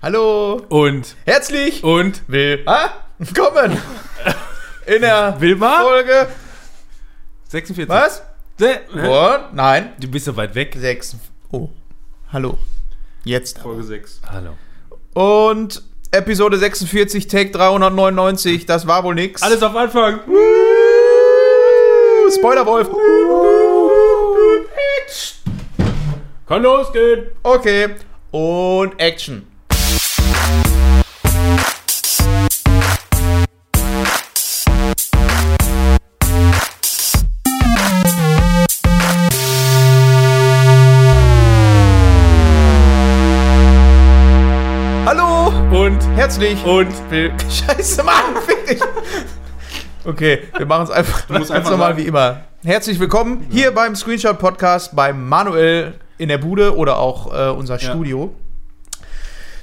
Hallo Und herzlich und willkommen in der Wilma? Folge 46. was? Se- Und nein, Du bist so weit weg. sechs. Oh, hallo. Jetzt. Folge 6. Hallo. Und Episode 46, Take 399, das war wohl nix. Alles auf Anfang. Spoilerwolf. Kann losgehen. Okay. Und Action. Herzlich und will. Scheiße, Mann, fick dich. Okay, wir machen es einfach ganz einfach normal wie immer. Herzlich willkommen hier beim Screenshot Podcast bei Manuel in der Bude oder auch äh, unser Studio.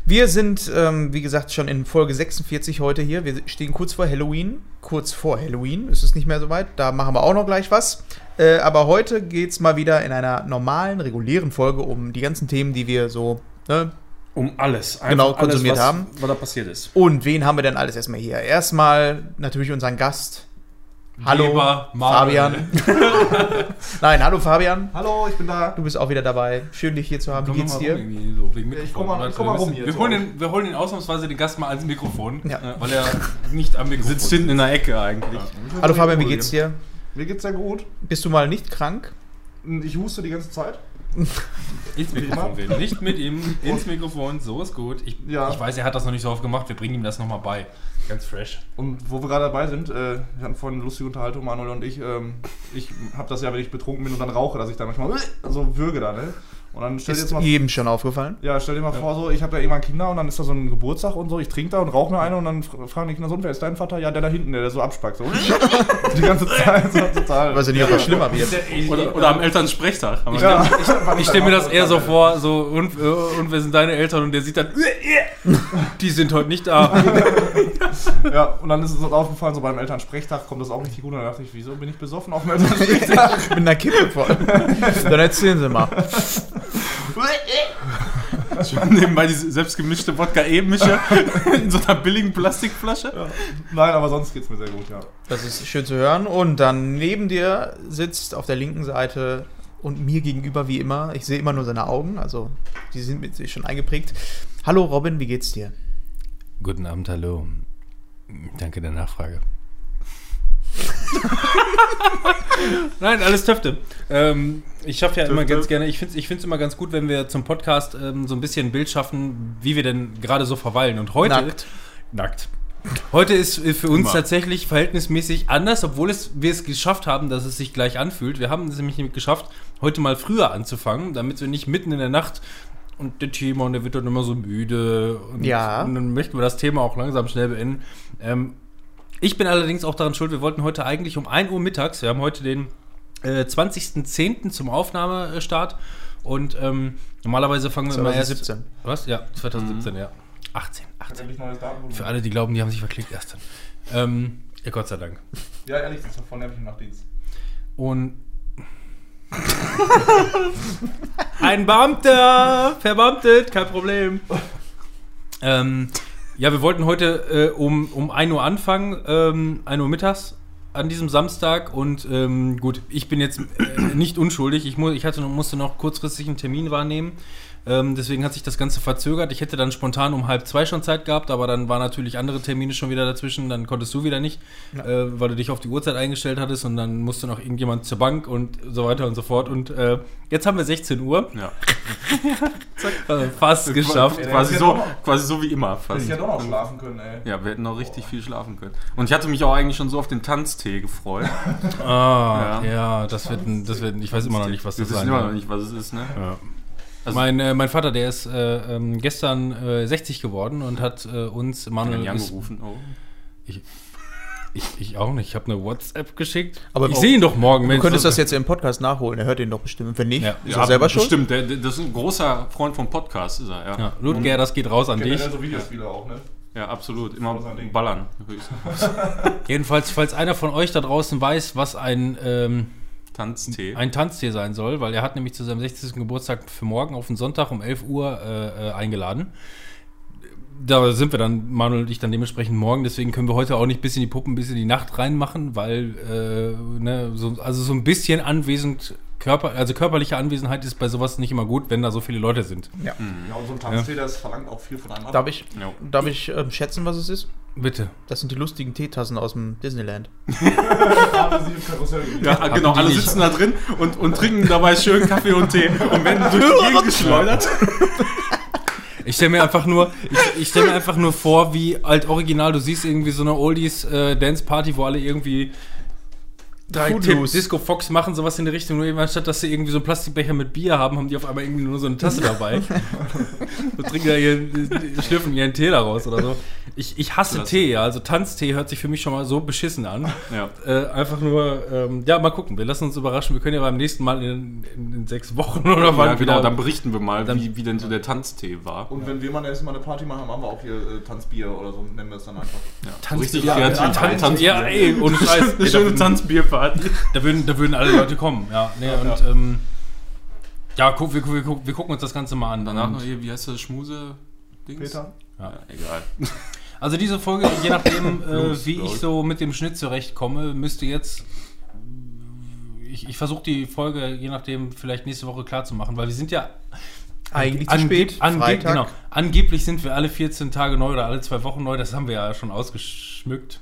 Wir sind, ähm, wie gesagt, schon in Folge 46 heute hier. Wir stehen kurz vor Halloween. Kurz vor Halloween ist es nicht mehr so weit. Da machen wir auch noch gleich was. Äh, aber heute geht es mal wieder in einer normalen, regulären Folge um die ganzen Themen, die wir so ne, Um alles. Einfach Genau, konsumiert was, haben. Was da passiert ist. Und wen haben wir denn alles erstmal hier? Erstmal natürlich unseren Gast. Hallo. Fabian. Nein, hallo Fabian. Hallo, ich bin da. Du bist auch wieder dabei. Schön, dich hier zu haben. Wie geht's dir? So, wegen Ich Mikrofon. komm mal- Warte, ich komm mal wir rum müssen- hier Wir zu holen, den, wir holen den ausnahmsweise den Gast mal ans Mikrofon, Ja. äh, weil er nicht am Mikrofon Sitzt hinten in der Ecke eigentlich. Hallo Fabian, wie geht's dir? Mir geht's sehr gut. Bist du mal nicht krank? Ich huste die ganze Zeit. Ins Mikrofon reden. Nicht mit ihm, ins Mikrofon, so ist gut. Ich, Ja. ich weiß, er hat das noch nicht so oft gemacht, wir bringen ihm das nochmal bei. Ganz fresh. Und wo wir gerade dabei sind, äh, wir hatten vorhin eine lustige Unterhaltung, Manuel und ich. Ähm, ich habe das ja, wenn ich betrunken bin und dann rauche, dass ich dann manchmal so würge da, ne? Und dann stell dir Ist jetzt mal, jedem schon aufgefallen? ja, stell dir mal vor, so, ich habe ja irgendwann Kinder und dann ist da so ein Geburtstag und so, ich trinke da und rauche mir eine und dann fr- fragen die Kinder so, und wer ist dein Vater? Ja, der da hinten, der, der so abspackt. So. die ganze Zeit, so total. Weiß ja nicht, ob das schlimmer wird. Oder, oder am Elternsprechtag. Wir Ja, Ich stelle mir das eher so vor, so, und, äh, und wer sind deine Eltern? Und der sieht dann, die sind heute nicht da. Ja, und dann ist es uns aufgefallen, so beim Elternsprechtag kommt das auch richtig gut. Und dann dachte ich, wieso bin ich besoffen auf dem Elternsprechtag? Ich bin einer Kippe voll. Dann erzählen Sie mal. Nebenbei diese selbstgemischte Wodka-E-Mische in so einer billigen Plastikflasche. Nein, aber sonst geht's mir sehr gut, ja. Das ist schön zu hören. Und dann neben dir sitzt auf der linken Seite und mir gegenüber wie immer, ich sehe immer nur seine Augen, also die sind mit sich schon eingeprägt. Hallo Robin, wie geht's dir? Guten Abend, hallo. Danke der Nachfrage. Nein, alles Töfte. Ähm, ich schaffe ja immer Töfte. ganz gerne, ich finde es ich find's immer ganz gut, wenn wir zum Podcast ähm, so ein bisschen ein Bild schaffen, wie wir denn gerade so verweilen. Und heute. Nackt. Nackt. Heute ist für uns Immer. tatsächlich verhältnismäßig anders, obwohl es, wir es geschafft haben, dass es sich gleich anfühlt. Wir haben es nämlich geschafft, heute mal früher anzufangen, damit wir nicht mitten in der Nacht und der Thema und der wird dann immer so müde. Und, Ja. und dann möchten wir das Thema auch langsam schnell beenden. Ähm, ich bin allerdings auch daran schuld, wir wollten heute eigentlich um 1 Uhr mittags, wir haben heute den äh, 20.10. zum Aufnahmestart und ähm, normalerweise fangen wir immer erst... 2017. Was? Ja, 2017, ja. 18, 18. Endlich neues Datenvolumen. Für alle, die glauben, die haben sich verklickt erst dann. Ähm, ja, Gott sei Dank. Ja, ehrlich, das ist davon nämlich im Nachtdienst. Und. Ein Beamter! Verbeamtet, kein Problem. Ähm, ja, wir wollten heute äh, um, um 1 Uhr anfangen, ähm, 1 Uhr mittags an diesem Samstag und ähm, gut, ich bin jetzt äh, nicht unschuldig. Ich, mu ich hatte, musste noch kurzfristig einen Termin wahrnehmen. Ähm, deswegen hat sich das Ganze verzögert. Ich hätte dann spontan um halb zwei schon Zeit gehabt, aber dann waren natürlich andere Termine schon wieder dazwischen. Dann konntest du wieder nicht, äh, weil du dich auf die Uhrzeit eingestellt hattest und dann musste noch irgendjemand zur Bank und so weiter und so fort. Und äh, jetzt haben wir 16 Uhr. Ja. Äh, fast geschafft. Ja, Quasi ja, so, quasi so wie immer. Hätte Fast. ich ja doch noch schlafen können, ey. Ja, wir hätten noch richtig viel schlafen können. Und ich hatte mich auch eigentlich schon so auf den Tanztee gefreut. Ah, Ja. ja, das wird, ein, das wird, ein- ich weiß immer noch nicht, was Wir das wissen sein immer noch nicht, was es ist, ne? Ja. Also- mein, äh, mein Vater, der ist äh, ähm, gestern äh, 60 geworden und hat äh, uns, Manuel, ihn ist, angerufen. Oh. ich, ich auch nicht, ich habe eine WhatsApp geschickt. Aber ich sehe ihn doch morgen. Du könntest das jetzt im Podcast nachholen. Er hört ihn doch bestimmt. Wenn nicht, Ja. ist er selber schon. Stimmt, der, der, das ist ein großer Freund vom Podcast, ist er, ja. Ja, Ludger, das geht raus an dich. So Videospiele auch, ne? Ja, absolut. Immer ballern. ich. Jedenfalls, falls einer von euch da draußen weiß, was ein, ähm, Tanztee. ein Tanztier sein soll, weil er hat nämlich zu seinem 60. Geburtstag für morgen auf den Sonntag um 11 Uhr äh, äh, eingeladen. da sind wir dann, Manuel und ich, dann dementsprechend morgen. Deswegen können wir heute auch nicht bis in die Puppen, bis in die Nacht reinmachen, weil, äh, ne, so, also so ein bisschen anwesend, Körper, also körperliche Anwesenheit ist bei sowas nicht immer gut, wenn da so viele Leute sind. Ja. Ja, und so ein Tanztee, das verlangt auch viel von einem ab. Darf ich, Ja. darf ich ähm, schätzen, was es ist? Bitte. Das sind die lustigen Teetassen aus dem Disneyland. Ja, genau, alle nicht. sitzen da drin und, und trinken dabei schön Kaffee und Tee und werden durch die Gegend geschleudert. Ich stelle mir einfach nur, ich, ich stelle mir einfach nur vor, wie alt original, du siehst irgendwie so eine Oldies äh, Dance Party, wo alle irgendwie drei Tipp Footloose. Disco Fox machen, sowas in die Richtung, nur eben anstatt dass sie irgendwie so einen Plastikbecher mit Bier haben, haben die auf einmal irgendwie nur so eine Tasse dabei. und trinken da ihren, schlürfen ihren Tee daraus oder so. Ich, ich hasse Klasse. Tee, ja. Also Tanztee hört sich für mich schon mal so beschissen an. Ja. Äh, einfach nur, ähm, ja, mal gucken. Wir lassen uns überraschen. Wir können ja beim nächsten Mal in, in, in sechs Wochen oder wann ja, genau, wieder. dann berichten wir mal, Dann- wie, wie denn so der Tanztee war. Und wenn wir mal erst mal eine Party machen, machen wir auch hier äh, Tanzbier oder so, nennen wir es dann einfach. Ja, Tanz- richtig ja, kreativ. ja, Tanz- Tanz, ja, ey, ohne Scheiß. Eine schöne da, Tanzbierparty. da, würden, da würden alle Leute kommen, ja. Nee, Ja, und, ähm, ja, guck, wir, wir, wir gucken uns das Ganze mal an. Danach noch hier, wie heißt das, Schmuse? Dings? Peter? Ja, egal. Also diese Folge, je nachdem, äh, wie los. ich so mit dem Schnitt zurechtkomme, müsste jetzt. Ich, ich versuche die Folge, je nachdem, vielleicht nächste Woche klar zu machen, weil wir sind ja Eigentlich zu spät. Ange Freitag. genau. Angeblich sind wir alle 14 Tage neu oder alle zwei Wochen neu. Das haben wir ja schon ausgeschmückt.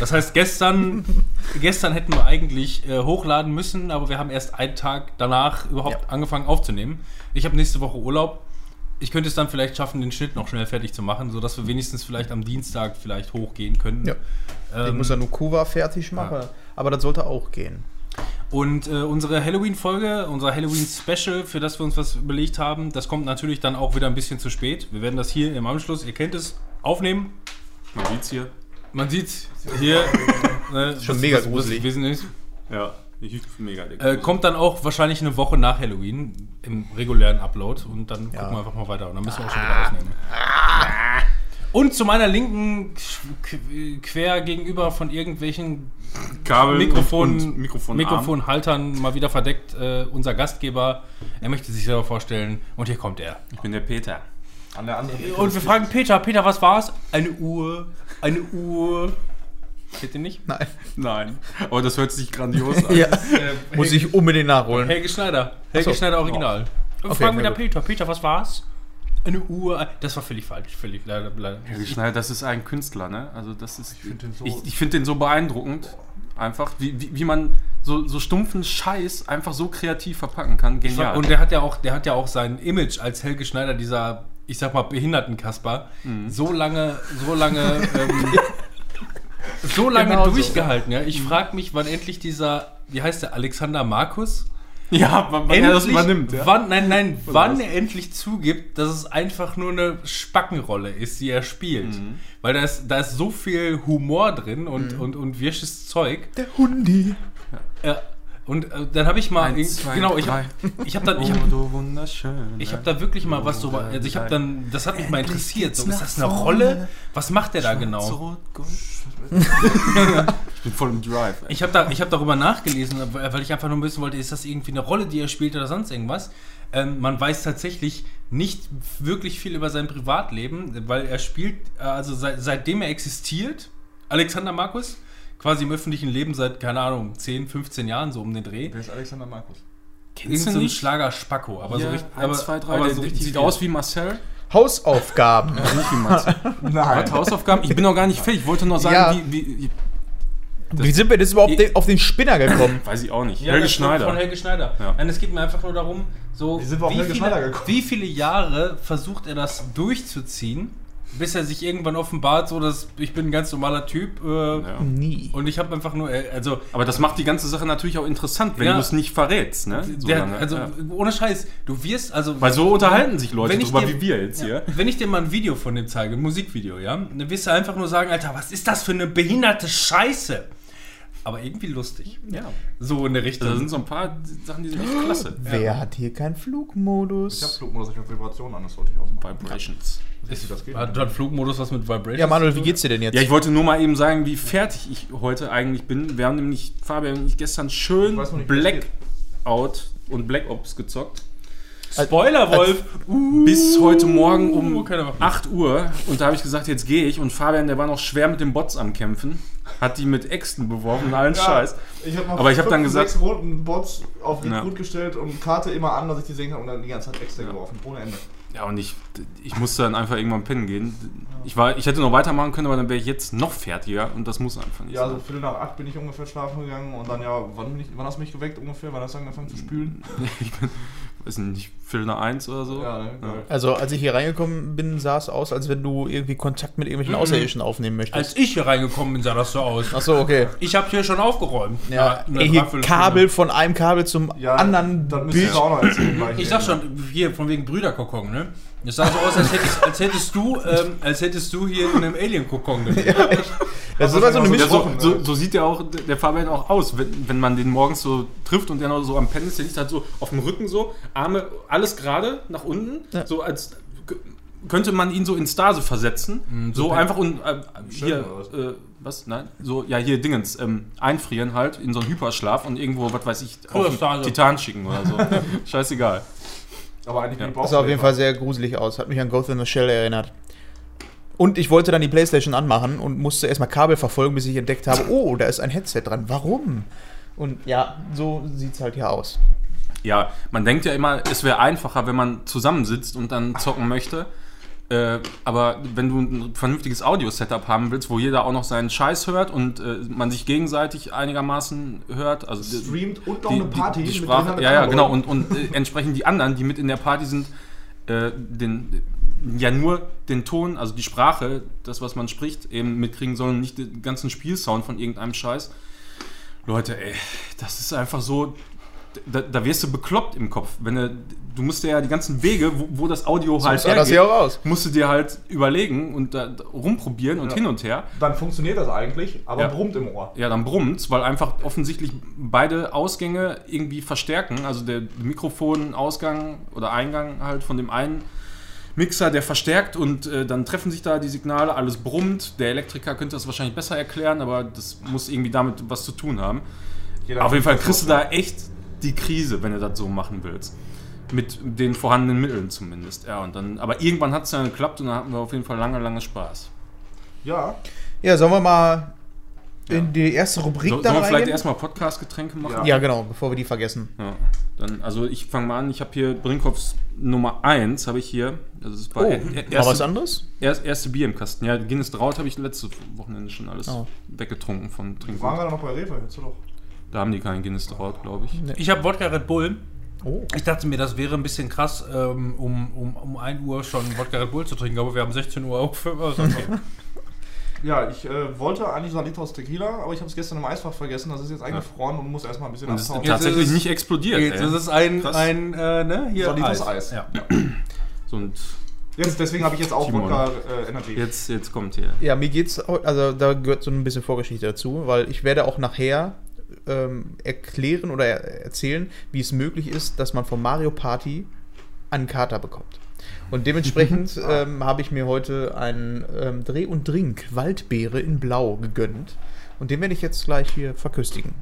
Das heißt, gestern, gestern hätten wir eigentlich äh, hochladen müssen, aber wir haben erst einen Tag danach überhaupt Ja. angefangen aufzunehmen. Ich habe nächste Woche Urlaub. Ich könnte es dann vielleicht schaffen, den Schnitt noch schnell fertig zu machen, sodass wir wenigstens vielleicht am Dienstag vielleicht hochgehen könnten. Ja. Ähm, Den muss er nur Kuva fertig machen. Aber das sollte auch gehen. Und äh, unsere Halloween-Folge, unser Halloween-Special, für das wir uns was überlegt haben, das kommt natürlich dann auch wieder ein bisschen zu spät. Wir werden das hier im Anschluss, ihr kennt es, aufnehmen. Man sieht's hier. Man sieht hier. ne, Schon was- mega was- was gruselig. gewesen ist. Ja, ich mega dick. Äh, kommt dann auch wahrscheinlich eine Woche nach Halloween im regulären Upload und dann Ja. gucken wir einfach mal weiter und dann müssen wir auch schon wieder aufnehmen. Und zu meiner Linken, qu- quer gegenüber von irgendwelchen Kabel Mikrofon, und, und Mikrofon Mikrofonhaltern mal wieder verdeckt, äh, unser Gastgeber. Er möchte sich selber vorstellen und hier kommt er. Ich bin der Peter. An der anderen Und wir fragen Peter, Peter, was war's? Eine Uhr, eine Uhr. Kennt ihr nicht? Nein. Nein. Aber das hört sich grandios an. Ja. Äh, Muss ich unbedingt nachholen. Helge Schneider. Helge so. Schneider Original. Und Okay, fragen wieder gut. Peter, Peter, was war's? Eine Uhr. Das war völlig falsch. Völlig leider. leider. Helge Schneider, das ist ein Künstler, ne? Also das ist. Ich find den so- Ich, ich finde den so beeindruckend. Einfach, wie, wie, wie man so, so stumpfen Scheiß einfach so kreativ verpacken kann. Genial. Und der hat ja auch, der hat ja auch sein Image als Helge Schneider, dieser, ich sag mal, Behindertenkasper, Mhm. so lange, so lange, ähm, so lange Genau so. durchgehalten. Ja? Ich frage mich, wann endlich dieser, wie heißt der, Alexander Markus? ja, wann, wann er das übernimmt. Ja? Wann, nein, nein, wann was? er endlich zugibt, dass es einfach nur eine Spackenrolle ist, die er spielt. Mhm. Weil da ist, da ist so viel Humor drin und, Mhm. und, und wirsches Zeug. Der Hundi. Ja. Und äh, dann habe ich mal, Eins, zwei, genau, ich habe ich hab dann, ich oh, hab, du wunderschön. ich habe da wirklich mal was so, also ich habe dann, das hat mich mal interessiert. So, ist das eine Rolle? Was macht der da genau? ich bin voll im Drive. Ey. Ich habe da, ich hab darüber nachgelesen, weil ich einfach nur wissen wollte, ist das irgendwie eine Rolle, die er spielt oder sonst irgendwas? Ähm, man weiß tatsächlich nicht wirklich viel über sein Privatleben, weil er spielt, äh, also seit, seitdem er existiert, Alexander Markus, quasi im öffentlichen Leben seit, keine Ahnung, 10, 15 Jahren so um den Dreh. Wer ist Alexander Markus? Irgend so ein Schlager-Spacko, aber so ja, richtig. 1, 2, 3, aber der so sieht richtig viel. aus wie Marcel. Hausaufgaben. Nicht wie Marcel. Nein. Was, Hausaufgaben? Ich bin noch gar nicht fertig. Ich wollte noch sagen, Ja. wie, wie, Wie sind wir jetzt überhaupt Ich- auf den Spinner gekommen? Weiß ich auch nicht. Ja, Helge das Schneider. Von Helge Schneider. Ja. Nein, es geht mir einfach nur darum, so Wie sind wir auf wie, Helge Schneider viele, gekommen? wie viele Jahre versucht er das durchzuziehen, bis er sich irgendwann offenbart, so dass ich bin ein ganz normaler Typ äh, Ja. Nie. und ich habe einfach nur, äh, also Aber das macht die ganze Sache natürlich auch interessant, wenn Ja. du es nicht verrätst. Ne? So der, lange, also ja. ohne Scheiß, du wirst, also Weil so unterhalten sich Leute Wenn ich drüber dir- wie wir jetzt Ja. hier. Wenn ich dir mal ein Video von dem zeige, ein Musikvideo, ja, dann wirst du einfach nur sagen, Alter, was ist das für eine behinderte Scheiße? Aber irgendwie lustig. Ja. So in der Richtung. Da sind so ein paar Sachen, die sind echt klasse. Wer hat hier keinen Ich hab Flugmodus? Flugmodus, ich hab Vibrationen an, das wollte ich ausmachen. Vibrations. Wie das geht. hat, hat Flugmodus was mit Vibration? Ja, Manuel, wie geht's dir denn jetzt? Ja, ich wollte nur mal eben sagen, wie fertig ich heute eigentlich bin. Wir haben nämlich, Fabian und ich, gestern schön nicht. Blackout und Black Ops gezockt. Spoiler, Wolf. Uh, Bis heute Morgen um keine Ahnung. 8 Uhr. Und da habe ich gesagt, jetzt gehe ich. Und Fabian, der war noch schwer mit den Bots am Kämpfen. Hat die mit Äxten beworfen, allen Scheiß. Ich hab noch Aber ich hab dann gesagt- sechs roten Bots auf Ja. Rekrut gestellt und Karte immer an, dass ich die sehen kann und dann die ganze Zeit Äxte geworfen. Ohne Ende. Ja, und ich, ich musste dann einfach irgendwann pennen gehen. Ich, war, ich hätte noch weitermachen können, aber dann wäre ich jetzt noch fertiger. Und das muss einfach nicht Ja, so sein. Viertel nach acht bin ich ungefähr schlafen gegangen und dann ja, wann, bin ich, wann hast du mich geweckt ungefähr? Wann hast du angefangen zu spülen? Ich bin, weiß nicht, Viertel nach eins oder so. Ja, ne? Geil. Also, als ich hier reingekommen bin, sah es aus, als wenn du irgendwie Kontakt mit irgendwelchen Außerirdischen aufnehmen möchtest. als ich hier reingekommen bin, sah das so aus. Ach so, okay. Ich habe hier schon aufgeräumt. Ja, ey, hier. Kabel von einem Kabel zum Ja, anderen das müsst ihr Bild. auch noch erzählen. Ich sag schon, hier von wegen Brüderkokon, ne? Das sah so aus, als hättest, als hättest du, ähm, als hättest du hier in einem Alien-Kokon gelebt. Das ist aber so eine Ja, Ja, Mischung. so, so, so sieht ja auch der Fabian auch aus, wenn, wenn man den morgens so trifft und der noch so am Pennen ist, der liegt halt so auf dem Rücken so, Arme, alles gerade nach unten, Ja. so als könnte man ihn so in Stase versetzen, Mhm, so so einfach und äh, hier, äh, was, nein, so, ja hier Dingens, ähm, einfrieren halt in so einen Hyperschlaf und irgendwo, was weiß ich, auf. Titan schicken oder so. Scheißegal. Aber eigentlich Ja. Das sah auf jeden Fall sehr gruselig aus. Hat mich an Ghost in the Shell erinnert. Und ich wollte dann die Playstation anmachen und musste erstmal Kabel verfolgen, bis ich entdeckt habe, oh, da ist ein Headset dran. Warum? Und ja, so sieht's halt hier aus. Ja, man denkt ja immer, es wäre einfacher, wenn man zusammensitzt und dann zocken möchte. Äh, aber wenn du ein vernünftiges Audio-Setup haben willst, wo jeder auch noch seinen Scheiß hört und äh, man sich gegenseitig einigermaßen hört, also Streamt und noch die, eine Party. die, die Sprache, ja, ja, genau, und, und äh, entsprechend die anderen, die mit in der Party sind, äh, den, ja nur den Ton, also die Sprache, das, was man spricht, eben mitkriegen sollen, nicht den ganzen Spielsound von irgendeinem Scheiß. Leute, ey, das ist einfach so, da, da wirst du bekloppt im Kopf. Wenn du, du musst dir ja die ganzen Wege, wo, wo das Audio halt das hier auch aus. musst du dir halt überlegen und da, rumprobieren und Ja. hin und her. Dann funktioniert das eigentlich, aber Ja. brummt im Ohr. Ja, dann brummt's, weil einfach offensichtlich beide Ausgänge irgendwie verstärken. Also der Mikrofonausgang oder Eingang halt von dem einen Mixer, der verstärkt und äh, dann treffen sich da die Signale, alles brummt. Der Elektriker könnte das wahrscheinlich besser erklären, aber das muss irgendwie damit was zu tun haben. Jeder Auf jeden Fall kriegst du da echt die Krise, wenn du das so machen willst. Mit den vorhandenen Mitteln zumindest. Ja, und dann, aber irgendwann hat es dann geklappt und dann hatten wir auf jeden Fall lange, lange Spaß. Ja, Ja, sollen wir mal in die erste Rubrik So, dann sollen wir vielleicht erstmal Podcast-Getränke machen? Ja. Ja, genau, bevor wir die vergessen. Ja, dann, also ich fange mal an. Ich habe hier Brinkhoffs Nummer 1, habe ich hier. Das ist bei Oh, er- mal was erste, anderes? erst, erste Bier im Kasten. Ja, Guinness Draut habe ich letztes Wochenende schon alles Oh. weggetrunken von wir Trinken. waren gerade noch bei Rewe, jetzt doch. Da haben die keinen Guinness Draut, glaube ich. Ich habe Wodka Red Bull. Oh. Ich dachte mir, das wäre ein bisschen krass, ähm, um, um, um 1 Uhr schon Wodka Red Bull zu trinken, aber wir haben 16 Uhr auf. Also, Ja, ich äh, wollte eigentlich so ein Liter aus Tequila, aber ich habe es gestern im Eisfach vergessen. Das ist jetzt eingefroren und muss erstmal ein bisschen Und ist abtauen. Jetzt tatsächlich ist es- nicht explodiert. Jetzt ey. ist ein, Krass. ein äh, ne, hier Solides Eis. Ja. so, und Jetzt, deswegen habe ich jetzt auch Timon. Wodka äh, Energy. jetzt, jetzt kommt hier. Ja, mir geht's, also da gehört so ein bisschen Vorgeschichte dazu, weil ich werde auch nachher ähm, erklären oder er erzählen, wie es möglich ist, dass man von Mario Party einen Kater bekommt. Und dementsprechend ähm, habe ich mir heute einen ähm, Dreh- und Drink Waldbeere in Blau gegönnt. Und den werde ich jetzt gleich hier verköstigen.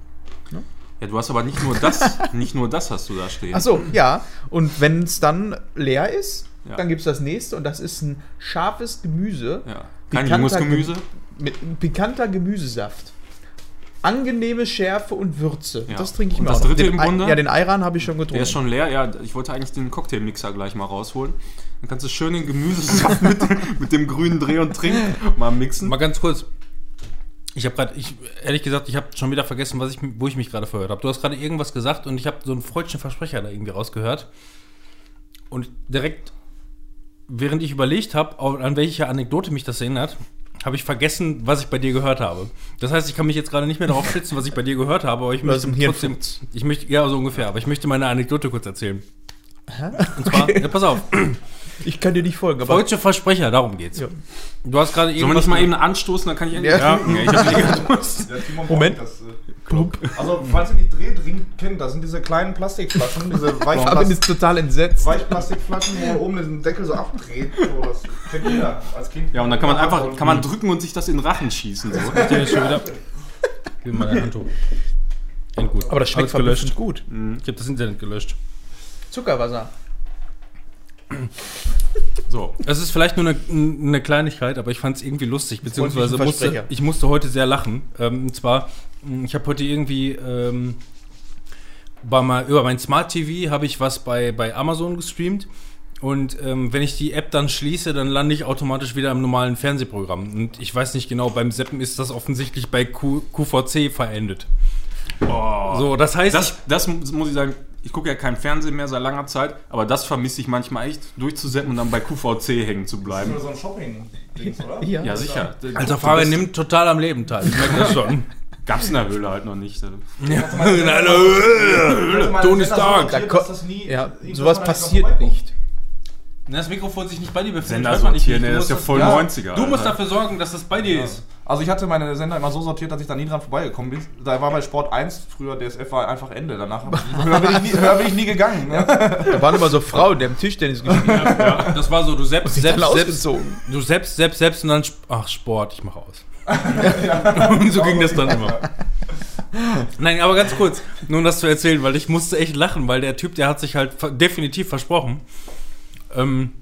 Ja, du hast aber nicht nur das, nicht nur das hast du da stehen. Achso, ja. Und wenn es dann leer ist, Ja. dann gibt es das nächste und das ist ein scharfes Gemüse. Ja. Kein junges Gemüse. Ge- Mit pikanter Gemüsesaft. Angenehme Schärfe und Würze. Ja. Das trinke ich Und mal. das dritte den im Bunde? Ja, den Ayran habe ich schon getrunken. Der ist schon leer, ja. Ich wollte eigentlich den Cocktailmixer gleich mal rausholen. Dann kannst du schön den Gemüsesaft mit, dem- mit dem grünen Dreh und Trink mal mixen. Mal ganz kurz. Ich habe gerade, ich, ehrlich gesagt, ich habe schon wieder vergessen, was ich, wo ich mich gerade verhört habe. Du hast gerade irgendwas gesagt und ich habe so einen freudschen Versprecher da irgendwie rausgehört. Und direkt, während ich überlegt habe, an welche Anekdote mich das erinnert, habe ich vergessen, was ich bei dir gehört habe. Das heißt, ich kann mich jetzt gerade nicht mehr darauf schätzen, was ich bei dir gehört habe, aber ich möchte trotzdem, ich möchte, ja, so ungefähr, aber ich möchte meine Anekdote kurz erzählen. Und zwar, ja, pass auf, Ich kann dir nicht folgen, aber. freudsche Versprecher, darum geht's. Ja. Du hast gerade Sollen wir nicht mal eben anstoßen, dann kann ich endlich Ja. trinken. ey. Ich hab mega Durst. Der Timon Moment. Das, äh, Club. Also, falls ihr nicht Drehdrink kennt, das sind diese kleinen Plastikflaschen, diese Fabian Weichplastik ist total entsetzt. Weichplastikflaschen, wo man oben den Deckel so abdreht. So, das kennt jeder als Kind. Ja, und dann kann man einfach kann man drücken und sich das in den Rachen schießen. So. Der ist schon wieder. Gib mir mal ein Handtuch. Endgut. Aber das schmeckt gelöscht. gut. Ich habe das Internet gelöscht. Zuckerwasser. So. Das ist vielleicht nur eine, eine Kleinigkeit, aber ich fand es irgendwie lustig, beziehungsweise musste, ich musste heute sehr lachen. Ähm, und zwar, ich habe heute irgendwie ähm, bei mal, über mein Smart TV habe ich was bei, bei Amazon gestreamt. Und ähm, wenn ich die App dann schließe, dann lande ich automatisch wieder im normalen Fernsehprogramm. Und ich weiß nicht genau, beim Seppen ist das offensichtlich bei Q, QVC verendet. So, das heißt, Das, das muss ich sagen, ich gucke ja kein Fernsehen mehr seit langer Zeit, aber das vermisse ich manchmal echt, durchzusetzen und dann bei QVC hängen zu bleiben. so ein Shopping-Dings, oder? Ja. Ja, sicher. also Fabian nimmt total am Leben teil. Ich merke das schon. Gab's in der Höhle halt noch nicht. Tony Stark. Da ko- Ja, sowas passiert nicht. Das Mikrofon sich nicht bei dir befindet. Sender nicht, sortieren. Du der ist musst ja voll Ja. 90er. Du musst Alter. dafür sorgen, dass das bei dir ist. Also ich hatte meine Sender immer so sortiert, dass ich da nie dran vorbeigekommen bin. Da war bei Sport 1 früher DSF war einfach Ende. Danach höher bin ich nie, höher bin ich nie gegangen. Ne? Da waren immer so Frauen, die haben Tischtennis gespielt. Ja, das war so, du selbst, selbst, selbst, du selbst, selbst, selbst und dann, ach, Sport, ich mach aus. und so ging das dann immer. Nein, aber ganz kurz, nur um das zu erzählen, weil ich musste echt lachen, weil der Typ, der hat sich halt definitiv versprochen. Ähm,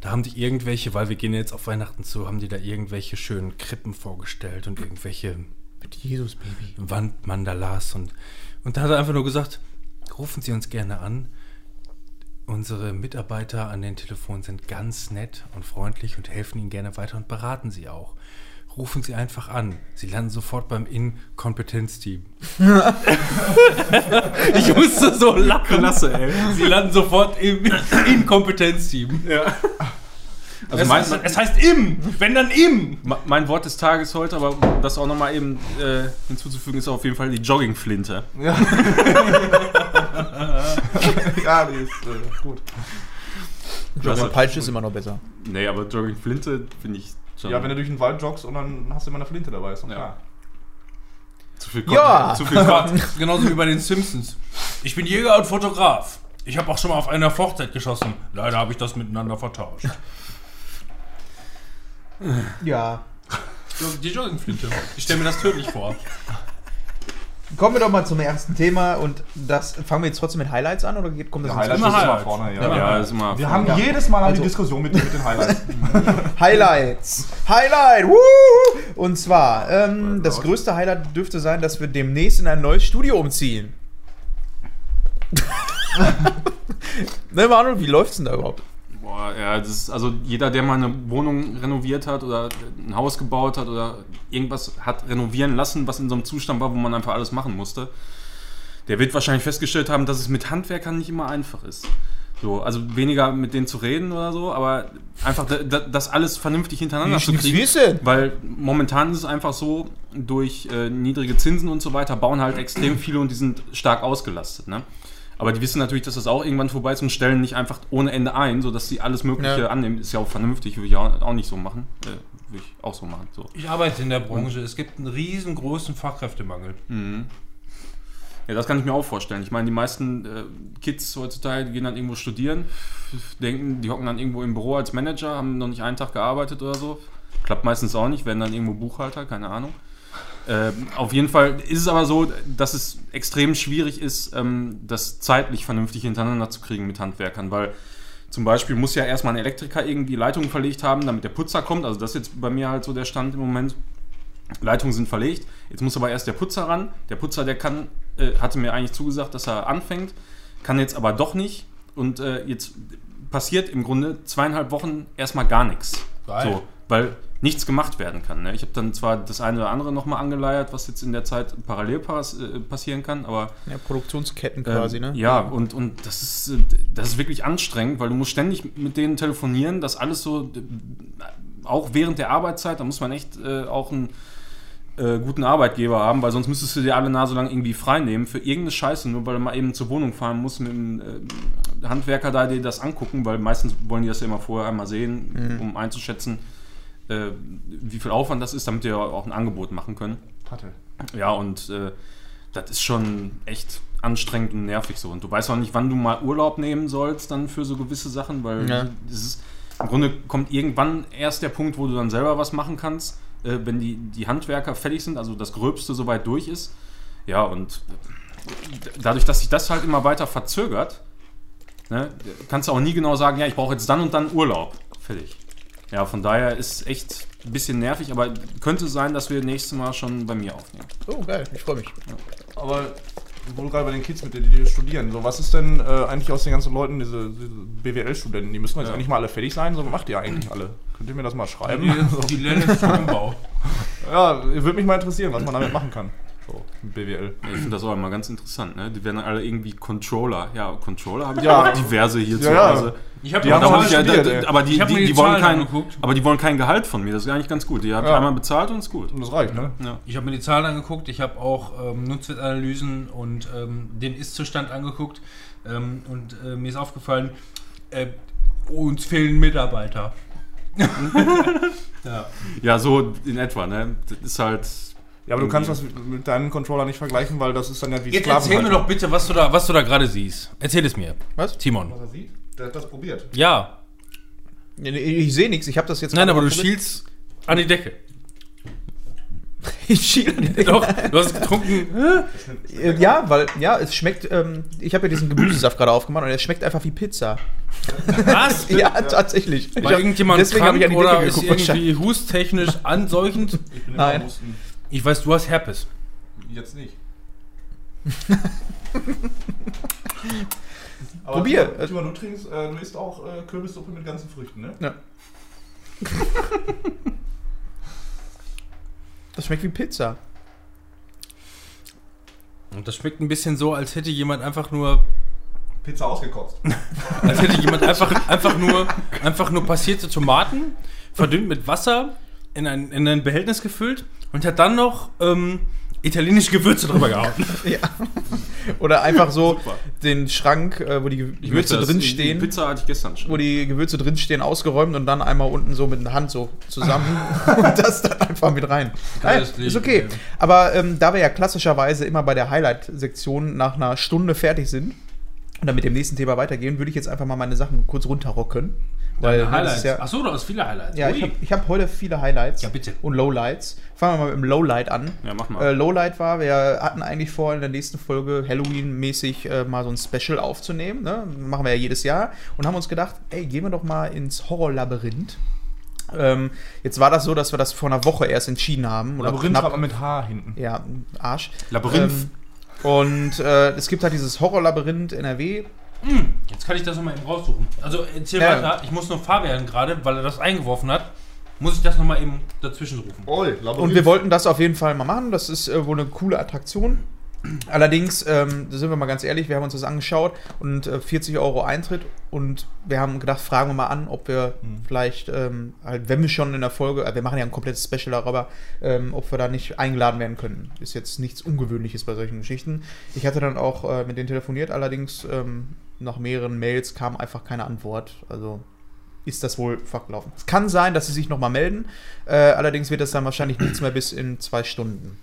da haben die irgendwelche, weil wir gehen jetzt auf Weihnachten zu, haben die da irgendwelche schönen Krippen vorgestellt und irgendwelche Mit Jesus, Baby. Wandmandalas und, und da hat er einfach nur gesagt, rufen Sie uns gerne an. Unsere Mitarbeiter an den Telefonen sind ganz nett und freundlich und helfen Ihnen gerne weiter und beraten Sie auch. Rufen Sie einfach an. Sie landen sofort beim Inkompetenzteam. ich musste so lachen. Klasse, ey. Sie landen sofort im Inkompetenzteam. Also es, mein, es heißt im, wenn dann im. me- mein Wort des Tages heute, aber um das auch nochmal eben äh, hinzuzufügen, ist auf jeden Fall die Joggingflinte. Ja. ja, die ist äh, gut. Aber Peitsche ist immer noch besser. Nee, aber Joggingflinte finde ich schon Ja, wenn du durch den Wald joggst und dann hast du immer eine Flinte dabei, ist doch Ja. klar. zu viel Ja. Zu viel Gott. Genauso wie bei den Simpsons. Ich bin Jäger und Fotograf. Ich habe auch schon mal auf einer Hochzeit geschossen. Leider habe ich das miteinander vertauscht. Ja. Die Joggingflinte. Ich stelle mir das tödlich vor. Kommen wir doch mal zum ersten Thema und das fangen wir jetzt trotzdem mit Highlights an oder kommt das Ja, Highlights ist immer Highlights. vorne, ja. Ja, Ja, ist immer. Wir haben Ja. jedes Mal haben Also- die Diskussion mit, mit den Highlights. Highlights. Highlight. Woo! Und zwar, ähm, das größte Highlight dürfte sein, dass wir demnächst in ein neues Studio umziehen. ne, Manuel, wie läuft's denn da überhaupt? Boah, ja, das ist, also jeder, der mal eine Wohnung renoviert hat oder ein Haus gebaut hat oder irgendwas hat renovieren lassen, was in so einem Zustand war, wo man einfach alles machen musste, der wird wahrscheinlich festgestellt haben, dass es mit Handwerkern nicht immer einfach ist. So, also weniger mit denen zu reden oder so, aber einfach da- da- das alles vernünftig hintereinander Wie zu kriegen. wissen. Weil momentan ist es einfach so, durch äh, niedrige Zinsen und so weiter bauen halt extrem viele und die sind stark ausgelastet. Ne? Aber die wissen natürlich, dass das auch irgendwann vorbei ist und stellen nicht einfach ohne Ende ein, sodass sie alles Mögliche Ja. annehmen. Ist ja auch vernünftig, würde ich auch, auch nicht so machen. Äh, würde ich auch so machen. So. Ich arbeite in der Branche. Es gibt einen riesengroßen Fachkräftemangel. Ja, das kann ich mir auch vorstellen. Ich meine, die meisten äh, Kids heutzutage die gehen dann irgendwo studieren, denken, die hocken dann irgendwo im Büro als Manager, haben noch nicht einen Tag gearbeitet oder so. Klappt meistens auch nicht, werden dann irgendwo Buchhalter, keine Ahnung. Ähm, auf jeden Fall ist es aber so, dass es extrem schwierig ist, ähm, das zeitlich vernünftig hintereinander zu kriegen mit Handwerkern, weil zum Beispiel muss ja erstmal ein Elektriker irgendwie Leitungen verlegt haben, damit der Putzer kommt. Also das ist jetzt bei mir halt so der Stand im Moment. Leitungen sind verlegt. Jetzt muss aber erst der Putzer ran. Der Putzer, der kann, äh, hatte mir eigentlich zugesagt, dass er anfängt, kann jetzt aber doch nicht. Und äh, jetzt passiert im Grunde zweieinhalb Wochen erstmal gar nichts. Geil. So, weil nichts gemacht werden kann. Ne? Ich habe dann zwar das eine oder andere nochmal angeleiert, was jetzt in der Zeit parallel pass äh, passieren kann, aber Ja, Produktionsketten ähm, quasi, ne? Ja, und, und das, ist, äh, das ist wirklich anstrengend, weil du musst ständig mit denen telefonieren, das alles so, äh, auch während der Arbeitszeit, da muss man echt äh, auch einen äh, guten Arbeitgeber haben, weil sonst müsstest du dir alle Nase lang irgendwie frei nehmen für irgendeine Scheiße, nur weil du mal eben zur Wohnung fahren musst mit dem äh, Handwerker da dir das angucken, weil meistens wollen die das ja immer vorher einmal sehen, um einzuschätzen, äh, wie viel Aufwand das ist, damit ja auch ein Angebot machen können. Hatte. Ja, und äh, das ist schon echt anstrengend und nervig so. Und du weißt auch nicht, wann du mal Urlaub nehmen sollst dann für so gewisse Sachen, weil Ja. es ist, im Grunde kommt irgendwann erst der Punkt, wo du dann selber was machen kannst, äh, wenn die, die Handwerker fertig sind, also das Gröbste soweit durch ist. Ja, und d- dadurch, dass sich das halt immer weiter verzögert, Ne? Kannst du auch nie genau sagen, ja, ich brauche jetzt dann und dann Urlaub. Fertig. Ja, von daher ist echt ein bisschen nervig, aber könnte sein, dass wir nächstes Mal schon bei mir aufnehmen. Oh, geil, ich freue mich. Aber wo du gerade bei den Kids mit denen, die hier studieren, so was ist denn äh, eigentlich aus den ganzen Leuten, diese, diese BWL-Studenten, die müssen jetzt Ja. eigentlich mal alle fertig sein, so macht ihr eigentlich alle. Könnt ihr mir das mal schreiben? So. Die lernen jetzt Umbau. Ja, würde mich mal interessieren, was man damit machen kann. So, mit BWL. Ja, ich finde das auch immer ganz interessant, ne? Die werden alle irgendwie Controller. Ja, Controller habe ich Ja. auch diverse hier zu Ja, ja. Ich habe Die haben Da auch muss ich ja, da, aber die, Ich hab die, mir die die wollen Zahlen kein, angeguckt. aber die wollen kein Gehalt von mir. Das ist eigentlich ganz gut. Die habe ich Ja. einmal bezahlt und ist gut. Und das reicht, ne? Ja. Ich habe mir die Zahlen angeguckt, ich habe auch ähm, Nutzwertanalysen und ähm, den Ist-Zustand angeguckt ähm, und äh, mir ist aufgefallen, äh, uns fehlen Mitarbeiter. ja. Ja, so in etwa, ne? Das ist halt. Ja, aber du kannst das mit- deinem Controller nicht vergleichen, weil das ist dann ja wie Jetzt erzähl mir Sklavenhaltung. doch bitte, was du da, was du da gerade siehst. Erzähl es mir. Was? Timon. Was er sieht? Der hat das probiert. Ja. Ich sehe nichts, ich habe das jetzt Nein, aber du schielst an die Decke. Ich schiele an die Decke. Doch, du hast getrunken. Äh, Ja, weil, ja, es schmeckt, ähm, ich habe ja diesen Gemüsesaft gerade aufgemacht und er schmeckt einfach wie Pizza. Was? Ja, tatsächlich. Ich War hab- irgendjemand deswegen krank ich an die oder Decke ist geguckt, irgendwie hustechnisch anseuchend? Ich bin Nein. Husten. Ich weiß, du hast Herpes. Jetzt nicht. Aber Probier. Timon, du trinkst, äh, du isst auch äh, Kürbissuppe mit ganzen Früchten, ne? Ja. Das schmeckt wie Pizza. Und das schmeckt ein bisschen so, als hätte jemand einfach nur, Pizza ausgekotzt. als hätte jemand einfach, einfach nur, einfach nur passierte Tomaten verdünnt mit Wasser in ein, in ein Behältnis gefüllt und hat dann noch ähm, italienische Gewürze drüber gehauen. Ja. Oder einfach so Super. den Schrank, äh, wo die Gewürze drinstehen. Die Pizza hatte ich gestern schon. wo die Gewürze drinstehen, ausgeräumt und dann einmal unten so mit der Hand so zusammen und das dann einfach mit rein. Geiles ist okay. Aber ähm, da wir ja klassischerweise immer bei der Highlight-Sektion nach einer Stunde fertig sind und dann mit dem nächsten Thema weitergehen, würde ich jetzt einfach mal meine Sachen kurz runterrocken. Weil ne, das Highlights. ja, Achso, du hast viele Highlights. ja, Ui. ich habe hab heute viele Highlights Ja, bitte. und Lowlights. Fangen wir mal mit dem Lowlight an. Ja, mach mal. Äh, Lowlight war, wir hatten eigentlich vor, in der nächsten Folge Halloween-mäßig äh, mal so ein Special aufzunehmen. Ne? Machen wir ja jedes Jahr. Und haben uns gedacht, ey, gehen wir doch mal ins Horrorlabyrinth. Ähm, jetzt war das so, dass wir das vor einer Woche erst entschieden haben. Oder Labyrinth knapp. man mit H hinten. Ja, Arsch. Labyrinth. Ähm, und äh, es gibt halt dieses Horrorlabyrinth NRW. Jetzt kann ich das nochmal eben raussuchen. Also erzähl Ja. weiter. Ich muss nur Fabian gerade, weil er das eingeworfen hat, muss ich das nochmal eben dazwischen rufen. Oh. Und wir wollten das auf jeden Fall mal machen. Das ist äh, wohl eine coole Attraktion. Allerdings, ähm, da sind wir mal ganz ehrlich, wir haben uns das angeschaut und äh, 40 Euro Eintritt und wir haben gedacht, fragen wir mal an, ob wir vielleicht, ähm, halt, wenn wir schon in der Folge, äh, wir machen ja ein komplettes Special darüber, ähm, ob wir da nicht eingeladen werden können. Ist jetzt nichts Ungewöhnliches bei solchen Geschichten. Ich hatte dann auch äh, mit denen telefoniert, allerdings ähm, nach mehreren Mails kam einfach keine Antwort. Also ist das wohl verlaufen. Es kann sein, dass sie sich nochmal melden. Äh, allerdings wird das dann wahrscheinlich nichts mehr bis in zwei Stunden.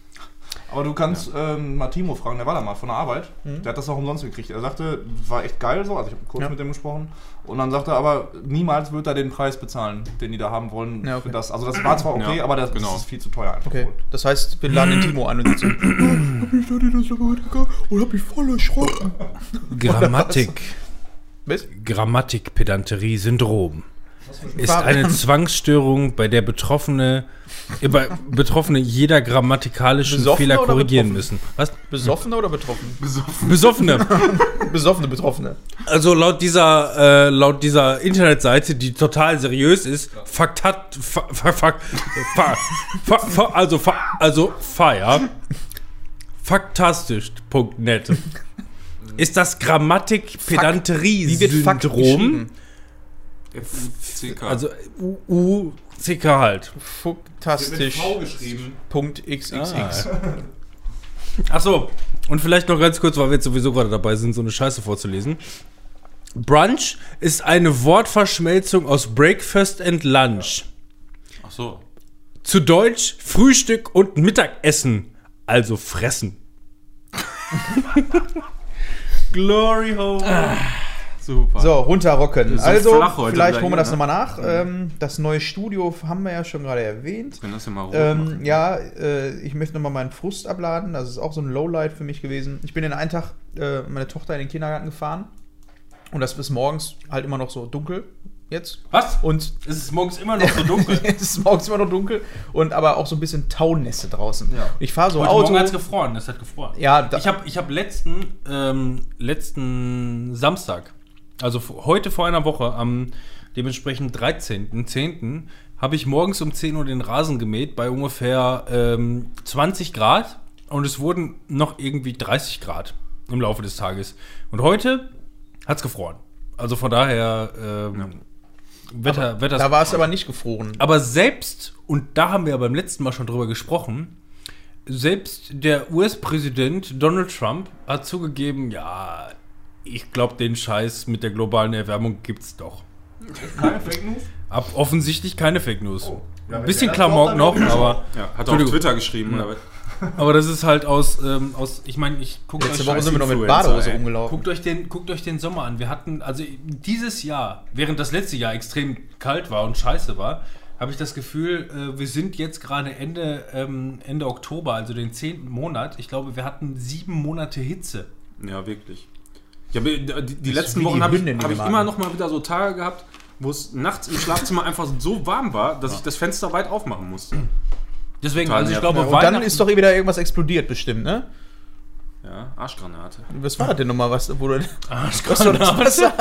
Aber du kannst ähm, mal Timo fragen, der war da mal von der Arbeit. Mhm. Der hat das auch umsonst gekriegt. Er sagte, war echt geil so. Also ich habe kurz Ja. mit dem gesprochen. Und dann sagte er aber, niemals wird er den Preis bezahlen, den die da haben wollen Ja, okay. für das. Also das war zwar okay, Ja, aber das, genau. ist viel zu teuer einfach. Okay, wohl. das heißt, wir laden den Timo ein und sitzen. ich dachte, das und hab mich voll erschrocken. Grammatik. Was? Grammatikpedanterie-Syndrom ist eine Zwangsstörung, bei der Betroffene, äh, bei Betroffene jeder grammatikalischen Besoffene Fehler korrigieren müssen. Was? Besoffene oder betroffen? Besoffene. Besoffene Betroffene. Also laut dieser, äh, laut dieser Internetseite, die total seriös ist, Fakt hat, fa, fa, fa, fa, fa, fa, also, fa, also, fire, faktastisch.net, ist das Wie wird Fakt FCK. also U-C-K halt. Fantastisch. geschrieben. Punkt XXX. Ach so, und vielleicht noch ganz kurz, weil wir jetzt sowieso gerade dabei sind, so eine Scheiße vorzulesen. Brunch ist eine Wortverschmelzung aus Breakfast and Lunch. Ach so. Zu Deutsch Frühstück und Mittagessen, also fressen. Glory hole. Super. So, runterrocken. So also, vielleicht holen wir das ne? nochmal nach. Ähm, das neue Studio haben wir ja schon gerade erwähnt. Können das ja mal rot Ähm, ja, äh, ich möchte nochmal meinen Frust abladen. Das ist auch so ein Lowlight für mich gewesen. Ich bin den einen Tag äh, meine Tochter in den Kindergarten gefahren Und das ist morgens halt immer noch so dunkel jetzt. Was? Und Es ist morgens immer noch so dunkel. es ist morgens immer noch dunkel und aber auch so ein bisschen Taunässe draußen. Ja. Ich fahre so Heute Auto. Morgen hat es gefroren, es hat gefroren. Ja, ich habe ich hab letzten, ähm, letzten Samstag, also heute vor einer Woche, am dementsprechend 13.10., habe ich morgens um 10 Uhr den Rasen gemäht bei ungefähr ähm, 20 Grad und es wurden noch irgendwie 30 Grad im Laufe des Tages. Und heute hat es gefroren. Also von daher, ähm, Wetter, Wetter da war es aber nicht gefroren. aber selbst, und da haben wir ja beim letzten Mal schon drüber gesprochen, selbst der US-Präsident Donald Trump hat zugegeben, ja, ich glaube, den Scheiß mit der globalen Erwärmung gibt's doch. Keine Fake News? Ab offensichtlich keine Fake News. Oh. Ja, Ein bisschen Klamauk noch, aber, Ja, hat er auf. Twitter geschrieben. Was? aber das ist halt aus, ähm, aus ich meine, ich gucke Letzte euch, Woche sind wir noch mit Badehose rumgelaufen. guckt, euch den, guckt euch den Sommer an. Wir hatten, also dieses Jahr, während das letzte Jahr extrem kalt war und scheiße war, habe ich das Gefühl, äh, wir sind jetzt gerade Ende, ähm, Ende Oktober, also den zehnten Monat. Ich glaube, wir hatten sieben Monate Hitze. Ja, wirklich. Ich habe, die, die ist letzten Wochen habe ich, hab ich immer noch mal wieder so Tage gehabt, wo es nachts im Schlafzimmer einfach so warm war, dass ich das Fenster weit aufmachen musste. Deswegen, Total also ich glaube, Und dann ist doch eh wieder irgendwas explodiert, bestimmt, ne? Ja, Arschgranate. Was war das denn nochmal, was, wo du, was du das Wasser,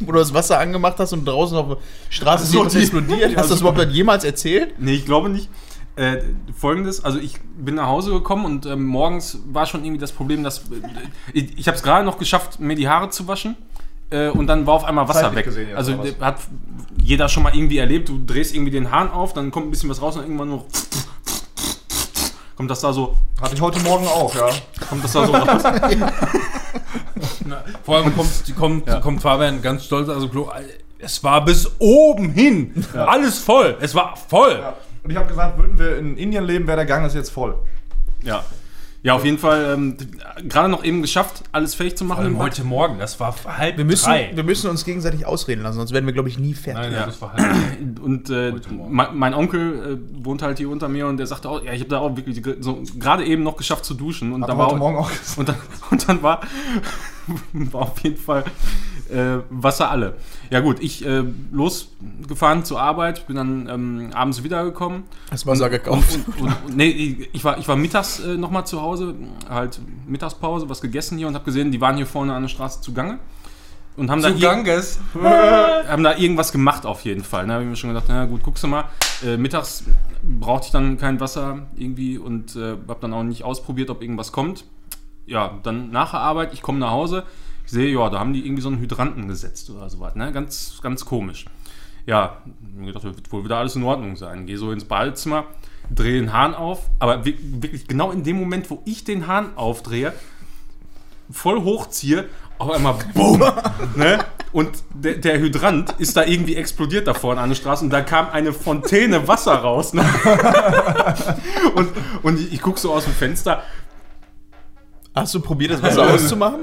wo du das Wasser angemacht hast und draußen auf der Straße ist so, irgendwas die- explodiert? Hast du das überhaupt jemals erzählt? Nee, ich glaube nicht. Äh, Folgendes, also ich bin nach Hause gekommen und ähm, morgens war schon irgendwie das Problem, dass äh, ich, ich habe es gerade noch geschafft, mir die Haare zu waschen äh, und dann war auf einmal Wasser Zeitlich weg. gesehen also was? äh, hat jeder schon mal irgendwie erlebt, du drehst irgendwie den Hahn auf, dann kommt ein bisschen was raus und irgendwann nur kommt das da so, Hatte ich heute Morgen auch, ja. kommt das da so raus. Na, vor allem kommt, kommt, kommt Fabian ganz stolz, also Klo, es war bis oben hin. Alles voll. Es war voll. Und ich habe gesagt, würden wir in Indien leben, wäre der Gang ist jetzt voll. Ja. Ja, auf jeden Fall ähm, gerade noch eben geschafft, alles fähig zu machen heute Morgen, das war halb Wir müssen, drei. wir müssen uns gegenseitig ausreden lassen, sonst werden wir, glaube ich, nie fertig. Nein, Ja. das war halb Und äh, Heute Morgen. mein, mein Onkel äh, wohnt halt hier unter mir und der sagte auch, ja, ich habe da auch wirklich so gerade eben noch geschafft zu duschen und da war heute auch, Morgen auch gesagt. und dann, und dann war, war auf jeden Fall äh, Wasser alle. Ja gut, ich äh, losgefahren zur Arbeit, bin dann ähm, abends wiedergekommen. Das Wasser gekauft. Und, und, und, nee, ich war, ich war mittags äh, nochmal zu Hause, halt Mittagspause, was gegessen hier und habe gesehen, die waren hier vorne an der Straße zugange. Und haben da, Zu ir- Ganges. haben da irgendwas gemacht auf jeden Fall. Da habe ich mir schon gedacht, na gut, guckst du mal. Äh, mittags brauchte ich dann kein Wasser irgendwie und äh, habe dann auch nicht ausprobiert, ob irgendwas kommt. Ja, dann nach der Arbeit, ich komme nach Hause, ich sehe, ja, da haben die irgendwie so einen Hydranten gesetzt oder sowas, ne? Ganz, ganz komisch. Ja, mir gedacht, wird wohl wieder alles in Ordnung sein. Gehe so ins Badezimmer, drehe den Hahn auf, aber wi- wirklich genau in dem Moment, wo ich den Hahn aufdrehe, voll hochziehe, auf einmal BOOM! ne? Und der, der Hydrant ist da irgendwie explodiert da vorne an der Straße und da kam eine Fontäne Wasser raus. Ne? und, und ich, ich gucke so aus dem Fenster. Hast du probiert, das Wasser auszumachen?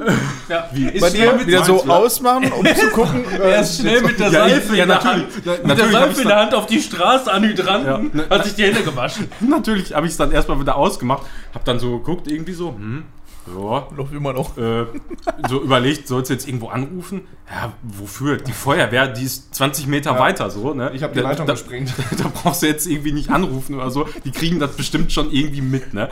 Ja, Wie ist Bei dir mit wieder so du? ausmachen, um zu gucken. Er ist schnell mit der Seife ja, in der natürlich. Hand, Na- mit der Seife in der Hand auf die Straße an Hydranten, Ja. hat sich die Hände gewaschen. Natürlich habe ich es dann erstmal wieder ausgemacht, habe dann so geguckt, irgendwie so, hm, ja, Läuft immer noch. äh, so überlegt, sollst du jetzt irgendwo anrufen? Ja, wofür? Die Feuerwehr, die ist 20 Meter Ja. weiter so, ne? Ich habe die Da- Leitung da, gesprengt. da brauchst du jetzt irgendwie nicht anrufen oder so. Die kriegen das bestimmt schon irgendwie mit, ne?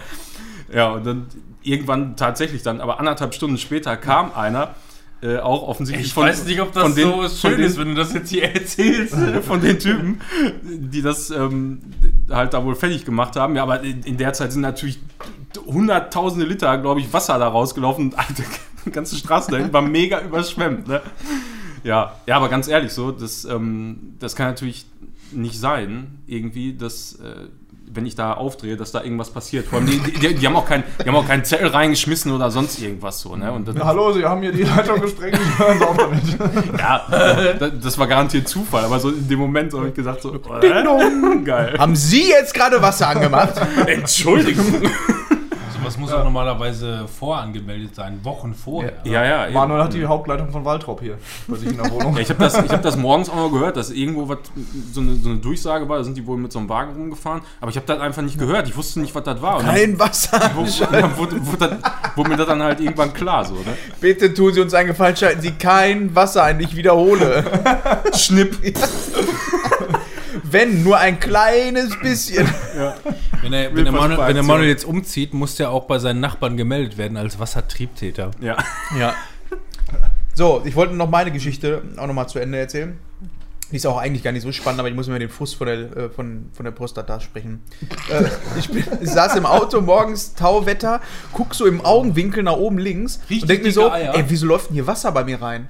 Ja, und dann irgendwann tatsächlich dann, aber anderthalb Stunden später kam einer, äh, auch offensichtlich Ich weiß nicht, ob das von den- so von schön den- ist, wenn du das jetzt hier erzählst. von den Typen, die das ähm, halt da wohl fertig gemacht haben. Ja, aber in, in der Zeit sind natürlich hunderttausende Liter, glaube ich, Wasser da rausgelaufen. Und Alter, die ganze Straße dahin war mega überschwemmt. Ne? Ja, ja, aber ganz ehrlich, so, das, ähm, das kann natürlich nicht sein, irgendwie, dass, äh, wenn ich da aufdrehe, dass da irgendwas passiert. Vor allem, die, die, die, haben auch kein, die haben auch keinen Zettel reingeschmissen oder sonst irgendwas so. Ne? Und das, Ja, hallo, Sie haben hier die Leitung gesprengt. Hören Sie auf damit. ja, das, das war garantiert Zufall, aber so in dem Moment so habe ich gesagt, so, äh, geil. Haben Sie jetzt gerade Wasser angemacht? Entschuldigung. sowas muss auch normalerweise vorangemeldet sein, Wochen vorher. Ja, ja. eben. Manuel hat die Hauptleitung von Waltrop hier bei sich in der Wohnung. Ja, ich habe das, ich hab das morgens auch noch gehört, dass irgendwo was, so eine, so eine Durchsage war, da sind die wohl mit so einem Wagen rumgefahren, aber ich habe das einfach nicht gehört, ich wusste nicht, was das war. Dann, Kein Wasser. wo, dann wurde, wurde, das, wurde mir das dann halt irgendwann klar, so, ne? Bitte tun Sie uns einen Gefallen, schalten Sie kein Wasser ein, ich wiederhole. Schnipp. Wenn, nur ein kleines bisschen. Wenn, er, wenn, der Manuel, wenn der Manuel jetzt umzieht, muss der auch bei seinen Nachbarn gemeldet werden als Wassertriebtäter. Ja. Ja. So, ich wollte noch meine Geschichte auch noch mal zu Ende erzählen. Die ist auch eigentlich gar nicht so spannend, aber ich muss mir den Frust von der, äh, von, von der Prostata sprechen. äh, ich, bin, ich saß im Auto morgens, Tauwetter, guck so im Augenwinkel nach oben links Richtig und denk mir so, Eier. ey, wieso läuft denn hier Wasser bei mir rein?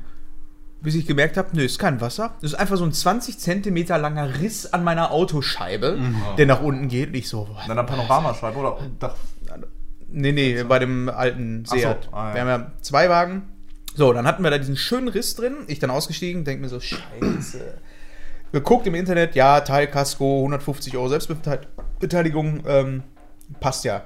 Bis ich gemerkt habe, nö, ist kein Wasser. Das ist einfach so ein 20 Zentimeter langer Riss an meiner Autoscheibe, der nach unten geht. Und ich so, boah, Dann eine Panoramascheibe oder Dach. Nee, nee, bei dem alten Ach so, Seat. ah, ja. Wir haben ja zwei Wagen. So, dann hatten wir da diesen schönen Riss drin. Ich dann ausgestiegen, denk mir so, scheiße. Geguckt im Internet, ja, Teilkasko, 150 Euro Selbstbeteiligung, ähm, passt ja.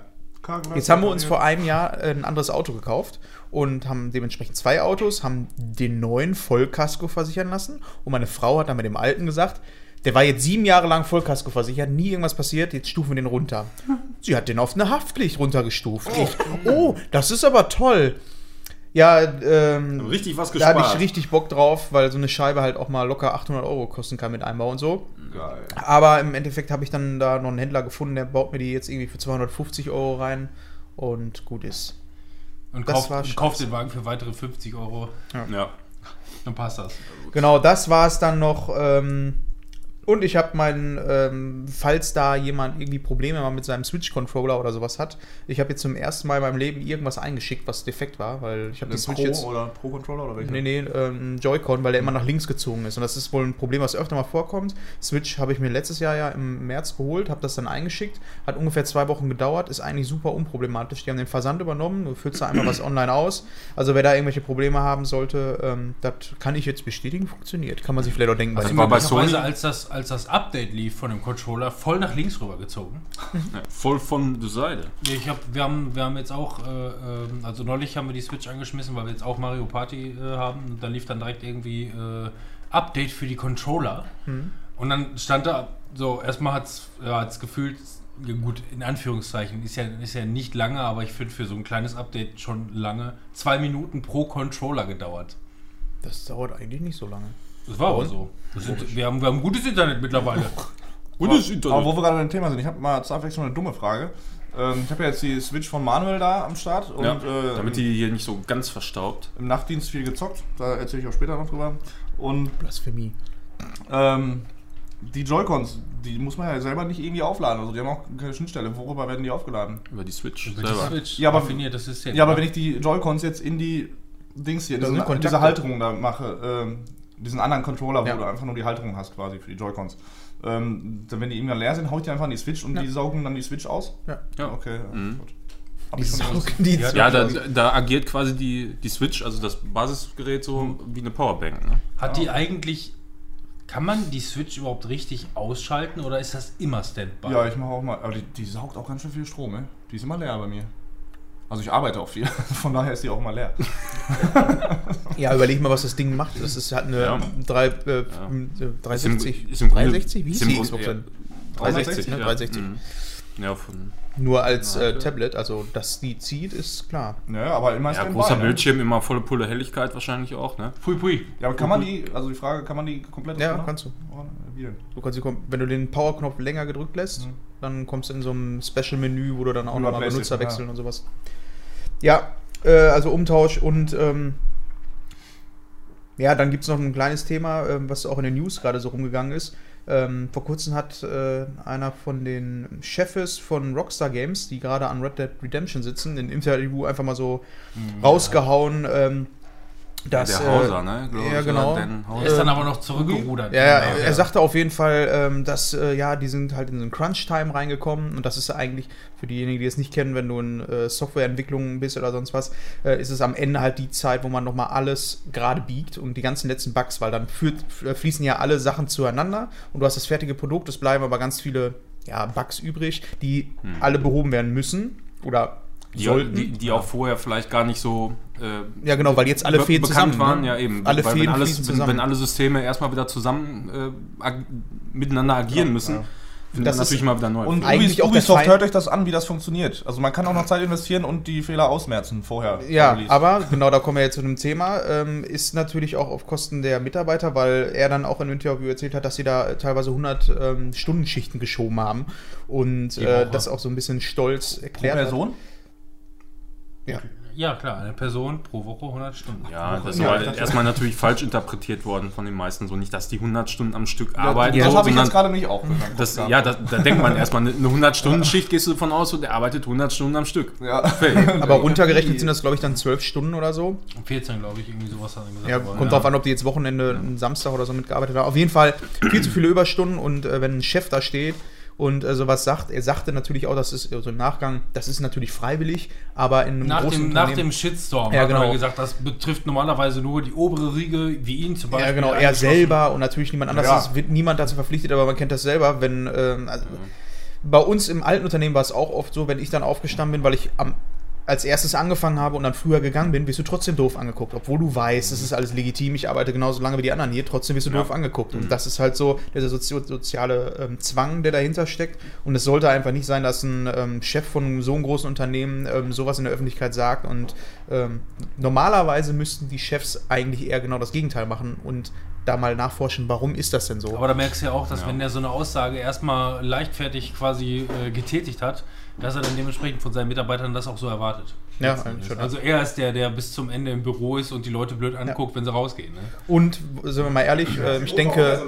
Jetzt haben wir uns vor einem Jahr ein anderes Auto gekauft und haben dementsprechend zwei Autos, haben den neuen Vollkasko versichern lassen und meine Frau hat dann mit dem alten gesagt, der war jetzt sieben Jahre lang Vollkasko versichert, nie irgendwas passiert, jetzt stufen wir den runter. Sie hat den auf eine Haftpflicht runtergestuft. Ich, oh, das ist aber toll. Ja, ähm, Richtig was da habe gespart. ich richtig Bock drauf, weil so eine Scheibe halt auch mal locker 800 Euro kosten kann mit Einbau und so. Geil. Aber im Endeffekt habe ich dann da noch einen Händler gefunden, der baut mir die jetzt irgendwie für 250 Euro rein und gut ist. Und Das kauft, war und kauft den Wagen für weitere 50 Euro. ja. Dann passt das. Genau, das war es dann noch. Ähm, und ich habe meinen, ähm, falls da jemand irgendwie Probleme mal mit seinem Switch-Controller oder sowas hat, ich habe jetzt zum ersten Mal in meinem Leben irgendwas eingeschickt, was defekt war, weil ich habe die Eine Switch Pro jetzt. oder Pro-Controller oder welche? Nee, nee, ähm, Joy-Con, weil der immer nach links gezogen ist. Und das ist wohl ein Problem, was öfter mal vorkommt. Switch habe ich mir letztes Jahr ja im März geholt, habe das dann eingeschickt. Hat ungefähr zwei Wochen gedauert, ist eigentlich super unproblematisch. Die haben den Versand übernommen, du füllst da einmal was online aus. Also wer da irgendwelche Probleme haben sollte, ähm, das kann ich jetzt bestätigen, funktioniert. Kann man sich vielleicht auch denken. bei Also war bei Möglicherweise, Sony- als das, als das Update lief von dem Controller, voll nach links rüber gezogen. ja. Voll von der Seite. Ich hab, wir, haben, wir haben jetzt auch, äh, ähm, also neulich haben wir die Switch angeschmissen, weil wir jetzt auch Mario Party äh, haben. Und dann lief dann direkt irgendwie äh, Update für die Controller. Und dann stand da, so, erstmal hat es ja, hat's gefühlt, ja gut, in Anführungszeichen, ist ja, ist ja nicht lange, aber ich finde für so ein kleines Update schon lange, zwei Minuten pro Controller gedauert. Das dauert eigentlich nicht so lange. Das war aber so. Sind, wir, haben, wir haben gutes Internet mittlerweile. Gutes Aber Internet. wo wir gerade beim Thema sind, ich habe mal zur Abwechslung eine dumme Frage. Ähm, ich habe ja jetzt die Switch von Manuel da am Start und Ja, äh, damit die hier nicht so ganz verstaubt. im Nachtdienst viel gezockt. Da erzähle ich auch später noch drüber. Und Blasphemie. ähm, die Joy-Cons, die muss man ja selber nicht irgendwie aufladen. Also die haben auch keine Schnittstelle. Worüber werden die aufgeladen? Über die Switch Über die selber. Switch Ja, aber- das System. Ja, aber wenn ich die Joy-Cons jetzt in die Dings hier, Kontakte. diese Halterung da mache, ähm, diesen anderen Controller, wo Ja. du einfach nur die Halterung hast quasi für die Joy-Cons. Ähm, dann, wenn die irgendwann leer sind, hau ich die einfach an die Switch und Ja. die saugen dann die Switch aus? Ja. Ja. Okay, ja, Mhm. Die saugen die Ja, Ja, da, Switch da agiert quasi die, die Switch, also das Basisgerät, so wie eine Powerbank. Ne? Hat die eigentlich. Kann man die Switch überhaupt richtig ausschalten oder ist das immer Standby? Ja, ich mache auch mal. Aber die, die saugt auch ganz schön viel Strom, ey. Die ist immer leer bei mir. Also ich arbeite auch viel, von daher ist die auch immer leer. Ja, überleg mal, was das Ding macht. Das ist, hat eine Ja. 3, äh, 360. Ist im Grunde- 360? Wie ist hieß die Xbox ja. denn? 360, ne? ja. 360. Mhm. Ja, von Nur als Ja, äh, ja. Tablet, also dass die zieht, ist klar. Ja, aber immer ja, Standby, großer ne? Bildschirm, immer volle Pulle Helligkeit wahrscheinlich auch. Ne? Pui, pui. Ja, aber kann man die, also die Frage, kann man die komplett Ja, ausmachen? kannst du. Wie denn? Du kannst die, wenn du den Powerknopf länger gedrückt lässt, Mhm. dann kommst du in so einem Special-Menü, wo du dann auch nochmal PlayStation, Benutzer wechseln und sowas. Ja, äh, also Umtausch und ähm, ja, dann gibt es noch ein kleines Thema, ähm, was auch in den News gerade so rumgegangen ist. Ähm, vor kurzem hat äh, einer von den Chefs von Rockstar Games, die gerade an Red Dead Redemption sitzen, in Interview einfach mal so rausgehauen, ähm, dass. der äh, Hauser, ne? glaub ja, ich, genau. Er ist dann aber noch zurückgerudert. Ja, ja, er sagte auf jeden Fall, ähm, dass äh, ja, die sind halt in so einen Crunch-Time reingekommen und das ist eigentlich für diejenigen, die es nicht kennen, wenn du in äh, Softwareentwicklung bist oder sonst was, äh, ist es am Ende halt die Zeit, wo man nochmal alles gerade biegt und die ganzen letzten Bugs, weil dann führt, fließen ja alle Sachen zueinander und du hast das fertige Produkt, es bleiben aber ganz viele ja, Bugs übrig, die alle behoben werden müssen oder Die, sollten. die, die auch vorher vielleicht gar nicht so äh, ja, genau, weil jetzt alle Fäden bekannt zusammen waren, ne? ja eben. Alle Weil Fäden wenn, alles, wenn, wenn alle Systeme erstmal wieder zusammen äh, ag miteinander agieren müssen, ja. Das ist- natürlich mal wieder neu. Und Eigentlich Ubisoft hört euch das an, wie das funktioniert. Also man kann auch noch Zeit investieren und die Fehler ausmerzen vorher. Ja, aber genau, da kommen wir jetzt zu einem Thema, ähm, ist natürlich auch auf Kosten der Mitarbeiter, weil er dann auch in einem Interview erzählt hat, dass sie da teilweise 100 ähm, Stundenschichten geschoben haben und äh, das auch so ein bisschen stolz Pro erklärt Person? Ja. Ja, klar, eine Person pro Woche 100 Stunden. ja, das Ja, ist aber erstmal natürlich falsch interpretiert worden von den meisten. So nicht, dass die 100 Stunden am Stück Ja, arbeiten, das so, habe ich jetzt gerade nicht auch. das, ja, da, da denkt man erstmal, eine 100-Stunden-Schicht gehst du davon aus und der arbeitet 100 Stunden am Stück. ja. Aber runtergerechnet sind das, glaube ich, dann 12 Stunden oder so. 14, glaube ich, irgendwie sowas hat er gesagt. Ja, aber, kommt drauf an, ob die jetzt Wochenende, Samstag oder so mitgearbeitet haben. Auf jeden Fall viel zu viele Überstunden und äh, wenn ein Chef da steht und äh, sowas sagt, er sagte natürlich auch, das ist also im Nachgang, das ist natürlich freiwillig, aber in einem Nach großen dem, nach dem Shitstorm Ja, hat genau. er gesagt, das betrifft normalerweise nur die obere Riege, wie ihn zum Beispiel. Ja, genau, er selber und natürlich niemand anders. Ja. Es wird niemand dazu verpflichtet, aber man kennt das selber, wenn. Ähm, also, Bei uns im alten Unternehmen war es auch oft so, wenn ich dann aufgestanden bin, weil ich am, als erstes angefangen habe und dann früher gegangen bin, wirst du trotzdem doof angeguckt. Obwohl du weißt, es ist alles legitim, ich arbeite genauso lange wie die anderen hier, trotzdem wirst du Ja. doof angeguckt. Und das ist halt so dieser sozio soziale ähm, Zwang, der dahinter steckt. Und es sollte einfach nicht sein, dass ein ähm, Chef von so einem großen Unternehmen ähm, sowas in der Öffentlichkeit sagt. Und ähm, normalerweise müssten die Chefs eigentlich eher genau das Gegenteil machen und da mal nachforschen, warum ist das denn so? Aber da merkst du ja auch, dass Ja. wenn der so eine Aussage erstmal leichtfertig quasi äh, getätigt hat, dass er dann dementsprechend von seinen Mitarbeitern das auch so erwartet. Ja. Also er ist der, der bis zum Ende im Büro ist und die Leute blöd anguckt, wenn sie rausgehen. Ne? Und sind wir mal ehrlich, äh, ich denke,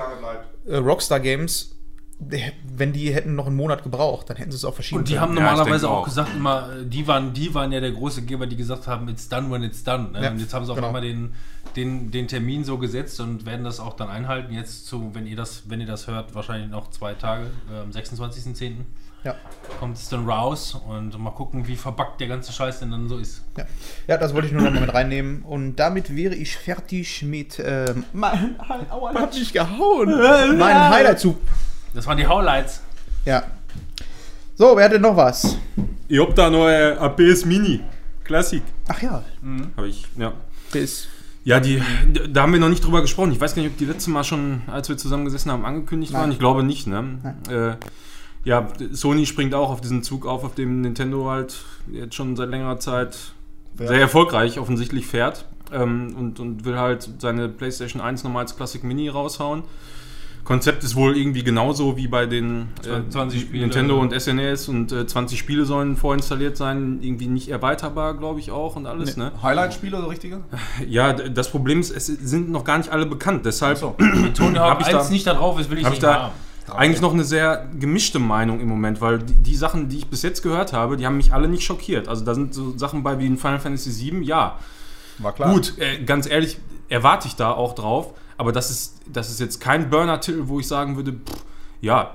äh, Rockstar Games, wenn die hätten noch einen Monat gebraucht, dann hätten sie es auch verschieben Und die können. haben Ja, normalerweise denke auch auch. gesagt immer, äh, die waren, die waren ja der große Geber, die gesagt haben, it's done when it's done. Ne? Ja, und jetzt haben sie auf genau. einmal den, den, den Termin so gesetzt und werden das auch dann einhalten. Jetzt zu, wenn ihr das, wenn ihr das hört, wahrscheinlich noch zwei Tage, äh, am 26.10. Ja. kommt es dann raus und mal gucken, wie verbuggt der ganze Scheiß denn dann so ist. Ja. ja, das wollte ich nur noch mal mit reinnehmen. Und damit wäre ich fertig mit. Ähm, mein, aua, mich gehauen. mein Highlight-Zug. Das waren die Highlights. Ja. So, wer hat denn noch was? Ich hab da noch äh, ein PS Mini. Klassik. Ach ja, Habe ich, ja. bis. Ja, die, da haben wir noch nicht drüber gesprochen. Ich weiß gar nicht, ob die letzte Mal schon, als wir zusammengesessen haben, angekündigt Nein. waren. Ich glaube nicht, ne? Äh, ja, Sony springt auch auf diesen Zug auf, auf dem Nintendo halt jetzt schon seit längerer Zeit Ja. sehr erfolgreich offensichtlich fährt. Ähm, und, und will halt seine PlayStation 1 nochmal als Classic Mini raushauen. Konzept ist wohl irgendwie genauso wie bei den äh, 20 Spiele. Nintendo und SNES und äh, 20 Spiele sollen vorinstalliert sein, irgendwie nicht erweiterbar, glaube ich auch und alles, ne? Highlight-Spiele, so richtige? Ja, das Problem ist, es sind noch gar nicht alle bekannt. Deshalb So. Tony Hab Hawk ich 1 da- nicht da drauf ist, will ich habe nicht ich da haben. Eigentlich noch eine sehr gemischte Meinung im Moment, weil die, die Sachen, die ich bis jetzt gehört habe, die haben mich alle nicht schockiert. Also da sind so Sachen bei wie in Final Fantasy VII, ja. War klar. Gut, äh, ganz ehrlich, erwarte ich da auch drauf, aber das ist, das ist jetzt kein Burner-Titel, wo ich sagen würde, pff, ja,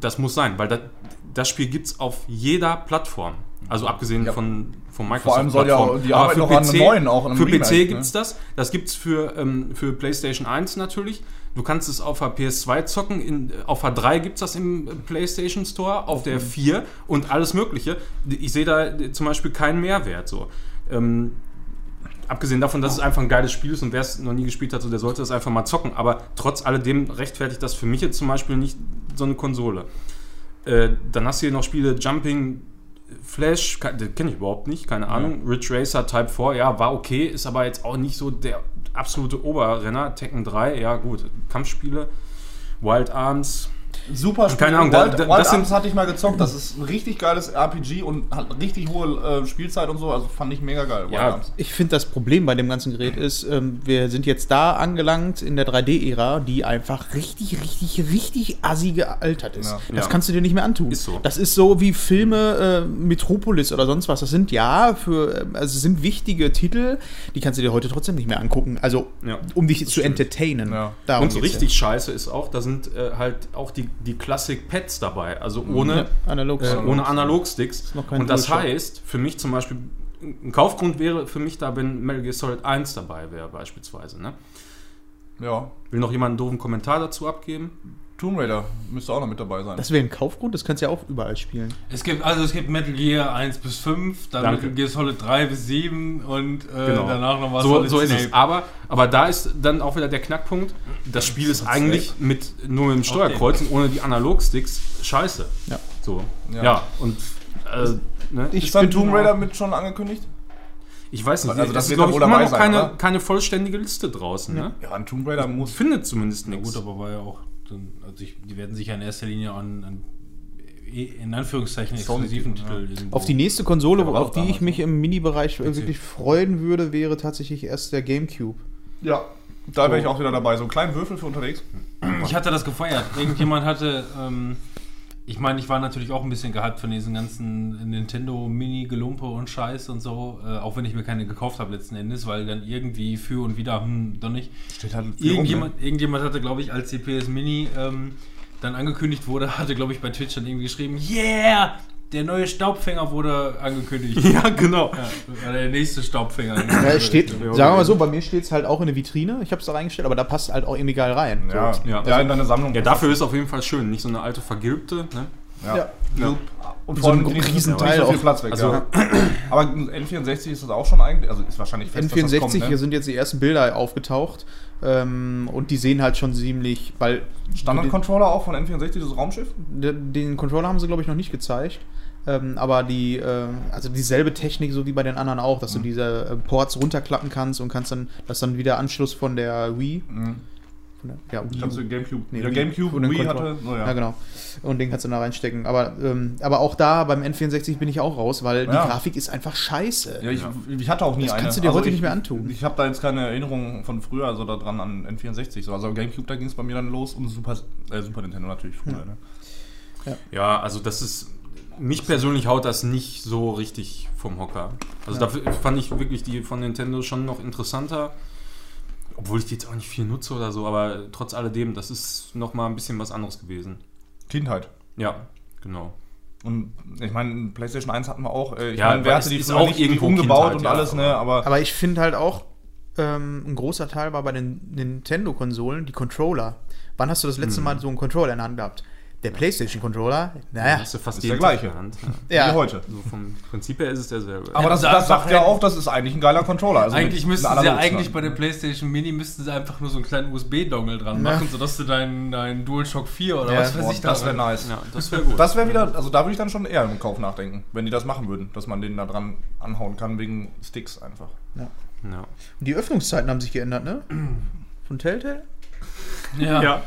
das muss sein, weil das, das Spiel gibt es auf jeder Plattform. Also abgesehen Ja. von, von Microsoft. Vor allem soll ja die Arbeit für noch an einem neuen, auch an Für PC ne? gibt es das. Das gibt es für, ähm, für PlayStation 1 natürlich. Du kannst es auf der PS2 zocken. In, auf der 3 gibt es das im PlayStation Store, auf der 4 und alles Mögliche. Ich sehe da zum Beispiel keinen Mehrwert. So. Ähm, abgesehen davon, dass es einfach ein geiles Spiel ist und wer es noch nie gespielt hat, so, der sollte das einfach mal zocken. Aber trotz alledem rechtfertigt das für mich jetzt zum Beispiel nicht so eine Konsole. Äh, dann hast du hier noch Spiele Jumping Flash, kenne ich überhaupt nicht, keine Ahnung. Ridge Racer Type 4, ja, war okay, ist aber jetzt auch nicht so der absolute Oberrenner. Tekken 3, ja gut, Kampfspiele. Wild Arms, Super Spiel. Keine Ahnung, da- Wild, da- Wild das sind- Arms hatte ich mal gezockt. Das ist ein richtig geiles RPG und hat richtig hohe äh, Spielzeit und so. Also fand ich mega geil. Wild Ja. Arms. Ich finde, das Problem bei dem ganzen Gerät ist, ähm, wir sind jetzt da angelangt in der 3D-Ära, die einfach richtig, richtig, richtig assi gealtert ist. Ja. Das Ja. kannst du dir nicht mehr antun. Ist so. Das ist so wie Filme äh, Metropolis oder sonst was. Das sind ja für, ähm, also es sind wichtige Titel, die kannst du dir heute trotzdem nicht mehr angucken. Also Ja, um dich zu stimmt. entertainen. Und so richtig scheiße ist auch, da sind äh, halt auch die, die Classic Pads dabei. Also ohne, Ja, analog. äh, ohne Analogsticks. Und das DualShock. heißt, für mich zum Beispiel, ein Kaufgrund wäre für mich da, wenn Metal Gear Solid 1 dabei wäre, beispielsweise. Ne? Ja. Will noch jemand einen doofen Kommentar dazu abgeben? Tomb Raider müsste auch noch mit dabei sein. Das wäre ein Kaufgrund, das kannst du ja auch überall spielen. Es gibt, also es gibt Metal Gear 1 bis 5, dann Danke. Metal Gear Solid 3 bis 7 und äh, Genau. danach noch was So, Solid so ist es. Aber, aber da ist dann auch wieder der Knackpunkt. Das Spiel ist eigentlich mit nur mit dem Steuerkreuz und ohne die Analogsticks scheiße. Ja. So. Ja. Ja, und äh, ne? Ich ist dann bin- Tomb Raider mit schon angekündigt? ich weiß nicht, Also das ist wird glaube doch ich wohl immer noch sein, keine, oder? keine vollständige Liste draußen. Ne? Ja, ein Tomb Raider muss. Findet zumindest nichts. gut, aber war ja auch, also ich, die werden sich ja in erster Linie an, an in Anführungszeichen exklusiven ja. Titel irgendwo- Auf die nächste Konsole, Ja, auf die ich mich im Mini-Bereich wirklich freuen würde, wäre tatsächlich erst der Gamecube. Ja, da wäre ich auch wieder dabei. So einen kleinen Würfel für unterwegs. Ich hatte das gefeiert. Irgendjemand hatte, ähm, ich meine, ich war natürlich auch ein bisschen gehypt von diesen ganzen Nintendo Mini-Gelumpe und Scheiß und so, äh, auch wenn ich mir keine gekauft habe letzten Endes, weil dann irgendwie für und wieder, hm, doch nicht. Steht halt viel rum, Irgendjemand, irgendjemand hatte, glaube ich, als die PS Mini ähm, dann angekündigt wurde, hatte, glaube ich, bei Twitch dann irgendwie geschrieben, yeah, der neue Staubfänger wurde angekündigt. Ja, genau. Ja, der nächste Staubfänger. Ja, es steht, sagen wir mal so, bei mir steht es halt auch in der Vitrine. Ich habe es da reingestellt, aber da passt halt auch irgendwie geil rein. Ja, So. Ja. ja, in deine Sammlung. Ja, dafür ist auf jeden Fall schön. Nicht so eine alte vergilbte. Ne? Ja. Ja. Ja. Und So ein Riesenteil auch. Platz weg. Also- ja. Aber ein N64 ist das auch schon eigentlich, also ist wahrscheinlich fest, dass das N64, kommt, hier ne? sind jetzt die ersten Bilder aufgetaucht. Ähm, und die sehen halt schon ziemlich, weil Standard-Controller auch von N64, das Raumschiff? den, den Controller haben sie, glaube ich, noch nicht gezeigt. Ähm, aber die, äh, also dieselbe Technik, so wie bei den anderen auch, dass du diese äh, Ports runterklappen kannst und kannst dann, das ist dann wieder Anschluss von der Wii. Mhm. Von der, ja, Wii. Ich glaube, so Gamecube. Nee, ja, Wii. Gamecube, Und Wii Controller. hatte, so Ja. ja. genau. Und den kannst du da reinstecken. Aber, ähm, aber auch da beim N64 bin ich auch raus, weil Ja. die Grafik ist einfach scheiße. Ja, ich, ich hatte auch nie Das eine. kannst du dir heute ich, nicht mehr antun. Ich habe da jetzt keine Erinnerung von früher so daran an N64. So. Also Gamecube, da ging es bei mir dann los und Super, äh, Super Nintendo natürlich früher. Ne? Ja, also das ist. Mich persönlich haut das nicht so richtig vom Hocker. Also dafür fand ich wirklich die von Nintendo schon noch interessanter. Obwohl ich die jetzt auch nicht viel nutze oder so, aber trotz alledem, das ist noch mal ein bisschen was anderes gewesen. Kindheit. Ja, genau. Und ich meine, PlayStation 1 hatten wir auch. Äh, ich Ja, meine, wer hatte es die auch irgendwo umgebaut Kindheit, und ja, alles, ne? Aber Aber ich finde halt auch, ähm, ein großer Teil war bei den Nintendo-Konsolen die Controller. Wann hast du das Hm. letzte Mal so einen Controller in der Hand gehabt? Der PlayStation-Controller? Naja. hast du fast ist der gleiche. Hand. Ja. wie heute. So vom Prinzip her ist es derselbe. Aber das, Ja, das sagt sag- ja auch, das ist eigentlich ein geiler Controller. Also eigentlich müssten sie ja eigentlich bei der PlayStation Mini müssten sie einfach nur so einen kleinen USB-Dongle dran Ja. machen, sodass du deinen deinen DualShock 4 oder Ja, was weiß Boah, ich das wäre da nice. ja, das wäre gut. Das wäre wieder, also da würde ich dann schon eher im Kauf nachdenken, wenn die das machen würden, dass man den da dran anhauen kann wegen Sticks einfach. ja. Und die Öffnungszeiten haben sich geändert, ne? Von Telltale? Ja. ja.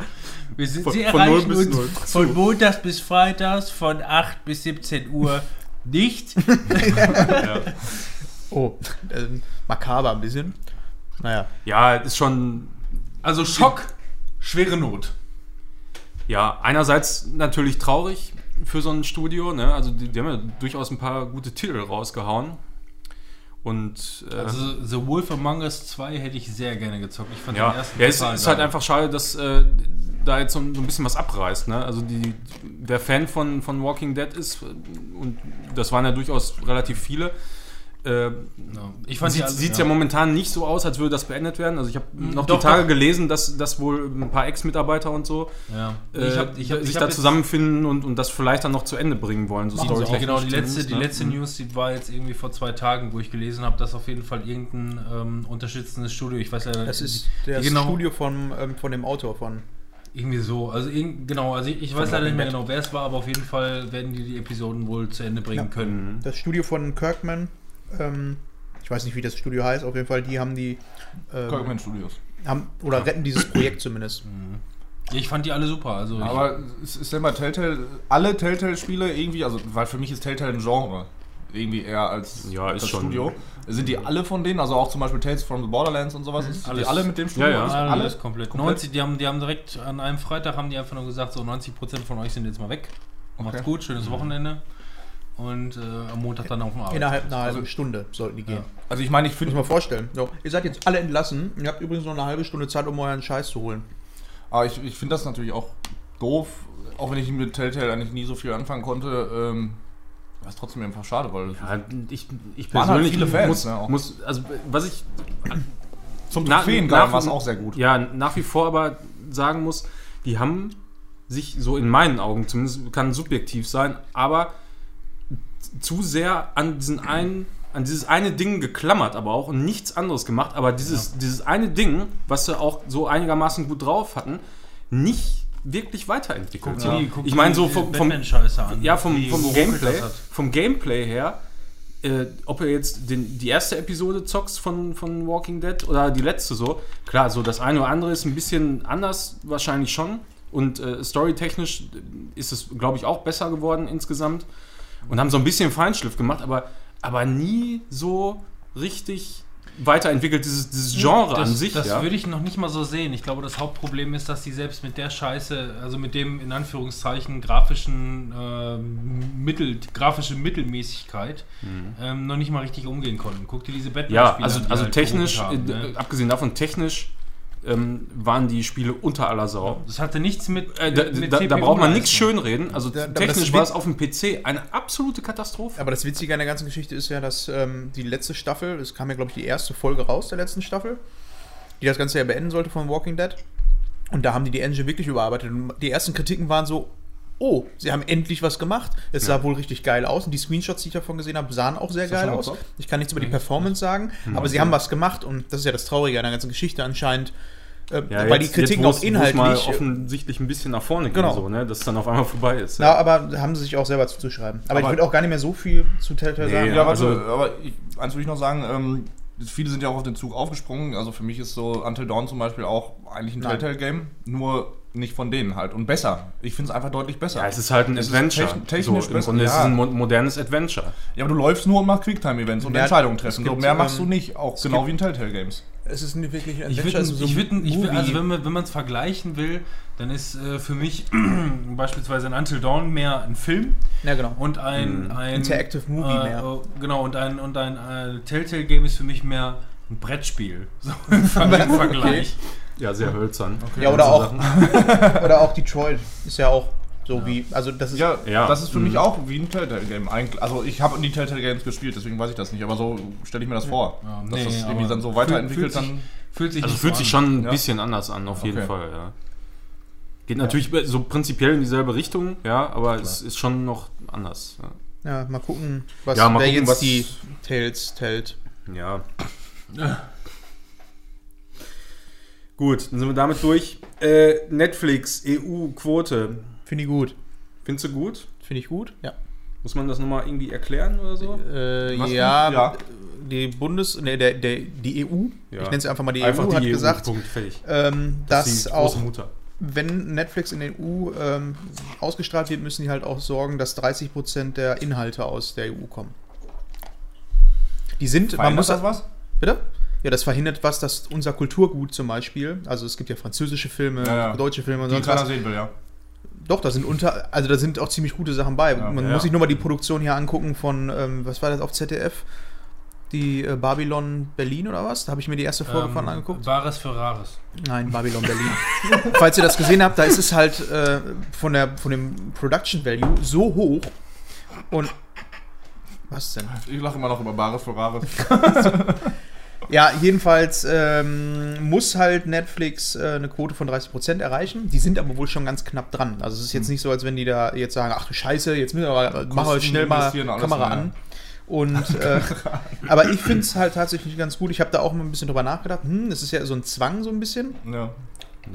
Wir sind, Von- sie von erreichen 0 bis uns 0. von Montags bis Freitags von 8 bis 17 Uhr nicht. Oh, äh, makaber ein bisschen. Naja. ja, ist schon Also Schock, schwere Not. Ja, einerseits natürlich traurig für so ein Studio, ne? Also die, die haben ja durchaus ein paar gute Titel rausgehauen. Und äh, Also The Wolf Among Us 2 hätte ich sehr gerne gezockt. Ich fand ja, den ersten ja es ist halt einfach schade, dass äh, da jetzt so, ein- so ein bisschen was abreißt. Ne? Also die, wer Fan von, von Walking Dead ist, äh, und das waren ja durchaus relativ viele, äh, Ja. Ich fand sieht alle- es ja. momentan nicht so aus, als würde das beendet werden. Also ich habe noch doch, die Tage doch. gelesen, dass, dass wohl ein paar Ex-Mitarbeiter und so Ja. äh, ich hab, ich hab, sich ich da zusammenfinden und, und das vielleicht dann noch zu Ende bringen wollen. So Die, storytechnisch genau, die letzte, zumindest, die ne? letzte News, die war jetzt irgendwie vor zwei Tagen, wo ich gelesen habe, dass auf jeden Fall irgendein ähm, unterstützendes Studio, ich weiß leider Das die- ist das genau, Studio von, ähm, von dem Autor von. irgendwie so. Also genau, also ich, ich weiß leider nicht mehr genau, wer es war, aber auf jeden Fall werden die die Episoden wohl zu Ende bringen Ja. können. Das Studio von Kirkman. Ähm, ich weiß nicht, wie das Studio heißt. Auf jeden Fall, die haben die. Ähm, Kirkman Studios. haben, oder retten dieses Projekt zumindest. Ich fand die alle super. Also Aber es ist denn bei Telltale, alle Telltale-Spiele irgendwie, also weil für mich ist Telltale ein Genre. Irgendwie eher als Ja, ist das schon. Studio. Sind die alle von denen, also auch zum Beispiel Tales from the Borderlands und sowas, ist Alles. die alle mit dem Studio? Ja, ja. Alles Alle? komplett. komplett? 90, die haben, die haben direkt an einem Freitag haben die einfach nur gesagt, so 90% von euch sind jetzt mal weg. Macht's Okay. gut, schönes Wochenende. Und äh, am Montag dann auf dem Arbeit. Innerhalb einer halben Also- Stunde sollten die gehen. Ja. Also ich meine, ich Muss finde, mal vorstellen. So, ihr seid jetzt alle entlassen. Ihr habt übrigens noch eine halbe Stunde Zeit, um euren Scheiß zu holen. aber ich, ich finde das natürlich auch doof, auch wenn ich mit Telltale eigentlich nie so viel anfangen konnte. Ähm, war es trotzdem einfach schade, weil Ja, ich, ich halt persönlich viele Fans, muss, ne, auch. muss, also was ich zum Trophäen nach- war es auch sehr gut. ja nach wie vor aber sagen muss, die haben sich so in meinen Augen zumindest kann subjektiv sein, aber zu sehr an diesen einen an dieses eine Ding geklammert, aber auch und nichts anderes gemacht, aber dieses, dieses eine Ding, was sie auch so einigermaßen gut drauf hatten, nicht wirklich weiterentwickelt. Guck ich meine so vom, vom ja vom, vom Gameplay, vom Gameplay her, äh, ob er jetzt den, die erste Episode zockst von, von Walking Dead oder die letzte so, klar, so das eine oder andere ist ein bisschen anders, wahrscheinlich schon. Und äh, storytechnisch ist es, glaube ich, auch besser geworden insgesamt. Und haben so ein bisschen Feinschliff gemacht, aber, aber nie so richtig weiterentwickelt, dieses, dieses Genre das, an sich. Das ja. würde ich noch nicht mal so sehen. Ich glaube, das Hauptproblem ist, dass die selbst mit der Scheiße, also mit dem in Anführungszeichen grafischen äh, Mittel, grafische Mittelmäßigkeit, ähm, noch nicht mal richtig umgehen konnten. Guck dir diese Batman Mhm. Ja, also, also technisch, haben, äh, ne? abgesehen davon, technisch ähm, waren die Spiele unter aller Sau. Das hatte nichts mit. Äh, da, mit da, da braucht man nichts schönreden. Also Da- technisch war es auf dem PC eine absolute Katastrophe. Aber das Witzige an der ganzen Geschichte ist ja, dass ähm, die letzte Staffel, es kam ja, glaube ich, die erste Folge raus der letzten Staffel, die das Ganze ja beenden sollte von Walking Dead. Und da haben die die Engine wirklich überarbeitet. Und die ersten Kritiken waren so, oh, sie haben endlich was gemacht. Es sah wohl richtig geil aus. Und die Screenshots, die ich davon gesehen habe, sahen auch sehr geil aus. Ich kann nichts über die Performance sagen, aber sie haben was gemacht. Und das ist ja das Traurige an der ganzen Geschichte anscheinend. Äh, weil die Kritiken jetzt, auch wo's mal inhaltlich... offensichtlich ein bisschen nach vorne ging, Genau. so, ne? dass es dann auf einmal vorbei ist. Na, aber haben sie sich auch selber zuzuschreiben. Aber, ich Aber- würde auch gar nicht mehr so viel zu Telltale Nee, sagen. Ja, Ja, warte, also- aber ich, eins würde ich noch sagen, ähm, viele sind ja auch auf den Zug aufgesprungen. Also für mich ist so Until Dawn zum Beispiel auch eigentlich ein. Telltale-Game, nur nicht von denen halt. Und besser. Ich finde es einfach deutlich besser. ja, es ist halt ein Es ist Adventure. techn- technisch so, Im besser, Grunde ist es ja. ein mo modernes Adventure. Ja, aber du läufst nur und machst Quicktime-Events und Ja, Entscheidungen treffen. so mehr machst ähm, du nicht, auch genau wie in Telltale-Games. Es ist nicht wirklich ein Ich Adventure, ist so ich würde, ein ich würde, also wenn man es vergleichen will, dann ist äh, für mich beispielsweise ein Until Dawn mehr ein Film ja, genau. und ein, ein Interactive Movie äh, mehr. äh, Genau und ein und ein äh, Telltale Game ist für mich mehr ein Brettspiel. So im Ver- im Vergleich. Ja, sehr hölzern. Ja, oder auch, oder auch Detroit ist ja auch so wie, also das ist, Ja, Ja. das ist für Mhm. mich auch wie ein Telltale-Game. Also ich habe nie Telltale-Games gespielt, deswegen weiß ich das nicht. Aber so stelle ich mir das vor. Ja, dass nee, das irgendwie dann so fühlt- weiterentwickelt fühlt sich- dann... Fühlt sich Also fühlt so sich an. schon ein Ja. bisschen anders an, auf jeden Okay. Fall, ja. Geht natürlich so prinzipiell in dieselbe Richtung, ja, aber es ist schon noch anders. ja, mal gucken, was, Ja, mal wer gucken, jetzt was- die Tales tellt. Ja. Gut, dann sind wir damit durch. Äh, Netflix, EU-Quote. Finde ich gut. Findest du gut? Finde ich gut, ja. Muss man das nochmal irgendwie erklären oder so? Äh, ja? Ja. die Bundes, ne, der, der, die EU, Ja. ich nenne es einfach mal die Einfach EU, die hat EU, gesagt, Punkt, ähm, Das dass ist die auch, wenn Netflix in der EU ähm, ausgestrahlt wird, müssen die halt auch sorgen, dass 30% der Inhalte aus der EU kommen. Die sind, man muss das was? Bitte? Ja, das verhindert was, dass unser Kulturgut zum Beispiel, also es gibt ja französische Filme, Ja, ja. deutsche Filme und Die sonst keiner was. sehen will, ja. Doch, da sind unter, also da sind auch ziemlich gute Sachen bei. Ja, Man ja. muss sich nur mal die Produktion hier angucken von, ähm, was war das auf ZDF? Die äh, Babylon Berlin oder was? Da habe ich mir die erste Folge von angeguckt. Bares für Rares. Nein, Babylon Berlin. Falls ihr das gesehen habt, da ist es halt äh, von, der, von dem Production Value so hoch und was denn? Ich lache immer noch über Bares für Rares. Ja, jedenfalls ähm, muss halt Netflix äh, eine Quote von 30% erreichen. Die sind aber wohl schon ganz knapp dran. Also es ist jetzt nicht so, als wenn die da jetzt sagen, ach du Scheiße, jetzt müssen wir aber machen wir schnell mal alles Kamera an. Und äh, aber ich finde es halt tatsächlich ganz gut. Ich habe da auch mal ein bisschen drüber nachgedacht. Hm, es ist ja so ein Zwang so ein bisschen. Ja.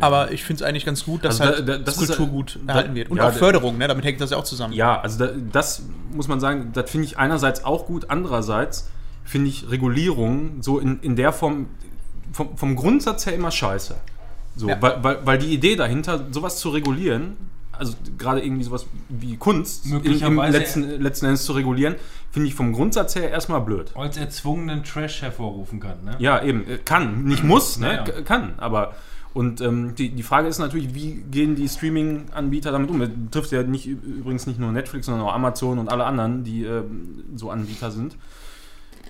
Aber ich finde es eigentlich ganz gut, dass Also halt da- da- das, das ist- Kulturgut da- erhalten wird. Und ja, auch Förderung, ne? damit hängt das ja auch zusammen. Ja, also da, das muss man sagen, das finde ich einerseits auch gut, andererseits finde ich Regulierung so in, in der Form vom, vom Grundsatz her immer scheiße. So, Ja. weil, weil, weil die Idee dahinter, sowas zu regulieren, also gerade irgendwie sowas wie Kunst im, letzten, letzten Endes zu regulieren, finde ich vom Grundsatz her erstmal blöd. Als erzwungenen Trash hervorrufen kann, ne? Ja, eben. äh, Kann. Nicht muss, ne? Ja, ja. K- Kann. Aber. Und ähm, die, die Frage ist natürlich, wie gehen die Streaming-Anbieter damit um? Das trifft ja nicht, übrigens nicht nur Netflix, sondern auch Amazon und alle anderen, die ähm, so Anbieter sind.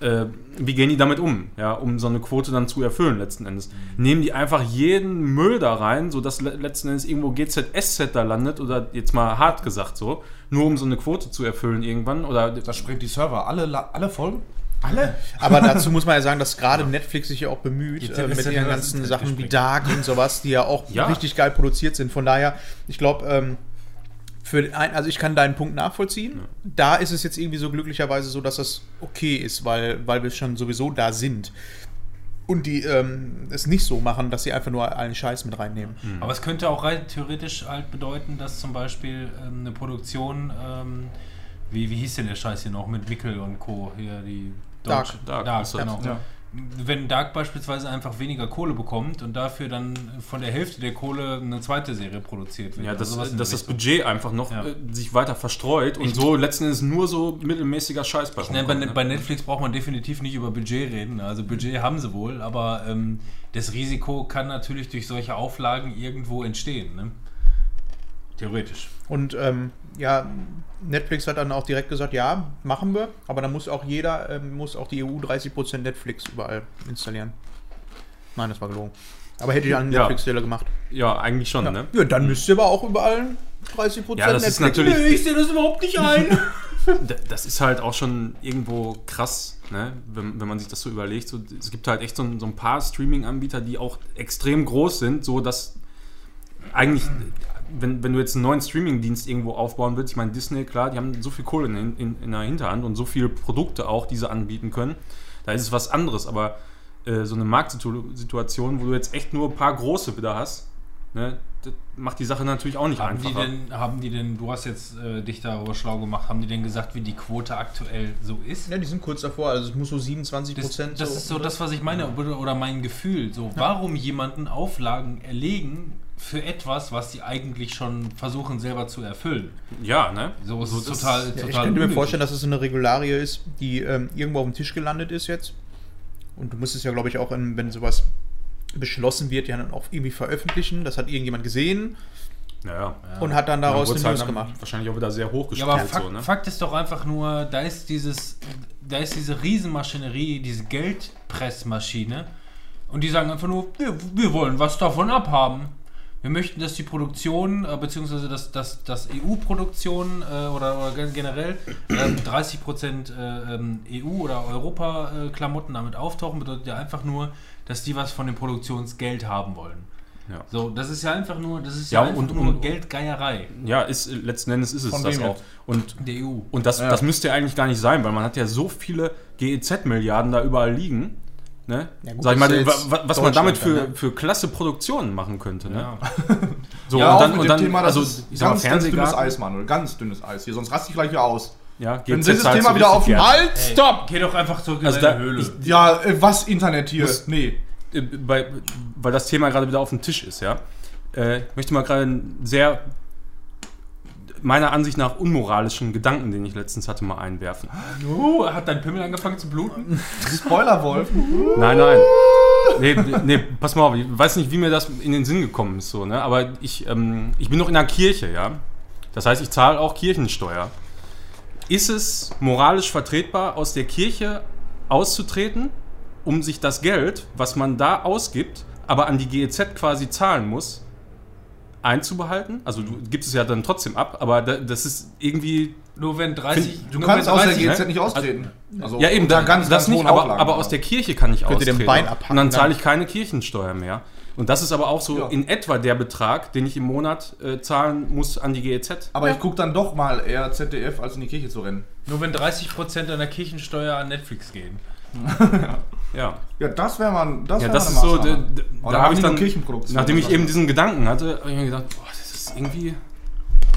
Äh, wie gehen die damit um, ja, um so eine Quote dann zu erfüllen letzten Endes? Nehmen die einfach jeden Müll da rein, sodass le letzten Endes irgendwo GZSZ da landet oder jetzt mal hart gesagt so, nur um so eine Quote zu erfüllen irgendwann? Oder Das sprengt die Server. Alle, alle Folgen? Alle? Aber dazu muss man ja sagen, dass gerade Netflix sich ja auch bemüht äh, mit ja ihren ganzen Sachen wie. Dark und sowas, die ja auch Ja. richtig geil produziert sind. Von daher, ich glaube, ähm, für ein, also ich kann deinen Punkt nachvollziehen. Da ist es jetzt irgendwie so glücklicherweise so, dass das okay ist, weil, weil wir schon sowieso da sind. Und die ähm, es nicht so machen, dass sie einfach nur allen Scheiß mit reinnehmen. Aber es könnte auch rein theoretisch halt bedeuten, dass zum Beispiel ähm, eine Produktion, ähm, wie, wie hieß denn der Scheiß hier noch, mit Wickel und Co. Hier, die Dark. Deutsche- Dark, Dark ist das. genau. Ja. Wenn Dark beispielsweise einfach weniger Kohle bekommt und dafür dann von der Hälfte der Kohle eine zweite Serie produziert wird. Ja, oder dass, das Richtung. Budget einfach noch Ja. äh, sich weiter verstreut und so letzten Endes nur so mittelmäßiger Scheiß bei Ich nenne, bei, ne? bei Netflix braucht man definitiv nicht über Budget reden. Also Budget haben sie wohl, aber ähm, das Risiko kann natürlich durch solche Auflagen irgendwo entstehen. Ne? Theoretisch. Und ähm, ja, Netflix hat dann auch direkt gesagt, ja, machen wir, aber dann muss auch jeder, ähm, muss auch die EU 30% Netflix überall installieren. Nein, das war gelogen. Aber hätte ich an Ja. Netflix-Stelle gemacht. Ja, eigentlich schon, Ja. ne? ja, dann müsst ihr aber auch überall 30% Ja, das ist natürlich- Nee, ich sehe das überhaupt nicht ein. Das ist halt auch schon irgendwo krass, ne? wenn, wenn man sich das so überlegt. So, es gibt halt echt so, ein- so ein paar Streaming-Anbieter, die auch extrem groß sind, so dass eigentlich, wenn, wenn du jetzt einen neuen Streaming-Dienst irgendwo aufbauen willst, ich meine, Disney, klar, die haben so viel Kohle in, in, in der Hinterhand und so viele Produkte auch, die sie anbieten können, da ist es was anderes, aber äh, so eine Marktsituation, wo du jetzt echt nur ein paar große wieder hast, ne? das macht die Sache natürlich auch nicht haben, die einfacher. denn, haben die denn, du hast jetzt äh, dich darüber schlau gemacht, haben die denn gesagt, wie die Quote aktuell so ist? Ja, die sind kurz davor, also es muss so 27%. Das, das ist so das, was ich meine, oder, oder mein Gefühl. So, warum jemanden Auflagen erlegen für etwas, was die eigentlich schon versuchen selber zu erfüllen? ja, ne? So ist es das- total, Ja, total ich könnte mir vorstellen, dass es so eine Regularie ist, die ähm, irgendwo auf dem Tisch gelandet ist jetzt. Und du musst es ja, glaube ich, auch, in, wenn sowas beschlossen wird, ja dann auch irgendwie veröffentlichen. Das hat irgendjemand gesehen Ja, ja. und hat dann daraus eine es News gemacht. Wahrscheinlich auch wieder sehr Ja, hochgestellt. aber Fakt, so, ne? Fakt ist doch einfach nur, da ist dieses, da ist diese Riesenmaschinerie, diese Geldpressmaschine und die sagen einfach nur, wir, wir wollen was davon abhaben. Wir möchten, dass die Produktion, äh, beziehungsweise dass, dass, dass EU-Produktion äh, oder, oder gen- generell ähm, 30% äh, ähm, EU- oder Europa-Klamotten damit auftauchen, bedeutet ja einfach nur, dass die was von dem Produktionsgeld haben wollen. Ja. So, das ist ja einfach nur, das ist Ja, ja, einfach und- nur und- Geldgeierei Ja, ist, letzten Endes ist es Von das auch. Und, der EU. und das, Ja. das müsste ja eigentlich gar nicht sein, weil man hat ja so viele GEZ-Milliarden da überall liegen. Ne? Ja, gut, Sag ich das mal, was man damit für, dann, ne? für klasse Produktionen machen könnte. Ne? Ja. So, Ja, und auch dann, und dann Thema, das also, ist ich sag mal, ganz, ganz dünnes. Eis, Manuel. Ganz dünnes Eis hier, sonst raste ich gleich wieder aus. Ja, Wenn GEZ dieses zahlt Thema wieder auf- Geld. Halt, Ey, stopp! Geh doch einfach zurück in Also deine da- Höhle. ich- Ja, äh, was Internet hier? Muss- nee. Äh, bei, weil das Thema gerade wieder auf dem Tisch ist, ja. Äh, ich möchte mal gerade einen sehr meiner Ansicht nach unmoralischen Gedanken, den ich letztens hatte, mal einwerfen. Oh, hat dein Pimmel angefangen zu bluten? Spoilerwolf. Nein, nein. Nee, nee, pass mal auf, ich weiß nicht, wie mir das in den Sinn gekommen ist, so, ne? aber ich, ähm, ich bin noch in der Kirche, ja. Das heißt, ich zahle auch Kirchensteuer. Ist es moralisch vertretbar, aus der Kirche auszutreten, um sich das Geld, was man da ausgibt, aber an die GEZ quasi zahlen muss, einzubehalten? Also du gibst es ja dann trotzdem ab, aber da, das ist irgendwie Nur wenn 30. Du nur kannst aus der 30 GZ ne? nicht austreten. Also Ja, eben, da, das nicht, hohen aber, aber aus der Kirche kann ich Könnt ihr dem austreten. Bein abhacken, Und dann dann? zahle ich keine Kirchensteuer mehr. Und das ist aber auch so Ja. in etwa der Betrag, den ich im Monat äh, zahlen muss an die GEZ. Aber ich gucke dann doch mal eher ZDF, als in die Kirche zu rennen. Nur wenn 30% deiner Kirchensteuer an Netflix gehen. Ja, Ja, das wäre mal, das ja wär das ist eine so, da, da, habe ich dann, Kirchenproduktion nachdem ich eben diesen Gedanken hatte, habe ich mir gedacht, boah, das ist irgendwie,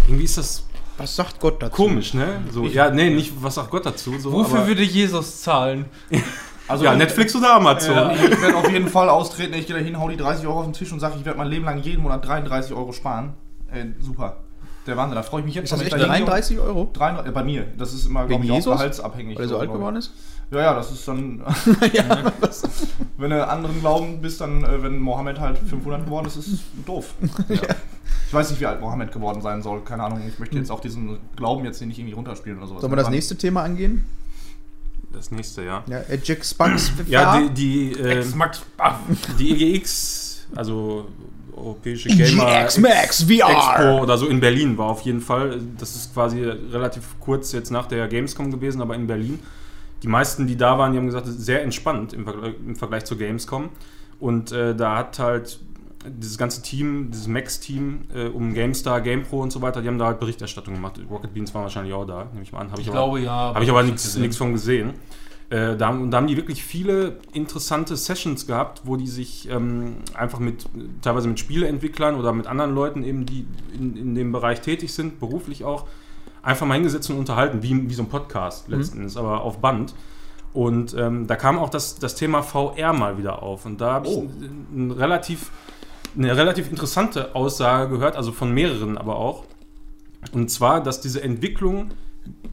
irgendwie ist das Was sagt Gott dazu? komisch, ne? So, ja, nee, nicht, was sagt Gott dazu? So, Wofür aber, würde Jesus zahlen? Also ja, ich- Netflix oder Amazon? Ich werde auf jeden Fall austreten. Ich gehe da hin, hau die 30 Euro auf den Tisch und sage, ich werde mein Leben lang jeden Monat 33 Euro sparen. Äh, super. Der Wahnsinn, da freue ich mich jetzt Ist das echt wenn ich da hingehe. 33 Euro? 33, äh, bei mir. Das ist immer, glaube ich, auch gehaltsabhängig. Weil er so alt geworden ist? Ja, ja, das ist dann. ja, wenn du anderen Glauben bist, dann, äh, wenn Mohammed halt 500 geworden ist, ist es doof. Ja. Ich weiß nicht, wie alt Mohammed geworden sein soll. Keine Ahnung. Ich möchte jetzt auch diesen Glauben jetzt hier nicht irgendwie runterspielen oder sowas. Sollen wir das nächste Thema angehen? Das nächste, ja. Ja, Jack Spunks Ja, die, die, äh, die EGX, also Europäische Gamer Max VR. Expo oder so in Berlin war auf jeden Fall. Das ist quasi relativ kurz jetzt nach der Gamescom gewesen, aber in Berlin. die meisten, die da waren, die haben gesagt, es ist sehr entspannt im Vergleich, im Vergleich zur Gamescom. Und äh, da hat halt dieses ganze Team, dieses Max-Team äh, um GameStar, GamePro und so weiter, die haben da halt Berichterstattung gemacht. Rocket Beans waren wahrscheinlich auch da, nehme ich mal an. Hab Ich aber- glaube ja. habe ich aber nichts von gesehen. Äh, da, haben- und da haben die wirklich viele interessante Sessions gehabt, wo die sich ähm, einfach mit, teilweise mit Spieleentwicklern oder mit anderen Leuten eben, die in, in dem Bereich tätig sind, beruflich auch, einfach mal hingesetzt und unterhalten, wie, wie so ein Podcast letzten Endes, aber auf Band. Und ähm, da kam auch das, das Thema VR mal wieder auf. Und da habe ich Oh. ein, ein relativ, eine relativ interessante Aussage gehört, also von mehreren aber auch. Und zwar, dass diese Entwicklung,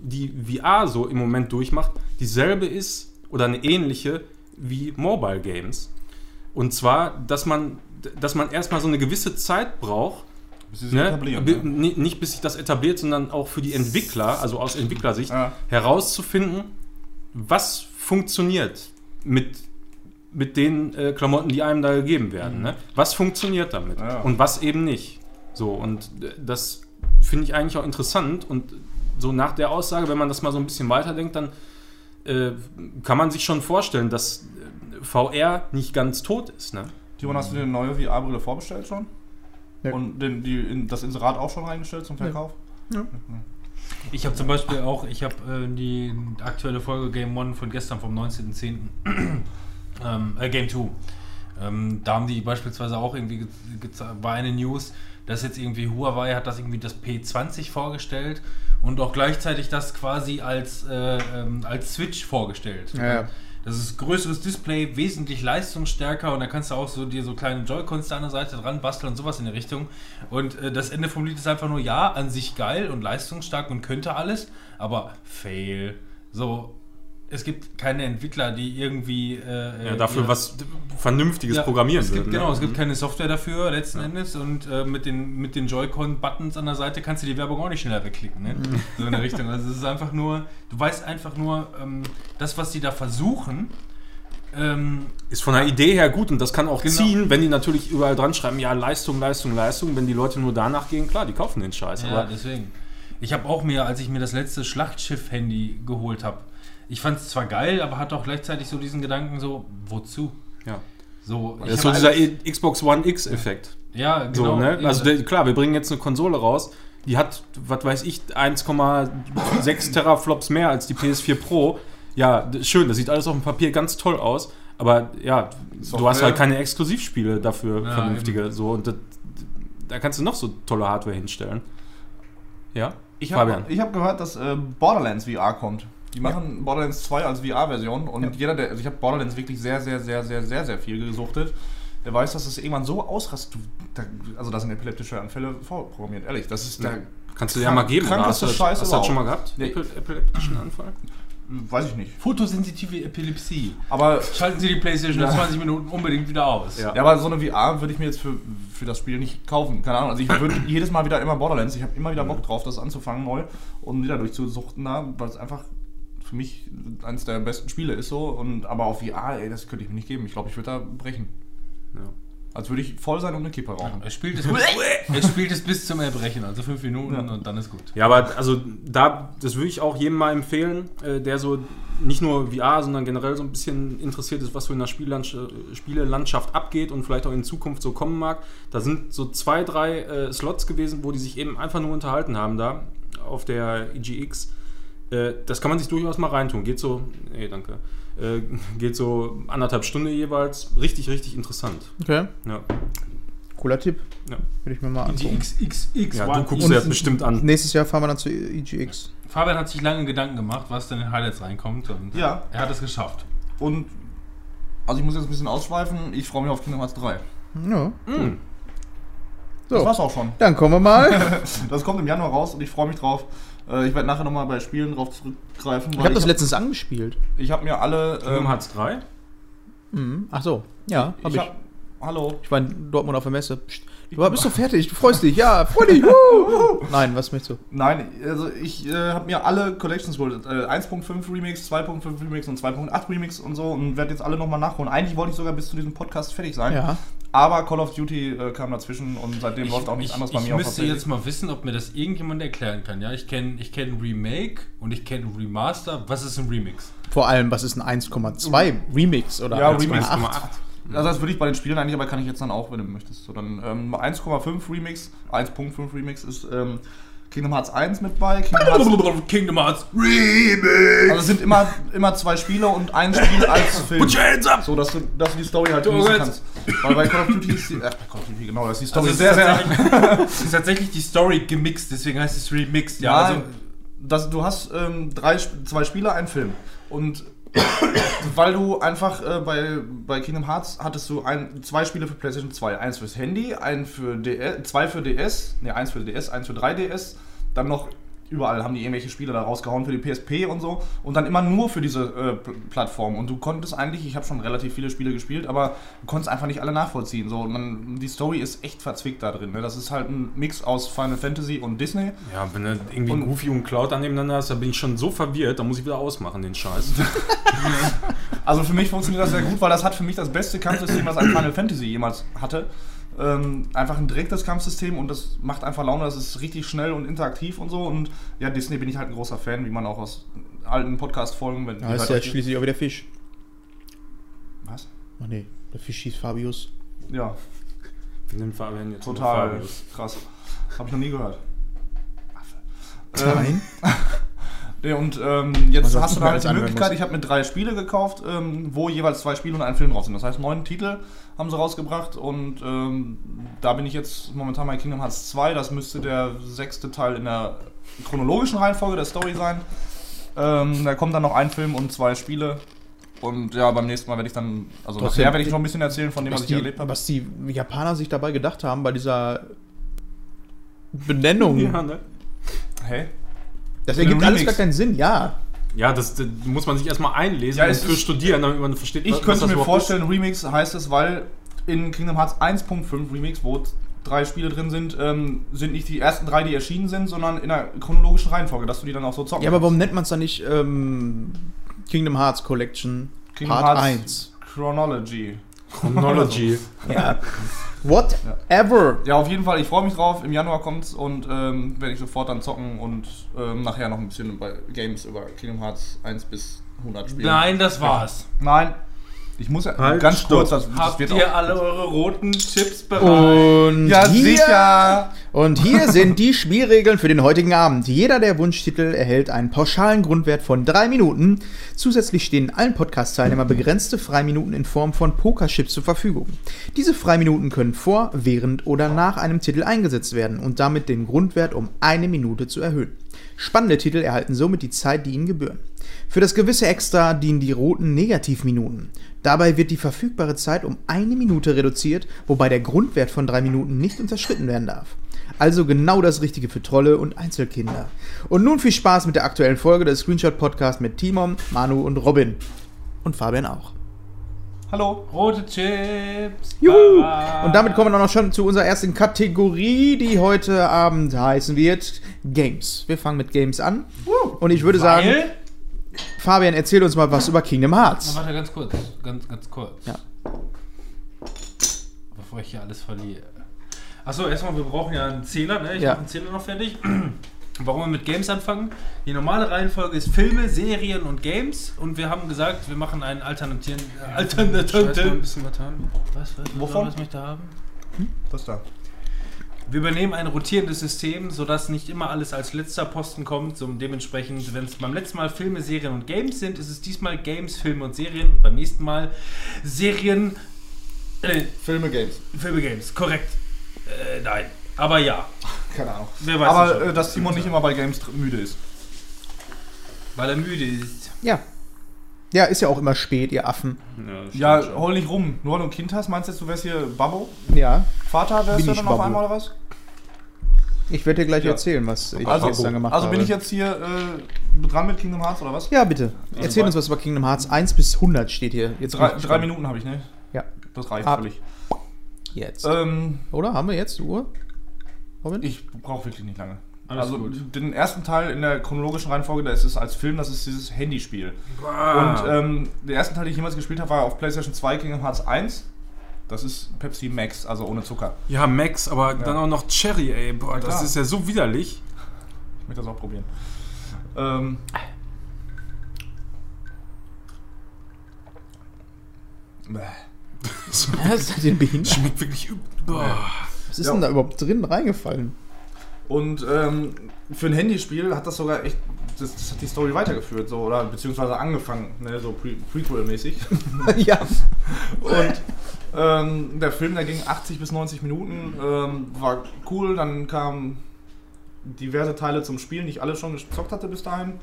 die VR so im Moment durchmacht, dieselbe ist oder eine ähnliche wie Mobile Games. Und zwar, dass man, dass man erstmal so eine gewisse Zeit braucht, Bis ne? ne? ni- nicht bis sich das etabliert, sondern auch für die Entwickler, also aus Entwicklersicht, Ja. herauszufinden, was funktioniert mit, mit den äh, Klamotten, die einem da gegeben werden. Ne? Was funktioniert damit Ja. und was eben nicht. So, und äh, das finde ich eigentlich auch interessant. Und so nach der Aussage, wenn man das mal so ein bisschen weiterdenkt, dann äh, kann man sich schon vorstellen, dass äh, VR nicht ganz tot ist. Ne? Timon, hast du dir eine neue VR-Brille vorbestellt schon? Ja. Und den, die, in, das Inserat auch schon reingestellt zum Verkauf? Ich habe zum Beispiel auch, ich habe äh, die aktuelle Folge Game One von gestern vom 19.10. ähm, äh, Game 2. Ähm, da haben die beispielsweise auch irgendwie ge- geze- war eine News, dass jetzt irgendwie Huawei hat das irgendwie das P20 vorgestellt und auch gleichzeitig das quasi als, äh, ähm, als Switch vorgestellt. Ja, ja. Das ist größeres Display, wesentlich leistungsstärker und da kannst du auch so dir so kleine Joy-Cons da an der Seite dran basteln und sowas in der Richtung. Und äh, das Ende vom Lied ist einfach nur, ja, an sich geil und leistungsstark und könnte alles, aber fail. So, es gibt keine Entwickler, die irgendwie. Äh, Ja, dafür ihre- was Vernünftiges ja, programmieren es gibt, würden, ne? Genau, es gibt keine Software dafür letzten Endes und äh, mit den, mit den Joy-Con-Buttons an der Seite kannst du die Werbung auch nicht schneller wegklicken. Ne? Mhm. So in der Richtung. Also es ist einfach nur, du weißt einfach nur, ähm, das, was die da versuchen, ähm, Ist von der Idee her gut und das kann auch Genau. ziehen, wenn die natürlich überall dran schreiben, ja, Leistung, Leistung, Leistung. Wenn die Leute nur danach gehen, klar, die kaufen den Scheiß. Ja, deswegen. Ich habe auch mir, als ich mir das letzte Schlachtschiff-Handy geholt habe, ich fand es zwar geil, aber hatte auch gleichzeitig so diesen Gedanken so, wozu? ja. So, Das ich ist so hab dieser alles- Xbox One X-Effekt. ja, genau. So, ne? Also der, klar, wir bringen jetzt eine Konsole raus, die hat, was weiß ich, 1,6 Teraflops mehr als die PS4 Pro. Ja, schön, das sieht alles auf dem Papier ganz toll aus, aber ja, du Software. hast halt keine Exklusivspiele dafür, Ja, vernünftige. So, und das, da kannst du noch so tolle Hardware hinstellen. Ja? Ich Fabian. habe hab gehört, dass äh, Borderlands VR kommt. Die machen Borderlands 2 als VR-Version und jeder, der, also ich habe Borderlands wirklich sehr, sehr, sehr, sehr, sehr, sehr viel gesuchtet, der weiß, dass es irgendwann so ausrastet. Also da sind epileptische Anfälle vorprogrammiert, ehrlich. Das ist da, Kannst du dir ja mal geben, oder? Hast du, Scheiße hast du das schon mal gehabt? Nee. Epi- Epileptischen Anfall? weiß ich nicht. Fotosensitive Epilepsie. Aber, Schalten Sie die Playstation Ja. in 20 Minuten unbedingt wieder aus. Ja. ja, aber so eine VR würde ich mir jetzt für, für das Spiel nicht kaufen. Keine Ahnung. Also ich würde jedes Mal wieder immer Borderlands. Ich habe immer wieder Bock drauf, das anzufangen neu und wieder durchzusuchten da, weil es einfach für mich eines der besten Spiele ist so. Und aber auf VR, ey, das könnte ich mir nicht geben. Ich glaube, ich würde da brechen. Ja. Als würde ich voll sein und eine Kippe rauchen. Er spielt, es bis, er spielt es bis zum Erbrechen, also fünf Minuten Ja. und dann ist gut. Ja, aber also da, das würde ich auch jedem mal empfehlen, äh, der so nicht nur VR, sondern generell so ein bisschen interessiert ist, was so in der Spiellandsch Spielelandschaft abgeht und vielleicht auch in Zukunft so kommen mag. Da sind so zwei, drei äh, Slots gewesen, wo die sich eben einfach nur unterhalten haben da auf der EGX. Äh, das kann man sich durchaus mal reintun. Geht so, nee, danke. Äh, geht so anderthalb Stunden jeweils. Richtig, richtig interessant. Okay, Ja, cooler Tipp. ja. Würde ich mir mal Die angucken. XXX ja du guckst X. dir das bestimmt an. Nächstes Jahr fahren wir dann zu EGX. Fabian hat sich lange Gedanken gemacht, was denn in Highlights reinkommt und Ja. er hat es geschafft. Und also ich muss jetzt ein bisschen ausschweifen. Ich freue mich auf Kingdom Hearts 3. Ja. Mm. Das So, war's auch schon. dann kommen wir mal. Das kommt im Januar raus und ich freue mich drauf. Äh, Ich werde nachher nochmal bei Spielen drauf zurückgreifen. Ich habe das hab- letztens angespielt. Ich habe mir alle. Ähm, Hearts 3? Mhm. Ach so, ja, habe ich ich. hab, hallo. Ich war in Dortmund auf der Messe. Psst. Du bist so fertig, du freust dich. Ja, freu dich. Nein, was möchtest du? Nein, also ich äh, habe mir alle Collections geholt. Äh, 1.5 Remix, 2.5 Remix und 2.8 Remix und so und werde jetzt alle nochmal nachholen. Eigentlich wollte ich sogar bis zu diesem Podcast fertig sein. Ja. Aber Call of Duty äh, kam dazwischen und seitdem läuft auch nichts ich, anderes bei ich mir müsste PC. jetzt mal wissen, ob mir das irgendjemand erklären kann. Ja, ich kenne ich kenn Remake und ich kenne Remaster. Was ist ein Remix? Vor allem, was ist ein 1,2 Remix oder Ja, 1,8? Remix. 1,8. Also das würde ich bei den Spielen eigentlich, aber kann ich jetzt dann auch, wenn du möchtest. So, dann ähm, 1,5 Remix, 1.5 Remix ist ähm, Kingdom Hearts 1 mit bei. Kingdom Hearts, Kingdom Hearts also es sind immer, immer zwei Spiele und ein Spiel als Film. Put your hands up! So, dass du, dass du die Story halt jetzt. kannst. Weil bei Call of Duty ist die, äh, Call of Duty, genau, da ist die Story Also sehr, ist, sehr... tatsächlich, es ist tatsächlich die Story gemixt, deswegen heißt es remixed. Ja, Ja, also, das, du hast ähm, drei, zwei Spiele, einen Film. Und weil du einfach äh, bei, bei Kingdom Hearts hattest du ein, zwei Spiele für PlayStation 2. Eins fürs Handy, ein für DS, zwei für DS, ne, eins für DS, eins für 3DS. Dann noch überall haben die irgendwelche Spiele da rausgehauen für die PSP und so. Und dann immer nur für diese äh, Pl- Plattform. Und du konntest eigentlich, ich habe schon relativ viele Spiele gespielt, aber du konntest einfach nicht alle nachvollziehen. So, man, die Story ist echt verzwickt da drin. Ne? Das ist halt ein Mix aus Final Fantasy und Disney. Ja, wenn du irgendwie Und- Goofy und Cloud nebeneinander hast, dann bin ich schon so verwirrt, dann muss ich wieder ausmachen, den Scheiß. Also für mich funktioniert das sehr gut, weil das hat für mich das beste Kampfsystem, was ein Final Fantasy jemals hatte. Ähm, einfach ein direktes Kampfsystem und das macht einfach Laune, das ist richtig schnell und interaktiv und so. Und ja, Disney bin ich halt ein großer Fan, wie man auch aus alten Podcast-Folgen. wenn- Da ist hört ja euch- schließlich auch wieder Fisch. Was? Ach nee, der Fisch hieß Fabius. Ja, Wir nehmen Fabian jetzt total Fabius. krass. Hab ich noch nie gehört. Ähm, Nein. Nee, und ähm, jetzt hast du da halt die Möglichkeit, muss. ich habe mir drei Spiele gekauft, ähm, wo jeweils zwei Spiele und ein Film drauf sind. Das heißt, neun Titel haben sie rausgebracht und ähm, da bin ich jetzt momentan bei Kingdom Hearts 2. Das müsste der sechste Teil in der chronologischen Reihenfolge der Story sein. Ähm, da kommt dann noch ein Film und zwei Spiele. Und ja, beim nächsten Mal werde ich dann, also Trotzdem- nachher werde ich noch ein bisschen erzählen von dem, was Was ich die, erlebt habe. was die Japaner sich dabei gedacht haben bei dieser Benennung. Ja, ne? Hä? Das ergibt alles gar keinen Sinn, ja. Ja, das, das muss man sich erstmal einlesen Ja, und es für ist- studieren, damit man versteht, Ich was könnte das mir vorstellen, Remix heißt es, weil in Kingdom Hearts 1.5 Remix, wo drei Spiele drin sind, ähm, sind nicht die ersten drei, die erschienen sind, sondern in der chronologischen Reihenfolge, dass du die dann auch so zocken Ja, aber warum nennt man es dann nicht ähm, Kingdom Hearts Collection Kingdom Part Hearts 1? Chronology. Chronology. Ja. Whatever. Ja, auf jeden Fall, ich freue mich drauf. Im Januar kommt's und ähm, werde ich sofort dann zocken und ähm, nachher noch ein bisschen bei Games über Kingdom Hearts 1 bis 100 spielen. nein, das war's. Nein. Ich muss ja Halt, ganz stopp. kurz, das, das Habt wird ihr auch. alle eure roten Chips bereit? Und Ja, hier, sicher! Und hier sind die Spielregeln für den heutigen Abend. Jeder der Wunschtitel erhält einen pauschalen Grundwert von drei Minuten. Zusätzlich stehen allen Podcast-Teilnehmern begrenzte Freiminuten in Form von Pokerchips zur Verfügung. Diese Freiminuten können vor, während oder nach einem Titel eingesetzt werden und damit den Grundwert um eine Minute zu erhöhen. Spannende Titel erhalten somit die Zeit, die ihnen gebühren. Für das gewisse Extra dienen die roten Negativminuten. Dabei wird die verfügbare Zeit um eine Minute reduziert, wobei der Grundwert von drei Minuten nicht unterschritten werden darf. Also genau das Richtige für Trolle und Einzelkinder. Und nun viel Spaß mit der aktuellen Folge des Screenshot Podcast mit Timon, Manu und Robin. Und Fabian auch. Hallo. Rote Chips. Juhu! Und damit kommen wir dann auch schon zu unserer ersten Kategorie, die heute Abend heißen wird Games. Wir fangen mit Games an. Und ich würde sagen, Fabian, erzähl uns mal was über Kingdom Hearts. warte ganz kurz, ganz, ganz kurz. Ja. Bevor ich hier alles verliere. Achso, erstmal, wir brauchen ja einen Zähler, ne? Ich Ja. mache einen Zähler noch fertig. Warum wir mit Games anfangen? Die normale Reihenfolge ist Filme, Serien und Games. Und wir haben gesagt, wir machen einen alternativen. Äh, mal ein alternativen. bisschen was haben. Was, was, Wovon? Was möchte haben? Das da. Wir übernehmen ein rotierendes System, sodass nicht immer alles als letzter Posten kommt. So dementsprechend, wenn es beim letzten Mal Filme, Serien und Games sind, ist es diesmal Games, Filme und Serien. Und beim nächsten Mal Serien, äh, Filme, Games. Filme, Games. Korrekt. Äh, nein. Aber ja. Keine Ahnung. Wer weiß das Aber schon. äh, dass Simon nicht immer bei Games müde ist. Weil er müde ist. Ja. Ja, ist ja auch immer spät, ihr Affen. Ja, Ja, hol nicht rum. Nur weil du ein Kind hast, meinst du, jetzt, du wärst hier Babbo? Ja. Vater wärst Bin du dann auf Babbo. einmal oder was? Ich werde dir gleich Ja. erzählen, was ich Also, gestern gemacht also habe. bin ich jetzt hier äh, dran mit Kingdom Hearts oder was? Ja, bitte. Erzähl bei- uns was über Kingdom Hearts 1 bis 100 steht hier. Jetzt Drei, drei. Minuten habe ich, ne? Ja. Das reicht Ab. völlig. Jetzt. Ähm, Oder? Haben wir jetzt die Uhr? Robin? ich brauche wirklich nicht lange. Alles also gut. den ersten Teil in der chronologischen Reihenfolge, da ist es als Film, das ist dieses Handyspiel. Ah. Und ähm, der erste Teil, den ich jemals gespielt habe, war auf PlayStation 2 Kingdom Hearts 1. Das ist Pepsi Max, also ohne Zucker. Ja, Max, aber dann auch noch Cherry, ey. Boah, das klar. ist ja so widerlich. Ich möchte das auch probieren. Ähm, bäh. Was ist denn behindert? Schmeckt wirklich Boah. Was ist Ja. denn da überhaupt drin reingefallen? Und ähm, für ein Handyspiel hat das sogar echt, das, das hat die Story weitergeführt, so, oder beziehungsweise angefangen, ne, so Pre Prequel-mäßig. ja. Und ähm, der Film, der ging 80 bis 90 Minuten, ähm, war cool, dann kamen diverse Teile zum Spielen, die ich alle schon gezockt hatte bis dahin.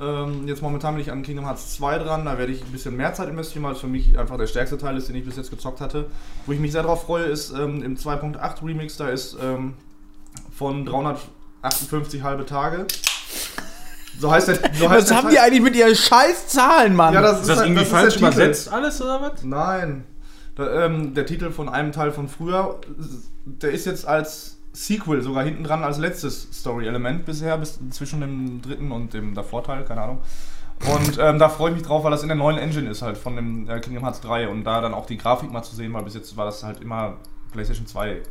Ähm, jetzt momentan bin ich an Kingdom Hearts 2 dran, da werde ich ein bisschen mehr Zeit investieren, weil es für mich einfach der stärkste Teil ist, den ich bis jetzt gezockt hatte. Wo ich mich sehr darauf freue, ist ähm, im 2.8 Remix, da ist ähm, von 358 halbe Tage. So heißt der. So heißt Was der haben Teil- die eigentlich mit ihren scheiß Zahlen, Mann? Ja, das Ist das halt- irgendwie ist falsch übersetzt alles oder was? Nein. Da, ähm, der Titel von einem Teil von früher, der ist jetzt als Sequel sogar hinten dran als letztes Story-Element bisher, bis zwischen dem dritten und dem Davor-Teil, keine Ahnung. Und ähm, da freue ich mich drauf, weil das in der neuen Engine ist halt von dem äh, Kingdom Hearts 3 und da dann auch die Grafik mal zu sehen, weil bis jetzt war das halt immer PlayStation 2,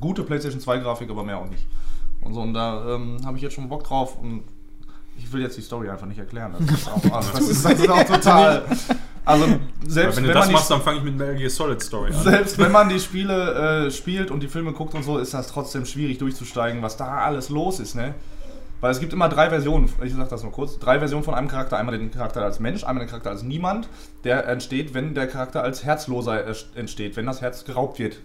gute PlayStation 2 Grafik, aber mehr auch nicht. Und so, und da ähm, habe ich jetzt schon Bock drauf und ich will jetzt die Story einfach nicht erklären. Das ist auch, also, das ist, das ist auch total. Also selbst wenn wenn, du das man die machst, dann fange ich mit Metal Gear Solid Story an. selbst wenn man die Spiele äh, spielt und die Filme guckt und so, ist das trotzdem schwierig durchzusteigen, was da alles los ist, ne? Weil es gibt immer drei Versionen, ich sag das nur kurz, drei Versionen von einem Charakter. Einmal den Charakter als Mensch, einmal den Charakter als Niemand. Der entsteht, wenn der Charakter als Herzloser äh, entsteht, wenn das Herz geraubt wird.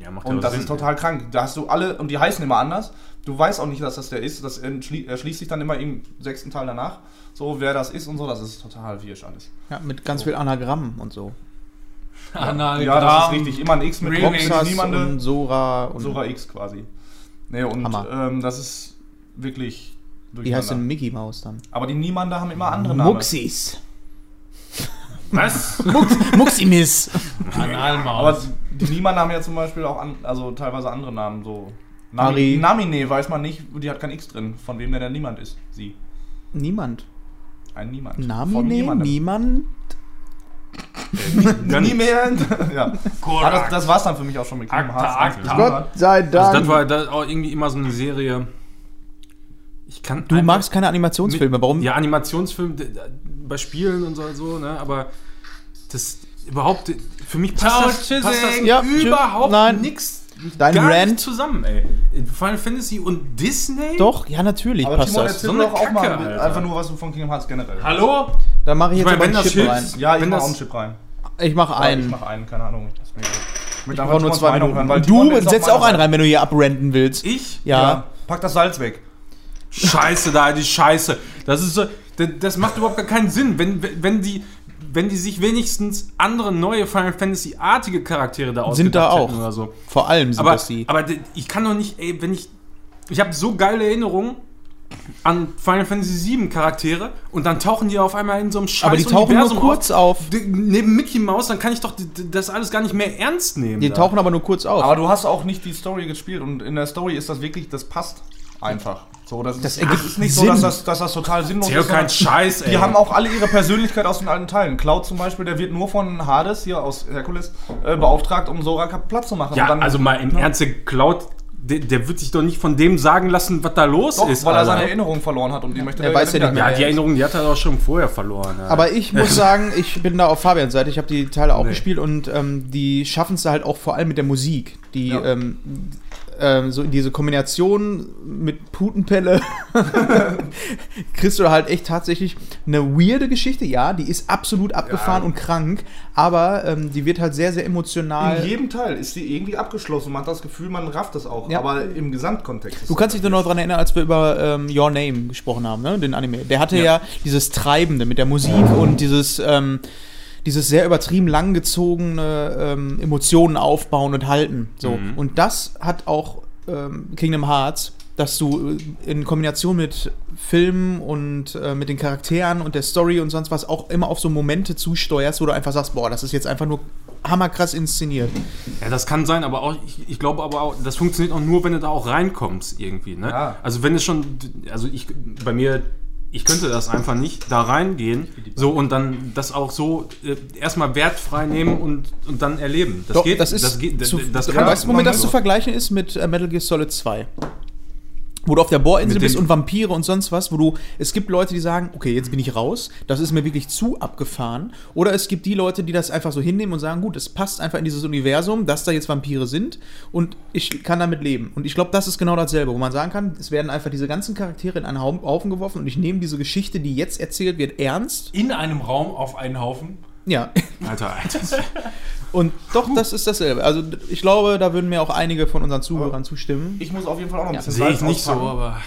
Ja, macht Und das Sinn. ist total krank. Da hast du alle, und die heißen immer anders. Du weißt auch nicht, dass das der ist. Das erschließt sich dann immer im sechsten Teil danach. So, wer das ist und so, das ist total wirsch alles. Ja, mit ganz viel Anagrammen und so. Anagramm. Ja, das ist richtig. Immer ein X mit Remix. Roxas, Niemande. und Sora und Sora X quasi. Nee, und ähm, das ist wirklich wie heißt denn. Mickey Maus dann? Aber die Niemande haben immer andere Namen. Muxis. Was? Mux, Muximis. Aber Analmaus. Die Niemande haben ja zum Beispiel auch an, also teilweise andere Namen. So. Nami, Namine weiß man nicht, die hat kein X drin, von wem denn der Niemand ist. Sie. Niemand. Ein Niemand. Namine? Niemand? Niemand. ja. Aber Korak. das, das war's dann für mich auch schon mit Kingdom Akta, Hearts. Akta. Gott sei Dank. Also das war das auch irgendwie immer so eine Serie. Ich kann du magst keine Animationsfilme, warum? Ja, Animationsfilm d- d- bei Spielen und so, so ne? Aber das überhaupt für mich passt das, Tschüss, passt das. Ja, überhaupt Nein. nix Dein gar Rant? nicht zusammen, ey. Final Fantasy und Disney? Doch, ja, natürlich Aber passt Timon, das. So eine doch auch mal Alter. einfach nur was du von Kingdom Hearts generell. Hallo? Da mache ich Ich jetzt meine, aber wenn einen das Chip rein. Ja, ich Wenn mach das- auch einen Chip rein. Ich mache Ja, Ich einen. mach einen, keine Ahnung. Das. Ich möchte Ich einfach brauche nur zwei Minuten. Timon du setzt auch einen rein, wenn du hier abrenten willst. Ich? Ja. Ja. Pack das Salz weg. Scheiße, da die Scheiße. Das ist so, das, das macht überhaupt gar keinen Sinn, wenn, wenn die wenn die sich wenigstens andere neue Final Fantasy artige Charaktere da Sind da auch. oder so. Vor allem sind Aber, das die. aber ich kann doch nicht, ey, wenn ich ich habe so geile Erinnerungen an Final Fantasy VII Charaktere und dann tauchen die auf einmal in so einem Scheiß Aber die tauchen nur Universum kurz auf. D- Neben Mickey Mouse, dann kann ich doch das alles gar nicht mehr ernst nehmen. Die da. tauchen aber nur kurz auf. Aber du hast auch nicht die Story gespielt und in der Story ist das wirklich, das passt einfach. So, das, Das ist, ergibt das ist nicht Sinn. so, dass das, dass das total sinnlos Erzähl ist. sondern Scheiß, ey. Die haben auch alle ihre Persönlichkeit aus den alten Teilen. Cloud zum Beispiel, der wird nur von Hades, hier aus Herkules, äh, beauftragt, um Sora platt zu machen. Ja, dann- also mal im Ja. Ernst, der Cloud, der, der wird sich doch nicht von dem sagen lassen, was da los Doch, ist. weil er Alter. seine Erinnerung verloren hat und die möchte Er er weiß ja nicht mehr. Ja, die Erinnerung, die hat er doch schon vorher verloren. Ja. Aber ich muss sagen, ich bin da auf Fabians Seite. Ich habe die Teile auch gespielt und ähm, die schaffen es da halt auch vor allem mit der Musik. Die Ja. ähm, ähm, so in diese Kombination mit Putenpelle kriegst du halt echt tatsächlich eine weirde Geschichte. Ja, die ist absolut abgefahren Ja. und krank, aber ähm, die wird halt sehr, sehr emotional. In jedem Teil ist die irgendwie abgeschlossen. Man hat das Gefühl, man rafft das auch. Ja. Aber im Gesamtkontext. Du kannst dich doch noch daran erinnern, als wir über ähm, Your Name gesprochen haben, ne? den Anime. Der hatte ja, Ja. dieses Treibende mit der Musik und dieses, ähm, dieses sehr übertrieben langgezogene ähm, Emotionen aufbauen und halten. So. Mhm. Und das hat auch ähm, Kingdom Hearts, dass du äh, in Kombination mit Filmen und äh, mit den Charakteren und der Story und sonst was auch immer auf so Momente zusteuerst, wo du einfach sagst, boah, das ist jetzt einfach nur hammerkrass inszeniert. Ja, das kann sein, aber auch, ich, ich glaube aber auch, das funktioniert auch nur, wenn du da auch reinkommst irgendwie, ne? Ja. Also wenn es schon, also ich, bei mir ich könnte das einfach nicht da reingehen, so und dann das auch so äh, erstmal wertfrei nehmen und, und dann erleben. Das Doch, geht, das ist das geht, zu, das du kann weißt, womit das so. zu vergleichen ist mit äh, Metal Gear Solid 2. Wo du auf der Bohrinsel bist und Vampire und sonst was, wo du, es gibt Leute, die sagen, okay, jetzt bin ich raus, das ist mir wirklich zu abgefahren. Oder es gibt die Leute, die das einfach so hinnehmen und sagen, gut, es passt einfach in dieses Universum, dass da jetzt Vampire sind und ich kann damit leben. Und ich glaube, das ist genau dasselbe, wo man sagen kann, es werden einfach diese ganzen Charaktere in einen Hau- Haufen geworfen und ich nehme diese Geschichte, die jetzt erzählt wird, ernst. In einem Raum auf einen Haufen. Ja, Alter, Alter. und doch, das ist dasselbe. Also ich glaube, da würden mir auch einige von unseren Zuhörern zustimmen. Ich muss auf jeden Fall auch noch ein Ja, bisschen Sehe ich nicht so, aber.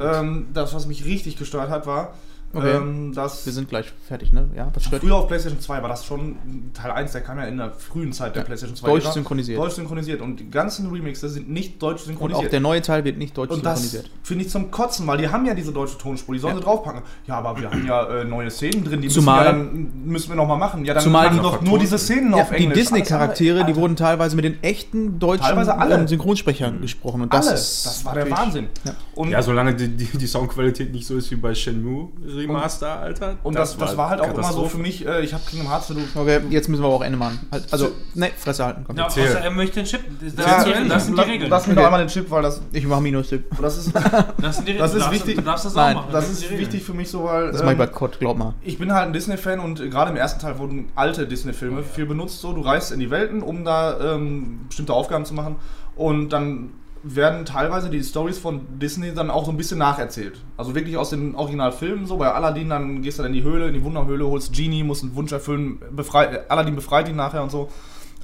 Ähm, das, was mich richtig gestört hat, war, Okay. ähm, dass Wir sind gleich fertig, ne? Ja, was früher auf PlayStation 2 war das schon Teil 1, der kam ja in der frühen Zeit der Ja. PlayStation 2. Deutsch synchronisiert. Deutsch synchronisiert. Und die ganzen Remixes sind nicht deutsch Und synchronisiert. auch der neue Teil wird nicht deutsch Und das synchronisiert. finde ich zum Kotzen, weil die haben ja diese deutsche Tonspur, die sollen Ja. sie draufpacken. Ja, aber wir haben ja äh, neue Szenen drin, die Zumal- müssen, wir, dann, müssen wir nochmal machen. Ja, dann Zumal machen die- doch nur diese Szenen Ja, auf die Englisch. Disney-Charaktere, Alles die wurden teilweise mit den echten deutschen Teilweise alle. Synchronsprechern gesprochen. Und das, Alle. ist Das war der Wahnsinn. Ja. Und, Ja, solange die, die, die Soundqualität nicht so ist wie bei Shenmue Remaster, Alter. und das, das, war halt auch immer so für mich, äh, ich habe Kingdom Hearts, wenn du Okay, jetzt müssen wir aber auch Ende machen. Halt, also, ne, Fresse halten. Komm. Ja, außer er möchte den Chip. Das, Ja, sind, die, das sind die lass- Regeln. Lass mir Okay. doch einmal den Chip, weil das, Ich mache Minus-Tipp. das ist, Das, sind die Regeln. Das ist wichtig. Du darfst das Nein, auch machen. das sind ist wichtig für mich so, weil Das mach ich bei ähm, Cod, glaub mal. ich bin halt ein Disney-Fan und gerade im ersten Teil wurden alte Disney-Filme viel benutzt. So, du reist in die Welten, um da ähm, bestimmte Aufgaben zu machen und dann werden teilweise die Stories von Disney dann auch so ein bisschen nacherzählt. Also wirklich aus den Originalfilmen, so bei Aladdin, dann gehst du dann in die Höhle, in die Wunderhöhle, holst Genie, musst einen Wunsch erfüllen, befreit, Aladdin befreit ihn nachher und so.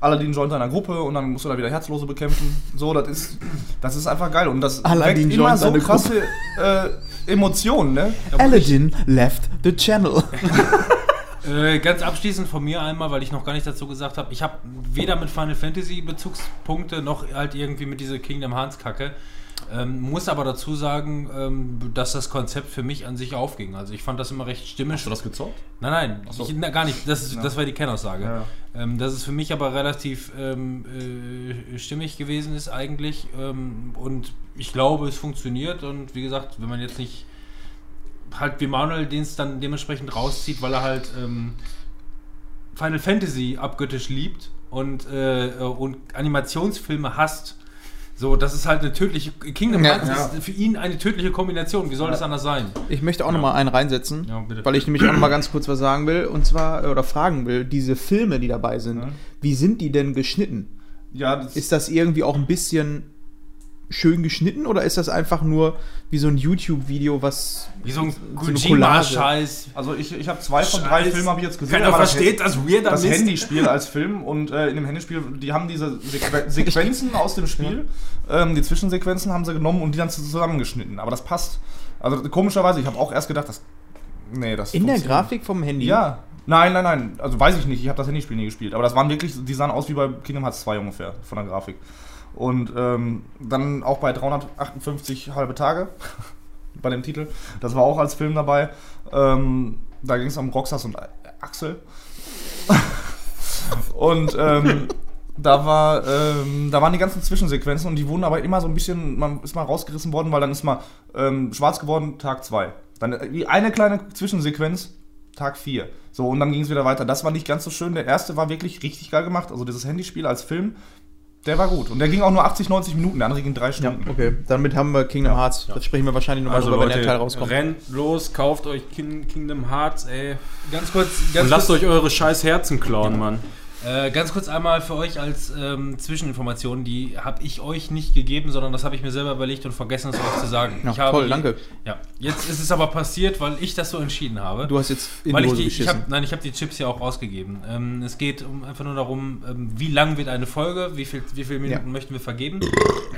Aladdin joint einer Gruppe und dann musst du da wieder Herzlose bekämpfen. So, das ist, das ist einfach geil. Und das Aladdin weckt immer so krasse äh, Emotionen, ne? Aladdin left the channel. Äh, ganz abschließend von mir einmal, weil ich noch gar nicht dazu gesagt habe, ich habe weder mit Final Fantasy Bezugspunkte noch halt irgendwie mit dieser Kingdom Hearts Kacke. Ähm, muss aber dazu sagen, ähm, dass das Konzept für mich an sich aufging. Also ich fand das immer recht stimmig. Hast du das gezockt? Nein, nein, so. ich, na, gar nicht. Das, ist, Ja. das war die Kernaussage. Ja. Ähm, dass es für mich aber relativ ähm, äh, stimmig gewesen ist eigentlich. Ähm, und ich glaube, es funktioniert. Und wie gesagt, wenn man jetzt nicht halt wie Manuel den es dann dementsprechend rauszieht, weil er halt ähm, Final Fantasy abgöttisch liebt und, äh, und Animationsfilme hasst. So, das ist halt eine tödliche. Kingdom Ja. Hearts Ja. ist für ihn eine tödliche Kombination. Wie soll das anders sein? Ich möchte auch noch mal einen reinsetzen, Ja, bitte. weil ich nämlich auch noch mal ganz kurz was sagen will. Und zwar, äh, oder fragen will, diese Filme, die dabei sind, Ja. wie sind die denn geschnitten? Ja, das Ist das irgendwie auch ein bisschen schön geschnitten oder ist das einfach nur wie so ein YouTube-Video, was Wie so ein So eine Collage. Kojima-Scheiß. Also ich, ich habe zwei von drei Scheiß. Filmen habe ich jetzt gesehen. Keiner aber versteht das weirder das, das Mist. Handyspiel als Film und äh, in dem Handyspiel, die haben diese Sequ Sequenzen aus dem Spiel, ähm, die Zwischensequenzen haben sie genommen und die dann zusammengeschnitten. Aber das passt. Also komischerweise, ich habe auch erst gedacht, das. Nee, das in der. Grafik vom Handy? Ja. Nein, nein, nein. Also weiß ich nicht. Ich habe das Handyspiel nie gespielt. Aber das waren wirklich, die sahen aus wie bei Kingdom Hearts 2 ungefähr von der Grafik. Und ähm, dann auch bei 358 halbe Tage bei dem Titel. Das war auch als Film dabei. Ähm, da ging es um Roxas und Axel. und ähm, da war, ähm, da waren die ganzen Zwischensequenzen und die wurden aber immer so ein bisschen, man ist mal rausgerissen worden, weil dann ist mal ähm, schwarz geworden, Tag 2. Dann äh, eine kleine Zwischensequenz, Tag 4. So, und dann ging es wieder weiter. Das war nicht ganz so schön. Der erste war wirklich richtig geil gemacht. Also dieses Handyspiel als Film, der war gut. Und der ging auch nur 80, 90 Minuten, der andere ging drei Ja, Stunden. okay. Damit haben wir Kingdom Hearts. Das sprechen wir wahrscheinlich nochmal Also drüber, wenn der Leute, Teil rauskommt. rennt los, kauft euch Kin Kingdom Hearts, ey. Ganz kurz, ganz Und lasst kurz, euch eure scheiß Herzen klauen, Mann. Äh, ganz kurz einmal für euch als ähm, Zwischeninformation, die habe ich euch nicht gegeben, sondern das habe ich mir selber überlegt und vergessen, es euch zu sagen. Ja, ich habe toll, danke. Ja, jetzt ist es aber passiert, weil ich das so entschieden habe. Du hast jetzt in weil die ich die, ich hab, nein, ich habe die Chips ja auch rausgegeben. Ähm, es geht um, einfach nur darum, ähm, wie lang wird eine Folge, wie viel, wie viele Minuten Ja. möchten wir vergeben.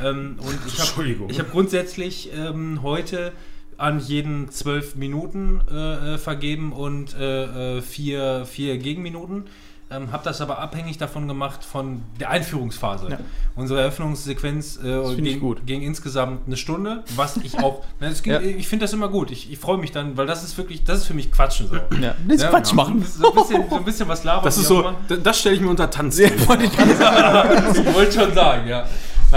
ähm, und ich habe Entschuldigung. ich hab grundsätzlich ähm, heute an jeden zwölf Minuten äh, äh, vergeben und äh, äh, vier, vier Gegenminuten. Ähm, habe das aber abhängig davon gemacht von der Einführungsphase. Ja. Unsere Eröffnungssequenz äh, ging, ging insgesamt eine Stunde, was ich auch. Nein, es ging, Ja. Ich finde das immer gut. Ich, ich freue mich dann, weil das ist wirklich, das ist für mich Quatschen so. ja. Das Ja, Quatsch machen. So ein bisschen, so ein bisschen was labern. Das ist so, das stelle ich mir unter Tanz. ich wollte schon sagen, ja.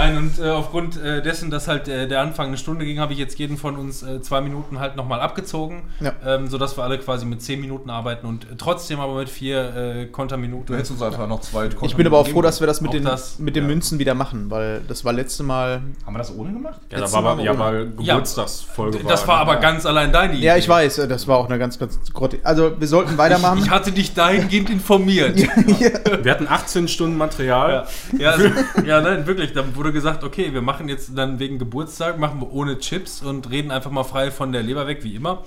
Nein, und äh, aufgrund äh, dessen, dass halt äh, der Anfang eine Stunde ging, habe ich jetzt jeden von uns äh, zwei Minuten halt nochmal abgezogen, Ja. ähm, sodass wir alle quasi mit zehn Minuten arbeiten und äh, trotzdem aber mit vier äh, Du Konterminuten. hättest uns einfach noch zwei Ich bin aber auch froh, dass wir das mit den, das, mit den ja. Münzen wieder machen, weil das war letzte Mal. Haben wir das ohne gemacht? Ja, da war Mal aber, ja, weil Geburtstagsfolge Das war aber ja. ganz allein deine Idee. Ja, ich weiß, das war auch eine ganz, ganz grotte. Also, wir sollten weitermachen. Ich hatte dich dahingehend informiert. Wir hatten 18 Stunden Material. Ja, ja, also, ja, nein, wirklich. Dann wurde gesagt, okay, wir machen jetzt dann wegen Geburtstag, machen wir ohne Chips und reden einfach mal frei von der Leber weg, wie immer.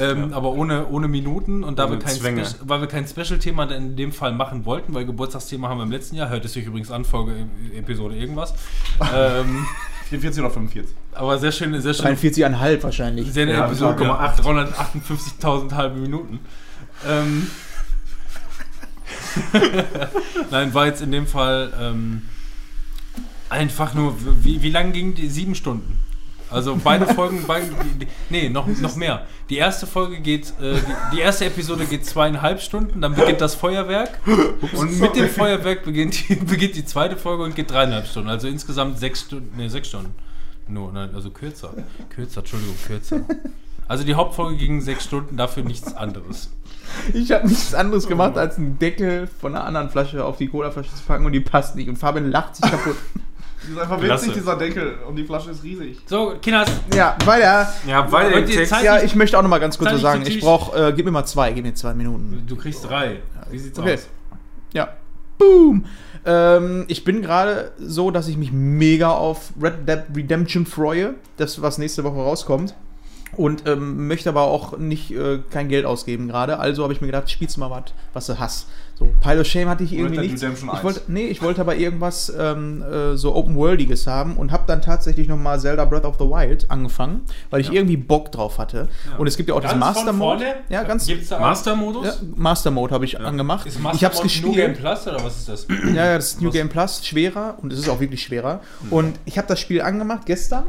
Ähm, Aber ohne, ohne Minuten und da Ohne wir kein, Zwänge. Spe weil wir kein Special-Thema in dem Fall machen wollten, weil Geburtstagsthema haben wir im letzten Jahr, hört es sich übrigens an, Folge, Episode irgendwas. ähm, 44 oder 45? aber sehr schön, sehr schön. 43,5 wahrscheinlich. Sehr eine Ja, Episode, 0,8. 358.000 halbe Minuten. Ähm, Nein, war jetzt in dem Fall ähm, einfach nur, wie, wie lang ging die? Sieben Stunden. Also beide Folgen, beide, nee, noch, noch mehr. Die erste Folge geht, äh, die, die erste Episode geht zweieinhalb Stunden, dann beginnt das Feuerwerk und mit dem Feuerwerk beginnt die, beginnt die zweite Folge und geht dreieinhalb Stunden. Also insgesamt sechs Stunden, nee, sechs Stunden. Nur, nein, also kürzer. Kürzer, Entschuldigung, kürzer. Also die Hauptfolge ging sechs Stunden, dafür nichts anderes. Ich habe nichts anderes gemacht, als einen Deckel von einer anderen Flasche auf die Colaflasche zu packen und die passt nicht. Und Fabian lacht sich kaputt. Das ist einfach Klasse. witzig, dieser Deckel. Und die Flasche ist riesig. So, Kinders, ja, weiter. Ja, der die Text. Ja, ich möchte auch noch mal ganz kurz was sagen. Ich brauche, äh, gib mir mal zwei, gib mir zwei Minuten. du kriegst drei. Wie sieht's Okay. aus? Ja. Boom. Ähm, ich bin gerade so, dass ich mich mega auf Red Dead Redemption freue, das was nächste Woche rauskommt. Und ähm, möchte aber auch nicht äh, kein Geld ausgeben gerade. Also habe ich mir gedacht, spielst du mal was, was du hast. So, Pile of Shame hatte ich irgendwie nicht. Ich 1. wollte, nee, ich wollte aber irgendwas ähm, äh, so Open-Worldiges haben und habe dann tatsächlich noch mal Zelda Breath of the Wild angefangen, weil ich irgendwie Bock drauf hatte. Und es gibt ja auch diesen Master Mode. Ja, ganz. Gibt's da auch- Master-Modus? Ja, Master Mode habe ich angemacht. Ist ich Master habe es Mode New Game gespielt. Plus oder was ist das? Ja, ja, das ist New Game Plus, schwerer und es ist auch wirklich schwerer. Und ich habe das Spiel angemacht gestern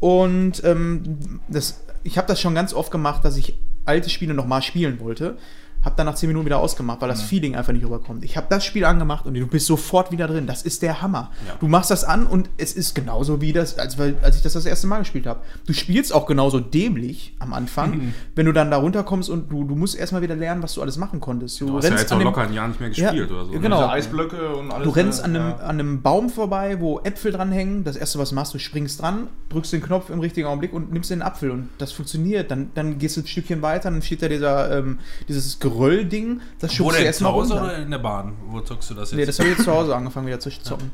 und ähm, das, ich habe das schon ganz oft gemacht, dass ich alte Spiele nochmal spielen wollte. Hab dann nach 10 Minuten wieder ausgemacht, weil das Feeling einfach nicht rüberkommt. Ich habe das Spiel angemacht und du bist sofort wieder drin. Das ist der Hammer. Ja. Du machst das an und es ist genauso wie das, als, als ich das das erste Mal gespielt habe. Du spielst auch genauso dämlich am Anfang, wenn du dann da runterkommst und du, du musst erstmal wieder lernen, was du alles machen konntest. Du, Du hast ja jetzt auch an dem- locker ein Jahr nicht mehr gespielt Ja, oder so. ne? genau. Eisblöcke und alles. Du rennst äh, an einem, ja. an einem Baum vorbei, wo Äpfel dranhängen. Das erste, was du machst, du springst dran, drückst den Knopf im richtigen Augenblick und nimmst den Apfel. Und das funktioniert. Dann, dann gehst du ein Stückchen weiter, dann steht da dieser, ähm, dieses Geröll-Ding. Das schubst du erstmal zu Hause runter. oder in der Bahn? Wo zockst du das jetzt? Nee, das habe ich jetzt zu Hause angefangen wieder zu zocken.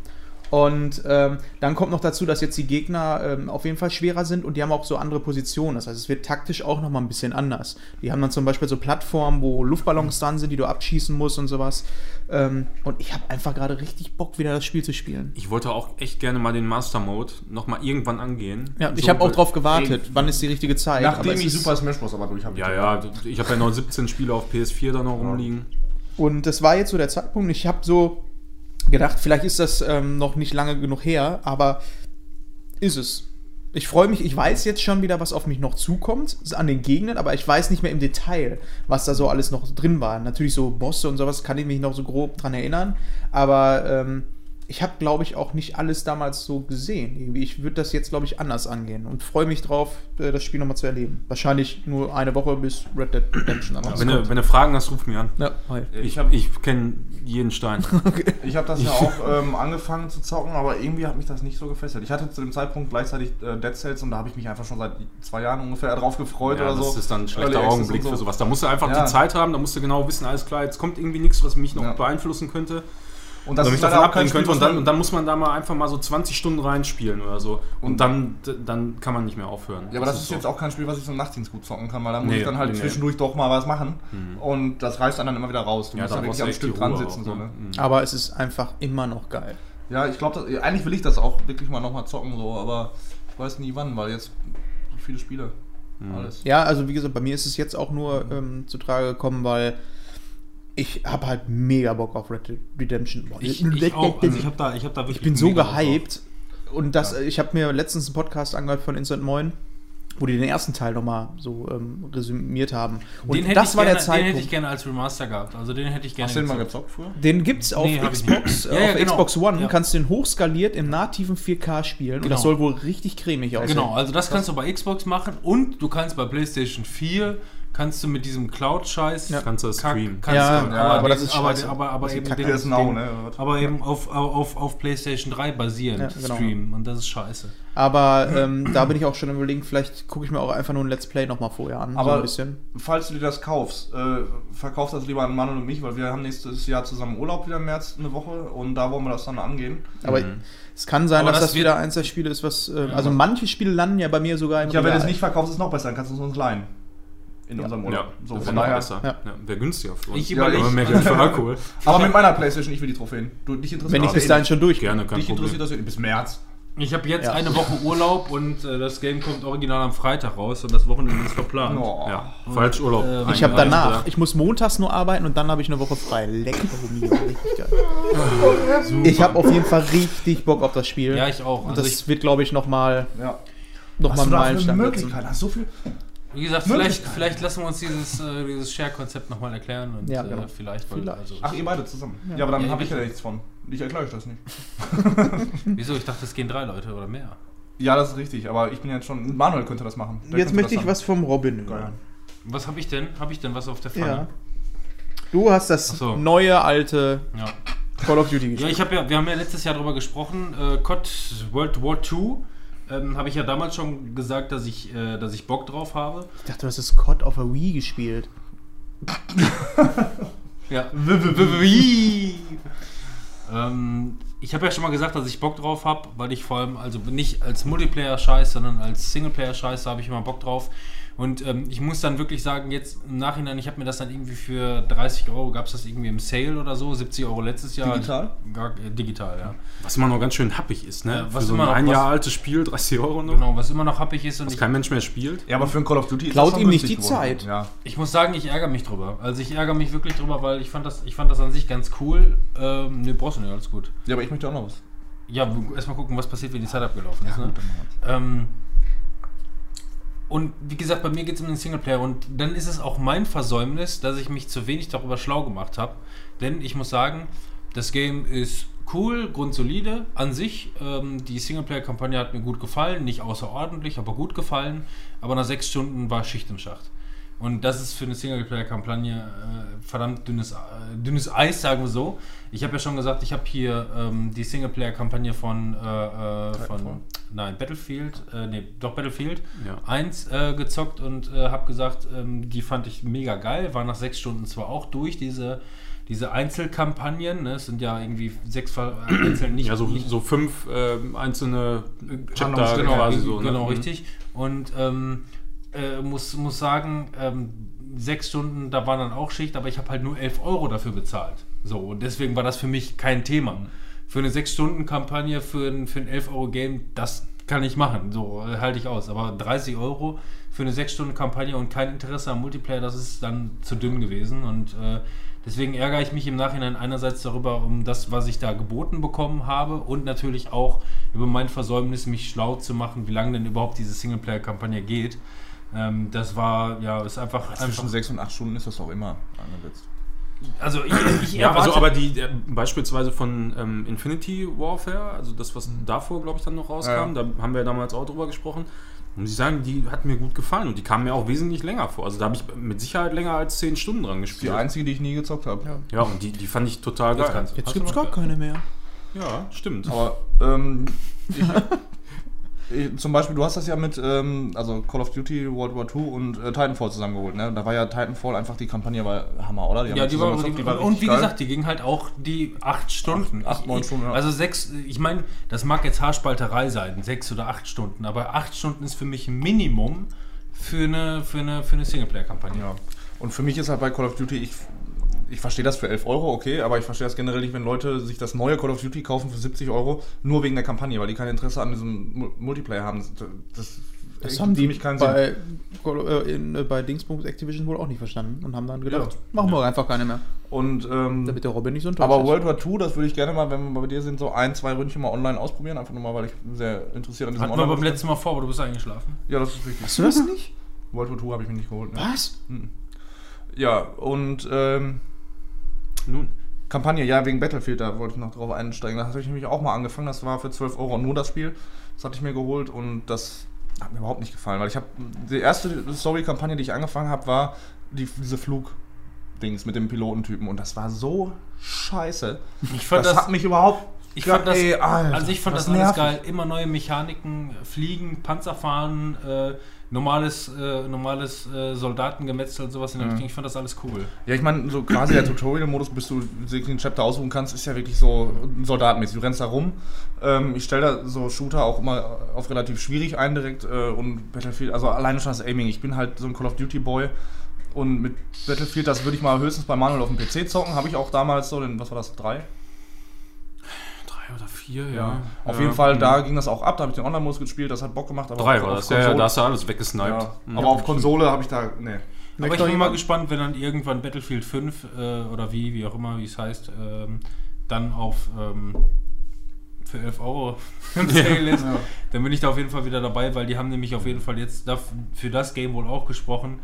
Und ähm, dann kommt noch dazu, dass jetzt die Gegner ähm, auf jeden Fall schwerer sind und die haben auch so andere Positionen. Das heißt, es wird taktisch auch nochmal ein bisschen anders. Die haben dann zum Beispiel so Plattformen, wo Luftballons dran sind, die du abschießen musst und sowas. Ähm, und ich habe einfach gerade richtig Bock, wieder das Spiel zu spielen. Ich wollte auch echt gerne mal den Master-Mode nochmal irgendwann angehen. Ja, ich So, habe auch drauf gewartet, Ey, wann ist die richtige Zeit. Nachdem ich Super Smash Bros. aber durch habe. Ja, ja, ich habe ja noch 17 Spiele auf PS4 da noch rumliegen. Und das war jetzt so der Zeitpunkt. Ich habe so gedacht, vielleicht ist das ähm, noch nicht lange genug her, aber ist es. Ich freue mich, ich weiß jetzt schon wieder, was auf mich noch zukommt an den Gegnern, aber ich weiß nicht mehr im Detail, was da so alles noch drin war. Natürlich so Bosse und sowas kann ich mich noch so grob dran erinnern, aber ähm, ich habe, glaube ich, auch nicht alles damals so gesehen. Irgendwie, ich würde das jetzt, glaube ich, anders angehen und freue mich drauf, äh, das Spiel nochmal zu erleben. Wahrscheinlich nur eine Woche bis Red Dead Redemption dann Wenn du, wenn du Fragen hast, ruf mich an. Ja, hi. Ich, ich kenne jeden Stein. Ich habe das ja auch ähm, angefangen zu zocken, aber irgendwie hat mich das nicht so gefesselt. Ich hatte zu dem Zeitpunkt gleichzeitig äh, Dead Cells und da habe ich mich einfach schon seit zwei Jahren ungefähr drauf gefreut Ja, oder so. das ist dann ein schlechter Early Augenblick so. für sowas. Da musst du einfach Ja. die Zeit haben, da musst du genau wissen, alles klar, jetzt kommt irgendwie nichts, was mich noch Ja. beeinflussen könnte. Und das ist davon Spiel, könnte. Und dann, und dann muss man da mal einfach mal so 20 Stunden reinspielen oder so. Und dann, dann kann man nicht mehr aufhören. Ja, aber das, ist so. jetzt auch kein Spiel, was ich so im Nachtdienst gut zocken kann, weil da muss Nee, ich dann halt nee, zwischendurch doch mal was machen. Und das reißt dann, dann immer wieder raus. Du Ja, musst da ja wirklich am Stück dran sitzen. auch, So, ne? ne? Mhm. Aber es ist einfach immer noch geil. Ja, ich glaube, eigentlich will ich das auch wirklich mal nochmal zocken, so, aber ich weiß nie wann, weil jetzt so viele Spiele. Mhm. Alles. Ja, also wie gesagt, bei mir ist es jetzt auch nur ähm, zu Trage gekommen, weil ich habe halt mega Bock auf Red Dead Redemption. Ich, ich auch. Also ich habe da, ich hab da wirklich Ich bin so gehypt. Und das, ich habe mir letztens einen Podcast angehört von Instant Moin. wo die den ersten Teil nochmal so ähm, resümiert haben. Und den hätte das ich war gerne, der Zeitpunkt. Den hätte ich gerne als Remaster gehabt. Also den hätte ich gerne Hast du den mal gezockt. früher? Den gibt's auf Nee, hab ich Xbox, äh, Ja, ja, auf genau. Xbox One, Ja. kannst du den hochskaliert im nativen 4K spielen und Genau. das soll wohl richtig cremig aussehen. Genau, also das kannst du bei Xbox machen und du kannst bei PlayStation 4 kannst du mit diesem Cloud-Scheiß Ja. Kannst du das Kack- streamen. kannst Ja, du, ja, aber, aber das den- ist aber, scheiße. aber, aber Das ist eben den, Now, den, ne? aber eben auf, auf, auf PlayStation 3 basierend Ja, genau. streamen und das ist scheiße. Aber ähm, da bin ich auch schon überlegen, vielleicht gucke ich mir auch einfach nur ein Let's Play nochmal vorher an. so Aber ein bisschen. falls du dir das kaufst, äh, verkauf das lieber an Manuel und mich, weil wir haben nächstes Jahr zusammen Urlaub wieder im März eine Woche und da wollen wir das dann angehen. Aber es kann sein, Aber dass das das, wieder eins der Spiele ist, was. Äh, Also manche Spiele landen ja bei mir sogar im Ja, wenn du Regal. es nicht verkaufst, ist es noch besser, dann kannst du es uns leihen. In unserem Ja, Urlaub. so so, das von wäre besser. Ja. Ja. Wäre günstiger für uns. Ich ja, überleg- aber mehr Geld für Alkohol. Aber mit meiner Playstation, ich will die Trophäen. Du, dich interessiert Wenn ich bis eh dahin schon durch. Gerne, kein Dich interessiert Problem. das eh bis März. Ich habe jetzt Ja. eine Woche Urlaub und äh, das Game kommt original am Freitag raus und das Wochenende ist verplant. Oh. Ja, falsch Urlaub. ähm, Ich habe danach, ich muss montags nur arbeiten und dann habe ich eine Woche frei. Lecker, Mio, richtig geil. Ich habe auf jeden Fall richtig Bock auf das Spiel. Ja, ich auch. Und Also das ich, wird, glaube ich, nochmal Ja. noch Hast mal du einen Meilenstein. setzen. Möglichkeiten? Hast so viel. Wie gesagt, vielleicht, vielleicht lassen wir uns dieses, äh, dieses Share-Konzept nochmal erklären und Ja, genau. äh, vielleicht, weil, Vielleicht. Also, Ach, ihr beide zusammen. Ja, aber dann Ja, habe ich ja nichts von. Ich erkläre euch das nicht. wieso? Ich dachte, es gehen drei Leute oder mehr. Ja, das ist richtig, aber ich bin jetzt schon. Manuel könnte das machen. Der Jetzt möchte ich was vom Robin hören. Was habe ich denn? Habe ich denn was auf der Ja. Pfanne? Du hast das so. neue, alte Ja. Call of Duty Ja, gespielt. ich habe ja, wir haben ja letztes Jahr darüber gesprochen, äh, COD World War II. Ähm, habe ich ja damals schon gesagt, dass ich, äh, dass ich Bock drauf habe. Ich dachte, du hast das COD auf der Wii gespielt. Ja. Wie? ähm, ich habe ja schon mal gesagt, dass ich Bock drauf habe, weil ich vor allem, also nicht als Multiplayer-Scheiß, sondern als Singleplayer-Scheiß, da habe ich immer Bock drauf. Und ähm, ich muss dann wirklich sagen, jetzt im Nachhinein, ich habe mir das dann irgendwie für 30 Euro, gab es das irgendwie im Sale oder so, 70 Euro letztes Jahr. Digital? Gar, äh, digital, ja. Was immer noch ganz schön happig ist, ne? Ja, Für was so ein immer noch- ein was- Jahr altes Spiel, 30 Euro noch. Genau, was immer noch happig ist und Was ich, kein Mensch mehr spielt. Ja, aber für ein Call of Duty ist Klaut ihm nicht die geworden. Zeit. Ja. ich muss sagen, ich ärgere mich drüber. Also ich ärgere mich wirklich drüber, weil ich fand das, ich fand das an sich ganz cool. Ähm, ne, brauchst du nicht, alles gut. ja, aber ich möchte auch noch was. Ja, erstmal gucken, was passiert, wenn die Zeit abgelaufen ist. Ne? Ähm, und wie gesagt, bei mir geht es um den Singleplayer und dann ist es auch mein Versäumnis, dass ich mich zu wenig darüber schlau gemacht habe. Denn ich muss sagen, das Game ist cool, grundsolide an sich. Ähm, die Singleplayer-Kampagne hat mir gut gefallen, nicht außerordentlich, aber gut gefallen. Aber nach sechs Stunden war Schicht im Schacht. Und das ist für eine Singleplayer-Kampagne äh, verdammt dünnes, äh, dünnes Eis, sagen wir so. Ich habe ja schon gesagt, ich habe hier ähm, die Singleplayer-Kampagne von, äh, äh, von nein, Battlefield, äh, nee, doch Battlefield Ja. 1 äh, gezockt und habe gesagt, ähm, die fand ich mega geil. War nach sechs Stunden zwar auch durch, diese, diese Einzelkampagnen. Ne? Es sind ja irgendwie sechs Ver- einzeln nicht. Ja, so, nicht so fünf ähm, einzelne Chapter genau, quasi so. genau ne? richtig. Und ähm, äh, muss, muss sagen, ähm, sechs Stunden, da war dann auch Schicht, aber ich habe halt nur 11 Euro dafür bezahlt. So, und deswegen war das für mich kein Thema. Für eine 6-Stunden-Kampagne, für ein, für ein 11-Euro-Game, das kann ich machen. So äh, halte ich aus. Aber 30 Euro für eine 6-Stunden-Kampagne und kein Interesse am Multiplayer, das ist dann zu dünn gewesen. Und äh, deswegen ärgere ich mich im Nachhinein einerseits darüber, um das, was ich da geboten bekommen habe und natürlich auch über mein Versäumnis, mich schlau zu machen, wie lange denn überhaupt diese Singleplayer-Kampagne geht. Ähm, das war, ja, ist einfach. einfach Zwischen sechs und acht Stunden ist das auch immer angesetzt. also ich, ich Ja, also aber die der, beispielsweise von ähm, Infinity Warfare, also das, was davor, glaube ich, dann noch rauskam, da haben wir damals auch drüber gesprochen. Muss ich sagen, die hat mir gut gefallen und die kam mir auch wesentlich länger vor. Also da habe ich mit Sicherheit länger als 10 Stunden dran Die gespielt. einzige, die ich nie gezockt habe. Ja, und die, die fand ich total Jetzt geil. Jetzt Hast gibt es gar keine mehr. Ja, stimmt. Aber ähm, ich, ich, zum Beispiel, du hast das ja mit ähm, also Call of Duty World War II und äh, Titanfall zusammengeholt. Ne? Da war ja Titanfall einfach die Kampagne war Hammer, oder? Ja, haben die war, zusammen die, gezockt, und wie geil. gesagt, die ging halt auch die acht Stunden. Acht, neun Stunden, ja. Also sechs, ich meine, das mag jetzt Haarspalterei sein, sechs oder acht Stunden, aber acht Stunden ist für mich ein Minimum für eine, für eine, für eine Singleplayer-Kampagne. Ja. Und für mich ist halt bei Call of Duty, ich ich verstehe das für 11 Euro, okay, aber ich verstehe das generell nicht, wenn Leute sich das neue Call of Duty kaufen für 70 Euro, nur wegen der Kampagne, weil die kein Interesse an diesem Mu- Multiplayer haben. Das, Das haben die mich keinen Sinn. bei, äh, in, äh, bei Dingsbums Activision wohl auch nicht verstanden und haben dann gedacht, Ja. machen wir einfach keine mehr. Und, ähm, Damit der Robin nicht so enttäuscht aber ist. World War II, das würde ich gerne mal, wenn wir mal bei dir sind, so ein, zwei Ründchen mal online ausprobieren, einfach nur mal, weil ich sehr interessiert an diesem Hatten wir beim Online- letzten Mal vor, aber du bist eingeschlafen. Ja, das ist richtig. Hast du das nicht? World War II habe ich mir nicht geholt. Ne? Was? Ja, und ähm, Nun. Kampagne, ja, wegen Battlefield, da wollte ich noch drauf einsteigen. Da hatte ich nämlich auch mal angefangen, das war für 12 Euro nur das Spiel. Das hatte ich mir geholt und das hat mir überhaupt nicht gefallen, weil ich habe, die erste Story-Kampagne, die ich angefangen habe, war die, diese Flug-Dings mit dem Pilotentypen und das war so scheiße. Ich fand das, das, hat mich überhaupt. ich fand das, Ey, Alter, also ich fand das, was alles nervig. geil. Immer neue Mechaniken, Fliegen, Panzerfahren, äh, normales, äh, normales äh, Soldatengemetzel und sowas in der mhm. Richtung. Ich fand das alles cool. Ja, ich meine, so quasi der Tutorial-Modus, bis du den Chapter aussuchen kannst, ist ja wirklich so soldatenmäßig. Du rennst da rum. Ähm, ich stelle da so Shooter auch immer auf relativ schwierig ein direkt äh, und Battlefield, also alleine schon das Aiming. Ich bin halt so ein Call of Duty-Boy. Und mit Battlefield, das würde ich mal höchstens bei Manuel auf dem PC zocken. Habe ich auch damals so, den, was war das, Drei? Vier, ja. Auf ja. jeden Fall, Mhm. da ging das auch ab, da habe ich den Online-Modus gespielt, das hat Bock gemacht. Aber Drei war das. Ja, ja, Konsole- da hast du alles weggesniped. ja, Mhm. aber auf Konsole habe ich da, nee. Aber ich doch bin mal gespannt, wenn dann irgendwann Battlefield 5 äh, oder wie, wie auch immer, wie es heißt, ähm, dann auf ähm, für 11 Euro im Sale ist, dann bin ich da auf jeden Fall wieder dabei, weil die haben nämlich auf jeden Fall jetzt für das Game wohl auch gesprochen,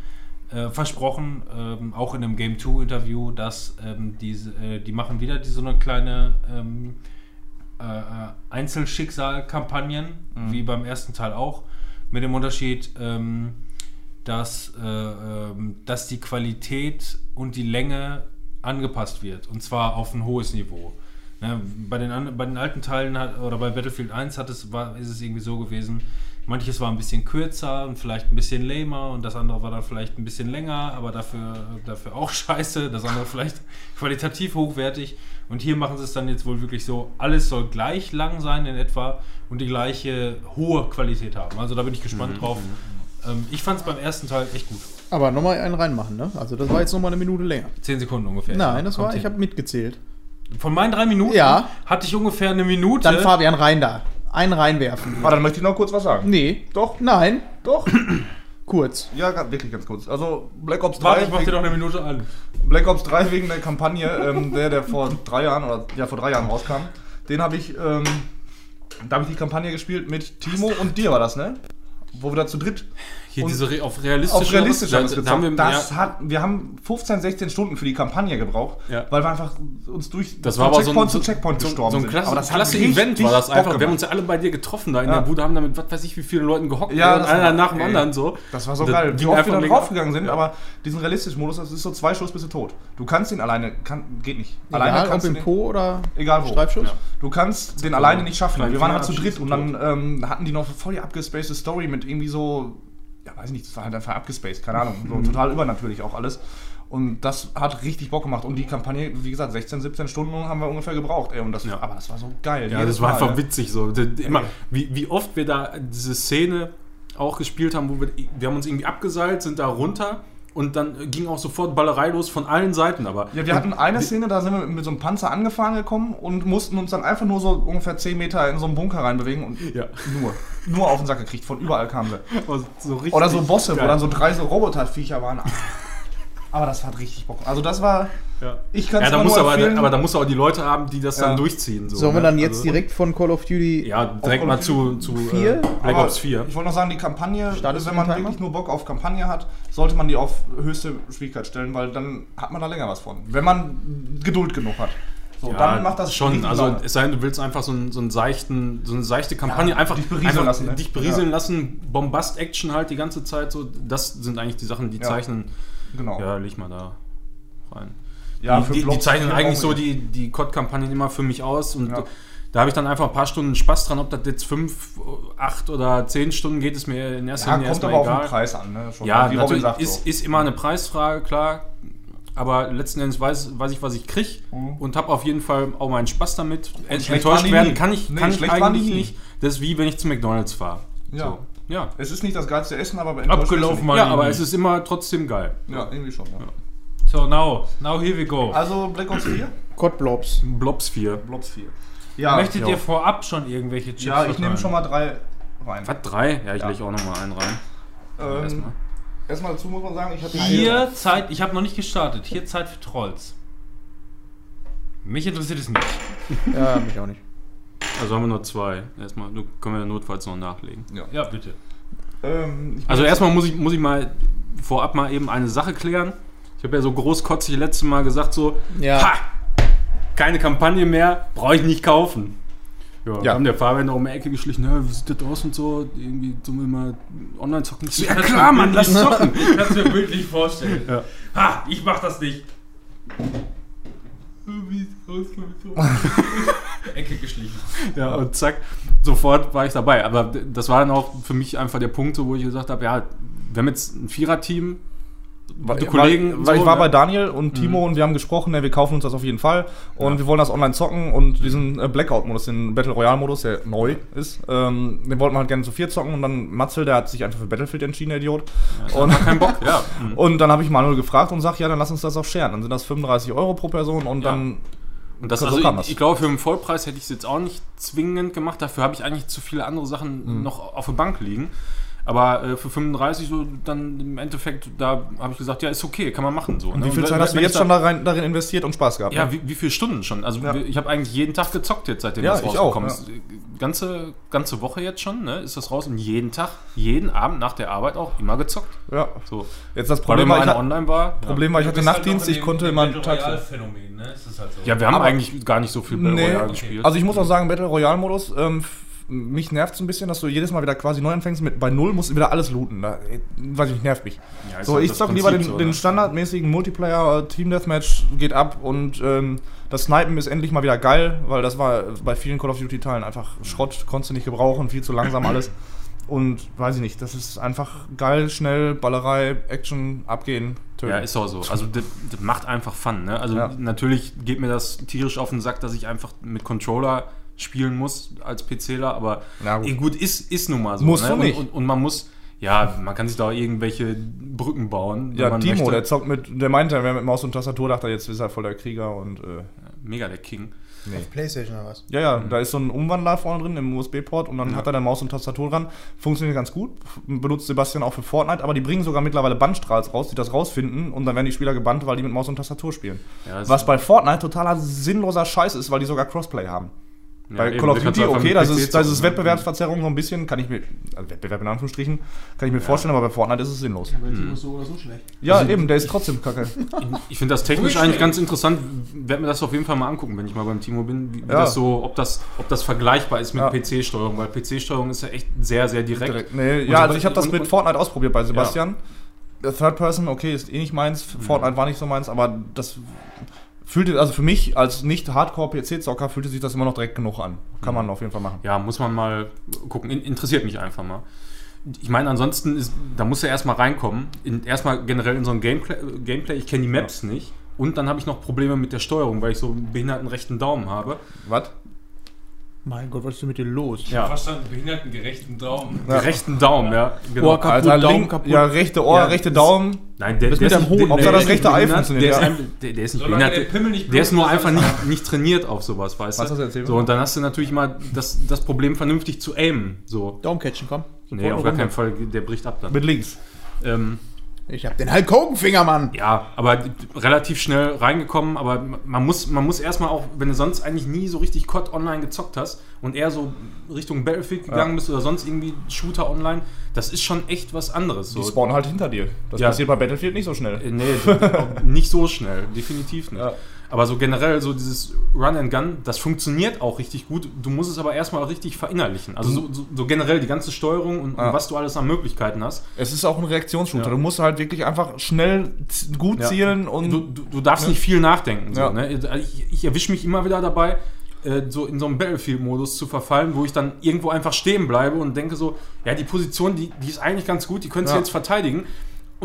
äh, versprochen, ähm, auch in einem Game 2 Interview, dass ähm, diese, äh, die machen wieder die, so eine kleine ähm, äh, äh, Einzelschicksal-Kampagnen, wie beim ersten Teil auch, mit dem Unterschied, ähm, dass, äh, ähm, dass die Qualität und die Länge angepasst wird. Und zwar auf ein hohes Niveau. Ne, bei, den, bei den alten Teilen hat, oder bei Battlefield 1 hat es, war, ist es irgendwie so gewesen, manches war ein bisschen kürzer und vielleicht ein bisschen lamer und das andere war dann vielleicht ein bisschen länger, aber dafür, dafür auch scheiße, das andere vielleicht qualitativ hochwertig. Und hier machen sie es dann jetzt wohl wirklich so, alles soll gleich lang sein in etwa und die gleiche hohe Qualität haben. Also da bin ich gespannt drauf. Ähm, ich fand es beim ersten Teil echt gut. Aber nochmal einen reinmachen, ne? Also das war jetzt nochmal eine Minute länger. Zehn Sekunden ungefähr. Nein, das Kommt war, ich hin. habe mitgezählt. Von meinen drei Minuten Ja. hatte ich ungefähr eine Minute. Dann Fabian rein da. Einen reinwerfen. Aber dann möchte ich noch kurz was sagen. Nee. Doch, Nein. doch. Kurz. Ja, wirklich ganz kurz. Also Black Ops 3. Warte, ich mach dir doch eine Minute an. Black Ops 3 wegen der Kampagne, ähm, der, der vor drei Jahren oder ja vor drei Jahren rauskam, den habe ich, ähm, da habe ich die Kampagne gespielt mit Timo und dir war das, ne? Wo wir da zu dritt Hier Und diese re auf realistisch. auf realistisch da, haben wir da haben wir, das ja, hat, wir haben 15, 16 Stunden für die Kampagne gebraucht, Ja. weil wir einfach uns durch das von war aber so ein, Checkpoint so, zu Checkpoint so, gestorben so ein sind. klasse, Aber das klasse Event war das einfach. Wir haben uns ja alle bei dir getroffen da in Ja. der Bude, haben da mit was weiß ich wie viele Leuten gehockt. Ja, und das einer war- nach dem ey. anderen so. Das war so Das geil. Wie oft wir einfach da draufgegangen sind, Ja. aber diesen realistischen Modus, das ist so zwei Schuss bist du tot. Du kannst ihn alleine, kann, geht nicht. Alleine Egal, ob kannst du im Po oder Egal wo. Streifschuss. Ja. Du kannst den alleine nicht schaffen. Wir waren halt zu dritt und dann ähm, hatten die noch voll die abgespacede Story mit irgendwie so, ja weiß nicht, das war halt einfach abgespaced, keine Ahnung, so total übernatürlich auch alles. Und das hat richtig Bock gemacht. Und die Kampagne, wie gesagt, 16, 17 Stunden haben wir ungefähr gebraucht. Ey, und das, Ja. Aber das war so geil. Ja, das war Mal, einfach ne? witzig so. Immer, wie, wie oft wir da diese Szene auch gespielt haben, wo wir, wir haben uns irgendwie abgeseilt, sind da runter und dann ging auch sofort Ballerei los von allen Seiten. Aber Ja, wir hatten eine Szene, da sind wir mit so einem Panzer angefahren gekommen und mussten uns dann einfach nur so ungefähr 10 Meter in so einen Bunker reinbewegen und Ja. nur, nur auf den Sack gekriegt. Von überall kamen sie. so Oder so Bosse, wo geil. dann so drei so Roboterviecher waren. Aber das hat richtig Bock. Also das war, Ja. ich kann Ja, es da nur muss aber, empfehlen. aber da muss auch die Leute haben, die das Ja. dann durchziehen. So, Sollen wir ne? dann jetzt Also- direkt von Call of Duty. Ja, direkt mal zu, zu Vier? Äh, Black Ops 4. Ich wollte noch sagen, die Kampagne, Startest wenn man wirklich nur Bock auf Kampagne hat, sollte man die auf höchste Schwierigkeit stellen, weil dann hat man da länger was von. Wenn man Geduld genug hat. So, dann macht das schon. Also lange. es sei denn, du willst einfach so, einen, so, einen seichten, so eine seichte Kampagne Ja, einfach dich berieseln einfach lassen, ne? Dich berieseln Ja. lassen, Bombast-Action halt die ganze Zeit. So, das sind eigentlich die Sachen, die Ja. zeichnen. Genau. Ja, leg mal da rein. Ja, die, die, die zeichnen eigentlich so die, die COD-Kampagnen immer für mich aus und Ja. da habe ich dann einfach ein paar Stunden Spaß dran, ob das jetzt fünf, acht oder zehn Stunden geht, ist mir in erster Ja, Linie kommt aber auf egal. den Preis an. Ne? Schon, Ja, natürlich sagt, ist, so. ist immer eine Preisfrage, klar. Aber letzten Endes weiß, weiß ich, was ich kriege Mhm. und habe auf jeden Fall auch meinen Spaß damit. Enttäuscht werden nie. kann ich, Nee, kann ich eigentlich nicht. Das ist wie wenn ich zu McDonalds fahre. Ja. So. Ja. Es ist nicht das geilste Essen, aber enttäuscht Abgelaufen mal. ja, aber es ist immer trotzdem geil. Ja, irgendwie schon. Ja. So, now, now here we go. Also Black Ops 4? Cod Blobs. Blobs 4. Blobs 4. Ja, Möchtet ja. ihr vorab schon irgendwelche Chips Ja, ich nehme schon mal drei rein. Was, drei? Ja, ich Ja. lege auch noch mal einen rein. Ähm, Erstmal. erstmal dazu muss man sagen, ich hatte Hier Zeit, ich habe noch nicht gestartet. Hier Zeit für Trolls. Mich interessiert es nicht. Ja, mich auch nicht. Also haben wir nur zwei. Erstmal, du können wir notfalls noch nachlegen. Ja, bitte. Ähm, ich Also erstmal muss ich, muss ich mal vorab mal eben eine Sache klären. Ich habe ja so großkotzig letztes Mal gesagt, so, Ja. ha, keine Kampagne mehr, brauche ich nicht kaufen. Ja, Ja. kam der Fabian um die Ecke geschlichen, ja, wie sieht das aus und so, irgendwie sollen wir mal online zocken. So, ja klar, Mann, lass zocken. Ich kann es mir bildlich vorstellen. Ja. Ha, ich mach das nicht. Wie Ecke geschlichen. Ja, und zack, sofort war ich dabei. Aber das war dann auch für mich einfach der Punkt, wo ich gesagt habe, ja, wir haben jetzt ein Viererteam, die Kollegen weil, so, ich war ne? bei Daniel und Timo und wir haben gesprochen, ja, wir kaufen uns das auf jeden Fall und wir wollen das online zocken und diesen äh, Blackout-Modus, den Battle Royale-Modus, der neu ist, ähm, den wollten wir halt gerne zu vier zocken und dann Matzel, der hat sich einfach für Battlefield entschieden, der Idiot. und hat keinen Bock. Ja. Mhm. Und dann habe ich Manuel gefragt und sag, ja, dann lass uns das auch scheren. Dann sind das 35 Euro pro Person und Ja. dann Und das, So also ich, ich glaube, für einen Vollpreis hätte ich es jetzt auch nicht zwingend gemacht. Dafür habe ich eigentlich zu viele andere Sachen Mhm. noch auf der Bank liegen. Aber äh, für 35 so dann im Endeffekt, da habe ich gesagt, ja, ist okay, kann man machen so. Und ne? wie viel Zeit hast du jetzt schon da rein, darin investiert und Spaß gehabt? Ja, ne? wie, wie viele Stunden schon? Also Ja. ich habe eigentlich jeden Tag gezockt jetzt, seitdem Ja, das ich rausgekommen ist. Ganze, ganze Woche jetzt schon, ne? Ist das raus und jeden Tag, jeden Abend nach der Arbeit auch immer gezockt. ja. So. Jetzt das Problem war, ich, online war. Ja. Problem war, ich hatte Nachtdienst, ich konnte immer tagsüber. Phänomen, ne? Ist das halt so. ja, wir haben Aber- eigentlich gar nicht so viel Battle Nee. Royale Okay. gespielt. Also ich muss auch sagen, Battle Royale Modus, ähm, mich nervt es ein bisschen, dass du jedes Mal wieder quasi neu anfängst mit bei null musst du wieder alles looten. Da, weiß ich, nervt mich. Ja, so, halt ich das zock lieber den, so, den ne? standardmäßigen Multiplayer äh, Team Deathmatch geht ab und ähm, das Snipen ist endlich mal wieder geil, weil das war bei vielen Call of Duty Teilen einfach Schrott, konntest du nicht gebrauchen, viel zu langsam alles. Und weiß ich nicht, das ist einfach geil, schnell, Ballerei, Action, abgehen, töten. Ja, ist auch so. Also das, das macht einfach Fun. Ne? Also Ja. natürlich geht mir das tierisch auf den Sack, dass ich einfach mit Controller spielen muss als PCler, aber Na gut. eh, gut, ist, ist nun mal so. Musst ne? du nicht. Und, und, und man muss, ja, man kann sich da auch irgendwelche Brücken bauen. wenn Ja, man Timo, möchte. der zockt mit, der meinte, er wäre mit Maus und Tastatur, dachte er, jetzt ist er voll der Krieger und äh, Mega der King. Playstation oder was? Ja, ja, da ist so ein Umwandler vorne drin im USB-Port und dann Ja. hat er dann Maus und Tastatur dran. Funktioniert ganz gut. Benutzt Sebastian auch für Fortnite, aber die bringen sogar mittlerweile Bandstrahls raus, die das rausfinden und dann werden die Spieler gebannt, weil die mit Maus und Tastatur spielen. Ja, Was bei Fortnite totaler sinnloser Scheiß ist, weil die sogar Crossplay haben. Ja, bei eben, Call of Duty, okay, das PC ist, das ist ne? Wettbewerbsverzerrung so ein bisschen, kann ich mir, also Wettbewerb in Anführungsstrichen, kann ich mir vorstellen, aber bei Fortnite ist es sinnlos. Aber der Team ist so oder so schlecht. Ja, Also- eben, der ist trotzdem kacke. Ich finde das technisch eigentlich ganz interessant. Werde mir das auf jeden Fall mal angucken, wenn ich mal beim Timo bin, wie, wie Ja. das so, ob das, ob das vergleichbar ist mit Ja. PC-Steuerung, weil PC-Steuerung ist ja echt sehr, sehr direkt. Direkt. Nee, Und ja, so- also ich habe das und- mit Fortnite ausprobiert bei Sebastian. Third Person, okay, ist eh nicht meins. Fortnite war nicht so meins, aber das fühlte, also für mich als nicht Hardcore-PC-Zocker fühlte sich das immer noch direkt genug an. Kann man auf jeden Fall machen. Ja, muss man mal gucken. In, interessiert mich einfach mal. Ich meine, ansonsten ist, da muss er erstmal reinkommen. In, erstmal generell in so ein Gameplay. Gameplay. Ich kenne die Maps nicht. Und dann habe ich noch Probleme mit der Steuerung, weil ich so einen behinderten rechten Daumen habe. Was? Mein Gott, was ist denn mit dir los? Ja. Verstanden, behindertengerechten Daumen. Ja. Rechten Daumen, ja. Genau. Ohr kaputt, Alter, Daumen link, kaputt. ja, rechte Ohr, Ja, rechte Daumen. Nein, der, der mit ist Hoden. der- der das ist rechte Ei behindert, funktioniert, Der ist, ja. ein, der, der ist nicht Solange der behindert. Nicht Der ist nur einfach nicht, nicht trainiert auf sowas, weißt Was du? hast du erzählt? So, und dann hast du natürlich mal das, das Problem, vernünftig zu aimen. So. Daumencatchen, komm. Nee, auf gar keinen Fall, der bricht ab dann. Mit links. Ähm, Ich hab den Hulk Hogan Finger, Mann. Ja, aber relativ schnell reingekommen, aber man muss, man muss erstmal auch, wenn du sonst eigentlich nie so richtig COD online gezockt hast und eher so Richtung Battlefield gegangen bist oder sonst irgendwie Shooter online, das ist schon echt was anderes. Die So. spawnen halt hinter dir. Das Ja. passiert bei Battlefield nicht so schnell. Äh, Nee, nicht so schnell, definitiv nicht. Ja. Aber so generell, so dieses Run and Gun, das funktioniert auch richtig gut. Du musst es aber erstmal richtig verinnerlichen. Also so, so, so generell die ganze Steuerung und, Ja. und was du alles an Möglichkeiten hast. Es ist auch ein Reaktionsshooter. Ja. Du musst halt wirklich einfach schnell gut Ja. zielen und Du, du, du darfst nicht viel nachdenken. So, Ja. ne? Ich, ich erwische mich immer wieder dabei, äh, so in so einem Battlefield-Modus zu verfallen, wo ich dann irgendwo einfach stehen bleibe und denke so, ja, die Position, die, die ist eigentlich ganz gut, die könntest du jetzt verteidigen.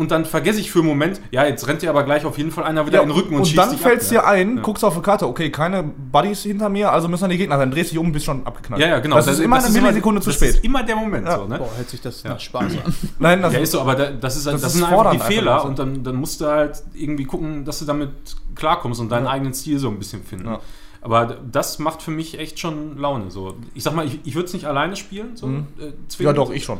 Und dann vergesse ich für einen Moment, ja, jetzt rennt dir aber gleich auf jeden Fall einer wieder Ja, in den Rücken und, und schießt dann dich fällt es ab, dir ein, Ja. guckst auf die Karte, okay, keine Buddies hinter mir, also müssen dann die Gegner sein. Drehst dich um, bist schon abgeknallt. Ja, ja, genau. Das, ist immer eine ist Millisekunde zu das spät. ist immer der Moment, Ja. so, ne? Boah, hört sich das nach Spaß an. Nein, das Ja, ist so, aber da, das, ist, das, Das sind ist einfach die Fehler einfach. und dann, dann musst du halt irgendwie gucken, dass du damit klarkommst und deinen eigenen Stil so ein bisschen finden. Aber das macht für mich echt schon Laune. So. Ich sag mal, ich, ich würde es nicht alleine spielen. So, Mhm. äh, ja, doch, ich schon.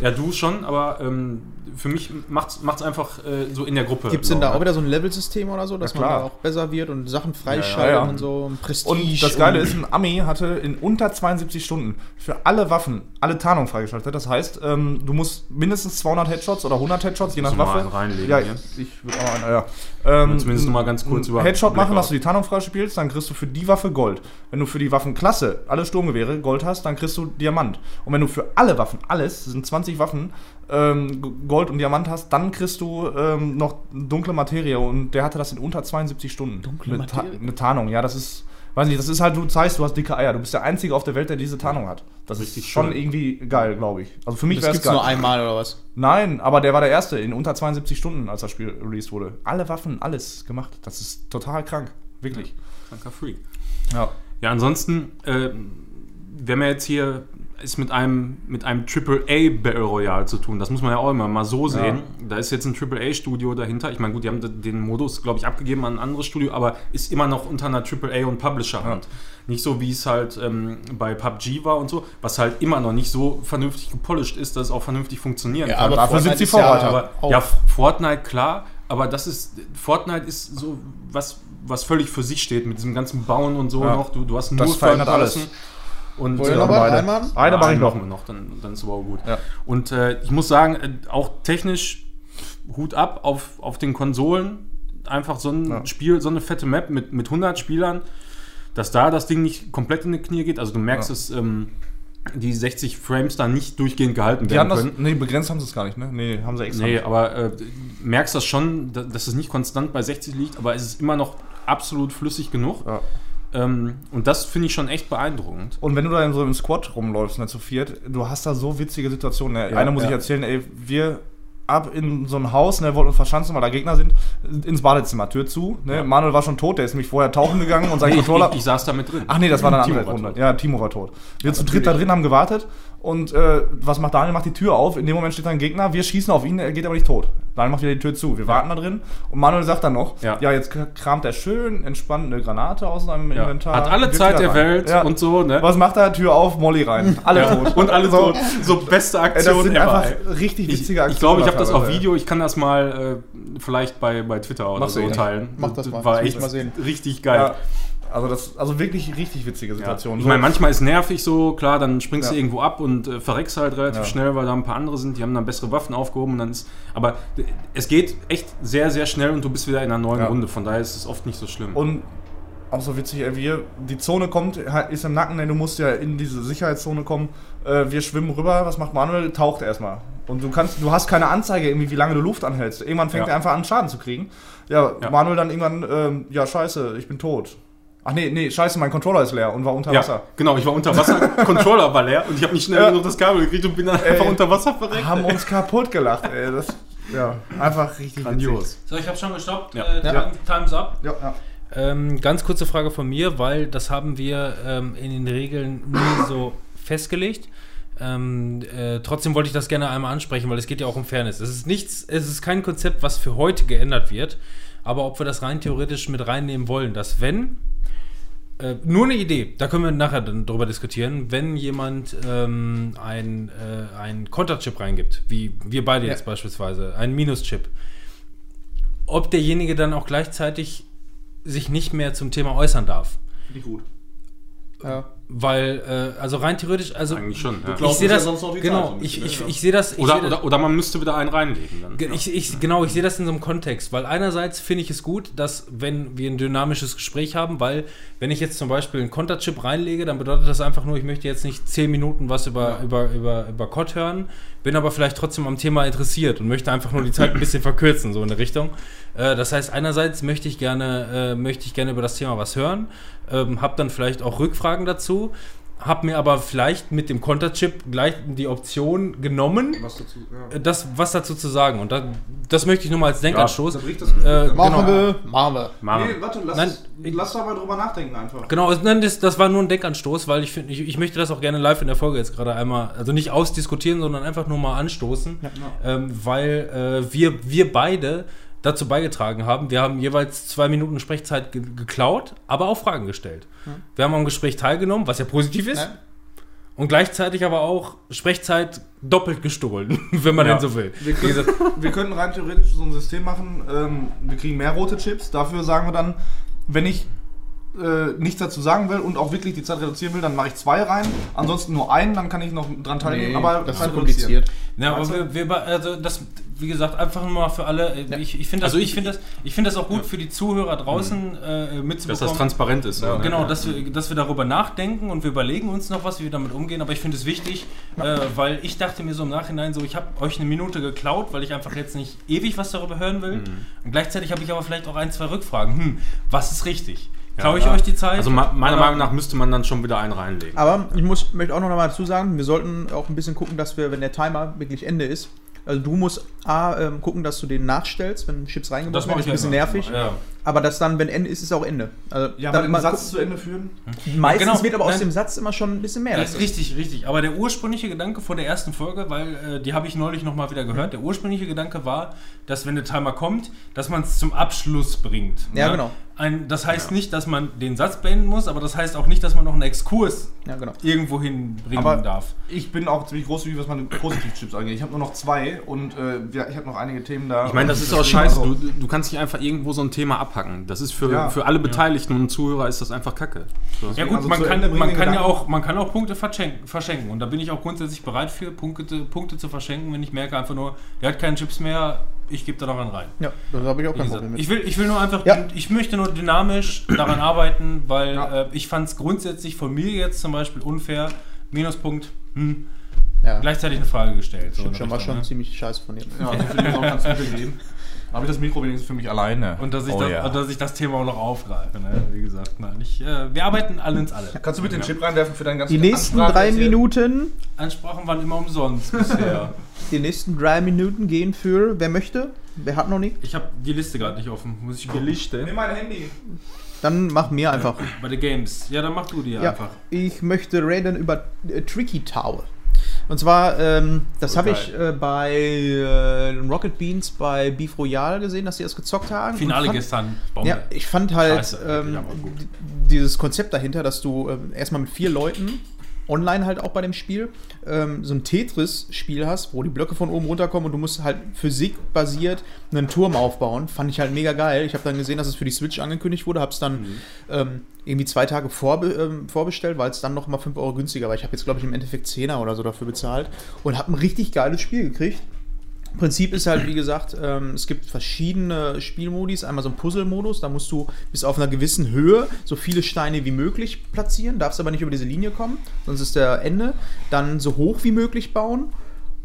Ja, du schon, aber ähm, für mich macht es einfach äh, so in der Gruppe. Gibt es denn da auch wieder so ein Level-System oder so, dass Ja, man klar. da auch besser wird und Sachen freischalten Ja, ja, ja. und so und Prestige? Und das Geile ist, ein Ami hatte in unter 72 Stunden für alle Waffen alle Tarnungen freigeschaltet. Das heißt, ähm, du musst mindestens 200 Headshots oder 100 Headshots, je nach Waffe. einen reinlegen, ja, ja. ich, ich würde auch einen, ja. Ähm, Zumindest noch mal ganz kurz über Headshot machen, dass du die Tarnung freispielst, dann kriegst du für die Waffe Gold. Wenn du für die Waffenklasse alle Sturmgewehre Gold hast, dann kriegst du Diamant. Und wenn du für alle Waffen, alles, das sind 20 Waffen, ähm, Gold und Diamant hast, dann kriegst du ähm, noch dunkle Materie und der hatte das in unter 72 Stunden. Dunkle Eine Ta- Materie? Eine Tarnung, ja, das ist, weiß nicht, das ist halt, du zeigst, du hast dicke Eier. Du bist der Einzige auf der Welt, der diese Tarnung hat. Das Richtig ist schon schön. irgendwie geil, glaube ich. Also für mich das wäre es gibt's geil. nur einmal oder was? Nein, aber der war der Erste in unter 72 Stunden, als das Spiel released wurde. Alle Waffen, alles gemacht. Das ist total krank. Wirklich. Kranker Freak. Ja. Ja, ansonsten, äh, wenn man jetzt hier ist mit einem, mit einem AAA Battle Royale zu tun. Das muss man ja auch immer mal so sehen. Da ist jetzt ein AAA Studio dahinter. Ich meine, gut, die haben den Modus, glaube ich, abgegeben an ein anderes Studio, aber ist immer noch unter einer AAA und Publisher Hand. Nicht so, wie es halt ähm, bei PUBG war und so, was halt immer noch nicht so vernünftig gepolished ist, dass es auch vernünftig funktionieren Ja, kann. aber dafür Fortnite sind sie Vorreiter. Auch- ja, Fortnite, klar, aber das ist, Fortnite ist so was, was völlig für sich steht, mit diesem ganzen Bauen und so Ja. noch. Du, du hast Das nur verändert Third alles. Und Wollt ihr äh, noch mal beide. einen machen? Eine ja, mache ich noch. machen wir noch, dann, dann ist aber auch gut. Ja. Und äh, ich muss sagen, äh, auch technisch Hut ab auf, auf den Konsolen. Einfach so ein Ja. Spiel, so eine fette Map mit, mit 100 Spielern, dass da das Ding nicht komplett in die Knie geht. Also du merkst, Ja. dass ähm, die 60 Frames da nicht durchgehend gehalten Die werden haben das, können. nee, begrenzt haben sie es gar nicht, ne? Nee, haben sie extra. Nee, nicht. aber äh, merkst das schon, da- dass es nicht konstant bei 60 liegt, aber es ist immer noch absolut flüssig genug. Ja. Ähm, und das finde ich schon echt beeindruckend. Und wenn du da in so im Squad rumläufst, ne, zu viert, du hast da so witzige Situationen. Ne? Ja, Einer muss ja. ich erzählen, ey, wir ab in so ein Haus, ne, wollten uns verschanzen, weil da Gegner sind, ins Badezimmer, Tür zu. Ne? Ja. Manuel war schon tot, der ist nämlich vorher tauchen gegangen und sein Nee, ich, Controller. ich, ich saß da mit drin. Ach nee, das war eine Timo andere Runde. Ja, Timo war tot. Wir zu dritt da drin haben gewartet und äh, was macht Daniel? Macht die Tür auf. In dem Moment steht da ein Gegner. Wir schießen auf ihn, er geht aber nicht tot. Daniel macht wieder die Tür zu. Wir warten da drin und Manuel sagt dann noch: Ja. Ja, jetzt kramt er schön entspannt eine Granate aus seinem Ja. Inventar. Hat alle Zeit der rein. Welt Ja. und so, ne? Was macht er? Tür auf, Molly rein. Alle tot. Und alle so. tot. So beste Aktion das sind ever. einfach ey. richtig Ich, witzige ich glaube, ich habe das auf. Video. Ich kann das mal äh, vielleicht bei, bei Twitter oder Machst du so teilen. Mach das mal, War das echt mal sehen. richtig geil. Ja. Also, das, also wirklich richtig witzige Ja. Situation. Ich meine, manchmal ist nervig so, klar, dann springst Ja. du irgendwo ab und äh, verreckst halt relativ Ja. schnell, weil da ein paar andere sind, die haben dann bessere Waffen aufgehoben und dann ist. Aber es geht echt sehr, sehr schnell und du bist wieder in einer neuen Ja. Runde, von daher ist es oft nicht so schlimm. Und auch so witzig, ey, wir, die Zone kommt, ist im Nacken, ey, du musst ja in diese Sicherheitszone kommen. Äh, wir schwimmen rüber, was macht Manuel? Taucht erstmal. Und du kannst, du hast keine Anzeige, irgendwie, wie lange du Luft anhältst. Irgendwann fängt Ja. er einfach an, Schaden zu kriegen. Ja, Ja. Manuel dann irgendwann, ähm, ja, scheiße, ich bin tot. Ach nee, nee, scheiße, mein Controller ist leer und war unter ja, Wasser. genau, ich war unter Wasser, Controller war leer und ich habe nicht schnell Ja. genug das Kabel gekriegt und bin dann einfach Ey, unter Wasser verreckt. Haben uns kaputt gelacht, ey. Das, ja, einfach richtig. Grandios. So, ich habe schon gestoppt. Ja. Äh, Ja. Time's up. Ja, ja. Ähm, ganz kurze Frage von mir, weil das haben wir ähm, in den Regeln nie so festgelegt. Ähm, äh, trotzdem wollte ich das gerne einmal ansprechen, weil es geht ja auch um Fairness. Es ist nichts, es ist kein Konzept, was für heute geändert wird, aber ob wir das rein theoretisch mit reinnehmen wollen, dass wenn äh, nur eine Idee, da können wir nachher dann drüber diskutieren, wenn jemand ähm, ein, äh, ein Konterchip reingibt, wie wir beide Ja. jetzt beispielsweise, einen Minuschip, ob derjenige dann auch gleichzeitig sich nicht mehr zum Thema äußern darf. Finde ich gut. Ja. Weil, äh, also rein theoretisch, also Eigentlich schon. Ja. ich sehe ja das, Zeit genau, so ein ich, bisschen, ich, ne? ich sehe das, ich Oder, das- oder, oder man müsste wieder einen reinlegen dann. Ge- Ich, ich, genau, ich sehe das in so einem Kontext, weil einerseits finde ich es gut, dass wenn wir ein dynamisches Gespräch haben, weil wenn ich jetzt zum Beispiel einen Konterchip reinlege, dann bedeutet das einfach nur, ich möchte jetzt nicht zehn Minuten was über, über, über, über COD hören, bin aber vielleicht trotzdem am Thema interessiert und möchte einfach nur die Zeit ein bisschen verkürzen, so in eine Richtung. Äh, das heißt, einerseits möchte ich gerne, äh, möchte ich gerne über das Thema was hören, ähm, habe dann vielleicht auch Rückfragen dazu. Habe mir aber vielleicht mit dem Konterchip gleich die Option genommen, Was dazu? Ja. das, was dazu zu sagen. Und das, das möchte ich nur mal als Denkanstoß. Das äh, Machen genau. wir, machen wir. Nee, warte, lass, Nein, lass da mal drüber nachdenken einfach. Genau, nein, das, das war nur ein Denkanstoß, weil ich finde, ich, ich möchte das auch gerne live in der Folge jetzt gerade einmal, also nicht ausdiskutieren, sondern einfach nur mal anstoßen, ähm, weil äh, wir, wir beide dazu beigetragen haben. Wir haben jeweils zwei Minuten Sprechzeit ge geklaut, aber auch Fragen gestellt. Wir haben am Gespräch teilgenommen, was ja positiv ist. Ja. Und gleichzeitig aber auch Sprechzeit doppelt gestohlen, wenn man Ja. denn so will. Wir, können, wir könnten rein theoretisch so ein System machen. Ähm, wir kriegen mehr rote Chips. Dafür sagen wir dann, wenn ich äh, nichts dazu sagen will und auch wirklich die Zeit reduzieren will, dann mache ich zwei rein. Ansonsten nur einen, dann kann ich noch dran teilnehmen. aber das ist Zeit zu kompliziert. Ja, aber wir, wir, be- also das, wie gesagt, einfach nur mal für alle. äh, Ich, ich finde das, Also ich, ich- finde das, ich finde das auch gut für die Zuhörer draußen äh, Dass mitzubekommen. das transparent ist. ne? Genau, dass wir, dass wir darüber nachdenken und wir überlegen uns noch was, wie wir damit umgehen. Aber ich finde es wichtig, äh, weil ich dachte mir so im Nachhinein so, ich habe euch eine Minute geklaut, weil ich einfach jetzt nicht ewig was darüber hören will. Und gleichzeitig habe ich aber vielleicht auch ein, zwei Rückfragen. Hm, was ist richtig? Klaue ich Ja. euch die Zeit? Also meiner Oder- Meinung nach müsste man dann schon wieder einen reinlegen. Aber ich muss, möchte auch noch mal dazu sagen, wir sollten auch ein bisschen gucken, dass wir, wenn der Timer wirklich Ende ist, also du musst A, ähm, gucken, dass du den nachstellst, wenn Chips Das mache werden, ich ist ein bisschen ja nervig. Ja. Aber dass dann, wenn Ende ist, ist auch Ende. Also, Ja, dann aber den Satz zu Ende führen. gucken. Meistens Genau, wird aber aus nein. dem Satz immer schon ein bisschen mehr. Ja, Das ist- richtig, richtig. Aber der ursprüngliche Gedanke vor der ersten Folge, weil äh, die habe ich neulich nochmal wieder gehört, der ursprüngliche Gedanke war, dass wenn der Timer kommt, dass man es zum Abschluss bringt. Ja, Ne? genau. Ein, das heißt nicht, dass man den Satz beenden muss, aber das heißt auch nicht, dass man noch einen Exkurs Ja, genau. irgendwo hinbringen Aber- darf. Ich bin auch ziemlich großzügig, was meine Positivchips angeht. Ich habe nur noch zwei und äh, ja, ich habe noch einige Themen da. Ich meine, das ist auch scheiße. Du, du kannst nicht einfach irgendwo so ein Thema abhacken. Das ist für, Ja. für alle Beteiligten und Zuhörer ist das einfach Kacke. So. Ja gut, also man kann, man, kann ja auch, man kann auch Punkte verschenken, verschenken. Und da bin ich auch grundsätzlich bereit für, Punkte, Punkte zu verschenken, wenn ich merke einfach nur, der hat keine Chips mehr, ich gebe da noch einen rein. Ja, da habe ich auch kein Problem mit. ich, will, ich will nur einfach, Ja. ich möchte nur dynamisch daran arbeiten, weil Ja. äh, ich fand es grundsätzlich von mir jetzt zum Beispiel unfair, Minuspunkt, hm, ja. gleichzeitig eine Frage gestellt. So Stimmt schon, war schon ne? ziemlich scheiße von dir. Ja, also habe ich das Mikro wenigstens für mich alleine. Und dass ich, Oh das, ja. und dass ich das Thema auch noch aufgreife. Ne? Wie gesagt, nein, ich, äh, wir arbeiten alle ins Alle. Kannst du bitte den Chip reinwerfen für deinen ganzen Die nächsten Ansprache drei? Minuten, Ansprachen waren immer umsonst bisher. die nächsten drei Minuten gehen für, wer möchte, wer hat noch nicht, Ich habe die Liste gerade nicht offen. Muss ich gucken. Nimm mein Handy. dann mach mir einfach. Bei den Games. Ja, dann mach du die Ja, einfach. ich möchte reden über äh, Tricky Tower. Und zwar, ähm, das habe ich äh, bei äh, Rocket Beans bei Beef Royale gesehen, dass sie das gezockt haben. Finale fand, gestern. Bombe. Ja, ich fand halt Scheiße, ähm, dieses Konzept dahinter, dass du ähm, erstmal mit vier Leuten online halt auch bei dem Spiel ähm, so ein Tetris-Spiel hast, wo die Blöcke von oben runterkommen und du musst halt physikbasiert einen Turm aufbauen. Fand ich halt mega geil. Ich habe dann gesehen, dass es für die Switch angekündigt wurde, habe es dann ähm, irgendwie zwei Tage vorbe ähm, vorbestellt, weil es dann noch mal 5 Euro günstiger war. Ich habe jetzt, glaube ich, im Endeffekt 10er oder so dafür bezahlt und habe ein richtig geiles Spiel gekriegt. Prinzip ist halt, wie gesagt, ähm, es gibt verschiedene Spielmodis. Einmal so ein Puzzle-Modus, da musst du bis auf einer gewissen Höhe so viele Steine wie möglich platzieren, darfst aber nicht über diese Linie kommen, sonst ist der Ende. Dann so hoch wie möglich bauen.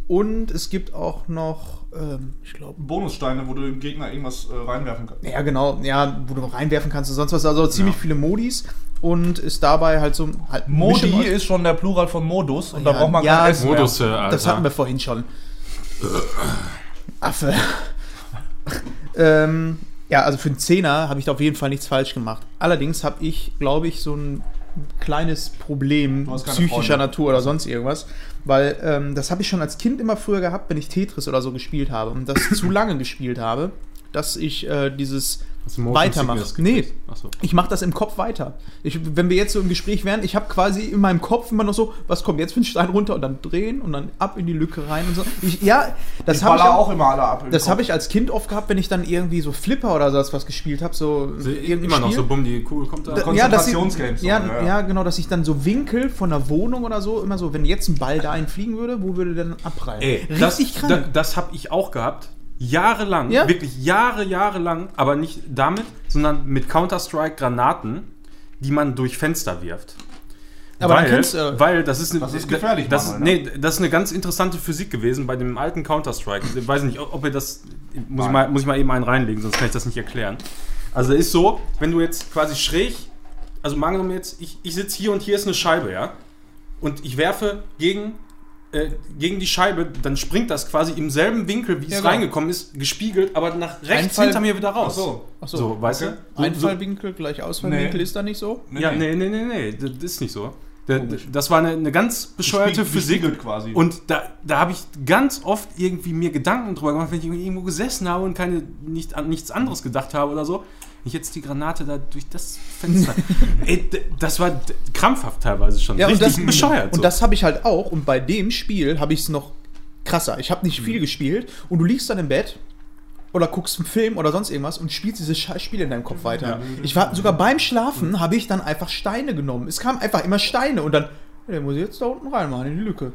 Und es gibt auch noch, ähm, ich glaube, Bonussteine, wo du dem Gegner irgendwas äh, reinwerfen kannst. ja, genau, ja, wo du reinwerfen kannst und sonst was. Also ziemlich viele Modis und ist dabei halt so halt Modi ist schon der Plural von Modus und da Ja, braucht man ja, kein S. Modus, äh, Alter. Das hatten wir vorhin schon. Affe. ähm, ja, also für einen Zehner habe ich da auf jeden Fall nichts falsch gemacht. Allerdings habe ich, glaube ich, so ein kleines Problem psychischer Freunde. Natur oder sonst irgendwas. Weil ähm, das habe ich schon als Kind immer früher gehabt, wenn ich Tetris oder so gespielt habe und das zu lange gespielt habe, dass ich äh, dieses weitermache. Sickness Nee? Achso. ich mache das im Kopf weiter. Ich, wenn wir jetzt so im Gespräch wären, ich habe quasi in meinem Kopf immer noch so, was kommt jetzt für ein Stein runter und dann drehen und dann ab in die Lücke rein und so. Ich, ja, das habe ich, auch, auch immer alle ab. im das habe ich als Kind oft gehabt, wenn ich dann irgendwie so Flipper oder sowas was gespielt habe, so irgendein Immer noch Spiel. so, bumm, die Kugel kommt da. Da- ja, dass ich, Konzentrationsgames, ja, so, ja. ja. genau, dass ich dann so Winkel von der Wohnung oder so, immer so, wenn jetzt ein Ball dahin fliegen würde, wo würde der dann abprallen? Ey, Richtig das, krank. Da, das habe ich auch gehabt. Jahrelang, Ja? wirklich Jahre, Jahre lang, aber nicht damit, sondern mit Counter-Strike-Granaten, die man durch Fenster wirft. Aber dann weil, kannst du- weil das ist, eine, Das ist gefährlich, Das, Manuel, nee, das ist eine ganz interessante Physik gewesen bei dem alten Counter-Strike. Ich weiß nicht, ob ihr das. Muss Nein. ich, mal, muss ich mal eben einen reinlegen, sonst kann ich das nicht erklären. Also, ist so, wenn du jetzt quasi schräg. Also, mal angenommen jetzt, ich, ich sitze hier und hier ist eine Scheibe, ja? und ich werfe gegen, äh, gegen die Scheibe, dann springt das quasi im selben Winkel, wie es Ja, genau. reingekommen ist, gespiegelt, aber nach rechts Einfall- hinter mir wieder raus. Ach so. Achso. So, weißt okay. du? So, Einfallwinkel gleich Ausfallwinkel Nee. ist da nicht so? so, ja, nee, nee, nee, nee, das ist nicht so. Das war eine, eine ganz bescheuerte Gespiegelt- Physik. quasi. Und da, da habe ich ganz oft irgendwie mir Gedanken drüber gemacht, wenn ich irgendwo gesessen habe und keine, nicht an nichts anderes gedacht habe oder so. Ich jetzt die Granate da durch das Fenster. Ey, das war krampfhaft teilweise schon. Ja, und Richtig das, bescheuert. Und das habe ich halt auch. Und bei dem Spiel habe ich es noch krasser. Ich habe nicht viel gespielt und du liegst dann im Bett oder guckst einen Film oder sonst irgendwas und spielst dieses scheiß Spiel in deinem Kopf weiter. Ich war sogar beim Schlafen habe ich dann einfach Steine genommen. Es kamen einfach immer Steine und dann, der muss ich jetzt da unten reinmachen in die Lücke.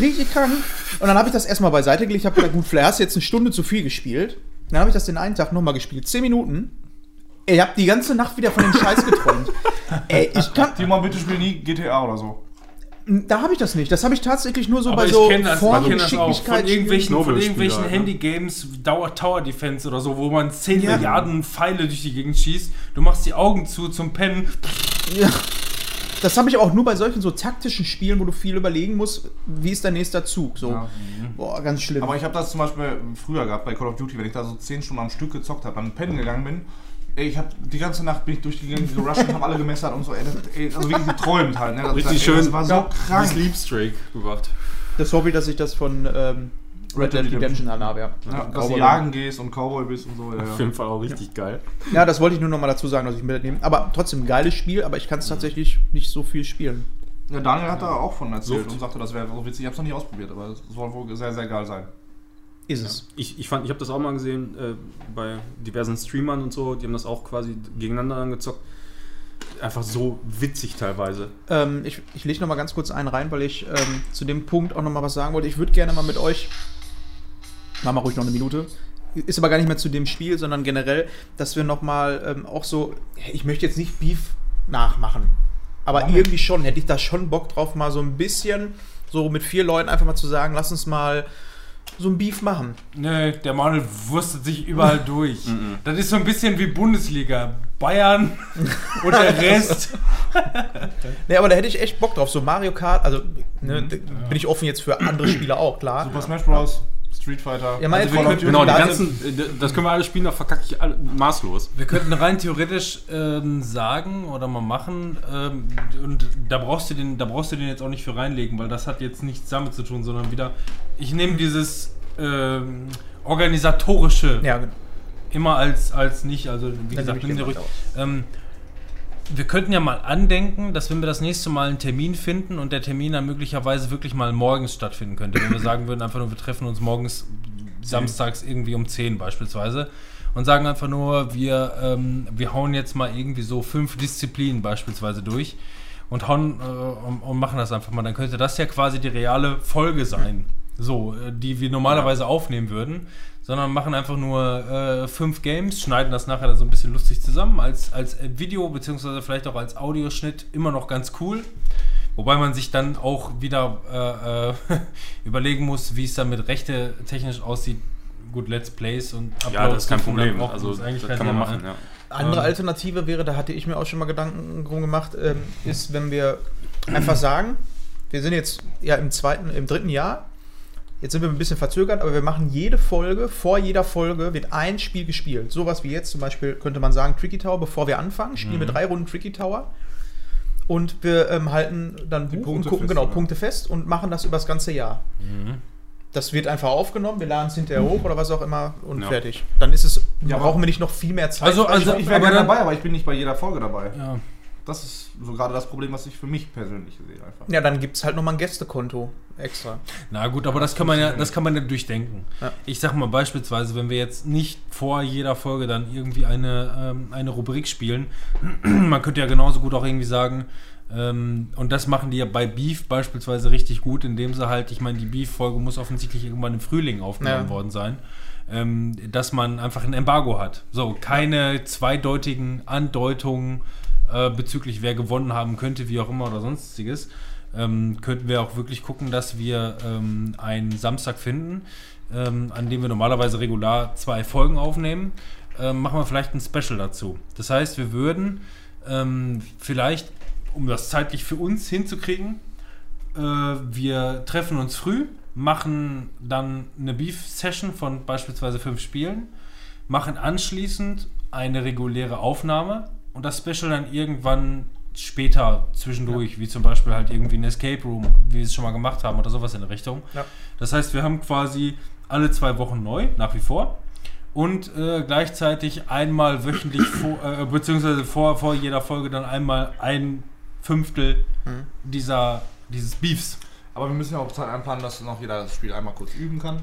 Richtig krank. Und dann habe ich das erstmal beiseite gelegt. Ich habe gedacht, gut, vielleicht hast du jetzt eine Stunde zu viel gespielt. Dann habe ich das den einen Tag nochmal gespielt. Zehn Minuten. Ey, Ich habe die ganze Nacht wieder von dem Scheiß geträumt. Ey, ich kann, Timon, bitte spiel nie GTA oder so. da habe ich das nicht. Das habe ich tatsächlich nur so Aber bei so auch von irgendwelchen, von irgendwelchen? Handy-Games, Dauer Tower Defense oder so, wo man 10 Ja. Milliarden Pfeile durch die Gegend schießt. Du machst die Augen zu zum Pennen. Ja. Das habe ich auch nur bei solchen so taktischen Spielen, wo du viel überlegen musst, wie ist der nächste Zug. So, Ja. boah, ganz schlimm. Aber ich habe das zum Beispiel früher gehabt bei Call of Duty, wenn ich da so 10 Stunden am Stück gezockt habe, dann pennen gegangen bin. Ey, ich habe die ganze Nacht bin ich durch die Gegend gerusht und habe alle gemessert und so. Ey, das, ey, also wirklich geträumt halt. Ne? Das, Richtig das, schön. Ey, das war so Ja. Die krank. Sleep Streak gemacht. das hoffe ich, dass ich das von ähm, Red Dead Redemption habe, ja. Ja, dass du jagen gehst und Cowboy bist und so. Ja, Auf ja. jeden Fall auch richtig geil. Ja, das wollte ich nur noch mal dazu sagen, dass ich mitnehme. Aber trotzdem, geiles Spiel, aber ich kann es tatsächlich nicht so viel spielen. ja, Daniel hat da auch von erzählt Sucht. und sagte, das wäre so witzig. Ich habe es noch nicht ausprobiert, aber es soll wohl sehr, sehr geil sein. Ist es. Ich, ich, fand- ich habe das auch mal gesehen äh, bei diversen Streamern und so, die haben das auch quasi gegeneinander angezockt. Einfach so witzig teilweise. Ähm, ich ich lege noch mal ganz kurz einen rein, weil ich ähm, zu dem Punkt auch noch mal was sagen wollte. Ich würde gerne mal mit euch, machen wir ruhig noch eine Minute, ist aber gar nicht mehr zu dem Spiel, sondern generell, dass wir noch mal ähm, auch so, ich möchte jetzt nicht Beef nachmachen, aber nicht? irgendwie schon, hätte ich da schon Bock drauf, mal so ein bisschen, so mit vier Leuten einfach mal zu sagen, lass uns mal so ein Beef machen. Nö, der Manuel wurstet sich überall durch. Das ist so ein bisschen wie Bundesliga. Bayern und der Rest. Nee, aber da hätte ich echt Bock drauf, so Mario Kart, also ne, da bin ich offen jetzt für andere Spieler auch, klar. Super Smash Bros., Street Fighter. Ja, meine Also wir of können- Genau, die ganzen, äh, das können wir alle spielen, da verkacke ich alle maßlos. Wir könnten rein theoretisch ähm, sagen oder mal machen, ähm, und da brauchst, du den, da brauchst du den jetzt auch nicht für reinlegen, weil das hat jetzt nichts damit zu tun, sondern wieder, ich nehme dieses ähm, organisatorische Ja, genau. immer als, als nicht, also wie Das gesagt, nimm dir ruhig. Wir könnten ja mal andenken, dass wenn wir das nächste Mal einen Termin finden und der Termin dann möglicherweise wirklich mal morgens stattfinden könnte, wenn wir sagen würden, einfach nur, wir treffen uns morgens samstags irgendwie um 10 beispielsweise und sagen einfach nur, wir, ähm, wir hauen jetzt mal irgendwie so fünf Disziplinen beispielsweise durch und hauen äh, und, und machen das einfach mal, dann könnte das ja quasi die reale Folge sein, so, äh, die wir normalerweise aufnehmen würden, sondern machen einfach nur äh, fünf Games, schneiden das nachher dann so ein bisschen lustig zusammen als, als äh, Video beziehungsweise vielleicht auch als Audioschnitt immer noch ganz cool. Wobei man sich dann auch wieder äh, äh, überlegen muss, wie es dann mit Rechte technisch aussieht. Gut, Let's Plays und Ja, das ist kein Problem. braucht Also, das kein kann man machen, ja. Andere Ähm. Alternative wäre, da hatte ich mir auch schon mal Gedanken drum gemacht, ähm, ist, wenn wir einfach sagen, wir sind jetzt ja im zweiten, im dritten Jahr, jetzt sind wir ein bisschen verzögert, aber wir machen jede Folge, vor jeder Folge wird ein Spiel gespielt. Sowas wie jetzt zum Beispiel könnte man sagen, Tricky Tower, bevor wir anfangen, spielen wir drei Runden Tricky Tower. Und wir ähm, halten dann Buch und Punkte gucken fest, genau oder? Punkte fest und machen das über das ganze Jahr. Das wird einfach aufgenommen, wir laden es hinterher hoch oder was auch immer und Ja. fertig. Dann ist es, Ja, brauchen wir nicht noch viel mehr Zeit. Also- also- ich wäre gerne dabei, aber ich bin nicht bei jeder Folge dabei. Ja. Das ist so gerade das Problem, was ich für mich persönlich sehe einfach. Ja, dann gibt es halt nochmal ein Gästekonto extra. Na gut, aber das kann man ja, das kann man ja durchdenken. Ja. Ich sag mal beispielsweise, wenn wir jetzt nicht vor jeder Folge dann irgendwie eine, ähm, eine Rubrik spielen, man könnte ja genauso gut auch irgendwie sagen, ähm, und das machen die ja bei Beef beispielsweise richtig gut, indem sie halt, ich meine, die Beef-Folge muss offensichtlich irgendwann im Frühling aufgenommen Ja. worden sein, ähm, dass man einfach ein Embargo hat. So, keine zweideutigen Andeutungen äh, bezüglich wer gewonnen haben könnte, wie auch immer oder sonstiges. Ähm, könnten wir auch wirklich gucken, dass wir ähm, einen Samstag finden, ähm, an dem wir normalerweise regular zwei Folgen aufnehmen. Ähm, machen wir vielleicht ein Special dazu. Das heißt, wir würden ähm, vielleicht, um das zeitlich für uns hinzukriegen, äh, wir treffen uns früh, machen dann eine Beef-Session von beispielsweise fünf Spielen, machen anschließend eine reguläre Aufnahme und das Special dann irgendwann später zwischendurch, wie zum Beispiel halt irgendwie ein Escape Room, wie wir es schon mal gemacht haben oder sowas in der Richtung. Ja. Das heißt, wir haben quasi alle zwei Wochen neu, nach wie vor. Und äh, gleichzeitig einmal wöchentlich, vor, äh, beziehungsweise vor, vor jeder Folge dann einmal ein Fünftel Mhm. dieser, dieses Beefs. Aber wir müssen ja auch Zeit einplanen, dass noch jeder das Spiel einmal kurz üben kann.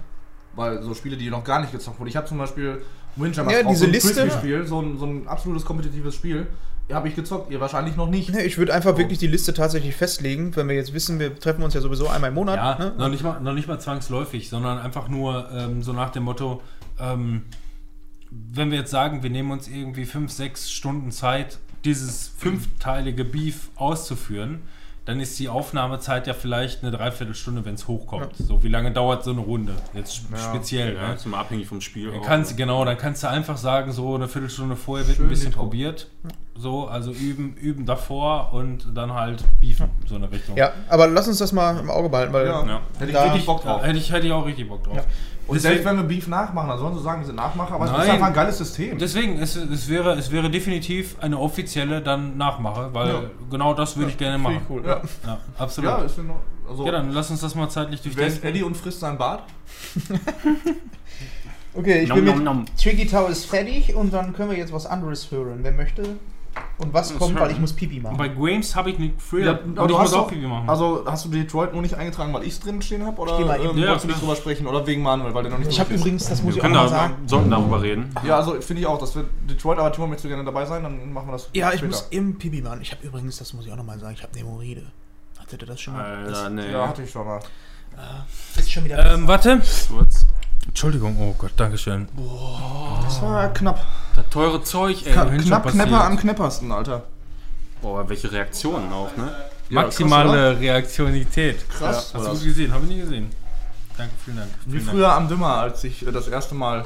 Weil so Spiele, die noch gar nicht gezockt wurden. Ich habe zum Beispiel Windjammer Ja, diese so ein Liste- Frisbee-Spiel, so ein, so ein absolutes kompetitives Spiel. Habe ich gezockt, ihr wahrscheinlich noch nicht. Nee, ich würde einfach wirklich die Liste tatsächlich festlegen, wenn wir jetzt wissen, wir treffen uns ja sowieso einmal im Monat. Ja, ne? noch, nicht mal, noch nicht mal zwangsläufig, sondern einfach nur ähm, so nach dem Motto, ähm, wenn wir jetzt sagen, wir nehmen uns irgendwie fünf, sechs Stunden Zeit, dieses fünfteilige Beef auszuführen, dann ist die Aufnahmezeit ja vielleicht eine Dreiviertelstunde, wenn es hochkommt. So, wie lange dauert so eine Runde? Jetzt sp- speziell. Ja, ne? immer abhängig vom Spiel. Dann auch. kannst, genau, dann kannst du einfach sagen, so eine Viertelstunde vorher wird Schön ein bisschen probiert. So, also üben, üben davor und dann halt beefen, so eine Richtung. Ja, aber lass uns das mal im Auge behalten, weil Ja, Ja. hätte ich Da- richtig Bock Ja, drauf. hätte, ich, hätte ich auch richtig Bock drauf. Ja. Und Deswegen- selbst wenn wir Beef nachmachen, dann sollen sie sagen, wir sind Nachmacher, aber es ist Nein. einfach ein geiles System. Deswegen, es, es, wäre, es wäre definitiv eine offizielle dann Nachmache, weil Ja. genau das würde ich gerne machen. ich cool. Ja. Ja, absolut. Ja, Ja, ist Ordnung. also, dann lass uns das mal zeitlich wer ist durchdenken. Eddie und frisst sein Bart? Okay, ich Nom, bin mit nom, nom. Tricky Tower ist fertig und dann können wir jetzt was anderes hören. Wer möchte? Und was kommt, weil ich muss Pipi machen. Bei Games habe ich nicht früher. Ja, und aber ich du muss hast auch Pipi machen. Also hast du Detroit nur nicht eingetragen, weil ich es drin stehen habe? Oder geh mal eben. ähm, Ja, wolltest du nicht drüber sprechen? Oder wegen Manuel, weil der noch nicht ich habe übrigens, das muss Wir ich auch da, sagen. sollten darüber reden. Ja, also finde ich auch, dass wir Detroit, aber Timo, möchtest du gerne dabei sein? Dann machen wir das Ja, ich später. muss im Pipi machen. Ich habe übrigens, das muss ich auch noch mal sagen, ich habe Hämorrhoide. Hattet ihr das schon mal? Alter, nee. Ja, hatte ich schon mal. das ist schon wieder. ähm, warte. Kurz. Entschuldigung, oh Gott, Dankeschön. Das war knapp. Das teure Zeug, ey. Ka knapp? Knepper am kneppersten, Alter. Boah, welche Reaktionen auch, ne? Ja, Maximale Reaktionität. Krass. Hast du gut gesehen? Habe ich nie gesehen. Danke, vielen Dank. Wie Vielen Dank. früher am Dimmer, als ich äh, das erste Mal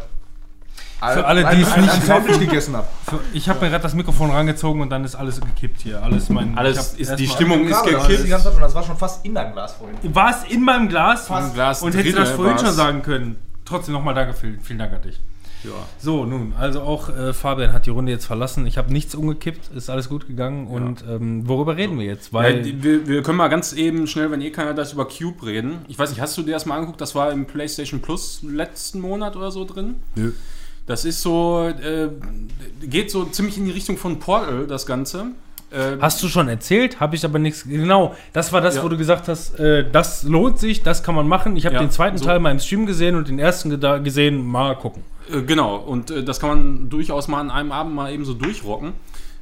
Für alle, die es nicht Sandwich gegessen habe. Für- Ich habe mir gerade das Mikrofon rangezogen und dann ist alles gekippt hier. Alles mein. Alles ist, die Stimmung ist Das, gekippt. das war schon fast in deinem Glas vorhin. War es in meinem Glas? Glas und hättest du das vorhin schon sagen können. Trotzdem nochmal danke, vielen, vielen Dank an dich. Ja. So, nun, also auch äh, Fabian hat die Runde jetzt verlassen. Ich habe nichts umgekippt, ist alles gut gegangen. Und ähm, worüber reden wir jetzt? Ja, Weil die- wir, wir können mal ganz eben schnell, wenn eh keiner das über Cube reden. Ich weiß nicht, hast du dir das mal angeguckt? Das war im PlayStation Plus letzten Monat oder so drin. Nö. Das ist so, äh, geht so ziemlich in die Richtung von Portal, das Ganze. Äh, Hast du schon erzählt? Habe ich aber nichts. Genau, das war das, Ja. wo du gesagt hast, äh, das lohnt sich, das kann man machen. Ich habe Ja, den zweiten so. Teil mal im Stream gesehen und den ersten gesehen, mal gucken. Äh, Genau, und äh, das kann man durchaus mal an einem Abend mal eben so durchrocken.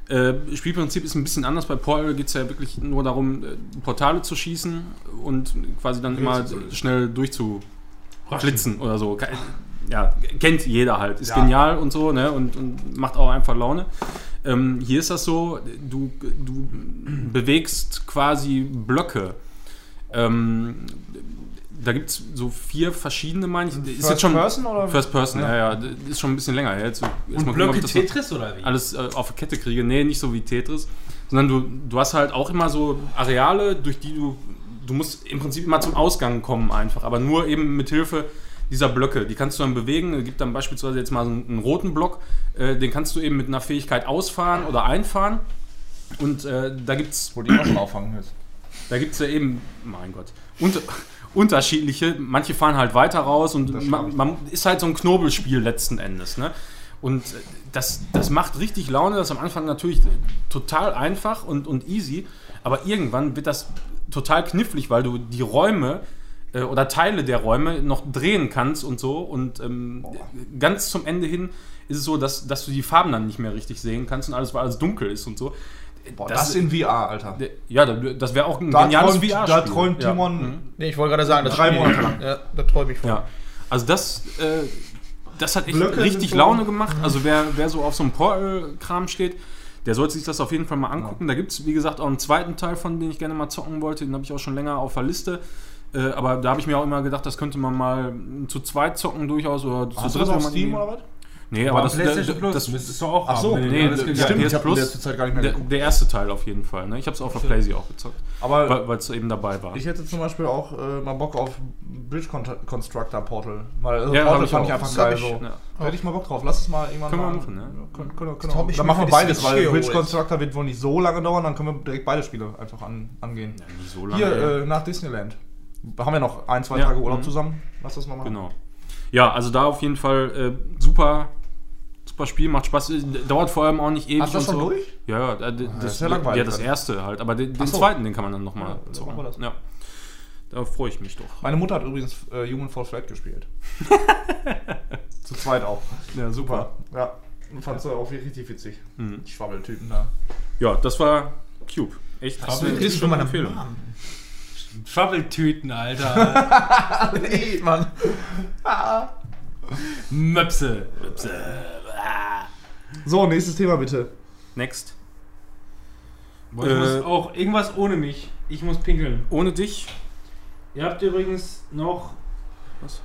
Äh, Spielprinzip ist ein bisschen anders. Bei Portal geht es ja wirklich nur darum, äh, Portale zu schießen und quasi dann immer schnell durchzuflitzen oder so. Ja, kennt jeder halt. Ist Ja. genial und so, ne? Und, und macht auch einfach Laune. Ähm, hier ist das so, du, du bewegst quasi Blöcke. Ähm, da gibt es so vier verschiedene, meine ich. Ist jetzt schon, Person oder? First Person, ja, Ja. ja, ist schon ein bisschen länger her. Jetzt erst mal gucken, ich das noch oder wie? alles äh, auf Kette kriege. Nee, nicht so wie Tetris, sondern du, du hast halt auch immer so Areale, durch die du, du musst im Prinzip immer zum Ausgang kommen einfach, aber nur eben mit Hilfe dieser Blöcke. Die kannst du dann bewegen. Es gibt dann beispielsweise jetzt mal so einen, einen roten Block, äh, den kannst du eben mit einer Fähigkeit ausfahren oder einfahren. Und äh, da gibt es Wo die auch schon auffangen jetzt. da gibt es ja eben, mein Gott, unter, unterschiedliche. Manche fahren halt weiter raus und man, man ist halt so ein Knobelspiel letzten Endes. Ne? Und das, das macht richtig Laune. Das ist am Anfang natürlich total einfach und, und easy. Aber irgendwann wird das total knifflig, weil du die Räume äh, oder Teile der Räume noch drehen kannst und so. Und ähm, ganz zum Ende hin ist es so, dass, dass du die Farben dann nicht mehr richtig sehen kannst und alles, weil alles dunkel ist und so. Boah, das, in VR, Alter. Ja, das wäre auch ein Da geniales träumt, VR-Spiel. da träumt ja. Timon Mhm. Nee, ich wollte gerade sagen, das Drei Monate lang. Ja, da träume ich von. Ja, also das, äh, das hat echt Blöcke richtig Laune gemacht. Also wer, wer so auf so einem Portal-Kram steht, der sollte sich das auf jeden Fall mal angucken. Da gibt es, wie gesagt, auch einen zweiten Teil von, den ich gerne mal zocken wollte. Den habe ich auch schon länger auf der Liste. Äh, aber da habe ich mir auch immer gedacht, das könnte man mal zu zweit zocken durchaus oder zu Hast du dritt, das wenn auf man Steam oder was? Nee, aber das, PlayStation das, Plus das, müsstest du auch Ach so, haben. wenn du nee, das- ja, Stimmt, PS habe Plus, in letzter Zeit gar nicht mehr der, geguckt. der erste Teil auf jeden Fall. Ne? Ich habe es auf der Playsee auch gezockt, Aber weil es eben dabei war. ich hätte zum Beispiel auch äh, mal Bock auf Bridge Con- Constructor Portal. Weil also Ja, Portal ich fand auch. ich einfach Das geil. ich- So. ja. Da hätte ich mal Bock drauf. Lass es mal irgendwann Können wir mal machen, ne? Können, können, können, Das ich dann machen wir beides, weil Bridge. Constructor wird wohl nicht so lange dauern, dann können wir direkt beide Spiele einfach an, angehen. Ja, nicht so lange. Hier, äh, nach Disneyland. Haben wir noch ein, zwei Ja, Tage Urlaub mhm. zusammen. Lass das mal machen. Genau. Ja, also da auf jeden Fall äh, super, super Spiel, macht Spaß. Äh, Dauert vor allem auch nicht ewig. Hast du das und schon so. durch? Ja, ja, äh, d- das, ist ja langweilig ja, das erste halt. Aber den, den so. zweiten, den kann man dann nochmal Ja, zocken. machen wir das. Ja. Da freue ich mich doch. Meine Mutter hat übrigens äh, Human Fall Flat gespielt. Zu zweit auch. Ja, Super. Ja. Fandst du auch richtig witzig. Mhm. Die Schwabbeltypen da. Ja, das war Cube. Echt? Eine Ist schon mal eine Empfehlung. Trouble-Tüten, Alter. nee, Mann. Möpse. So, nächstes Thema bitte. Next. Boah, ich Äh, muss auch irgendwas ohne mich. Ich muss pinkeln. Ohne dich. Ihr habt übrigens noch, Was?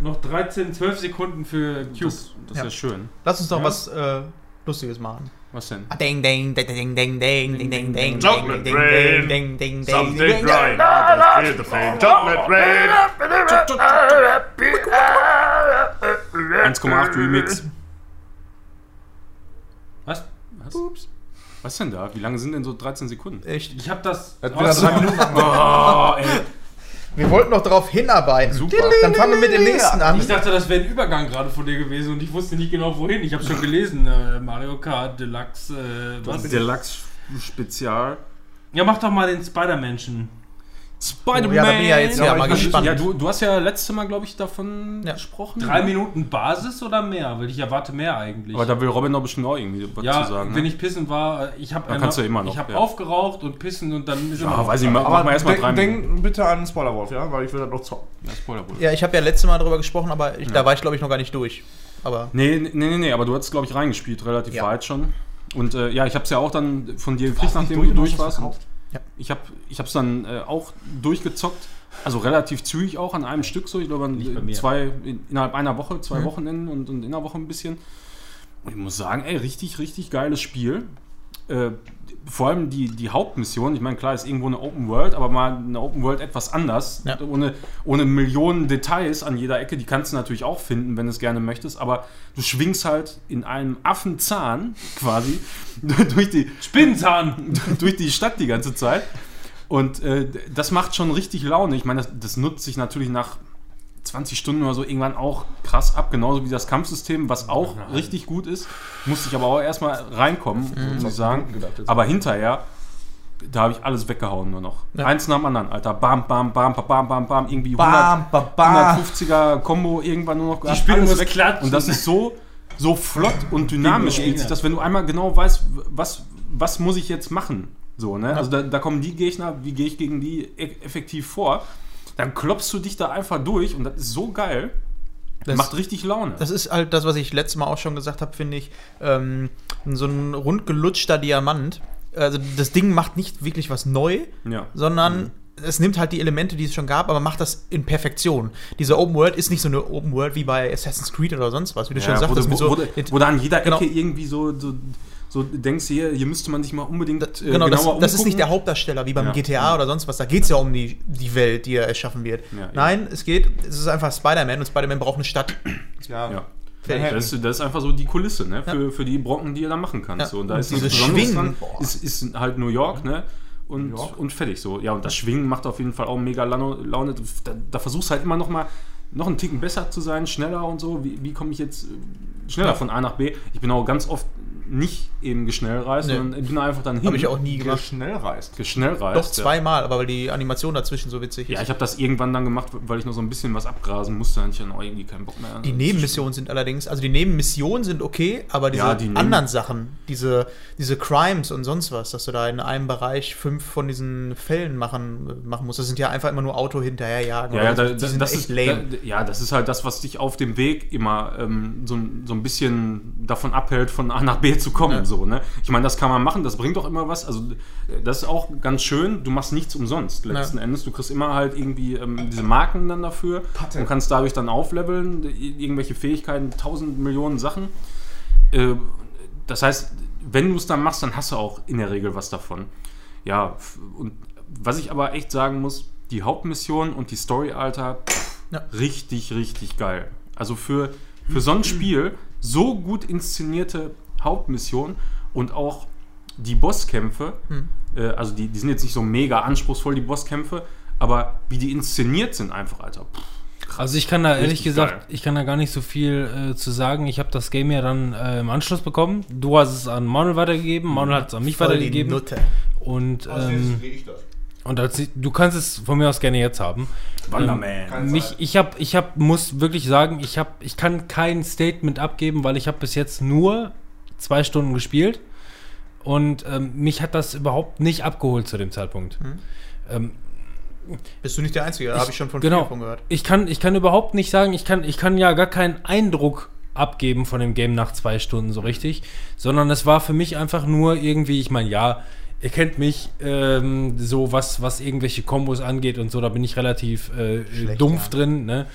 noch 13, 12 Sekunden für Cube. Das, das Ja. ist ja schön. Lass uns doch Ja. was äh, Lustiges machen. Was denn? Ah, Ding, ding, ding, ding, ding, ding, ding, ding, ding, Chocolate ding, rain. ding, ding, ding, Something ding, crying out has cleared the flame. Chocolate rain. 1,8 Remix. Was? Was? Was denn da? Wie lange sind denn so 13 Sekunden? Echt? Ich hab das. Hat wieder drei Minuten Oh, ey. Wir wollten noch darauf hinarbeiten. Super. Dann fangen wir mit dem nächsten an. Ich dachte, das wäre ein Übergang gerade von dir gewesen und ich wusste nicht genau wohin. Ich habe schon gelesen, äh, Mario Kart Deluxe. Äh, was? Deluxe Spezial. Ja, mach doch mal den Spider-Menschen. Spider-Man. Oh, ja, da bin ich ja jetzt ja mal ich- gespannt. Ja, du, du hast ja letztes Mal, glaube ich, davon Ja. gesprochen. Drei Minuten Basis oder mehr? Weil ich erwarte mehr eigentlich. Aber da will Robin noch bestimmt auch irgendwie was ja, zu sagen. wenn ne? ich pissen war, ich habe Ja, kannst du immer noch, Ich habe ja. aufgeraucht und pissen und dann ist Ja, immer weiß ich mal. Aber Mach mal erstmal drei denk, Minuten. denk bitte an Spoilerwolf, ja? Weil ich will das noch zocken. Ja, Spoiler wohl. Ja, ich habe ja letztes Mal darüber gesprochen, aber ich, da war ich glaube ich noch gar nicht durch. Aber Nee, nee, nee, nee, aber du hast, glaube ich, reingespielt, relativ Ja. weit schon. Und äh, ja, ich habe es ja auch dann von dir gekriegt, nachdem du durch warst. verkauft? Ja. Ich habe es dann äh, auch durchgezockt. Also relativ zügig auch an einem Stück so. Ich glaube, an zwei, in, innerhalb einer Woche, zwei Mhm. Wochenenden und, und in einer Woche ein bisschen. Und ich muss sagen, ey, richtig, richtig geiles Spiel. Äh, vor allem die, die Hauptmission, ich meine, klar, ist irgendwo eine Open World, aber mal eine Open World etwas anders, Ja. ohne, ohne Millionen Details an jeder Ecke, die kannst du natürlich auch finden, wenn du es gerne möchtest, aber du schwingst halt in einem Affenzahn quasi durch die, Spinnenzahn. durch die Stadt die ganze Zeit. Und äh, das macht schon richtig Laune. Ich meine, das, das nutzt sich natürlich nach 20 Stunden oder so irgendwann auch krass ab, genauso wie das Kampfsystem, was auch richtig gut ist. Musste ich aber auch erstmal reinkommen, muss ich sagen. Aber hinterher, da habe ich alles weggehauen nur noch. Ja. Eins nach dem anderen, Alter. Bam, bam, bam, bam, bam, bam, bam. Irgendwie 100, Bam, bam, bam. 150er Combo irgendwann nur noch gehabt. Spiele muss weg. klatschen. Und das ist so, so flott und dynamisch spielt sich das, wenn du einmal genau weißt, was, was muss ich jetzt machen. So, ne? Also da, da kommen die Gegner, wie gehe ich gegen die e effektiv vor? Dann klopfst du dich da einfach durch und das ist so geil. Das- macht richtig Laune. das ist halt das, was ich letztes Mal auch schon gesagt habe, finde ich. Ähm, so ein rundgelutschter Diamant. Also das Ding macht nicht wirklich was neu, ja. sondern es nimmt halt die Elemente, die es schon gab, aber macht das in Perfektion. Diese Open World ist nicht so eine Open World wie bei Assassin's Creed oder sonst was, wie du schon Ja, wo, du, wo, so, wo, wo du an jeder Genau. Ecke irgendwie so, so, so denkst, hier, hier müsste man sich mal unbedingt Das, äh, genau, das, das ist nicht der. Hauptdarsteller wie beim Ja. GTA oder sonst was. Da geht es ja um die, die Welt, die er erschaffen wird. Ja, Nein, es geht, es ist einfach Spider-Man und Spider-Man braucht eine Stadt. Ja. Ja. Fertig. Das ist, das ist einfach so die Kulisse, ne? Für, für die Brocken, die ihr da machen kannst. Ja. So, und da Und ist dieses Schwingen, dran, ist, ist halt New York, ne? Und, New York. und fertig so. Ja, und das Schwingen macht auf jeden Fall auch mega Laune. Da, da versuchst du halt immer noch mal noch einen Ticken besser zu sein, schneller und so. Wie, wie komme ich jetzt äh, schneller von A nach B? Ich bin auch ganz oft nicht eben geschnellreist, Nee. sondern ich bin einfach dann hin. Habe ich auch nie gemacht. schnell reist. geschnellreist. Doch zweimal, aber weil die Animation dazwischen so witzig Ja, ja ist. ich habe das irgendwann dann gemacht, weil ich noch so ein bisschen was abgrasen musste. Dann hatte ich dann auch irgendwie keinen Bock mehr. Die Nebenmissionen sind allerdings, also die Nebenmissionen sind okay, aber diese Ja, die anderen Sachen, diese, diese Crimes und sonst was, dass du da in einem Bereich fünf von diesen Fällen machen, machen musst, das sind ja einfach immer nur Auto hinterherjagen. Ja, ja, da, so. die sind das echt ist, lame. Da, ja, das ist halt das, was dich auf dem Weg immer ähm, so, so ein bisschen davon abhält, von A nach B Zu kommen. Ja. So, ne? Ich meine, das kann man machen, das bringt doch immer was. Also, das ist auch ganz schön. Du machst nichts umsonst letzten Ja. Endes. Du kriegst immer halt irgendwie ähm, diese Marken dann dafür und kannst dadurch dann aufleveln, irgendwelche Fähigkeiten, tausend Millionen Sachen. Äh, das heißt, wenn du es dann machst, dann hast du auch in der Regel was davon. Ja, und was ich aber echt sagen muss, die Hauptmission und die Story, Alter, Ja. richtig, richtig geil. Also für, für so ein Spiel so gut inszenierte Hauptmission und auch die Bosskämpfe, äh, also die, die sind jetzt nicht so mega anspruchsvoll, die Bosskämpfe, aber wie die inszeniert sind einfach, Alter. Pff, Also ich kann da ehrlich gesagt, geil. ich kann da gar nicht so viel äh, zu sagen. Ich habe das Game ja dann äh, im Anschluss bekommen. Du hast es an Manuel weitergegeben, Manuel hat es an mich Voll die weitergegeben. Nutte. Und, Also ähm, ich das. und als ich, du kannst es von mir aus gerne jetzt haben. Wonderman. Keine Mich, ich hab, ich hab, muss wirklich sagen, ich hab, ich kann kein Statement abgeben, weil ich habe bis jetzt nur zwei Stunden gespielt und ähm, mich hat das überhaupt nicht abgeholt zu dem Zeitpunkt. Ähm, Bist du nicht der Einzige, da habe ich schon von genau. von gehört. ich kann, ich kann überhaupt nicht sagen, ich kann, ich kann ja gar keinen Eindruck abgeben von dem Game nach zwei Stunden so richtig, sondern es war für mich einfach nur irgendwie, ich meine, ja, ihr kennt mich, ähm, so was, was irgendwelche Kombos angeht und so, da bin ich relativ äh, Schlecht, dumpf ja. drin, ne?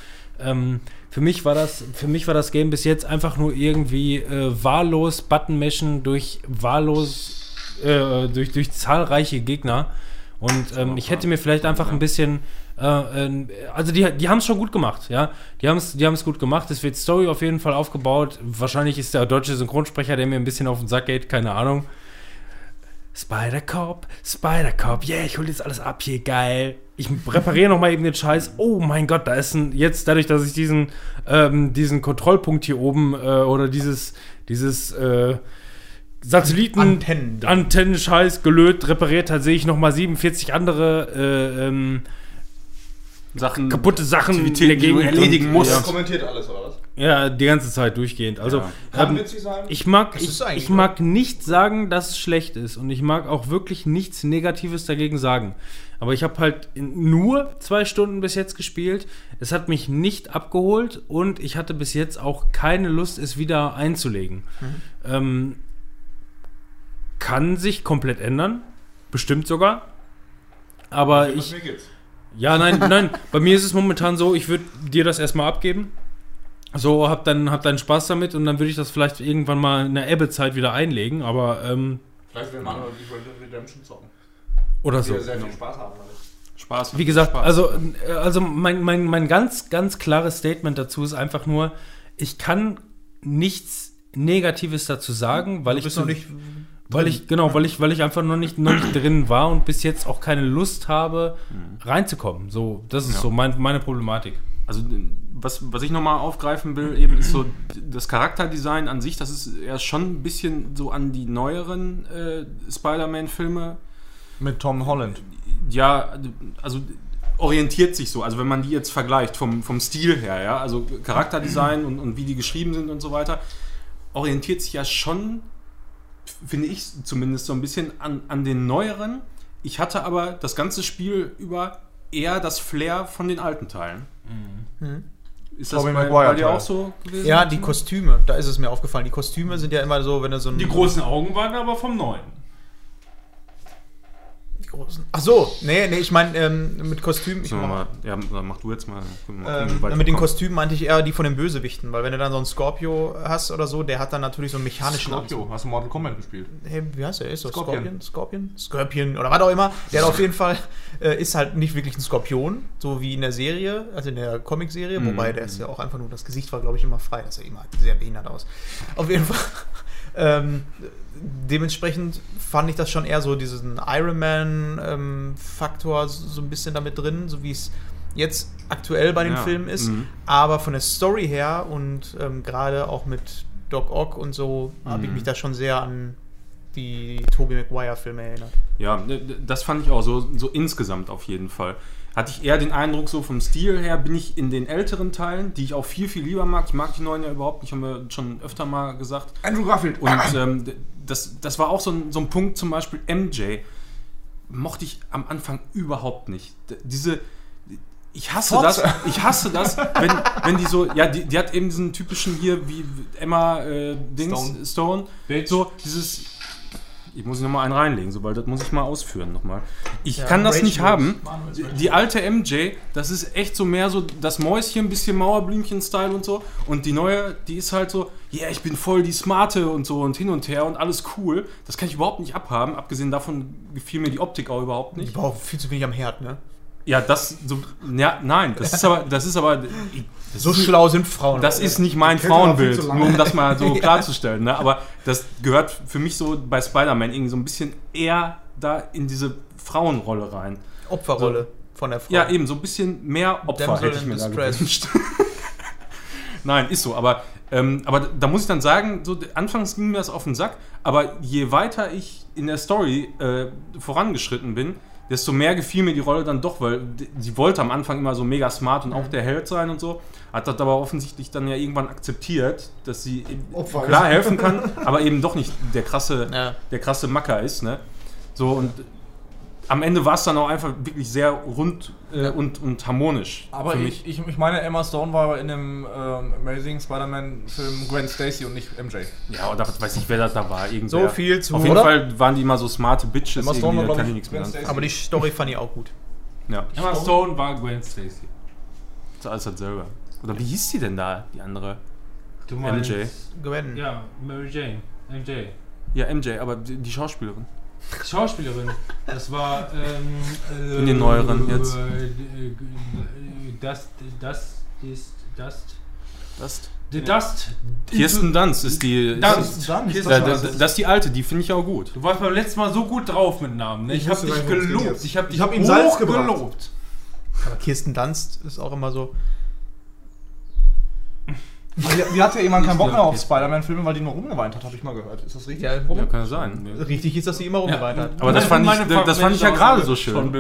Ähm, für mich war das, für mich war das Game bis jetzt einfach nur irgendwie äh, wahllos Button-Mashen durch wahllos, äh, durch, durch zahlreiche Gegner. Und ähm, ich hätte mir vielleicht einfach ein bisschen, äh, also die, die haben es schon gut gemacht, ja. Die haben es die gut gemacht. Es wird Story auf jeden Fall aufgebaut. Wahrscheinlich ist der deutsche Synchronsprecher, der mir ein bisschen auf den Sack geht, keine Ahnung. Spider-Cop, Spider-Cop, yeah, ich hol jetzt alles ab hier, geil. Ich repariere noch mal eben den Scheiß. Oh mein Gott, da ist ein, jetzt dadurch, dass ich diesen, ähm, diesen Kontrollpunkt hier oben äh, oder dieses, dieses äh, Satelliten Antennen. Antennenscheiß gelöt, repariert hat, sehe ich noch mal 47 andere äh, ähm, Sachen, kaputte Sachen Aktivitäten, die du erledigen musst. Ja, kommentiert alles, oder was? Ja, die ganze Zeit durchgehend. Also Ja. Ähm, ich mag, ich, ich mag nicht sagen, dass es schlecht ist und ich mag auch wirklich nichts Negatives dagegen sagen. Aber ich habe halt nur zwei Stunden bis jetzt gespielt. Es hat mich nicht abgeholt und ich hatte bis jetzt auch keine Lust, es wieder einzulegen. Ähm, kann sich komplett ändern, bestimmt sogar. Aber ich, ja, nein, nein. Bei mir ist es momentan so, ich würde dir das erstmal abgeben. So, hab dann, hab dann Spaß damit und dann würde ich das vielleicht irgendwann mal in der Ebbezeit wieder einlegen, aber, ähm, Vielleicht will Manuel die Red Dead Redemption zocken. oder so. Sehr viel Spaß haben damit. Spaß. Wie gesagt, Spaß. also, äh, also mein, mein, mein ganz, ganz klares Statement dazu ist einfach nur, ich kann nichts Negatives dazu sagen, weil Du ich bist zu- noch nicht. Weil ich, genau, weil ich, weil ich einfach noch nicht, noch nicht drin war und bis jetzt auch keine Lust habe, reinzukommen. So, das ist Ja. so mein, meine Problematik. Also was, was ich nochmal aufgreifen will, eben ist so das Charakterdesign an sich, das ist ja schon ein bisschen so an die neueren äh, Spider-Man-Filme. Mit Tom Holland. Ja, also orientiert sich so. Also wenn man die jetzt vergleicht vom, vom Stil her, ja, also Charakterdesign und, und wie die geschrieben sind und so weiter, orientiert sich ja schon, finde ich zumindest so ein bisschen an, an den neueren. Ich hatte aber das ganze Spiel über eher das Flair von den alten Teilen. Ist das Tobey bei, Maguire bei dir auch so gewesen? Ja, die Kostüme, da ist es mir aufgefallen. Die Kostüme sind ja immer so, wenn du so ein. Die großen Augen waren aber vom Neuen. Großen. Ach so, nee, nee, ich meine ähm, mit Kostümen. Ich mach, mal, ja, mach du jetzt mal. mal, ähm, mit den. Kostümen meinte ich eher die von den Bösewichten, weil wenn du dann so einen Scorpio hast oder so, der hat dann natürlich so einen mechanischen Scorpio, hast du Mortal Kombat gespielt? Hey, wie heißt der? Ist das Scorpion. Scorpion? Scorpion? Scorpion oder was auch immer. Der hat auf jeden Fall äh, ist halt nicht wirklich ein Skorpion, so wie in der Serie, also in der Comic-Serie, Mhm. wobei der ist ja auch einfach nur, das Gesicht war, glaube ich, immer frei. Das sah immer sehr behindert aus. Auf jeden Fall. Ähm, dementsprechend fand ich das schon eher so diesen Iron Man-Faktor so, so ein bisschen damit drin, so wie es jetzt aktuell bei den Ja, Filmen ist. mhm. Aber von der Story her und ähm, gerade auch mit Doc Ock und so habe ich Mhm. mich da schon sehr an die Tobey Maguire-Filme erinnert. Ja, das fand ich auch so, so insgesamt auf jeden Fall. Hatte ich eher den Eindruck, so vom Stil her bin ich in den älteren Teilen, die ich auch viel, viel lieber mag. Ich mag die neuen ja überhaupt nicht, haben wir schon öfter mal gesagt. Andrew Garfield. Und ähm, das, das war auch so ein, so ein Punkt, zum Beispiel MJ, mochte ich am Anfang überhaupt nicht. Diese, Ich hasse das, ich hasse das, wenn, wenn die so, ja, die, die hat eben diesen typischen hier, wie Emma äh, Dings, Stone. Stone, so dieses, ich muss noch mal einen reinlegen, so, weil das muss ich mal ausführen nochmal. Ich Ja, kann das Rage nicht haben. Die alte MJ, das ist echt so mehr so das Mäuschen, bisschen Mauerblümchen-Style und so. Und die neue, die ist halt so, ja, yeah, ich bin voll die Smarte und so und hin und her und alles cool. Das kann ich überhaupt nicht abhaben. Abgesehen davon gefiel mir die Optik auch überhaupt nicht. Ich brauche viel zu wenig am Herd, ne? Ja, das so. Ja, nein, das ist aber, das ist aber. Das So ist, schlau sind Frauen. das ist nicht mein Frauenbild, nur um das mal so klarzustellen. Ne? Aber das gehört für mich so bei Spider-Man irgendwie so ein bisschen eher da in diese Frauenrolle rein. Opferrolle von der Frau. Ja, eben, so ein bisschen mehr Opfer Damsel hätte ich mir da gewünscht. Nein, ist so, aber, ähm, aber da muss ich dann sagen, so, anfangs ging mir das auf den Sack, aber je weiter ich in der Story äh, vorangeschritten bin, desto mehr gefiel mir die Rolle dann doch, weil sie wollte am Anfang immer so mega smart und Mhm. auch der Held sein und so, hat das aber offensichtlich dann ja irgendwann akzeptiert, dass sie eben Opfer klar ist. helfen kann, aber eben doch nicht der krasse, Ja. der krasse Macker ist, ne? So und am Ende war es dann auch einfach wirklich sehr rund äh, und, und harmonisch Aber für ich, ich, ich meine, Emma Stone war in dem ähm, Amazing Spider-Man-Film Gwen Stacy und nicht MJ. Ja, oder weiß ich, wer das da war. Irgendwer. So viel zu- Auf jeden oder? Fall waren die immer so smarte Bitches, Emma Stone irgendwie, war, da glaub kann ich ich, nichts mehr. Aber die Story fand ich auch gut. Ja, Emma Stone war Gwen Stacy. ist alles dasselbe. Oder wie hieß die denn da, die andere? Du MJ. Gwen. Ja, Mary Jane. MJ. Ja, MJ, aber die, die Schauspielerin. Schauspielerin. Das war. Ähm, äh, In den neueren jetzt. äh, äh, Das, das ist. Das. Das? The Dust. Kirsten Dunst ist die. Dunst. Dunst. da, das ist die alte, die finde ich auch gut. Du warst beim letzten Mal so gut drauf mit Namen. Ne? Ich, Ich hab wusste dich gelobt. jetzt. Ich hab dich Ich hab ihm Salz gebracht. gelobt. Aber Kirsten Dunst ist auch immer so. Die, die hatte jemand keinen Bock mehr auf Spider-Man-Filme, weil die nur rumgeweint hat, habe ich mal gehört. Ist das richtig? Ja, Ja, kann ja sein. richtig ist, dass sie immer rumgeweint hat. Aber das fand ich- das fand ich ja gerade so schön.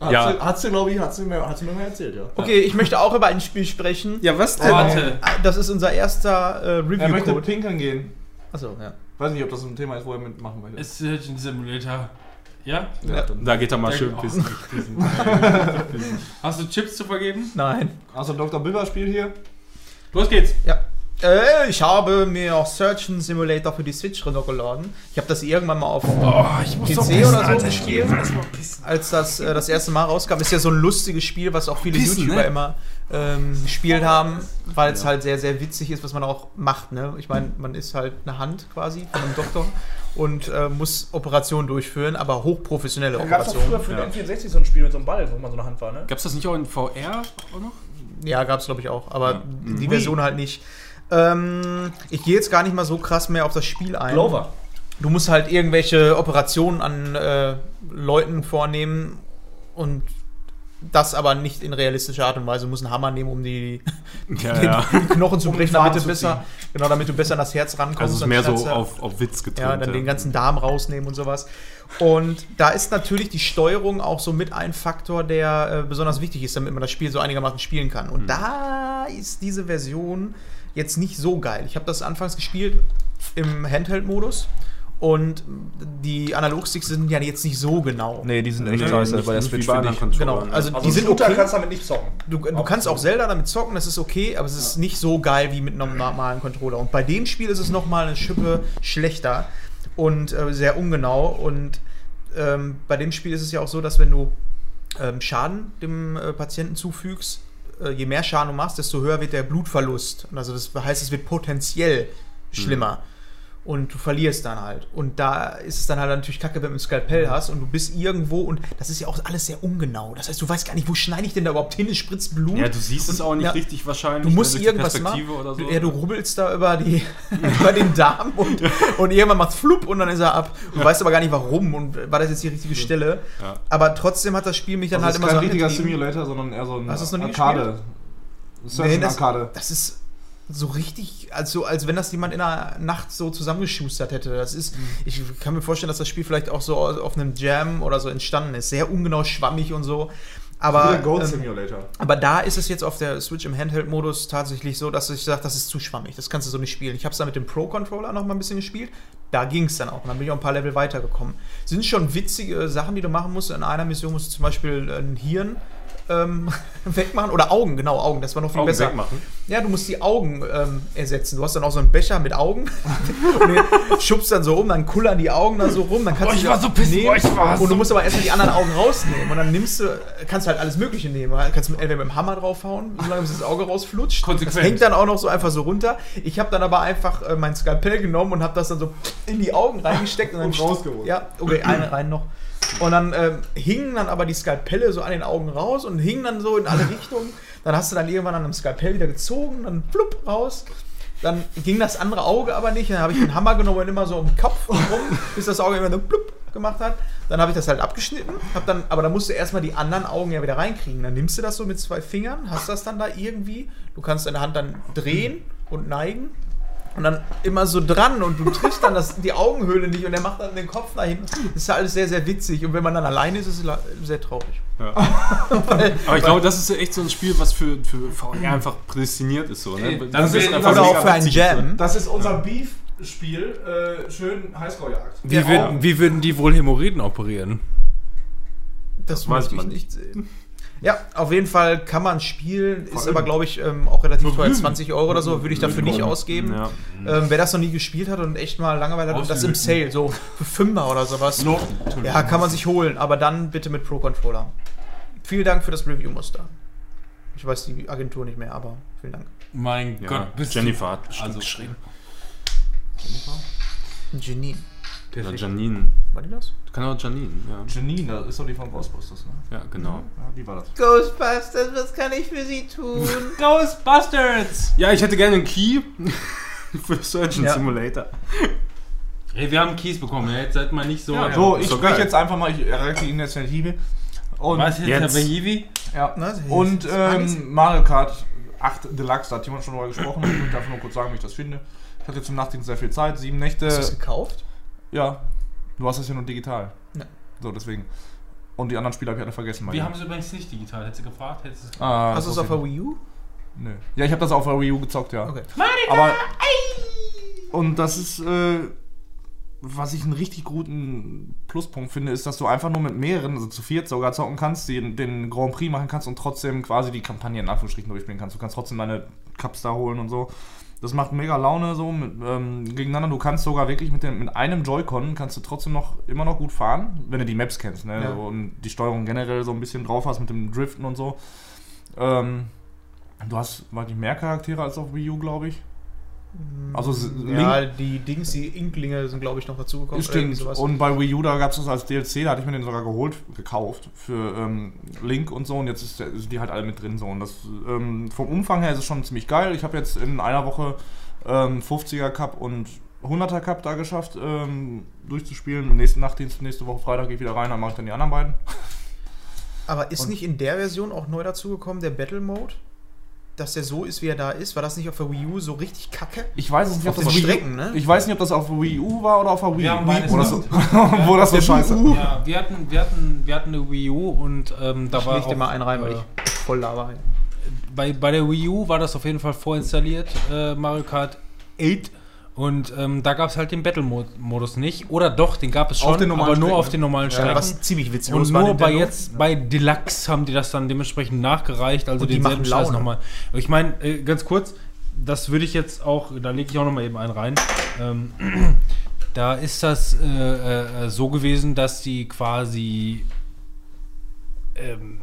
Hat Ja. sie, hat sie glaube ich, hat sie, mir, hat sie mir mal erzählt, ja. Okay, ich möchte auch über ein Spiel sprechen. Ja, was Warte. Das ist unser erster äh, Er möchte Review-Code. pinkeln gehen. Achso, ja. Weiß nicht, ob das ein Thema ist, wo er mitmachen möchte. Surgeon Simulator. Ja? ja. Da geht er mal schön oh. pissen. Hast du Chips zu vergeben? Nein. Also Dr. Biber spielt hier. Los geht's. Ja. Äh, ich habe mir auch Surgeon Simulator für die Switch runtergeladen. Ich habe das irgendwann mal auf PC oder so gespielt. Als das äh, das erste Mal rauskam. Ist ja so ein lustiges Spiel, was auch viele Pissen, YouTuber ne? immer ähm, gespielt haben, weil es halt sehr, sehr witzig ist, was man auch macht. Ne? Ich meine, man ist halt eine Hand quasi von einem Doktor und äh, muss Operationen durchführen, aber hochprofessionelle Da gab es doch früher Operationen. für den N64 so ein Spiel mit so einem Ball, wo man so eine Hand war, ne? Gab's das nicht auch in VR auch noch? Ja, gab es glaube ich auch, aber Ja. die Version halt nicht. Ähm, ich gehe jetzt gar nicht mal so krass mehr auf das Spiel ein. Clover. Du musst halt irgendwelche Operationen an äh, Leuten vornehmen und das aber nicht in realistischer Art und Weise. Du musst einen Hammer nehmen, um die, Ja, ja. die Knochen zu Um brechen, den damit du besser, genau, damit du besser an das Herz rankommst. Also es ist mehr so auf, auf Witz getrimmt. ja, dann den ganzen Darm rausnehmen und sowas. Und da ist natürlich die Steuerung auch so mit ein Faktor, der äh, besonders wichtig ist, damit man das Spiel so einigermaßen spielen kann. Und da ist diese Version jetzt nicht so geil. Ich habe das anfangs gespielt im Handheld-Modus und die Analogsticks sind ja jetzt nicht so genau. Nee, die sind Nee, nicht- nicht wie bei anderen Controllern, Genau, also, Also die sind Shooter okay. kannst du damit nicht zocken. Du, du kannst auch Zelda damit zocken, das ist okay, aber es ist nicht so geil wie mit einem normalen Controller. Und bei dem Spiel ist es nochmal eine Schippe schlechter und äh, sehr ungenau. Und ähm, bei dem Spiel ist es ja auch so, dass wenn du ähm, Schaden dem äh, Patienten zufügst, je mehr Schaden du machst, desto höher wird der Blutverlust. Also das heißt, es wird potenziell schlimmer. Und du verlierst dann halt. Und da ist es dann halt natürlich kacke, wenn du ein Skalpell hast und du bist irgendwo und das ist ja auch alles sehr ungenau. Das heißt, du weißt gar nicht, wo schneide ich denn da überhaupt hin? Es spritzt Blut. Ja, du siehst es auch nicht Ja. richtig wahrscheinlich. Du musst ne, die irgendwas machen. Oder so. Ja, du rubbelst da über, die, über den Darm und, und irgendwann macht flupp und dann ist er ab. Du weißt aber gar nicht warum und war das jetzt die richtige Stelle. Ja. Aber trotzdem hat das Spiel mich dann Also halt ist immer kein so richtiger angetrieben. Simulator, sondern eher so ein Hast du es noch nie Arcade. Nee, das, Arcade. das ist so richtig, also als wenn das jemand in der Nacht so zusammengeschustert hätte. Das ist, ich kann mir vorstellen, dass das Spiel vielleicht auch so auf einem Jam oder so entstanden ist. Sehr ungenau schwammig und so. Aber, ähm, aber da ist es jetzt auf der Switch im Handheld-Modus tatsächlich so, dass ich sage, das ist zu schwammig. Das kannst du so nicht spielen. Ich habe es da mit dem Pro-Controller noch mal ein bisschen gespielt. da ging es dann auch. Und dann bin ich auch ein paar Level weitergekommen. Sind schon witzige Sachen, die du machen musst. In einer Mission musst du zum Beispiel ein Hirn ähm, wegmachen. Oder Augen, genau, Augen. Das war noch viel Augen besser. wegmachen? Ja, du musst die Augen ähm, ersetzen. Du hast dann auch so einen Becher mit Augen und den schubst dann so rum, dann kullern die Augen da so rum, dann kannst Oh, du ich war auch so pissed, nehmen oh, ich war und du musst aber erstmal die anderen Augen rausnehmen und dann nimmst du, kannst du halt alles Mögliche nehmen. Du kannst mit, entweder mit dem Hammer draufhauen, solange bis das Auge rausflutscht. Konsequent. Das hängt dann auch noch so einfach so runter. Ich habe dann aber einfach äh, mein Skalpell genommen und habe das dann so in die Augen reingesteckt und dann Und rausgeholt. Ja, okay, eine rein noch. Und dann ähm, hingen dann aber die Skalpelle so an den Augen raus und hingen dann so in alle Richtungen. Dann hast du dann irgendwann an einem Skalpell wieder gezogen, dann flupp raus. Dann ging das andere Auge aber nicht. Dann habe ich den Hammer genommen und immer so um den Kopf rum, bis das Auge immer so plupp gemacht hat. Dann habe ich das halt abgeschnitten. Hab dann, aber dann musst du erstmal die anderen Augen ja wieder reinkriegen. Dann nimmst du das so mit zwei Fingern, hast das dann da irgendwie. Du kannst deine Hand dann drehen und neigen. Und dann immer so dran und du triffst dann das, die Augenhöhle nicht und er macht dann den Kopf nach hinten. Das ist ja alles sehr, sehr witzig. Und wenn man dann alleine ist, ist es sehr traurig. Aber ich glaube, das ist echt so ein Spiel, was für, für VR einfach prädestiniert ist. So, ne? Das ist einfach Oder auch für ein witzig ist, ne? Jam. Das ist unser Beef-Spiel. Äh, schön Highscore-Jagd. Wie, würden, wie würden die wohl Hämorrhoiden operieren? Das weiß möchte ich man nicht sehen. Ja, auf jeden Fall kann man spielen, ist aber, glaube ich, ähm, auch relativ teuer. 20 Euro oder so würde ich dafür nicht ausgeben. Ja. Ähm, wer das noch nie gespielt hat und echt mal Langeweile hat und das im Sale, so für Fünfer oder sowas, ja, kann man sich holen, aber dann bitte mit Pro-Controller. Vielen Dank für das Review-Muster. Ich weiß die Agentur nicht mehr, aber vielen Dank. Mein Ja, Gott, bist Jennifer hat du bestimmt also geschrieben. Janine. Oder. Janine. War die das? Kann auch Janine, ja. Janine, das ist doch die von Ghostbusters, ne? Ja, genau. Ja, die war das. Ghostbusters, was kann ich für sie tun? Ghostbusters! Ja, ich hätte gerne einen Key für Surgeon Ja. Simulator. Hey, wir haben Keys bekommen, ja, jetzt seid mal nicht so. Ja, So, ich spreche jetzt einfach mal, ich erreiche die Initiative. Und, Was jetzt, Jetzt. Herr Behivi? ja. Das- und ähm, Mario Kart 8 Deluxe, da hat jemand schon drüber gesprochen. Ich einfach nur kurz sagen, wie ich das finde. Ich hatte zum Nachtdienst sehr viel Zeit, sieben Nächte. Hast du es gekauft? Ja, du hast es ja nur digital. Ja. So, deswegen. Und die anderen Spiele habe ich alle vergessen. Wir haben es übrigens nicht digital. Hättest du gefragt, hättest du es ah, Hast du es das auf der Wii U? Nö. Ja, ich habe das auf der Wii U gezockt, ja. Okay. Aber. Und das ist, äh, was ich einen richtig guten Pluspunkt finde, ist, dass du einfach nur mit mehreren, also zu viert sogar zocken kannst, den, den Grand Prix machen kannst und trotzdem quasi die Kampagne in Anführungsstrichen durchspielen kannst. Du kannst trotzdem deine Cups da holen und so. Das macht mega Laune so mit, ähm, gegeneinander. Du kannst sogar wirklich mit, dem, mit einem Joy-Con kannst du trotzdem noch immer noch gut fahren, wenn du die Maps kennst, ne? Ja. Und die Steuerung generell so ein bisschen drauf hast mit dem Driften und so. Ähm, du hast, weiß nicht, mehr Charaktere als auf Wii U, glaube ich. Also Ja, die Dings, die Inklinge sind, glaube ich, noch dazugekommen. Stimmt. Und bei Wii U, da gab es das als DLC, da hatte ich mir den sogar geholt, gekauft für ähm, Link und so und jetzt ist sind die halt alle mit drin so. Und das ähm, vom Umfang her ist es schon ziemlich geil. Ich habe jetzt in einer Woche ähm, 50er Cup und 100er Cup da geschafft, ähm, durchzuspielen. Nächste Nachtdienst, nächste Woche Freitag gehe ich wieder rein, dann mache ich dann die anderen beiden. Aber ist Und- nicht in der Version auch neu dazugekommen, der Battle Mode? Dass der so ist, wie er da ist? War das nicht auf der Wii U so richtig kacke? Ich weiß es nicht, Auf ob den das Wii U- Strecken, ne? Ich weiß nicht, ob das auf der Wii U war oder auf der Wii. Beides wo das so, wo das so scheiße. Ja, wir hatten, wir, hatten, wir hatten eine Wii U und ähm, da Ich war leg dir mal einen rein, weil äh, ich voll laber. bei, bei der Wii U war das auf jeden Fall vorinstalliert, äh, Mario Kart 8. Und ähm, da gab es halt den Battle-Modus nicht. Oder doch, den gab es Auf schon, den normalen aber nur Strecken, auf den normalen Ja, Strecken. was ziemlich witzig und nur bei Nintendo. jetzt, bei Deluxe haben die das dann dementsprechend nachgereicht, also Und die denselben machen Scheiß nochmal. Ich meine, äh, ganz kurz, das würde ich jetzt auch, da lege ich auch nochmal eben einen rein. Ähm, da ist das äh, äh, so gewesen, dass die quasi ähm,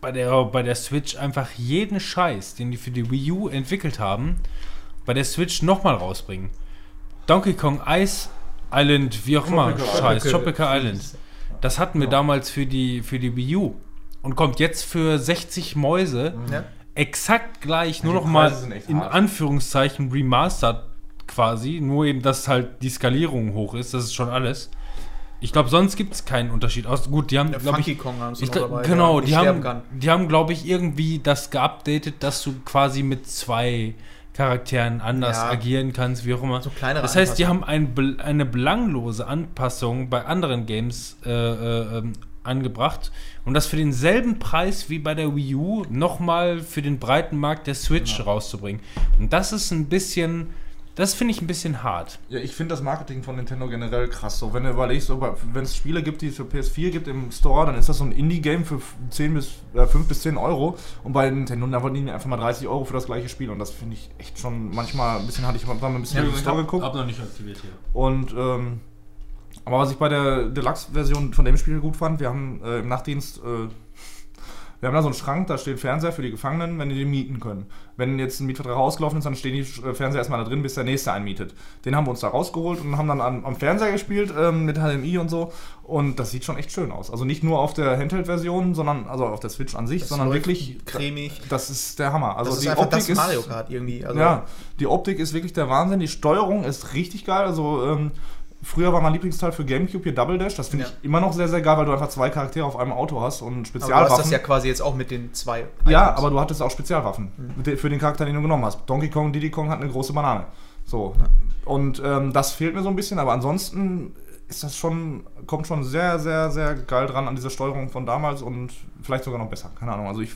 bei, der, bei der Switch einfach jeden Scheiß, den die für die Wii U entwickelt haben, bei der Switch nochmal rausbringen. Donkey Kong Ice Island, wie auch immer, Tropical Scheiß, Tropical Island. Das hatten wir damals für die, für die Wii U. Und kommt jetzt für 60 Mäuse Ja. exakt gleich, nur die noch mal Preise sind echt in. Anführungszeichen remastered quasi. Nur eben, dass halt die Skalierung hoch ist. Das ist schon alles. Ich glaube, sonst gibt es keinen Unterschied. Aus, gut, die haben, Der glaube ich, Kong haben sie ich noch dabei, genau, die haben, kann. die haben, glaube ich, irgendwie das geupdatet, dass du quasi mit zwei Charakteren anders Ja. agieren kannst, wie auch immer. So das heißt, die haben ein, eine belanglose Anpassung bei anderen Games äh, äh, ähm, angebracht und das für denselben Preis wie bei der Wii U nochmal für den breiten Markt der Switch rauszubringen. Und das ist ein bisschen Das finde ich ein bisschen hart. Ja, ich finde das Marketing von Nintendo generell krass. So, wenn du überlegst, so, wenn es Spiele gibt, die es für PS4 gibt im Store, dann ist das so ein Indie-Game für 10 bis, äh, 5 bis 10 Euro. Und bei Nintendo, da wollen die einfach mal 30 Euro für das gleiche Spiel. Und das finde ich echt schon manchmal ein bisschen, hatte ich mal ein bisschen in den Store geguckt. Hab noch nicht aktiviert hier. Und, ähm, aber was ich bei der Deluxe-Version von dem Spiel gut fand, wir haben äh, im Nachtdienst, äh, wir haben da so einen Schrank, da steht Fernseher für die Gefangenen, wenn die den mieten können. Wenn jetzt ein Mietvertrag ausgelaufen ist, dann stehen die äh, Fernseher erstmal da drin, bis der nächste einmietet. Den haben wir uns da rausgeholt und haben dann am, am Fernseher gespielt ähm, mit HDMI und so. Und das sieht schon echt schön aus. Also nicht nur auf der Handheld-Version, sondern also auf der Switch an sich, Das sondern wirklich cremig. Das ist der Hammer. Also das ist die einfach Optik das ist Mario Kart irgendwie. Also, ja, die Optik ist wirklich der Wahnsinn. Die Steuerung ist richtig geil. Also ähm, früher war mein Lieblingsteil für Gamecube hier Double Dash. Das finde Ja. ich immer noch sehr, sehr geil, weil du einfach zwei Charaktere auf einem Auto hast und Aber du hast Spezialwaffen. das ja quasi jetzt auch mit den zwei. Ja, Items. aber du hattest auch Spezialwaffen de- für den Charakter, den du genommen hast. Donkey Kong, Diddy Kong hat eine große Banane. So. Und ähm, das fehlt mir so ein bisschen, aber ansonsten ist das schon, kommt schon sehr, sehr, sehr geil dran an diese Steuerung von damals und vielleicht sogar noch besser. Keine Ahnung. Also ich.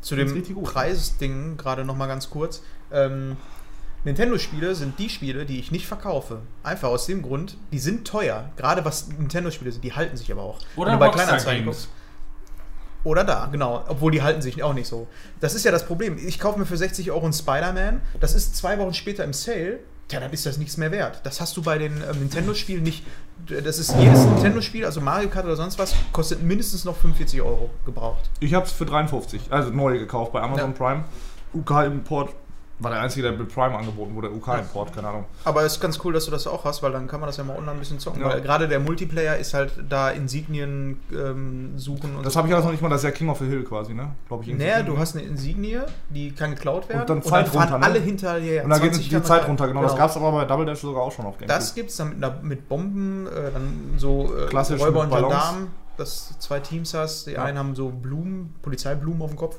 Zu dem. Preisding gerade noch mal ganz kurz. Ähm, Nintendo-Spiele sind die Spiele, die ich nicht verkaufe. Einfach aus dem Grund, die sind teuer. Gerade was Nintendo-Spiele sind, die halten sich aber auch. Oder Wenn du bei Kleinanzeigen guckst. Oder da, genau. Obwohl die halten sich auch nicht so. Das ist ja das Problem. Ich kaufe mir für 60 Euro einen Spider-Man. Das ist zwei Wochen später im Sale. Tja, dann ist das nichts mehr wert. Das hast du bei den ähm, Nintendo-Spielen nicht. Das ist jedes Nintendo-Spiel, also Mario Kart oder sonst was, kostet mindestens noch 45 Euro gebraucht. Ich habe es für 53, also neu gekauft bei Amazon Ja. Prime. UK-Import war der einzige, der mit Prime angeboten wurde. UK-Import, keine Ahnung. Aber es ist ganz cool, dass du das auch hast, weil dann kann man das ja mal online ein bisschen zocken. Ja. Weil gerade der Multiplayer ist halt da Insignien ähm, suchen und Das so. habe ich alles noch nicht mal, das ist ja King of the Hill quasi, ne? Glaube ich. Naja, du hast eine Insignie, die kann geklaut werden. Und dann Zeit fahren runter, ne? alle hinterher. Und da geht 20 die Zeit runter, genau. Das gab es aber bei Double Dash sogar auch schon auf Gamecube. Das gibt es dann mit, einer- mit Bomben, äh, dann so äh, Klassisch Räuber und. Gendarmen, dass du zwei Teams hast. Die Ja. einen haben so Blumen, Polizeiblumen auf dem Kopf.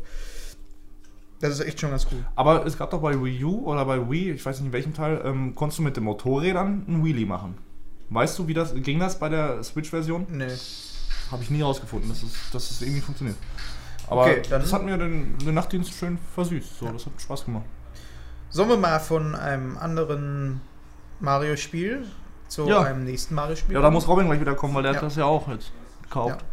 Das ist echt schon ganz cool. Aber es gab doch bei Wii U oder bei Wii, ich weiß nicht in welchem Teil, ähm, konntest du mit den Motorrädern einen Wheelie machen. Weißt du, wie das ging das bei der Switch-Version? Nee. Habe ich nie rausgefunden, dass es, dass es irgendwie funktioniert. Aber Okay, das hat mir den, den Nachtdienst schön versüßt. So, das hat Spaß gemacht. Sollen wir mal von einem anderen Mario-Spiel zu Ja. einem nächsten Mario-Spiel Ja, da muss Robin gleich wieder kommen, weil der Ja. hat das ja auch jetzt gekauft. Ja.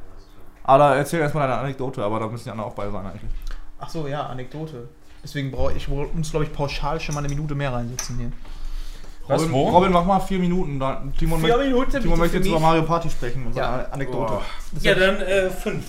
Aber erzähl erstmal deine Anekdote, aber da müssen die anderen auch bei sein eigentlich. Ach so, ja, Anekdote. Deswegen brauche ich, wohl- muss, glaube ich, pauschal schon mal eine Minute mehr reinsetzen hier. Was, Robin, wo? Robin, mach mal vier Minuten. Timon, möchte- Minuten, Timon möchte jetzt über Mario Party sprechen und Ja. seine Anekdote. Ja, dann äh, fünf.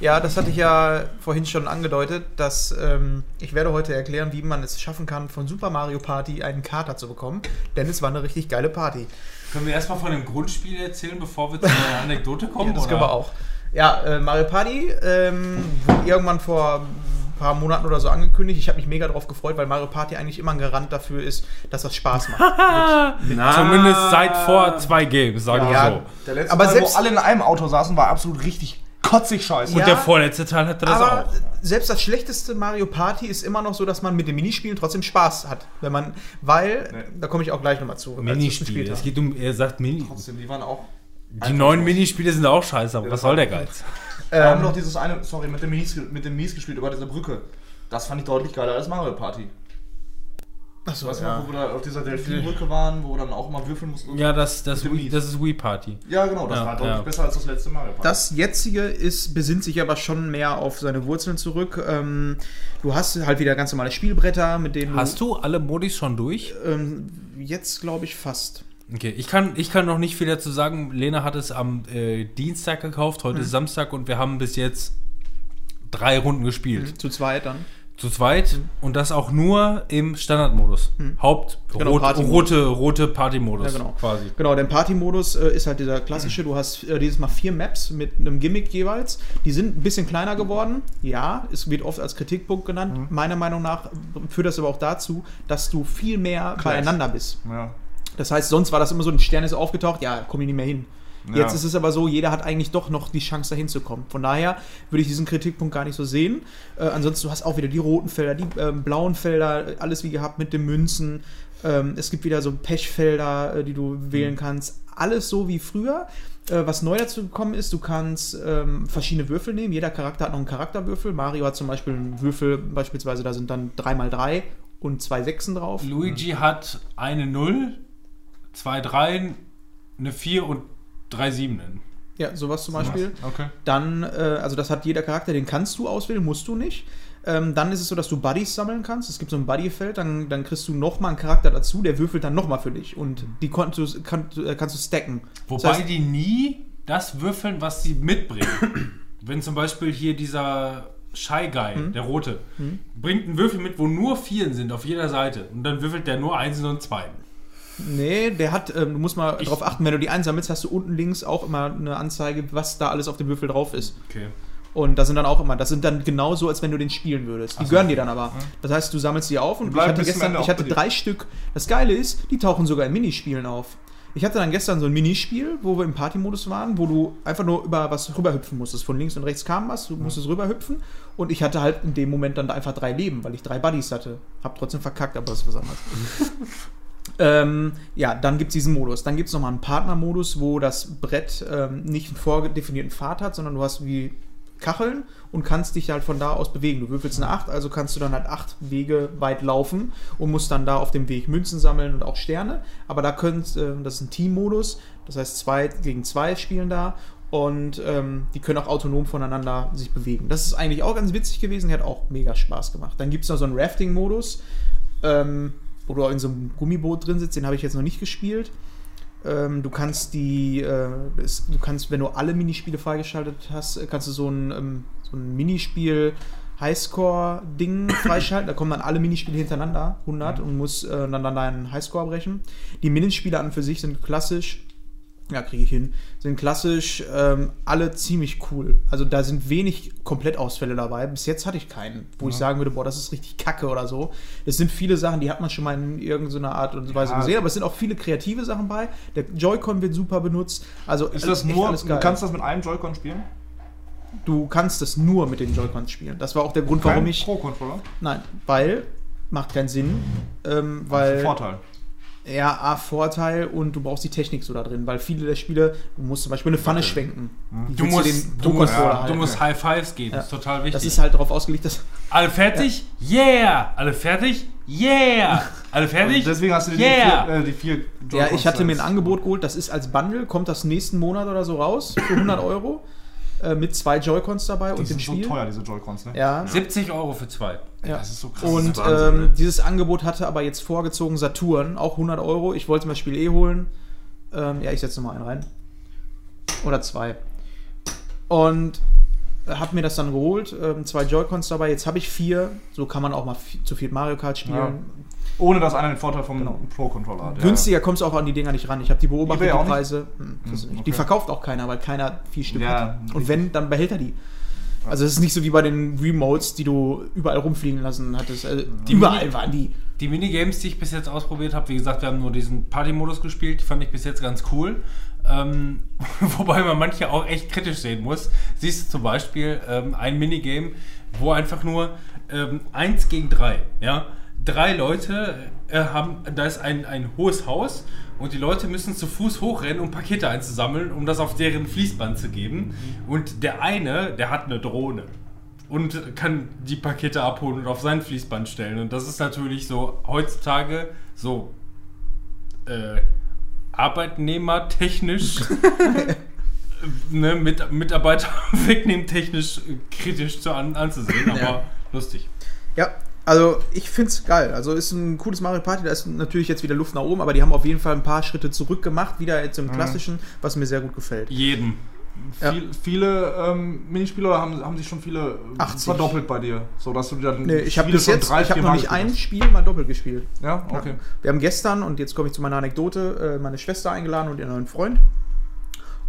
Ja, das hatte ich ja vorhin schon angedeutet, dass ähm, ich werde heute erklären, wie man es schaffen kann, von Super Mario Party einen Kater zu bekommen. Denn es war eine richtig geile Party. Können wir erstmal von dem Grundspiel erzählen, bevor wir zu einer Anekdote kommen? Ja, das oder? können wir auch. Ja, äh, Mario Party ähm, wurde irgendwann vor ein paar Monaten oder so angekündigt. Ich habe mich mega drauf gefreut, weil Mario Party eigentlich immer ein Garant dafür ist, dass das Spaß macht. Na, Zumindest seit vor zwei Games, sagen wir Ja. so. Der letzte Aber Teil, selbst- wo alle in einem Auto saßen, war absolut richtig kotzig scheiße. Und Ja. der vorletzte Teil hatte das Aber auch. selbst das schlechteste Mario Party ist immer noch so, dass man mit den Minispielen trotzdem Spaß hat. Wenn man, weil, Nee. da komme ich auch gleich nochmal zu. wir es Minispiele. geht um, er sagt Mini. Trotzdem, die waren auch. Die neuen Minispiele sind auch scheiße, aber Ja, was soll der Geiz? Wir haben Ähm, noch dieses eine, sorry, mit dem Mies, mit dem Mies gespielt über diese Brücke. Das fand ich deutlich geiler als Mario Party. achso, Weißt du ja. noch, wo wir da auf dieser Delfinbrücke waren, wo wir dann auch mal würfeln mussten? Ja, das, das, Wii, das ist Wii Party. Ja, genau, das Ja, war deutlich ja. besser als das letzte Mario Party. Das jetzige ist, besinnt sich aber schon mehr auf seine Wurzeln zurück. Ähm, du hast halt wieder ganz normale Spielbretter, mit denen Hast du alle Modis schon durch? du. Ähm, jetzt glaube ich fast. Okay, ich kann, ich kann noch nicht viel dazu sagen. Lena hat es am äh, Dienstag gekauft, heute ist Samstag und wir haben bis jetzt drei Runden gespielt. Zu zweit dann. Zu zweit und das auch nur im Standardmodus. Haupt Genau, rot, Party-Modus. rote, rote Party-Modus Ja, genau. quasi. Genau, der Party-Modus äh, ist halt dieser klassische. Du hast äh, dieses Mal vier Maps mit einem Gimmick jeweils. Die sind ein bisschen kleiner geworden. Ja, es wird oft als Kritikpunkt genannt. Meiner Meinung nach führt das aber auch dazu, dass du viel mehr beieinander bist. ja. Das heißt, sonst war das immer so, ein Stern ist aufgetaucht, ja, komm ich nicht mehr hin. Ja. Jetzt ist es aber so, jeder hat eigentlich doch noch die Chance, da hinzukommen. Von daher würde ich diesen Kritikpunkt gar nicht so sehen. Äh, ansonsten, du hast auch wieder die roten Felder, die ähm, blauen Felder, alles wie gehabt mit den Münzen. Ähm, es gibt wieder so Pechfelder, äh, die du wählen kannst. Alles so wie früher. Äh, was neu dazu gekommen ist, du kannst ähm, verschiedene Würfel nehmen. Jeder Charakter hat noch einen Charakterwürfel. Mario hat zum Beispiel einen Würfel, beispielsweise da sind dann 3x3 und zwei Sechsen drauf. Luigi hat eine 0, zwei Dreien, eine 4 und drei Siebenen. Ja, sowas zum Beispiel. Okay. Dann, äh, also das hat jeder Charakter, den kannst du auswählen, musst du nicht. Ähm, dann ist es so, dass du Buddies sammeln kannst. Es gibt so ein Buddy-Feld, dann, dann kriegst du nochmal einen Charakter dazu, der würfelt dann nochmal für dich. Und die konnt du, kann, äh, kannst du stacken. Wobei Das heißt- die nie das würfeln, was sie mitbringen. Wenn zum Beispiel hier dieser Shy Guy, Hm? der Rote, bringt einen Würfel mit, wo nur Vieren sind auf jeder Seite. Und dann würfelt der nur Einsen und Zweien. Nee, der hat, ähm, du musst mal Ich- drauf achten, wenn du die einsammelst, hast du unten links auch immer eine Anzeige, was da alles auf dem Würfel drauf ist. Okay. Und da sind dann auch immer, das sind dann genauso, als wenn du den spielen würdest. Die gehören dir dann aber. Das heißt, du sammelst die auf und ich hatte gestern, ich hatte drei Stück. Das Geile ist, die tauchen sogar in Minispielen auf. Ich hatte dann gestern so ein Minispiel, wo wir im Partymodus waren, wo du einfach nur über was rüberhüpfen musstest. Von links und rechts kam was, du musstest rüberhüpfen. Und ich hatte halt in dem Moment dann einfach drei Leben, weil ich drei Buddies hatte. Hab trotzdem verkackt, aber das ist was anderes. Ähm, ja, dann gibt es diesen Modus. Dann gibt es nochmal einen Partnermodus, wo das Brett ähm, nicht einen vordefinierten Pfad hat, sondern du hast wie Kacheln und kannst dich halt von da aus bewegen. Du würfelst eine 8, also kannst du dann halt acht Wege weit laufen und musst dann da auf dem Weg Münzen sammeln und auch Sterne. Aber da könnt, äh, das ist ein Teammodus, das heißt zwei gegen zwei spielen da und ähm, die können auch autonom voneinander sich bewegen. Das ist eigentlich auch ganz witzig gewesen, hat auch mega Spaß gemacht. Dann gibt es noch so einen Rafting-Modus, ähm, wo du in so einem Gummiboot drin sitzt, den habe ich jetzt noch nicht gespielt. Ähm, du kannst die, äh, es, du kannst, wenn du alle Minispiele freigeschaltet hast, äh, kannst du so ein, ähm, so ein Minispiel Highscore-Ding freischalten. Da kommen dann alle Minispiele hintereinander, 100, und musst äh, dann, dann deinen Highscore brechen. Die Minispiele an und für sich sind klassisch, ja, kriege ich hin, sind klassisch ähm, alle ziemlich cool. Also da sind wenig Komplettausfälle dabei. Bis jetzt hatte ich keinen, wo ich sagen würde, boah, das ist richtig kacke oder so. Es sind viele Sachen, die hat man schon mal in irgendeiner Art und Weise Ja. gesehen, aber es sind auch viele kreative Sachen bei. Der Joy-Con wird super benutzt. Also Ist das nur, du kannst das mit einem Joy-Con spielen? du kannst das nur mit den Joy-Cons spielen. Das war auch der Grund, warum Kein ich. Pro-Controller? Nein, weil macht keinen Sinn, ähm, weil Vorteil. Ja, A, Vorteil und du brauchst die Technik so da drin, weil viele der Spiele, du musst zum Beispiel eine Pfanne schwenken. Die Du musst, den du musst, Pro-Controller du musst High Fives geben, Ja. das ist total wichtig. Das ist halt darauf ausgelegt, dass. Alle fertig? Yeah! Alle fertig? Yeah! Alle fertig? Deswegen hast du die Yeah! vier, äh, die vier Ja, ich hatte mir ein Angebot geholt, das ist als Bundle, kommt das nächsten Monat oder so raus für 100 Euro. Äh, mit zwei Joy-Cons dabei Die und dem sind so Spiel. teuer, diese Joy-Cons, ne? Ja. 70 Euro für zwei. Ja. Das ist so krass. Und Wahnsinn, ähm, ne? dieses Angebot hatte aber jetzt vorgezogen Saturn, auch 100 Euro. Ich wollte mir das Spiel eh holen. Ähm, ja, ich setze nochmal einen rein. Oder zwei. Und habe mir das dann geholt. Ähm, zwei Joy-Cons dabei. Jetzt habe ich vier. So kann man auch mal zu viel Mario Kart spielen. Ohne dass einer den Vorteil vom Genau. Pro-Controller hat. ja. Günstiger kommst du auch an die Dinger nicht ran. Ich habe die beobachtet, die? Preise. Hm, du nicht. Die okay. verkauft auch keiner, weil keiner vier Stück Ja, hat. Und wenn, dann behält er die. Also es ist nicht so wie bei den Remotes, die du überall rumfliegen lassen hattest. Also Die überall Mini- waren die. Die Minigames, die ich bis jetzt ausprobiert habe, wie gesagt, wir haben nur diesen Party-Modus gespielt, die fand ich bis jetzt ganz cool. Ähm, wobei man manche auch echt kritisch sehen muss. Siehst du zum Beispiel ähm, ein Minigame, wo einfach nur ähm, 1 gegen 3, ja, drei Leute äh, haben, da ist ein, ein hohes Haus und die Leute müssen zu Fuß hochrennen, um Pakete einzusammeln, um das auf deren Fließband zu geben. Und der eine, der hat eine Drohne und kann die Pakete abholen und auf sein Fließband stellen. Und das ist natürlich so heutzutage so äh, arbeitnehmertechnisch, ne, mit, Mitarbeiter wegnehmen technisch kritisch zu an, anzusehen, aber Ja. lustig. Ja, also ich find's geil. Also ist ein cooles Mario Party, da ist natürlich jetzt wieder Luft nach oben, aber die haben auf jeden Fall ein paar Schritte zurück gemacht, wieder jetzt im klassischen, was mir sehr gut gefällt. Jedem. Ja. Viel, viele ähm, Minispieler haben, haben sich schon viele äh, 80. verdoppelt bei dir. So dass du dann Nee, ich habe bis jetzt, drei, ich habe vier noch Mal nicht ein Spiel mal doppelt gespielt. Ja, okay. Wir haben gestern, und jetzt komme ich zu meiner Anekdote, äh, meine Schwester eingeladen und ihren neuen Freund.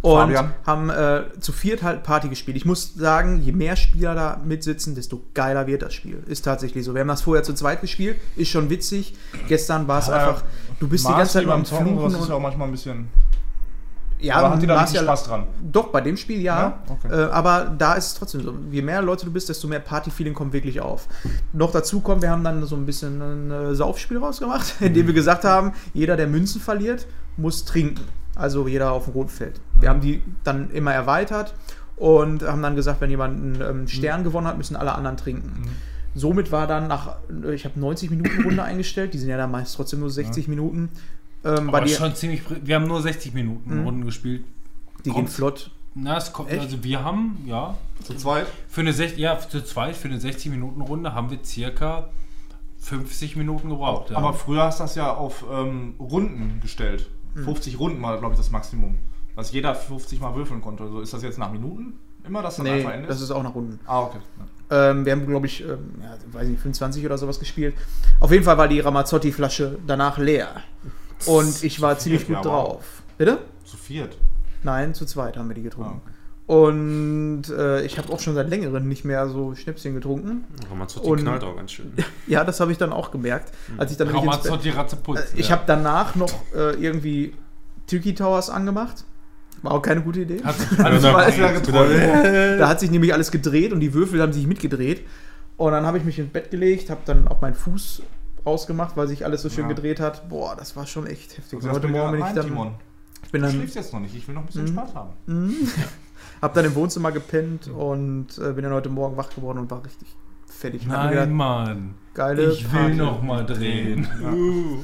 Und Fabian. haben äh, zu viert halt Party gespielt. Ich muss sagen, je mehr Spieler da mitsitzen, desto geiler wird das Spiel. Ist tatsächlich so. Wir haben das vorher zu zweit gespielt, ist schon witzig. Gestern war es einfach, du bist die ganze Zeit beim Fluchen das ist ja auch manchmal ein bisschen. ja, aber hat die da richtig Spaß dran? Doch, bei dem Spiel ja. Ja? Okay. Äh, aber da ist es trotzdem so. Je mehr Leute du bist, desto mehr Party-Feeling kommt wirklich auf. Noch dazu kommt, wir haben dann so ein bisschen ein äh, Saufspiel rausgemacht, in dem wir gesagt haben, jeder, der Münzen verliert, muss trinken. Also jeder auf dem roten Feld. Mhm. Wir haben die dann immer erweitert und haben dann gesagt, wenn jemand einen ähm, Stern Mhm. gewonnen hat, müssen alle anderen trinken. somit war dann nach, äh, ich habe 90 Minuten Runde eingestellt, die sind ja dann meist trotzdem nur 60 Minuten. Ähm, Aber schon ziemlich. Wir haben nur 60 Minuten Mhm. Runden gespielt. die gehen kommt's- flott. Na, es kommt. Echt? Also wir haben, ja, Zu zweit? für eine 60, ja, zu zweit, für eine 60 Minuten Runde haben wir circa 50 Minuten gebraucht. Ja. Aber früher hast du das ja auf ähm, Runden gestellt. 50 Runden war, glaube ich, das Maximum. Dass jeder 50 mal würfeln konnte. So ist das jetzt nach Minuten immer, dass dann Nee, einfach endet? das ist auch nach Runden. ah, okay. Ja. Ähm, wir haben, glaube ich, ähm, ja, weiß nicht, 25 oder sowas gespielt. Auf jeden Fall war die Ramazzotti-Flasche danach leer. Und ich war ziemlich ja, gut wow. drauf. Bitte? Zu viert. Nein, zu zweit haben wir die getrunken. Ah, Und äh, ich habe auch schon seit längerem nicht mehr so Schnäpschen getrunken. Ramazzotti Und- knallt auch ganz schön. Ja, das habe ich dann auch gemerkt, als ich dann Ramazzotti Ratzeputz. Äh, Ich habe danach noch äh, irgendwie Tiki Towers angemacht. War auch keine gute Idee. Hat geträumt. Da hat sich nämlich alles gedreht und die Würfel haben sich mitgedreht. Und dann habe ich mich ins Bett gelegt, habe dann auch meinen Fuß rausgemacht, weil sich alles so schön Ja. gedreht hat. Boah, das war schon echt heftig. Du Und heute Morgen bin ich dann, Timon. ich bin Du dann, schläfst jetzt noch nicht. Ich will noch ein bisschen Mhm. Spaß haben. hab dann im Wohnzimmer gepennt und äh, bin dann heute Morgen wach geworden und war richtig fertig. Nein, gedacht, Mann. geile Ich will Party. noch mal drehen. Uh.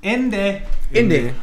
Ende. Ende.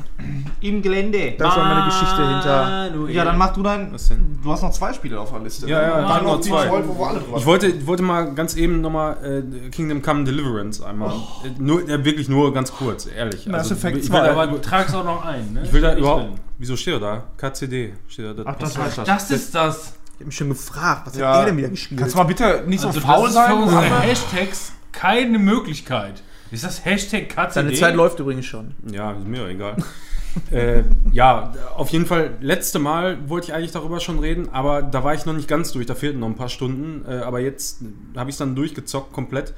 Im Gelände. Das war meine Geschichte hinter. Manuel. Ja, dann mach du dein. Was denn? Du hast noch zwei Spiele auf der Liste. Ja, ja, hab noch noch zwei. Detroit, wo wir alle drüber Ich wollte, wollte mal ganz eben nochmal äh, Kingdom Come Deliverance einmal. Äh, Nur, äh, wirklich nur ganz kurz, ehrlich. Mass Effect ich will, 2. da, Aber du tragst auch noch ein, ne? ich will da überhaupt. Wieso steht er da? KCD steht da. Das Ach, das das. Das ist das. Ich hab mich schon gefragt, was Ja. hat er denn wieder gespielt? Kannst du mal bitte nicht so Also faul das ist sein? für unsere. Hashtags keine Möglichkeit. Ist das Hashtag KCD? Seine Zeit läuft übrigens schon. Ja, ist mir egal. äh, ja, auf jeden Fall, letzte Mal wollte ich eigentlich darüber schon reden, aber da war ich noch nicht ganz durch, da fehlten noch ein paar Stunden. Äh, aber jetzt habe ich es dann durchgezockt komplett.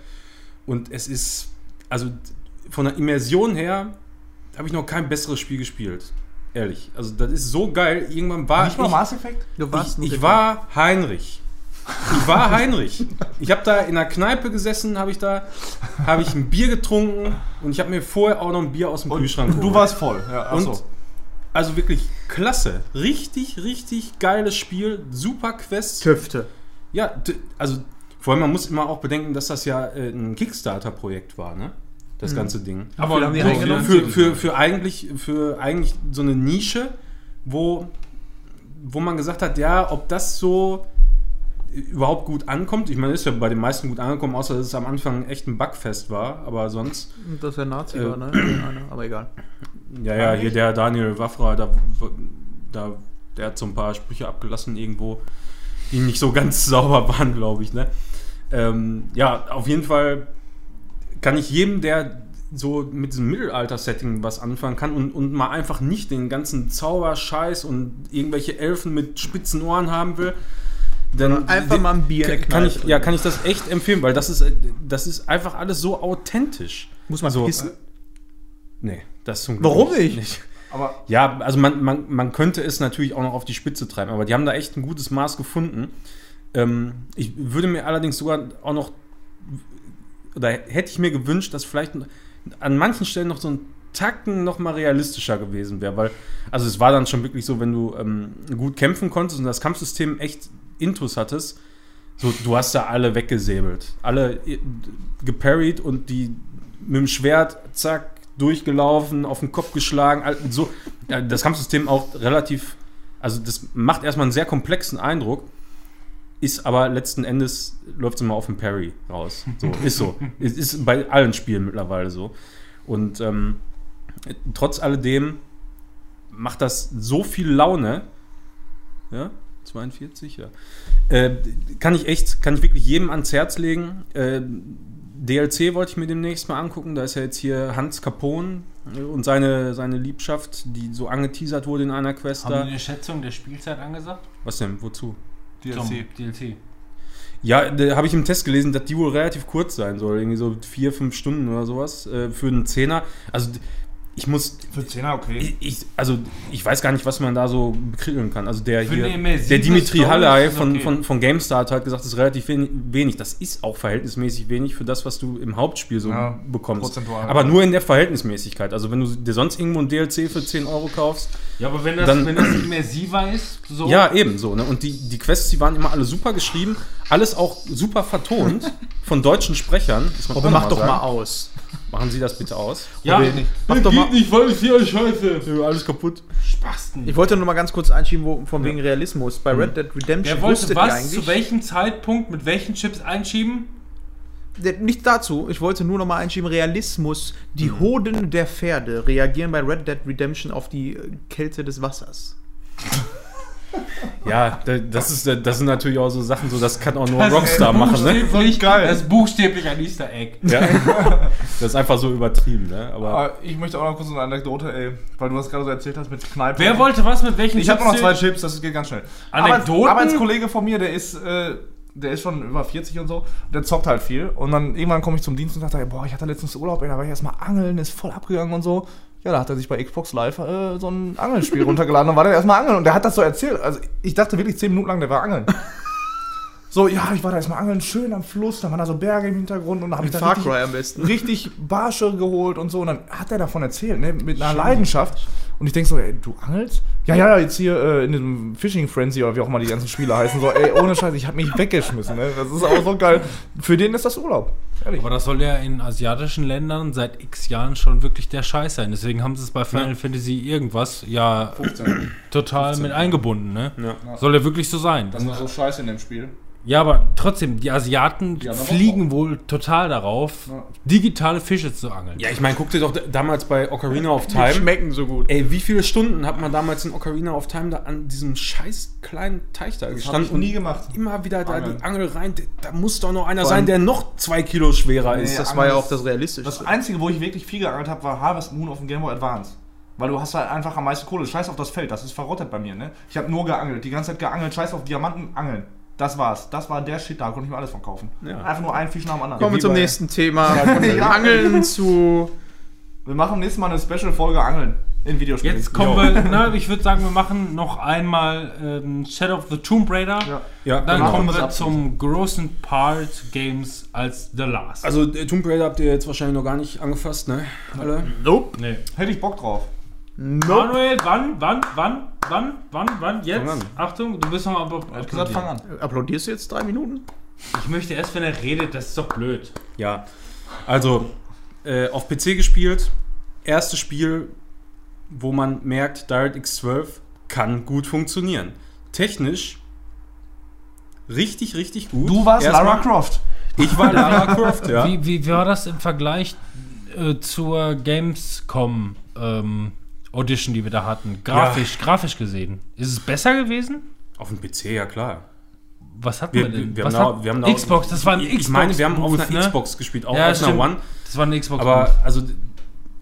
Und es ist, also von der Immersion her, habe ich noch kein besseres Spiel gespielt. Ehrlich. Also das ist so geil. Irgendwann war Nicht mal ich, Mass Effect? Du warst ich, ich war Heinrich. Ich war Heinrich. Ich habe da in der Kneipe gesessen, habe ich da, habe ich ein Bier getrunken und ich habe mir vorher auch noch ein Bier aus dem Kühlschrank Und du warst voll. Ja, ach und so. also wirklich klasse. Richtig, richtig geiles Spiel. Super Quest. Töfte. Ja, also vor allem, man muss immer auch bedenken, dass das ja äh, ein Kickstarter-Projekt war, ne? Das ganze Ding. Aber haben die so eingenommen? Für, für, für, eigentlich, für eigentlich so eine Nische, wo, wo man gesagt hat, ja, ob das so überhaupt gut ankommt. Ich meine, ist ja bei den meisten gut angekommen, außer dass es am Anfang echt ein Bugfest war, aber sonst. Das ja Nazi Äh, war, ne? Einer, Aber egal. Ja, ja, hier der Daniel Waffra, da, da, der hat so ein paar Sprüche abgelassen irgendwo, die nicht so ganz sauber waren, glaube ich. Ne? Ähm, ja, auf jeden Fall kann ich jedem, der so mit diesem Mittelalter-Setting was anfangen kann und, und mal einfach nicht den ganzen Zauberscheiß und irgendwelche Elfen mit spitzen Ohren haben will, dann Einfach mal ein Bier kann ich, ja, kann ich das echt empfehlen, weil das ist, das ist einfach alles so authentisch. Muss man so, pissen? Nee, das zum Glück Warum nicht? Aber ja, also man, man, man könnte es natürlich auch noch auf die Spitze treiben, aber die haben da echt ein gutes Maß gefunden. Ähm, ich würde mir allerdings sogar auch noch, oder hätte ich mir gewünscht, dass vielleicht an manchen Stellen noch so ein Tacken noch mal realistischer gewesen wäre, weil, also es war dann schon wirklich so, wenn du ähm, gut kämpfen konntest und das Kampfsystem echt Intus hattest, so, du hast da alle weggesäbelt, alle äh, geparried und die mit dem Schwert, zack, durchgelaufen, auf den Kopf geschlagen. So, das Kampfsystem auch relativ, also das macht erstmal einen sehr komplexen Eindruck, ist aber letzten Endes läuft es immer auf den Parry raus. So, ist so. Es ist bei allen Spielen mittlerweile so. Und ähm, trotz alledem macht das so viel Laune. Ja, 42, ja. Äh, kann ich echt, kann ich wirklich jedem ans Herz legen. Äh, DLC wollte ich mir demnächst mal angucken. Da ist ja jetzt hier Hans Capone äh, und seine, seine Liebschaft, die so angeteasert wurde in einer Quest Haben da. eine Schätzung der Spielzeit angesagt? Was denn? Wozu? DLC. DLC. Ja, da habe ich im Test gelesen, dass die wohl relativ kurz sein soll. Irgendwie so vier, fünf Stunden oder sowas äh, für einen Zehner. Also ich muss Für 10er okay. ich, ich, also ich weiß gar nicht, was man da so bekritteln kann. Also der Für hier, der Dimitri ist von, okay. von, von GameStar hat halt gesagt, das ist relativ wen- wenig. Das ist auch verhältnismäßig wenig für das, was du im Hauptspiel so Ja, bekommst. prozentual. Aber nur in der Verhältnismäßigkeit. Also wenn du dir sonst irgendwo ein DLC für 10 Euro kaufst, Ja, aber wenn das, Dann- wenn das immersiver ist, so. ja ebenso. Ne? Und die, die Quests, die waren immer alle super geschrieben, alles auch super vertont von deutschen Sprechern. Das man Aber auch mach doch sagen. mal aus. Machen Sie das bitte aus. ja. Nicht. Mach doch mal. nicht, weil ich hier scheiße. alles kaputt. Spasten. Ich wollte nur mal ganz kurz einschieben, wo, von wegen Realismus. Bei Red Dead Redemption Wer wollte wusstet ihr was eigentlich, zu welchem Zeitpunkt mit welchen Chips einschieben? Nicht dazu, ich wollte nur noch mal einschieben, Realismus. Die Mhm. Hoden der Pferde reagieren bei Red Dead Redemption auf die äh, Kälte des Wassers. Ja, da- das, ist, das sind natürlich auch so Sachen, so das kann auch nur Rockstar machen. Ne? Geil. Das ist buchstäblich ein Easter Egg. Ja. Das ist einfach so übertrieben, ne? Aber Aber ich möchte auch noch kurz eine Anekdote, ey, weil du das gerade so erzählt hast mit Kneipen. Wer wollte was mit welchen Ich habe noch zwei Chips, das geht ganz schnell. Anekdoten? Aber ein Kollege von mir, der ist, äh, der ist schon über 40 und so, der zockt halt viel. Und dann irgendwann komme ich zum Dienst und dachte, boah, ich hatte letztens Urlaub, ey, da war ich erstmal angeln, ist voll abgegangen und so. Ja, da hat er sich bei Xbox Live äh, so ein Angelspiel runtergeladen und war dann erstmal angeln. Und der hat das so erzählt. Also ich dachte wirklich 10 Minuten lang, der war angeln. So, ja, ich war da erstmal angeln, schön am Fluss, da waren da so Berge im Hintergrund und da habe ich da Far richtig, Cry am besten. richtig Barsche geholt und so. Und dann hat er davon erzählt, ne, mit einer Leidenschaft. Und ich denke so, ey, du angelst? Ja, ja, ja, jetzt hier äh, in diesem Fishing Frenzy oder wie auch immer die ganzen Spiele heißen. So, ey, ohne Scheiß, ich hab mich weggeschmissen. Ne? Das ist auch so geil. Für den ist das Urlaub. Ehrlich. Aber das soll ja in asiatischen Ländern seit x Jahren schon wirklich der Scheiß sein. Deswegen haben sie es bei Final Fantasy irgendwas ja total mit eingebunden, ne? Ja. Soll ja wirklich so sein. Das ist so scheiße in dem Spiel. Ja, aber trotzdem, die Asiaten Die fliegen wohl total darauf, Ja. digitale Fische zu angeln. ja, ich meine, guck dir doch damals bei Ocarina of Time. schmecken so gut. Ey, wie viele Stunden hat man damals in Ocarina of Time da an diesem scheiß kleinen Teich da Das habe gestanden ich nie gemacht. immer wieder da Angeln. die Angel rein. Da muss doch noch einer Vor sein, der noch zwei Kilo schwerer Nee, ist. Das war ja auch das Realistische. Das Einzige, wo ich wirklich viel geangelt habe, war Harvest Moon auf dem Game Boy Advance. Weil du hast halt einfach am meisten Kohle. Scheiß auf das Feld, das ist verrottet bei mir, ne? Ich habe nur geangelt, die ganze Zeit geangelt, scheiß auf Diamanten, angeln. Das war's. Das war der Shit, da konnte ich mir alles von kaufen. Ja. Einfach nur ein Fisch nach dem anderen. Kommen wir zum nächsten Thema. Ja. Angeln zu. Wir machen nächstes Mal eine Special-Folge Angeln in Videospielen. Jetzt kommen wir, na, ich würde sagen, wir machen noch einmal ähm, Shadow of the Tomb Raider. Ja. Ja, Dann genau. kommen wir zum großen Part Games als The Last. Also äh, Tomb Raider habt ihr jetzt wahrscheinlich noch gar nicht angefasst, ne? Alle? Nope. nee. Hätte ich Bock drauf. Nope. Manuel, wann, wann, wann, wann, wann, wann, jetzt? Fang an. Achtung, du bist noch aber. Er hat gesagt, fang an. Applaudierst du jetzt drei Minuten? Ich möchte erst, wenn er redet, das ist doch blöd. Ja. Also, äh, auf PC gespielt. Erstes Spiel, wo man merkt, DirectX 12 kann gut funktionieren. Technisch richtig, richtig gut. Du warst Erstmal- Lara Croft. Ich war Lara Croft, ja. Wie, wie war das im Vergleich äh, zur Gamescom ähm, Audition, die wir da hatten? Grafisch, grafisch gesehen. Ist es besser gewesen? Auf dem PC, ja klar. Was hatten Wir- wir, denn? wir Was haben da- hat- wir haben Xbox, das war ein Ich Xbox. meine, wir haben auf einer ne? Xbox gespielt, auch Ja, auf einer. One. Das war ein Xbox. Aber also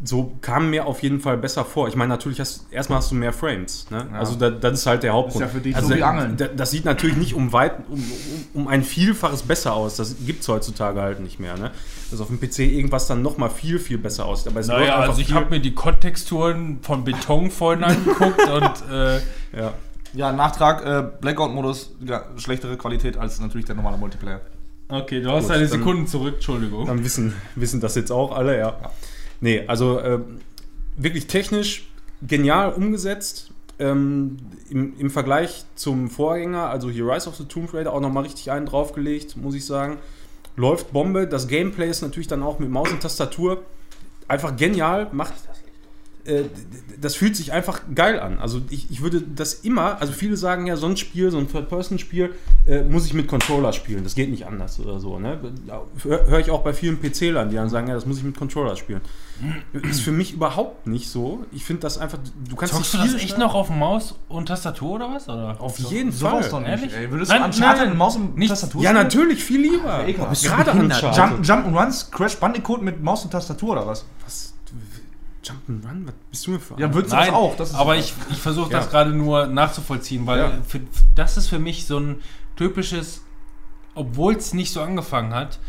so kam mir auf jeden Fall besser vor. Ich meine, natürlich hast erstmal hast du mehr Frames. Ne? Also da, das ist halt der Hauptgrund. Ist ja für dich also so wie da- Angeln. da- Das sieht natürlich nicht um weit um, um, um ein Vielfaches besser aus. Das gibt es heutzutage halt nicht mehr. Ne? Dass auf dem PC irgendwas dann nochmal viel, viel besser aussieht. Aber es Naja, also ich habe mir die Konttexturen von Beton vorhin angeguckt und äh, ja. Ja, Nachtrag, äh, Blackout-Modus, ja, schlechtere Qualität als natürlich der normale Multiplayer. okay, du hast Gut, deine dann- Sekunden zurück, Entschuldigung. Dann wissen, wissen das jetzt auch alle, ja. Nee, also ähm, wirklich technisch genial umgesetzt. Ähm, im, Im Vergleich zum Vorgänger, also hier Rise of the Tomb Raider, auch nochmal richtig einen draufgelegt, muss ich sagen. Läuft Bombe. Das Gameplay ist natürlich dann auch mit Maus und Tastatur einfach genial. Macht. Äh, das fühlt sich einfach geil an. Also ich, ich würde das immer, also viele sagen ja, so ein Spiel, so ein Third-Person-Spiel, äh, muss ich mit Controller spielen. Das geht nicht anders oder so. Ne? Hör höre ich auch bei vielen PC-Lern, die dann sagen, ja, das muss ich mit Controller spielen. Ist für mich überhaupt nicht so. Ich finde das einfach, du kannst Zockst du nicht das echt noch auf Maus und Tastatur oder was? Oder? Auf jeden Sowas Fall. doch nicht, Ehrlich? ey. Würdest Nein, du Uncharted nein, mit Maus und nicht- Tastatur Ja, spielen? natürlich, viel lieber. du Gerade? Uncharted. Jump, Jump and Runs, Crash Bandicoot mit Maus und Tastatur oder was? Was? Jump'n'Run? Was bist du mir für Ja, würdest du Nein, das auch? Das ist aber ich, ich versuche das Ja. gerade nur nachzuvollziehen, weil Ja. für, das ist für mich so ein typisches, obwohl es nicht so angefangen hat,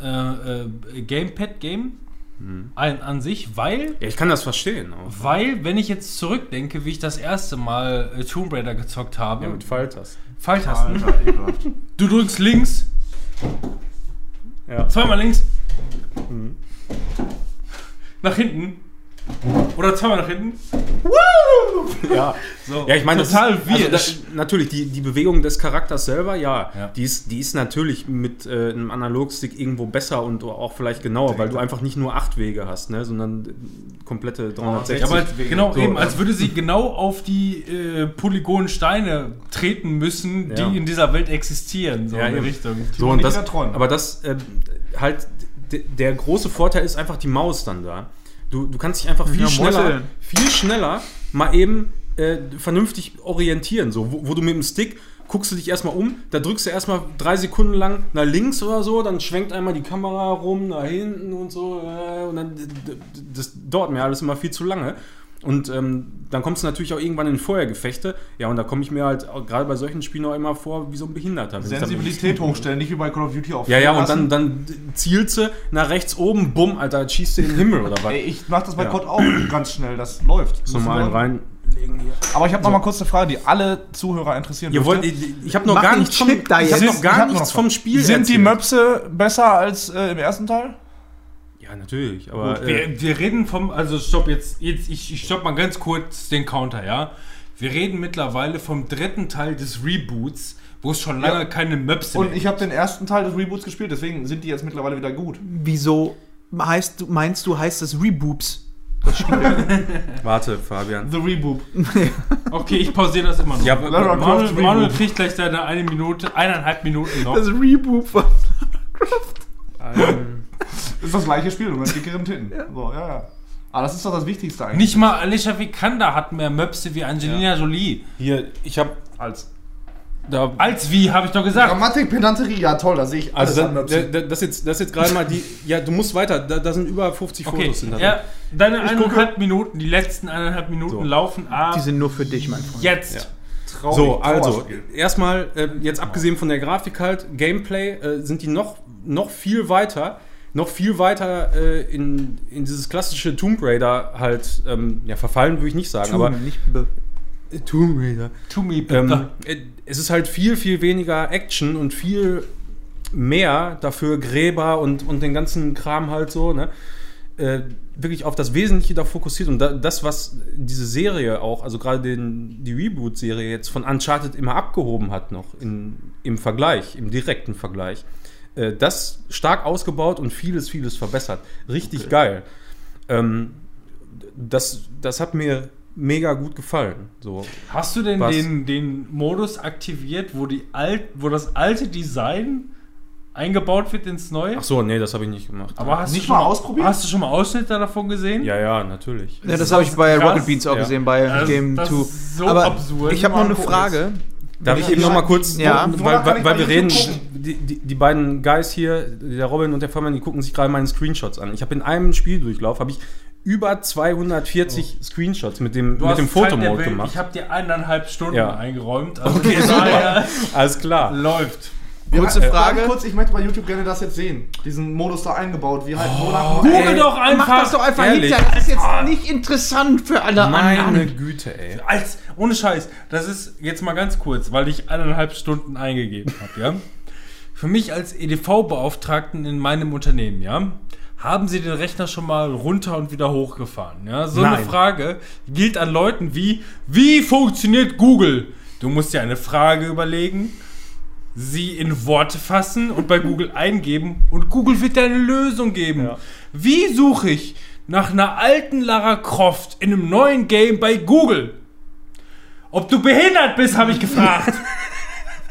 äh, äh, Gamepad-Game. ein, an sich, weil, Ja, ich kann das verstehen. Auch. weil, wenn ich jetzt zurückdenke, wie ich das erste Mal äh, Tomb Raider gezockt habe, Ja, mit Pfeiltasten. Pfeiltasten, Alter, ekelhaft. du drückst links, Ja. zweimal links, nach hinten oder zweimal nach hinten. Ja. So, Ja, ich meine, das total ist, also weird. das, natürlich, die, die Bewegung des Charakters selber, ja, Ja. Die, ist, die ist natürlich mit äh, einem Analogstick irgendwo besser und auch vielleicht genauer, weil du einfach nicht nur acht Wege hast, ne, sondern äh, komplette 360. Ja, aber als, genau, So, eben, als würde sie genau auf die äh, Polygonsteine treten müssen, die Ja. in dieser Welt existieren, so Ja, in die. Richtung. so, und das, aber das äh, halt, der große Vorteil ist einfach die Maus dann da. Du, du kannst dich einfach viel Ja, schneller, Mäuseln. viel schneller mal eben äh, vernünftig orientieren. So, wo, wo du mit dem Stick guckst du dich erstmal um, da drückst du erstmal drei Sekunden lang nach links oder so, dann schwenkt einmal die Kamera rum, nach hinten und so, äh, und dann, das dauert mir alles immer viel zu lange. Und ähm, dann kommst du natürlich auch irgendwann in Feuergefechte. Ja, und da komme ich mir halt gerade bei solchen Spielen auch immer vor wie so ein Behinderter. Sensibilität hochstellen, nicht wie bei Call of Duty auf ja, ja, und dann, dann zielst du nach rechts oben, bumm, Alter, schießt du in den Himmel oder was? Ey, ich mach das bei Ja. COD auch ganz schnell, das läuft. so mal einen reinlegen hier. Aber ich habe noch mal kurz eine Frage, die alle Zuhörer interessieren Ihr wollt, dürfte. ich, ich habe noch hab noch gar nichts vom Spiel Sind die erzählt. Möpse besser als äh, im ersten Teil? Ja, natürlich, aber äh, Wir, wir reden vom, also stopp jetzt, jetzt ich, ich stopp mal ganz kurz den Counter, ja. Wir reden mittlerweile vom dritten Teil des Reboots, wo es schon lange Ja. keine Möpse Und ich habe den ersten Teil des Reboots gespielt, deswegen sind die jetzt mittlerweile wieder gut. Wieso heißt du, meinst du, heißt das Reboops? warte, Fabian. The Reboot. Okay, ich pausiere das immer noch. Ja, Lara Manuel, Croft Manuel kriegt gleich seine eine Minute, eineinhalb Minuten noch. Das Reboot von. Ähm, Ist das gleiche Spiel, nur mit dickeren Titten. So, ja, ja. Aber das ist doch das Wichtigste eigentlich. Nicht mal Alicia Vikander hat mehr Möpse wie Angelina Jolie. hier, ich habe als. da Als wie, habe ich doch gesagt. Grammatik, Pedanterie, ja toll, da sehe ich also da, an da, da, das jetzt das jetzt gerade mal die ja, du musst weiter, da, da sind über 50 Okay, Fotos hinter ja, deine Ich eineinhalb Minuten, die letzten eineinhalb Minuten So. laufen ab Die sind nur für dich, mein Freund. jetzt. Ja. Traurig, So, also, erstmal, äh, jetzt abgesehen von der Grafik halt, Gameplay, äh, sind die noch, noch viel weiter, noch viel weiter äh, in, in dieses klassische Tomb Raider halt, ähm, ja, verfallen würde ich nicht sagen, aber nicht be Tomb Raider. To me, bitte. Ähm, äh, es ist halt viel, viel weniger Action und viel mehr dafür Gräber und, und den ganzen Kram halt so, ne? Äh, wirklich auf das Wesentliche da fokussiert und da, das, was diese Serie auch, also gerade den, die Reboot-Serie jetzt von Uncharted immer abgehoben hat noch in, im Vergleich, im direkten Vergleich, äh, das stark ausgebaut und vieles, vieles verbessert. Richtig geil. Ähm, das, das hat mir mega gut gefallen. So. Hast du denn Was? den, den Modus aktiviert, wo, die alt, wo das alte Design eingebaut wird ins neue? Ach so, nee, das habe ich nicht gemacht. Aber hast Nicht du schon mal ausprobiert? Hast du schon mal Ausschnitte davon gesehen? Ja, ja, natürlich. Ja, das habe ich bei krass. Rocket Beans auch Ja. gesehen, bei Das- Game das 2. ist so Aber absurd. ich habe noch eine Frage. Darf ich eben noch mal kurz, Ja. weil, weil, weil wir reden, die, die, die beiden Guys hier, der Robin und der Fabian, die gucken sich gerade meine Screenshots an. Ich habe in einem Spieldurchlauf, habe ich über 240 Screenshots mit dem, Du mit dem Fotomode Welt. gemacht. Ich habe dir eineinhalb Stunden Ja. eingeräumt. Also Okay, daher Alles klar. läuft. Kurze Ja, Frage. Kurz, ich möchte bei YouTube gerne das jetzt sehen. Diesen Modus da eingebaut, wie halt wonach Google Ey, doch einfach. Mach das doch einfach ehrlich. hinterher. Das ist jetzt nicht interessant für alle Meine anderen. Güte, ey. Als, ohne Scheiß, das ist jetzt mal ganz kurz, weil ich eineinhalb Stunden eingegeben habe, ja. Für mich als EDV-Beauftragten in meinem Unternehmen, ja, haben Sie den Rechner schon mal runter und wieder hochgefahren, ja? So eine Nein. Frage gilt an Leuten wie, wie funktioniert Google? Du musst dir eine Frage überlegen, sie in Worte fassen und bei Google eingeben und Google wird dir eine Lösung geben. Ja. Wie suche ich nach einer alten Lara Croft in einem neuen Game bei Google? Ob du behindert bist, habe ich gefragt.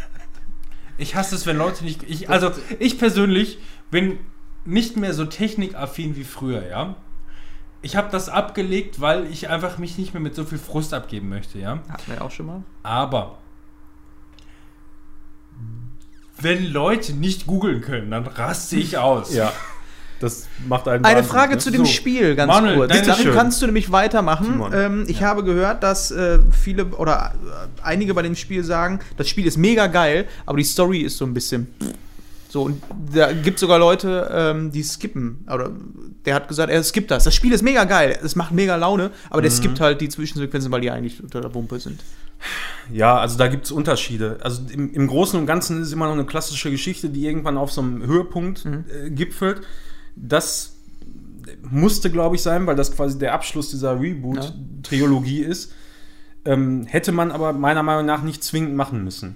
ich hasse es, wenn Leute nicht. Ich, also, ich persönlich bin nicht mehr so technikaffin wie früher, ja. Ich habe das abgelegt, weil ich einfach mich nicht mehr mit so viel Frust abgeben möchte, ja. Hatten wir auch schon mal. Aber wenn Leute nicht googeln können, dann raste ich aus. Ja. Das macht einen Eine Wahnsinn, Frage ne? zu dem So. Spiel, ganz Manuel, kurz. Dann Bitteschön. kannst du nämlich weitermachen. Ähm, ich habe gehört, dass äh, viele oder äh, einige bei dem Spiel sagen, das Spiel ist mega geil, aber die Story ist so ein bisschen. So, und da gibt sogar Leute, ähm, die skippen. Oder der hat gesagt, er skippt das. Das Spiel ist mega geil, es macht mega Laune, aber der skippt halt die Zwischensequenzen, weil die eigentlich unter der Wumpe sind. Ja, also da gibt es Unterschiede. Also im, im Großen und Ganzen ist es immer noch eine klassische Geschichte, die irgendwann auf so einem Höhepunkt äh, gipfelt. Das musste, glaube ich, sein, weil das quasi der Abschluss dieser Reboot-Trilogie ist. Ähm, hätte man aber meiner Meinung nach nicht zwingend machen müssen.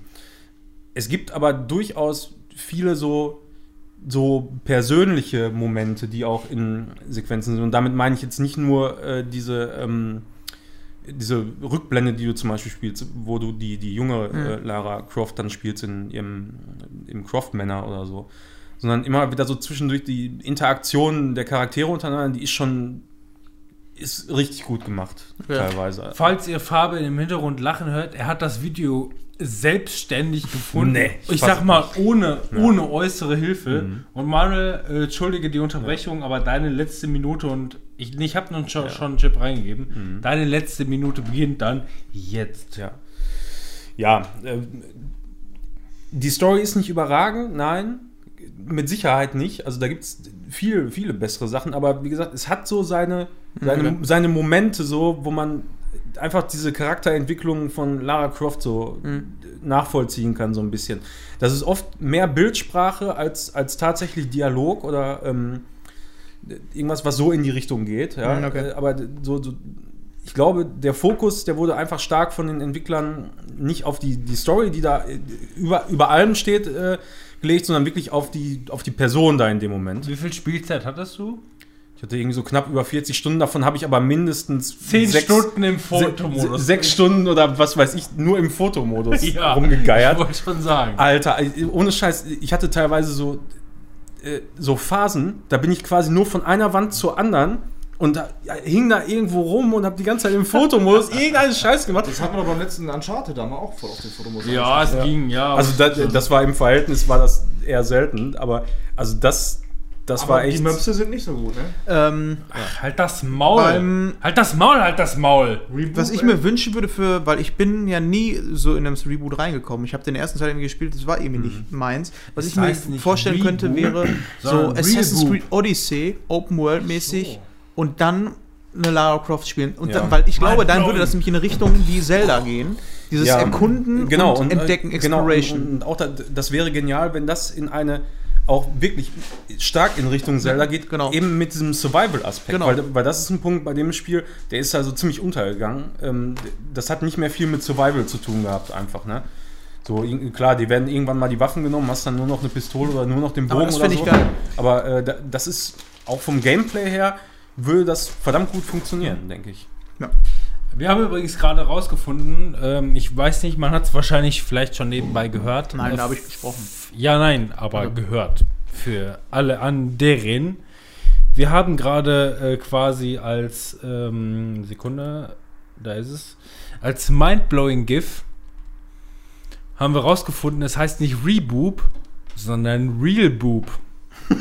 Es gibt aber durchaus viele so, so persönliche Momente, die auch in Sequenzen sind. Und damit meine ich jetzt nicht nur äh, diese, ähm, diese Rückblende, die du zum Beispiel spielst, wo du die, die junge äh, Lara Croft dann spielst in ihrem im Croft Manor oder so. Sondern immer wieder so zwischendurch die Interaktion der Charaktere untereinander, die ist schon ist richtig gut gemacht, Ja. teilweise. Falls ihr Farbe im Hintergrund lachen hört, er hat das Video selbstständig gefunden. Nee, ich sag mal, ohne, ohne äußere Hilfe. Und Manuel, äh, entschuldige die Unterbrechung, aber deine letzte Minute und ich, ich habe nun schon, schon einen Chip reingegeben. Deine letzte Minute beginnt dann jetzt. Ja. Ja, äh, die Story ist nicht überragend, nein, mit Sicherheit nicht. Also da gibt es viel, viele bessere Sachen, aber wie gesagt, es hat so seine, seine, seine Momente so, wo man einfach diese Charakterentwicklung von Lara Croft so nachvollziehen kann, so ein bisschen. Das ist oft mehr Bildsprache als, als tatsächlich Dialog oder ähm, irgendwas, was so in die Richtung geht. Ja? Mhm, okay. Äh, Aber so, so, ich glaube, der Fokus, der wurde einfach stark von den Entwicklern nicht auf die, die Story, die da äh, über, über allem steht, äh, gelegt, sondern wirklich auf die, auf die Person da in dem Moment. Wie viel Spielzeit hattest du? Ich hatte irgendwie so knapp über 40 Stunden, davon habe ich aber mindestens Zehn sechs- Stunden im Fotomodus. se- Sechs Stunden oder was weiß ich, nur im Fotomodus ja, rumgegeiert. Ich wollte schon sagen. Alter, ohne Scheiß, ich hatte teilweise so, äh, so Phasen, da bin ich quasi nur von einer Wand zur anderen und da ja, hing da irgendwo rum und habe die ganze Zeit im Fotomodus irgendeinen Scheiß gemacht. Das hat man doch beim letzten Uncharted da mal auch voll auf den Fotomodus. Ja, es ging, ja. Also das, das war im Verhältnis war das eher selten, aber also das, das aber war echt. die Möpse sind nicht so gut, ne? Ähm, halt das Maul. Beim- halt das Maul, halt das Maul. was ich mir wünschen würde für, weil ich bin ja nie so in einem Reboot reingekommen. Ich habe den ersten Teil irgendwie gespielt, das war irgendwie nicht meins. Was Das ich mir vorstellen könnte, Reboot, wäre so Assassin's Reboot. Creed Odyssey, Open World mäßig und dann eine Lara Croft spielen. Und Ja. dann, weil ich glaube, dann würde das nämlich in eine Richtung wie Zelda gehen. Dieses Ja, Erkunden genau, und, äh, Entdecken, genau, Exploration. Und, und auch da, das wäre genial, wenn das in eine auch wirklich stark in Richtung Zelda geht, Genau. eben mit diesem Survival-Aspekt. Genau. Weil, weil das ist ein Punkt bei dem Spiel, der ist also ziemlich untergegangen. Ähm, das hat nicht mehr viel mit Survival zu tun gehabt, einfach, ne? So, klar, die werden irgendwann mal die Waffen genommen, hast dann nur noch eine Pistole oder nur noch den Aber Bogen das oder so. ich geil. Aber äh, da, das ist auch vom Gameplay her, würde das verdammt gut funktionieren, denke ich. Wir haben übrigens gerade rausgefunden, ähm, ich weiß nicht, man hat es wahrscheinlich vielleicht schon nebenbei gehört. Nein, Äh, da habe ich gesprochen. Ja, nein, aber gehört. Für alle anderen. Wir haben gerade äh, quasi als ähm, Sekunde, da ist es, als Mindblowing GIF haben wir rausgefunden, es heißt nicht Reboob, sondern Real Boob.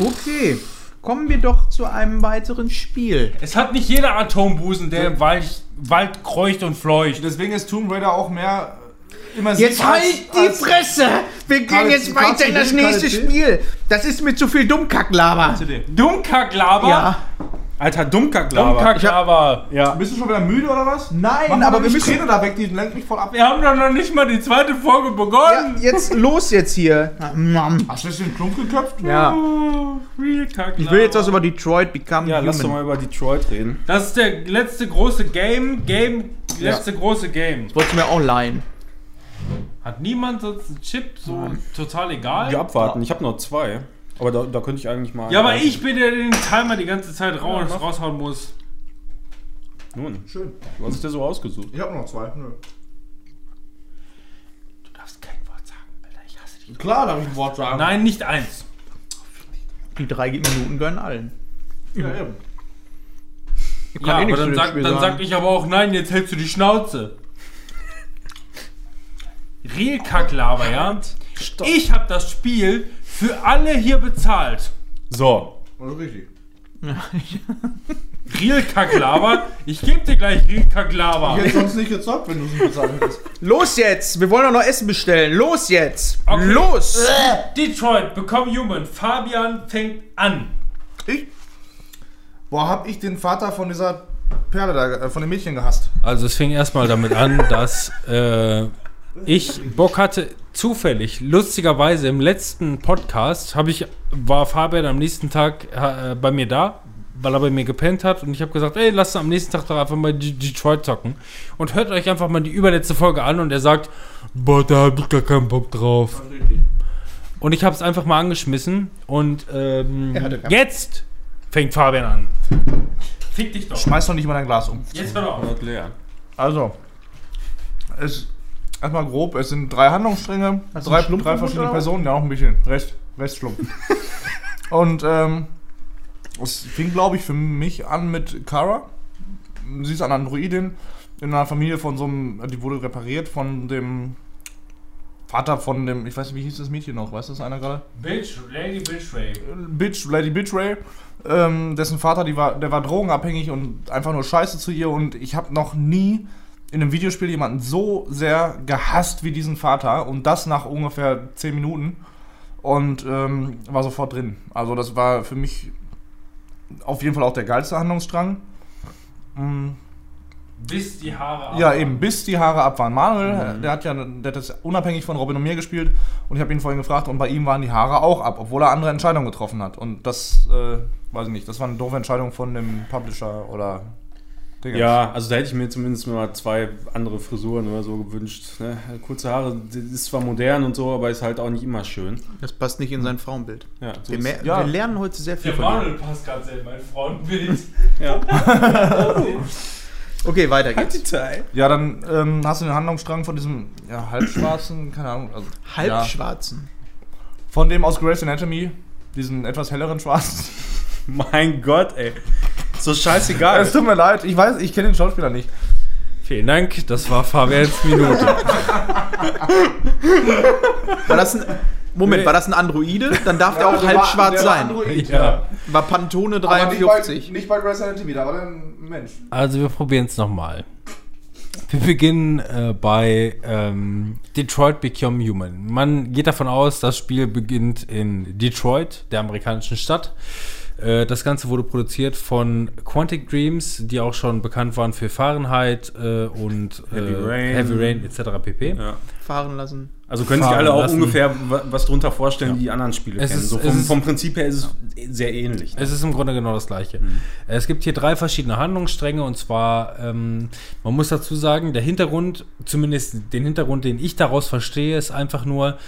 Okay, kommen wir doch zu einem weiteren Spiel. Es hat nicht jeder Atombusen, der im Wald, Wald kreucht und fleucht. Deswegen ist Tomb Raider auch mehr immersiv Jetzt halt die Fresse! Wir gehen Karl- jetzt weiter in das nächste Karl- Spiel. Das ist mir zu viel Dummkacklaber. Dummkacklaber? Ja. Alter, Dummkacklaber. Dummkacklaber. Ja. Bist du schon wieder müde oder was? Nein, Mach aber die wir müssen. Da weg, die lenkt mich voll ab. Wir haben doch noch nicht mal die zweite Folge Ja, begonnen. jetzt los jetzt hier. Hast du jetzt den Klump geköpft? Ja. Oh. Ich will jetzt was über Detroit Become Ja, lass doch Human. mal über Detroit reden. Das ist der letzte große Game. Game, letzte große Game. Wolltest du mir auch leihen? Hat niemand sonst einen Chip? So total egal. Ja, abwarten. Ich habe noch zwei. Aber da, da könnte ich eigentlich mal. Ja, aber ich bin der, der den Timer die ganze Zeit raus, mach. raushauen muss. Nun, Schön. du hast es dir so ausgesucht. Ich habe noch zwei. Nö. Du darfst kein Wort sagen, Alter. Ich hasse dich. Klar, darf ich ein Wort sagen. Nein, nicht eins. Die drei Minuten gönnen allen. Ja, eben. Ich Ja, eh aber dann, sag, dann sag ich aber auch nein, jetzt hältst du die Schnauze. Real Kacklaber, ja? Ich habe das Spiel für alle hier bezahlt. So. Ist richtig. Real Kacklaber. Ich geb dir gleich Real Kacklaber. Ich hätte sonst nicht gezockt, wenn du es nicht bezahlt hättest. Los jetzt! Wir wollen doch noch Essen bestellen. Los jetzt! Okay. Los! Detroit, Become Human. Fabian fängt an. Ich? Boah, hab ich den Vater von dieser Perle da, äh, von dem Mädchen gehasst. Also es fing erstmal damit an, dass äh, ich Bock hatte, zufällig, lustigerweise im letzten Podcast habe ich, war Fabian am nächsten Tag äh, bei mir da, weil er bei mir gepennt hat und ich habe gesagt, ey, lasst am nächsten Tag doch einfach mal D Detroit zocken und hört euch einfach mal die überletzte Folge an und er sagt, boah, da hab ich gar keinen Bock drauf. Und ich habe es einfach mal angeschmissen und ähm, jetzt fängt Fabian an. Fick dich doch. Schmeiß doch nicht mal dein Glas um. Jetzt hör auf. Leer. Also, es erstmal grob, es sind drei Handlungsstränge, Hast du drei, drei verschiedene? Personen, ja noch ein bisschen, Rest, Restschlumpf. Und ähm, es fing, glaube ich, für mich an mit Kara. Sie ist eine Androidin in einer Familie von so einem, die wurde repariert von dem Vater von dem, ich weiß nicht, wie hieß das Mädchen noch, weiß das einer gerade? Bitch, Lady Bitch Ray. Bitch, Lady Bitch Ray, ähm, dessen Vater, die war, der war drogenabhängig und einfach nur scheiße zu ihr und ich habe noch nie in einem Videospiel jemanden so sehr gehasst wie diesen Vater und das nach ungefähr 10 Minuten und ähm, war sofort drin. Also das war für mich auf jeden Fall auch der geilste Handlungsstrang. Mm, Bis die Haare ja, eben, bis die Haare ab waren. Manuel, der hat ja der hat das unabhängig von Robin und mir gespielt und ich habe ihn vorhin gefragt und bei ihm waren die Haare auch ab, obwohl er andere Entscheidungen getroffen hat. Und das, äh, weiß ich nicht, das war eine doofe Entscheidung von dem Publisher oder Dingens. Ja, also da hätte ich mir zumindest mal zwei andere Frisuren oder so gewünscht. Ne? Kurze Haare, das ist zwar modern und so, aber ist halt auch nicht immer schön. Das passt nicht in sein Frauenbild. Ja, so Wir, ist- ja. wir lernen heute sehr viel Der von. Manuel passt gerade sehr in mein Frauenbild. ja. Okay, weiter geht's. Ja, dann ähm, hast du den Handlungsstrang von diesem ja, halbschwarzen, keine Ahnung, also, ja, Halbschwarzen. von dem aus Grey's Anatomy, diesen etwas helleren schwarzen. Mein Gott, ey. So scheißegal. Es tut mir leid, ich weiß, ich kenne den Schauspieler nicht. Vielen Dank, das war Fabians Minute. War das ein. Moment, war das ein Androide? Dann darf der auch halb schwarz sein. ja. War Pantone 53. nicht bei Grey's Anatomy, da war der ein Mensch. Also wir probieren es nochmal. Wir beginnen äh, bei ähm, Detroit Become Human. Man geht davon aus, das Spiel beginnt in Detroit, der amerikanischen Stadt. Äh, das Ganze wurde produziert von Quantic Dreams, die auch schon bekannt waren für Fahrenheit äh, und äh, Heavy Rain. Heavy Rain etc. pp. Ja. Fahren lassen. Also können sich Fahren alle auch lassen. ungefähr wa- was drunter vorstellen, die die anderen Spiele Es kennen. ist- so es vom, ist- vom Prinzip her ist es sehr ähnlich. Es ist im Grunde genau das gleiche. Äh, Es gibt hier drei verschiedene Handlungsstränge und zwar, ähm, man muss dazu sagen, der Hintergrund, zumindest den Hintergrund, den ich daraus verstehe, ist einfach nur,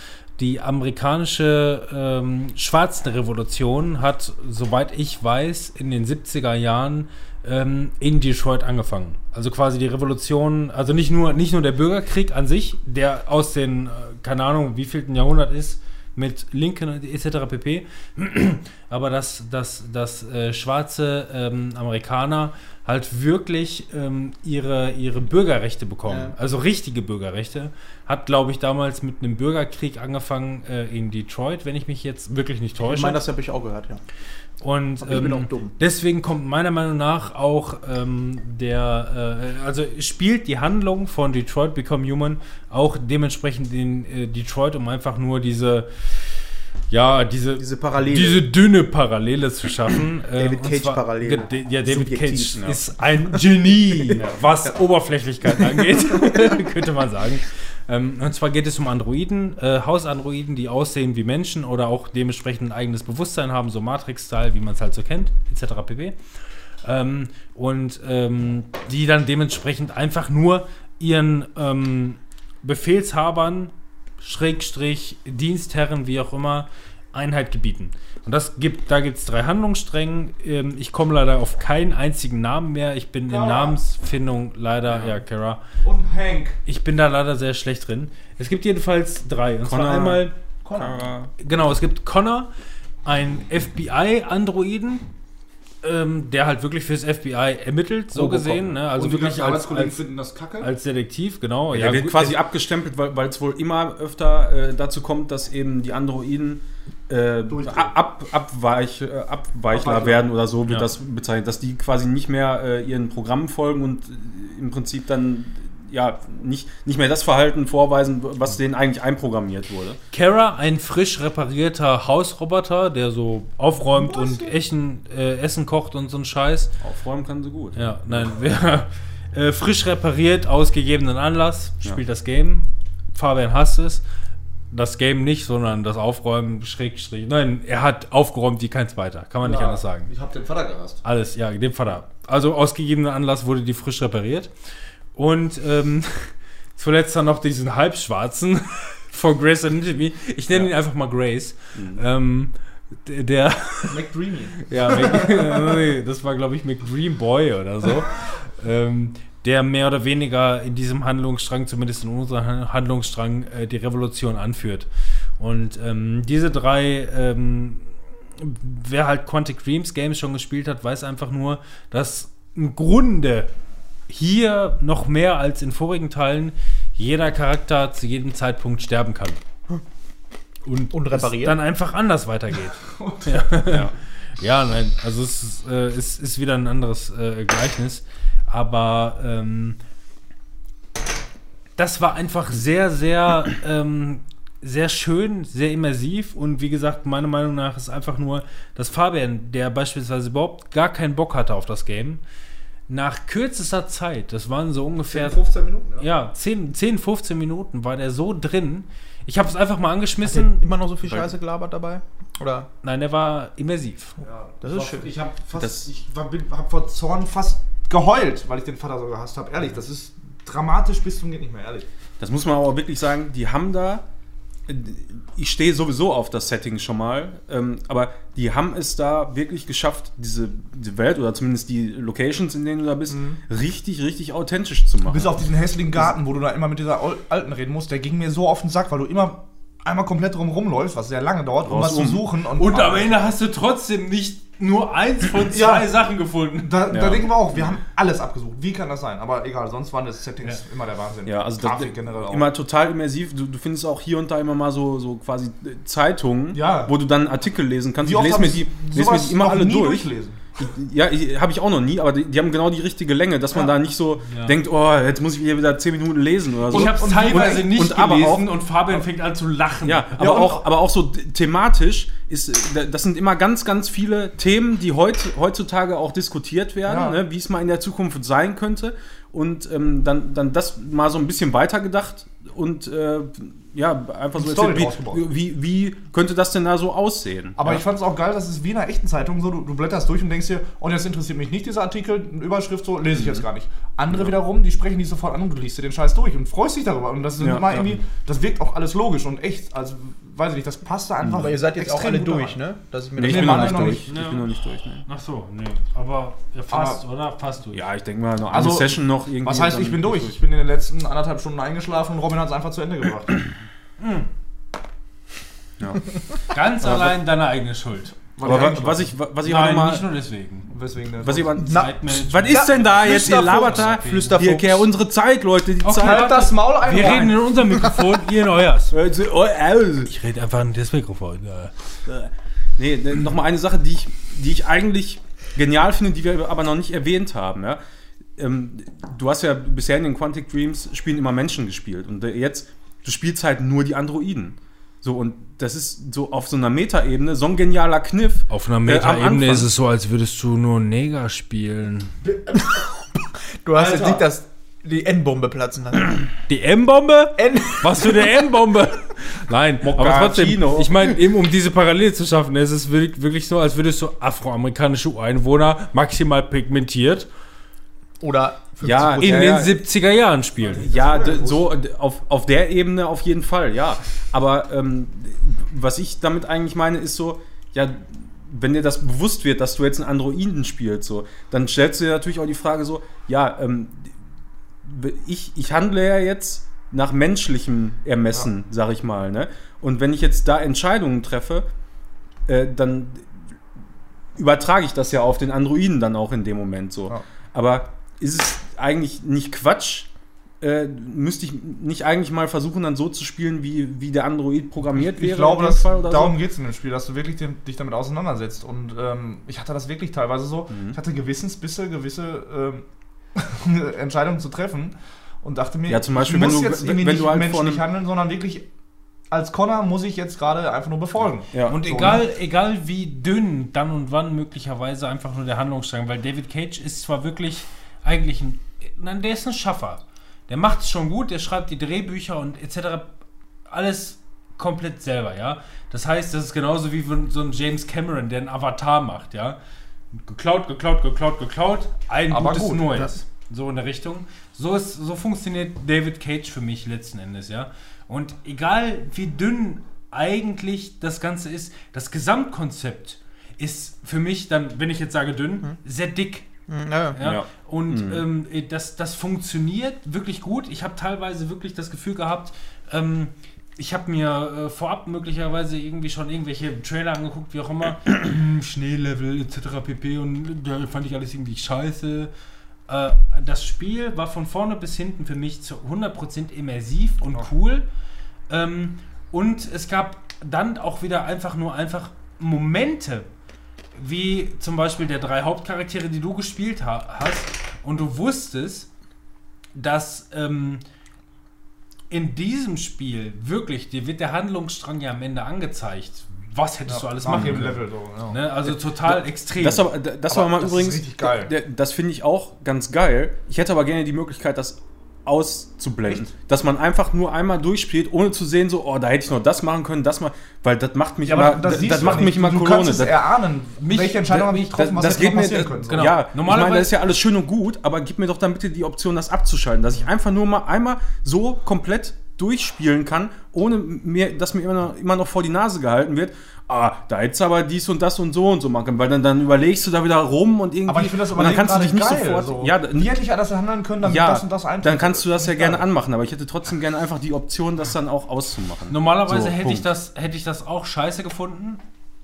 die amerikanische ähm, Schwarzenrevolution hat, soweit ich weiß, in den 70er Jahren ähm, in Detroit angefangen. Also quasi die Revolution, also nicht nur, nicht nur der Bürgerkrieg an sich, der aus den, äh, keine Ahnung, wievielten Jahrhundert ist, mit Lincoln etc. pp. Aber dass, dass, dass äh, schwarze ähm, Amerikaner halt wirklich ähm, ihre, ihre Bürgerrechte bekommen. Ja. Also richtige Bürgerrechte. Hat, glaube ich, damals mit einem Bürgerkrieg angefangen äh, in Detroit, wenn ich mich jetzt wirklich nicht Ich täusche. meine, das habe ich auch gehört, ja. Und ich bin ähm, auch dumm. deswegen kommt meiner Meinung nach auch ähm, der, äh, also spielt die Handlung von Detroit Become Human auch dementsprechend in äh, Detroit, um einfach nur diese, ja, diese, Diese Parallele. diese dünne Parallele zu schaffen. Ähm, David und Cage zwar- Parallele. Ge- Ja, David Subjektiv, Cage ja. ist ein Genie, was Oberflächlichkeit angeht, könnte man sagen. Ähm, und zwar geht es um Androiden, äh, Hausandroiden, die aussehen wie Menschen oder auch dementsprechend ein eigenes Bewusstsein haben, so Matrix-Style, wie man es halt so kennt, etc. pp. Ähm, und ähm, die dann dementsprechend einfach nur ihren ähm, Befehlshabern, Schrägstrich, Dienstherren, wie auch immer, Einheit gebieten. Und das gibt, da gibt es drei Handlungsstränge. Ähm, ich komme leider auf keinen einzigen Namen mehr. Ich bin in Kara. Namensfindung leider, ja, Kara. Und Hank. Ich bin da leider sehr schlecht drin. Es gibt jedenfalls drei. Und zwar Connor. einmal, Connor. genau, es gibt Connor, ein FBI-Androiden, ähm, der halt wirklich fürs FBI ermittelt, so Robocop. gesehen. Ne? Also Und wirklich als, Arbeitskollegen als, finden das kacke. als Detektiv, genau. Der wird gut, quasi es- abgestempelt, weil es wohl immer öfter äh, dazu kommt, dass eben die Androiden äh, ab, abweich, äh, Abweichler Abweichler. werden oder so wird Ja. das bezeichnet, dass die quasi nicht mehr äh, ihren Programmen folgen und äh, im Prinzip dann ja nicht, nicht mehr das Verhalten vorweisen, was denen eigentlich einprogrammiert wurde. Kara, ein frisch reparierter Hausroboter, der so aufräumt und Echen, äh, Essen kocht und so ein Scheiß. Aufräumen kann sie gut. Ja, nein, wer äh, frisch repariert aus gegebenen Anlass spielt das Game. Fabian hasst es. Das Game nicht, sondern das Aufräumen, Schrägstrich. Nein, er hat aufgeräumt wie kein zweiter. Kann man nicht anders sagen. Ich habe den Vater gehasst. Alles, ja, dem Vater. Also aus gegebenem Anlass wurde die frisch repariert. Und ähm, zuletzt dann noch diesen halbschwarzen von Grace Anatomy. Ich nenne ihn einfach mal Grace. Ähm, der, McDreamy. ja, Mac, das war, glaube ich, McDream Boy oder so. ähm, der mehr oder weniger in diesem Handlungsstrang, zumindest in unserem Han- Handlungsstrang, äh, die Revolution anführt. Und ähm, diese drei, ähm, wer halt Quantic Dreams Games schon gespielt hat, weiß einfach nur, dass im Grunde hier noch mehr als in vorigen Teilen jeder Charakter zu jedem Zeitpunkt sterben kann. Und, Und es repariert. dann einfach anders weitergeht. ja. ja, nein, also es ist, äh, es ist wieder ein anderes äh, Gleichnis. Aber ähm, das war einfach sehr, sehr, ähm, sehr schön, sehr immersiv. Und wie gesagt, meiner Meinung nach ist einfach nur, dass Fabian, der beispielsweise überhaupt gar keinen Bock hatte auf das Game, nach kürzester Zeit, das waren so ungefähr 15 Minuten, ja, 10, 10, 15 Minuten war der so drin. Ich habe es einfach mal angeschmissen. Immer noch so viel Scheiße gelabert dabei? Oder? Nein, der war immersiv. Ja, Das ist schön. Ich habe fast, Das- ich war, bin, hab vor Zorn fast geheult, weil ich den Vater so gehasst habe. Ehrlich, das ist dramatisch bis zum geht nicht mehr, ehrlich. Das muss man aber wirklich sagen, die haben da. Ich stehe sowieso auf das Setting schon mal, ähm, aber die haben es da wirklich geschafft, diese, diese Welt oder zumindest die Locations, in denen du da bist, richtig, richtig authentisch zu machen. Bis auf diesen hässlichen Garten, wo du da immer mit dieser Alten reden musst, der ging mir so auf den Sack, weil du immer einmal komplett drum rumläufst, was sehr lange dauert, um was zu Draußen. suchen. Und am Ende hast du trotzdem nicht nur eins von zwei Ja. Sachen gefunden. Da, da Ja. denken wir auch, wir haben alles abgesucht. Wie kann das sein? Aber egal, sonst waren das Settings immer der Wahnsinn. Ja, also das, Grafik generell auch. immer total immersiv. Du, du findest auch hier und da immer mal so, so quasi Zeitungen, Ja. wo du dann Artikel lesen kannst. Wie Ich lese mir die, lese mir die immer alle nie durch. durchlesen? Ja, habe ich auch noch nie, aber die, die haben genau die richtige Länge, dass man Ja. da nicht so Ja. denkt, oh, jetzt muss ich hier wieder 10 Minuten lesen oder so. Ich habe es und teilweise wie- nicht und gelesen und Fabian fängt an zu lachen. Ja, aber, Ja, und- auch, aber auch so thematisch ist, das sind immer ganz, ganz viele Themen, die heut, heutzutage auch diskutiert werden, ne, wie es mal in der Zukunft sein könnte. Und ähm, dann, dann das mal so ein bisschen weitergedacht und äh, ja, einfach so erzählt, wie, wie, wie könnte das denn da so aussehen? Aber ja. ich fand es auch geil, dass es wie in einer echten Zeitung so, du, du blätterst durch und denkst dir, und jetzt interessiert mich nicht dieser Artikel, eine Überschrift so, lese ich Mhm. jetzt gar nicht. Andere wiederum, die sprechen die sofort an und du liest dir den Scheiß durch und freust dich darüber. Und das ist Ja, immer ja. irgendwie, das wirkt auch alles logisch und echt. Also, weiß ich nicht, das passt da einfach. Aber ihr seid jetzt auch alle durch, ne? Dass ich mir Nee, ich bin noch nicht durch. Ich bin noch nicht durch. Ne. Ach so, nee. Aber ja, fast, oder? Fast durch. Ja, ich denke mal, noch eine Also, Session noch irgendwie. Was heißt, ich bin bin durch? Ich bin in den letzten anderthalb Stunden eingeschlafen und Robin hat es einfach zu Ende gebracht. Ja. Ganz allein deine eigene Schuld. Aber wa- was ich, was ich auch Nein, noch nicht mal, nur deswegen. Weswegen was ich aber, Na, was ist denn da jetzt? Ihr labert da. Flüsterfuchs. Kerl, unsere Zeit, Leute, die Okay. Zeit. Halt das Maul ein. Wir reden in unserem Mikrofon, ihr in euers. Ich rede einfach in das Mikrofon. Ja. Nee, ne, nochmal eine Sache, die ich, die ich eigentlich genial finde, die wir aber noch nicht erwähnt haben. Ja? Ähm, du hast ja bisher in den Quantic Dreams Spielen immer Menschen gespielt und jetzt, du spielst halt nur die Androiden. So, und das ist so auf so einer Metaebene so ein genialer Kniff. Auf einer Äh, Meta-Ebene Anfang. ist es so, als würdest du nur Neger spielen. Du hast jetzt nicht das, die N-Bombe platzen lassen. Die M-Bombe? N Was für eine M-Bombe? Nein, aber trotzdem, Moccacino. ich meine, eben um diese Parallele zu schaffen, es ist wirklich, wirklich so, als würdest du afroamerikanische Ureinwohner maximal pigmentiert oder Ja, in ja, den ja. 70er Jahren spielen. Ja, so auf, auf der Ebene auf jeden Fall, ja. Aber ähm, was ich damit eigentlich meine, ist so, ja, wenn dir das bewusst wird, dass du jetzt einen Androiden spielst, so, dann stellst du dir natürlich auch die Frage so, ja, ähm, ich, ich handle ja jetzt nach menschlichem Ermessen, sag ich mal, ne? Und wenn ich jetzt da Entscheidungen treffe, äh, dann übertrage ich das ja auf den Androiden dann auch in dem Moment so. Ja. Aber ist es eigentlich nicht Quatsch, äh, müsste ich nicht eigentlich mal versuchen, dann so zu spielen, wie, wie der Android programmiert wäre? Ich glaube, dass, darum so? geht es in dem Spiel, dass du wirklich den, dich damit auseinandersetzt. Und ähm, ich hatte das wirklich teilweise so. Mhm. Ich hatte Gewissensbisse, gewisse ähm, Entscheidungen zu treffen und dachte mir, Ja, zum Beispiel, ich wenn muss du- jetzt wenn- irgendwie wenn nicht du halt menschlich handeln, sondern wirklich als Connor muss ich jetzt gerade einfach nur befolgen. Ja. Und So, egal, egal wie dünn dann und wann möglicherweise einfach nur der Handlungsstrang, weil David Cage ist zwar wirklich eigentlich ein, nein, der ist ein Schaffer. Der macht es schon gut, der schreibt die Drehbücher und etc. Alles komplett selber, ja. Das heißt, das ist genauso wie so ein James Cameron, der einen Avatar macht, ja. Geklaut, geklaut, geklaut, geklaut, ein Aber gutes gut, Neues. So in der Richtung. So, ist, so funktioniert David Cage für mich letzten Endes, ja. Und egal wie dünn eigentlich das Ganze ist, das Gesamtkonzept ist für mich dann, wenn ich jetzt sage dünn, sehr dick. Hm, Ja. Ja? Ja. Und Mhm. ähm, das, das funktioniert wirklich gut. Ich habe teilweise wirklich das Gefühl gehabt, ähm, ich habe mir äh, vorab möglicherweise irgendwie schon irgendwelche Trailer angeguckt, wie auch immer, Schneelevel etc. pp. Und da fand ich alles irgendwie scheiße. Äh, das Spiel war von vorne bis hinten für mich zu 100% immersiv und cool. Ähm, und es gab dann auch wieder einfach nur einfach Momente, wie zum Beispiel der drei Hauptcharaktere, die du gespielt ha hast, und du wusstest, dass ähm, in diesem Spiel wirklich, dir wird der Handlungsstrang ja am Ende angezeigt. Was hättest du alles machen können? Level so. Ja. Ne? Also total extrem. Das, aber, das Aber war mal das ist übrigens. richtig geil. der- Das finde ich auch ganz geil. Ich hätte aber gerne die Möglichkeit, das auszublenden. Dass man einfach nur einmal durchspielt, ohne zu sehen, so, oh, da hätte ich noch das machen können, das mal. Weil das macht mich Ja, immer. aber das, das du macht mich immer du Kolone. kannst es Das- erahnen, Mich- welche Entscheidung habe ich das- getroffen, was das hätte geht mir, passieren können. Genau. ja, ich Normalerweise- meine, das ist ja alles schön und gut, aber gib mir doch dann bitte die Option, das abzuschalten, dass ich einfach nur mal einmal so komplett durchspielen kann, ohne mir, dass mir immer noch, immer noch vor die Nase gehalten wird. Ah, da hättest du aber dies und das und so und so machen, können, weil dann, dann überlegst du da wieder rum und irgendwie. Aber ich finde das und dann kannst du dich nicht geil, sofort. So. Ja, Wie hätte ich das handeln können, damit ja, das und das eintritt? dann kannst du das ja gerne anmachen, aber ich hätte trotzdem gerne einfach die Option, das dann auch auszumachen. Normalerweise So, hätte, ich das, hätte ich das auch scheiße gefunden,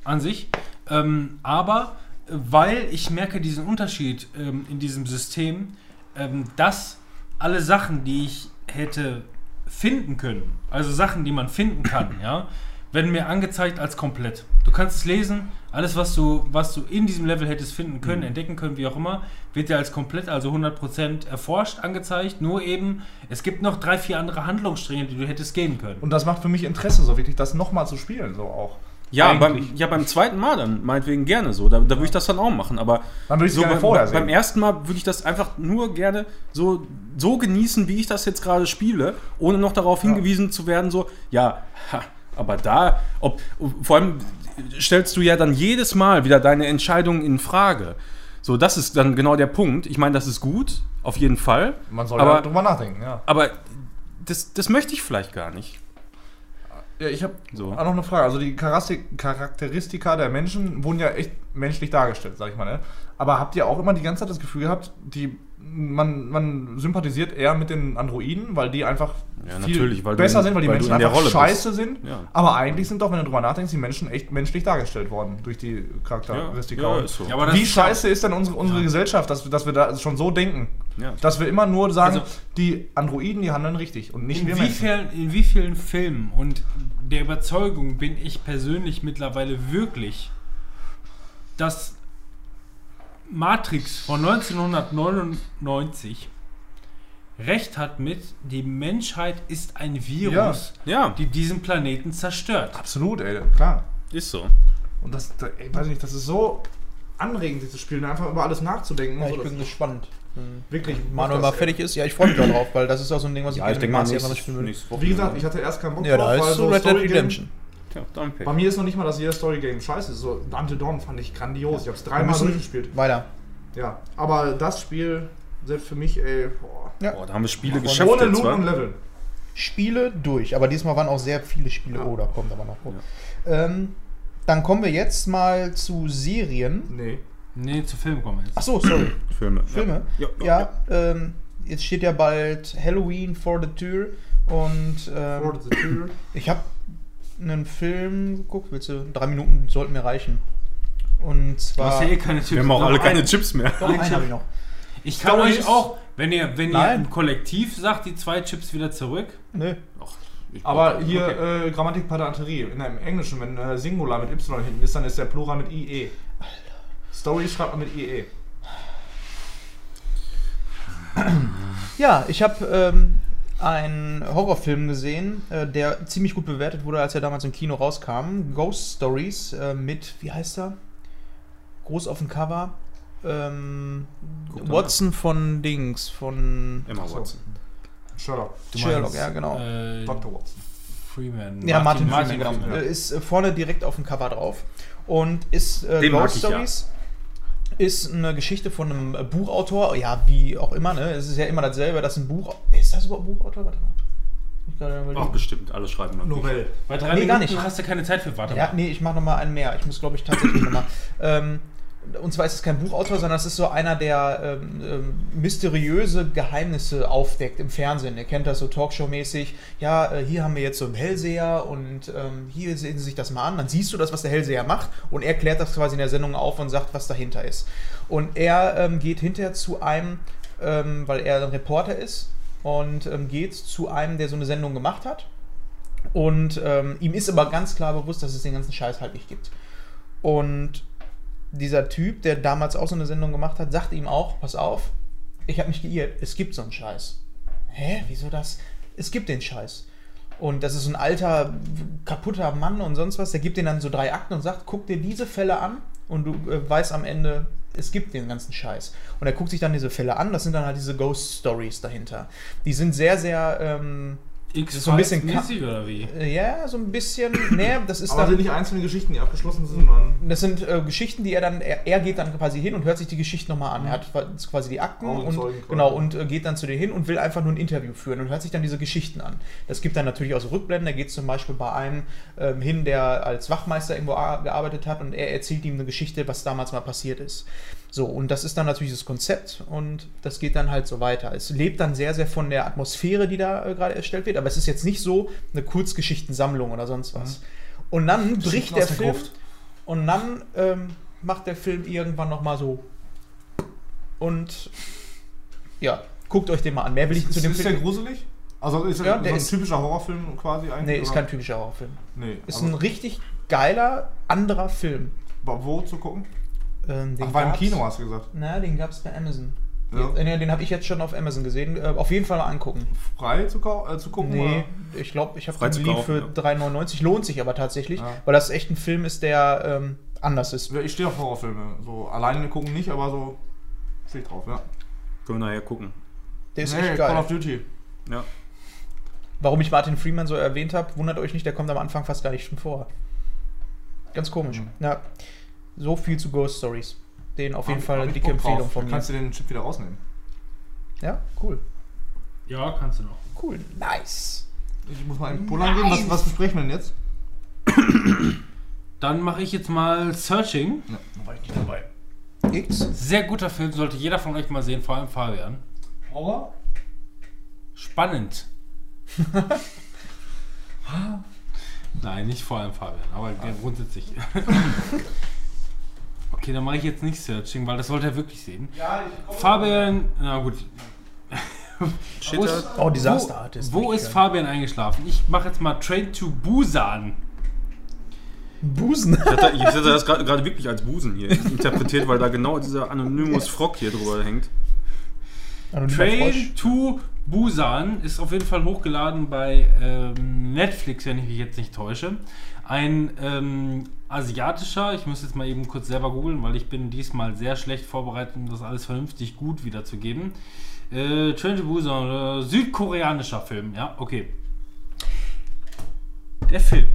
an sich. Ähm, aber äh, weil ich merke diesen Unterschied ähm, in diesem System, ähm, dass alle Sachen, die ich hätte finden können, also Sachen, die man finden kann, ja, werden mir angezeigt als komplett. Du kannst es lesen, alles, was du, was du in diesem Level hättest finden können, entdecken können, wie auch immer, wird dir als komplett, also 100% erforscht, angezeigt. Nur eben, es gibt noch drei, vier andere Handlungsstränge, die du hättest gehen können. Und das macht für mich Interesse, so wirklich das nochmal zu spielen, so auch. Ja, beim, ja, beim zweiten Mal dann, meinetwegen gerne so. Da, da würde ich das dann auch machen. Aber Dann würde ich so gerne beim, vorher beim sehen. ersten Mal würde ich das einfach nur gerne so, so genießen, wie ich das jetzt gerade spiele, ohne noch darauf hingewiesen zu werden, so, ja, ha, aber da, ob, vor allem stellst du ja dann jedes Mal wieder deine Entscheidung in Frage. So, das ist dann genau der Punkt. Ich meine, das ist gut, auf jeden Fall. Man soll aber, ja drüber nachdenken, ja. aber das, das möchte ich vielleicht gar nicht. Ja, ich habe So. auch noch eine Frage. Also die Charakter- Charakteristika der Menschen wurden ja echt menschlich dargestellt, sag ich mal. Ne? Aber habt ihr auch immer die ganze Zeit das Gefühl gehabt, die, man, man sympathisiert eher mit den Androiden, weil die einfach Ja, viel natürlich, weil du besser in- sind, weil die weil Menschen in der einfach Rolle scheiße bist. sind. Ja. Aber eigentlich sind doch, wenn du drüber nachdenkst, die Menschen echt menschlich dargestellt worden durch die Charakteristika. Ja, so. Wie scheiße ist denn unsere, unsere Gesellschaft, dass, wir- dass wir da schon so denken? Ja. Dass wir immer nur sagen, Also- die Androiden, die handeln richtig und nicht wir In wie, Menschen. vielen, in wie vielen Filmen und der Überzeugung bin ich persönlich mittlerweile wirklich, dass Matrix von 1999 recht hat mit, die Menschheit ist ein Virus, Ja, die diesen Planeten zerstört. Absolut, ey, klar. ist so. Und das, da, ey, weiß nicht, das ist so anregend, dieses Spiel, einfach über alles nachzudenken. Ja, ich so, bin gespannt. wirklich. Manuel mal fertig ist. Ja, ich freue mich darauf, weil das ist auch so ein Ding, was Ja, ich gerne denke mal, nächstes, nächstes. Wie gesagt, ich hatte erst keinen Bock Ja, da ist so Red Dead Redemption. Ja, dann Bei mir ist noch nicht mal, dass jeder Story-Game scheiße ist. So Until Dawn fand ich grandios. Ich habe es dreimal durchgespielt. Weiter. Ja, aber das Spiel, selbst für mich, ey, boah. Boah, da haben wir Spiele Ohne geschafft. Loot jetzt, wa? und Level. Spiele durch, aber diesmal waren auch sehr viele Spiele. Ja. Oh, da kommt aber noch. Ähm, dann kommen wir jetzt mal zu Serien. Nee. Nee, zu Filmen kommen wir jetzt. Ach so, sorry. Filme. Filme. Ja, Ja, ja, Ähm, jetzt steht ja bald Halloween vor der Tür und ähm, For the Tür. ich habe einen Film geguckt. Willst du? Drei Minuten sollten mir reichen. Und Du hast zwar. ja eh keine Tipps. Wir haben auch alle ein- keine Chips mehr. Doch, einen habe ich noch. Ich kann Stories. euch auch, Wenn ihr, wenn ihr im Kollektiv sagt, die zwei Chips wieder zurück. Nö. Ich- Aber okay. hier Okay. äh, Grammatik Padanterie. In dem Englischen, wenn äh, Singular mit Y hinten ist, dann ist der Plural mit IE. Story schreibt man mit IE. Ja, ich habe ähm, einen Horrorfilm gesehen, äh, der ziemlich gut bewertet wurde, als er damals im Kino rauskam. Ghost Stories äh, mit, wie heißt er? Groß auf dem Cover. Ähm, Watson von Dings, von Emma So. Watson. Sherlock. Sherlock, ja genau. Äh, Dr. Watson. Freeman. ja, Martin, Martin Freeman, genau. Freeman. Äh, Ist vorne direkt auf dem Cover drauf. Und ist äh, Ghost ich, ja. Ist eine Geschichte von einem Buchautor, ja, wie auch immer, ne? Es ist ja immer dasselbe, dass ein Buch. Ist das überhaupt Buchautor? Warte mal. Ach, bestimmt. Alle schreiben dann. Novell. Bei drei Nee, gar Minuten nicht. hast du keine Zeit für. Warte Ja, mal. nee, ich mache noch mal einen mehr. Ich muss, glaube ich, tatsächlich noch mal. Ähm, und zwar ist es kein Buchautor, sondern es ist so einer, der ähm, ähm, mysteriöse Geheimnisse aufdeckt im Fernsehen. Ihr kennt das so Talkshow-mäßig. Ja, äh, hier haben wir jetzt so einen Hellseher und ähm, hier sehen Sie sich das mal an. Dann siehst du das, was der Hellseher macht und er klärt das quasi in der Sendung auf und sagt, was dahinter ist. Und er ähm, geht hinterher zu einem, ähm, weil er ein Reporter ist, und ähm, geht zu einem, der so eine Sendung gemacht hat. Und ihm ist aber ganz klar bewusst, dass es den ganzen Scheiß halt nicht gibt. Und dieser Typ, der damals auch so eine Sendung gemacht hat, sagt ihm auch, pass auf, ich habe mich geirrt, es gibt so einen Scheiß. Hä, wieso das? Es gibt den Scheiß. Und das ist ein alter, kaputter Mann und sonst was, der gibt den dann so drei Akten und sagt, guck dir diese Fälle an und du äh, weißt am Ende, es gibt den ganzen Scheiß. Und er guckt sich dann diese Fälle an, das sind dann halt diese Ghost Stories dahinter. Die sind sehr, sehr, ähm, X so ein bisschen mäßig oder wie? äh, ja, so ein bisschen, nee, das ist Aber dann... sind nicht einzelne Geschichten, die abgeschlossen sind, sondern. Das sind äh, Geschichten, die er dann, er, er geht dann quasi hin und hört sich die Geschichte nochmal an. Er hat quasi die Akten und, Augenzeugen quasi. genau, und äh, geht dann zu dir hin und will einfach nur ein Interview führen und hört sich dann diese Geschichten an. Das gibt dann natürlich auch so Rückblenden. Er geht zum Beispiel bei einem ähm, hin, der als Wachmeister irgendwo gearbeitet hat und er erzählt ihm eine Geschichte, was damals mal passiert ist. So, und das ist dann natürlich das Konzept und das geht dann halt so weiter. Es lebt dann sehr, sehr von der Atmosphäre, die da äh, gerade erstellt wird, aber es ist jetzt nicht so eine Kurzgeschichtensammlung oder sonst was. Und dann bricht der der Film Gruft. und dann ähm, macht der Film irgendwann nochmal so. Und ja, guckt euch den mal an. Mehr will ich Ist, zu dem ist der Film. gruselig? Also ist er Ja, so der ein ist- typischer Horrorfilm quasi eigentlich? Nee, ist oder? kein typischer Horrorfilm. Nee. Ist aber ein richtig geiler, anderer Film. wo zu gucken? Ähm, den Ach, war im Kino, hast du gesagt. Na, den gab es bei Amazon. Ja. Den, den, den habe ich jetzt schon auf Amazon gesehen. Äh, auf jeden Fall mal angucken. Frei zu, äh, zu gucken? Nee, ich glaube, ich habe Frei den kaufen, für ja. 3,99. Lohnt sich aber tatsächlich, Ja. weil das echt ein Film ist, der ähm, anders ist. Oder? Ich stehe auf Horrorfilme. So alleine gucken nicht, aber so stehe ich drauf, ja. Können wir nachher gucken. Der ist nee, echt Call geil. of Duty. Ja. Warum ich Martin Freeman so erwähnt habe, wundert euch nicht, der kommt am Anfang fast gar nicht schon vor. Ganz komisch. Mhm. Ja. So viel zu Ghost Stories. Den auf jeden Hab- Fall hab eine dicke Bock drauf. Empfehlung von mir. Kannst du den Chip wieder rausnehmen? Ja, cool. Ja, kannst du noch. Cool. Nice. Ich muss mal in Pullern gehen. Was, was besprechen wir denn jetzt? Dann mache ich jetzt mal Searching. Ja, da war ich nicht dabei. X. Sehr guter Film, sollte jeder von euch mal sehen, vor allem Fabian. Horror? Spannend. Nein, nicht vor allem Fabian, aber grundsätzlich. okay, dann mache ich jetzt nicht Searching, weil das sollte er wirklich sehen. Ja, ich Fabian, na gut. Wo ist, Oh, Disaster Artist. wo ist Fabian eingeschlafen? Ich mache jetzt mal Train to Busan. Busen? Ich hatte, ich hatte das gerade gerade wirklich als Busen hier interpretiert, weil da genau dieser Anonymous Frog hier drüber hängt. Train to Busan ist auf jeden Fall hochgeladen bei ähm, Netflix, wenn ich mich jetzt nicht täusche. Ein ähm, asiatischer, ich muss jetzt mal eben kurz selber googeln, weil ich bin diesmal sehr schlecht vorbereitet, um das alles vernünftig gut wiederzugeben. Äh, Train to Busan, äh, südkoreanischer Film, ja, okay. Der Film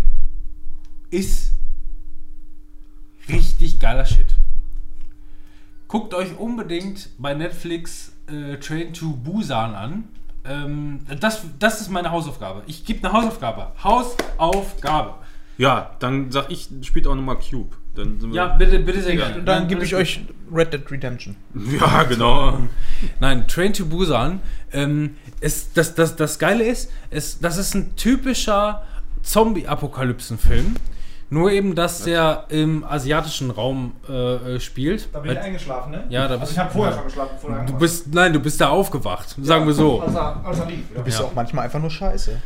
ist richtig geiler Shit. Guckt euch unbedingt bei Netflix äh, Train to Busan an. Ähm, das, das ist meine Hausaufgabe. Ich gebe eine Hausaufgabe. Hausaufgabe. Ja, dann sag ich, spielt auch nochmal Cube. Dann sind wir Ja, bitte, bitte sehr gerne. Dann Nein, gebe ich euch Red Dead Redemption. ja, genau. Nein, Train to Busan. Ähm, ist, das, das, das Geile ist, ist, das ist ein typischer Zombie-Apokalypsen-Film. Nur eben, dass der im asiatischen Raum äh, äh, spielt. Da bin ich eingeschlafen, ne? Ja, da Also bist ich habe vorher ja. schon geschlafen, bevor der Du bist, nein, du bist da aufgewacht, sagen wir so. Als er, als er lief. Ja. Bist Ja. du auch manchmal einfach nur scheiße.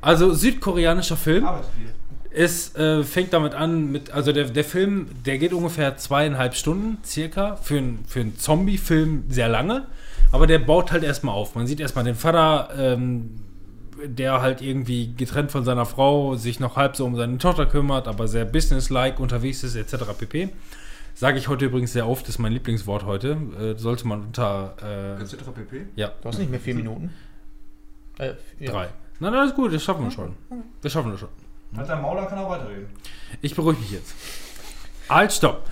Also südkoreanischer Film. Arbeitet viel. Es äh, fängt damit an mit, also der, der Film, der geht ungefähr zweieinhalb Stunden circa, für, ein, für einen Zombie-Film sehr lange, aber der baut halt erstmal auf. Man sieht erstmal den Vater, ähm, der halt irgendwie getrennt von seiner Frau sich noch halb so um seine Tochter kümmert, aber sehr businesslike unterwegs ist, etc. pp. Sage ich heute übrigens sehr oft, ist mein Lieblingswort heute. Äh, sollte man unter äh, Etc. pp. ja, Du hast nicht mehr vier Minuten. Äh, ja. drei. Nein, alles gut, das schaffen wir schon. Das schaffen wir schon. Hat der Mauler kann auch weiterreden. Ich beruhige mich jetzt. Halt, stopp.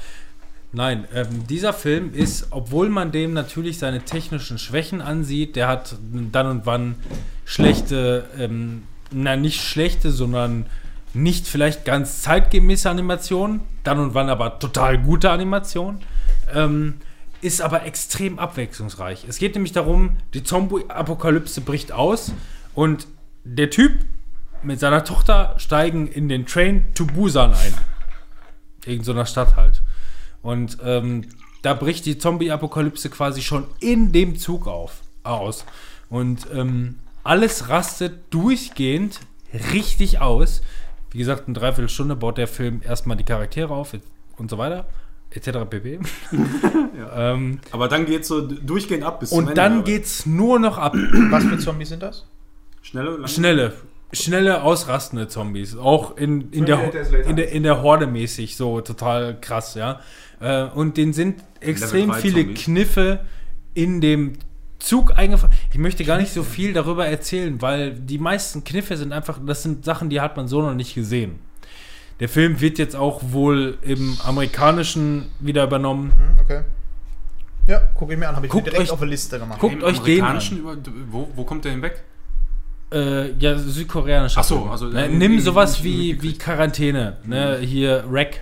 Nein, ähm, dieser Film ist, obwohl man dem natürlich seine technischen Schwächen ansieht, der hat dann und wann schlechte, ähm, na nicht schlechte, sondern nicht vielleicht ganz zeitgemäße Animationen, dann und wann aber total gute Animationen, ähm, ist aber extrem abwechslungsreich. Es geht nämlich darum, die Zombie-Apokalypse bricht aus und der Typ mit seiner Tochter steigen in den Train to Busan ein. Irgend so einer Stadt halt. Und ähm, da bricht die Zombie-Apokalypse quasi schon in dem Zug auf, aus. Und ähm, alles rastet durchgehend richtig aus. Wie gesagt, in dreiviertel Stunde baut der Film erstmal die Charaktere auf und so weiter, etc. pp. ähm, Aber dann geht's so durchgehend ab bis zum und Ende, dann aber geht's nur noch ab. Was für Zombies sind das? Schnelle, lange- Schnelle, schnelle, ausrastende Zombies. Auch in, in, der, in, der, in der Horde mäßig, so total krass, ja. Äh, und denen sind extrem viele Zombies. Kniffe in dem Zug eingefahren. Ich möchte gar nicht so viel darüber erzählen, weil die meisten Kniffe sind einfach, das sind Sachen, die hat man so noch nicht gesehen. Der Film wird jetzt auch wohl im amerikanischen wieder übernommen. Hm, okay. Ja, gucke ich mir an. Habe ich Guckt direkt euch- auf eine Liste gemacht. guckt Im euch den an. wo, wo kommt der hinweg? Äh, ja, südkoreanischer Ach so, also, ne, äh, nimm sowas wie, wie. Quarantäne. Ne, hier Rec.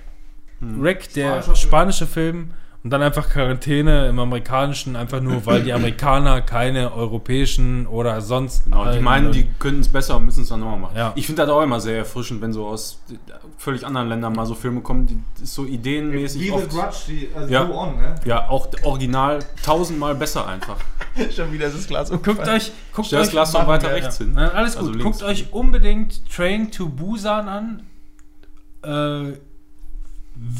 Rec, der Spanischer Film. spanische Film. Und dann einfach Quarantäne im amerikanischen, einfach nur, weil die Amerikaner keine europäischen oder sonst. Genau, die meinen, die können es besser und müssen es dann nochmal machen. Ja. Ich finde das auch immer sehr erfrischend, wenn so aus völlig anderen Ländern mal so Filme kommen, die so ideenmäßig Wie The Grudge, die, also Ja. Go On, ne? ja, auch original tausendmal besser einfach. Schon wieder ist das Glas Guckt euch, guckt Stell das euch, Glas doch machen weiter wir, rechts ja. hin. Na, alles gut, Also guckt euch unbedingt Train to Busan an. Äh,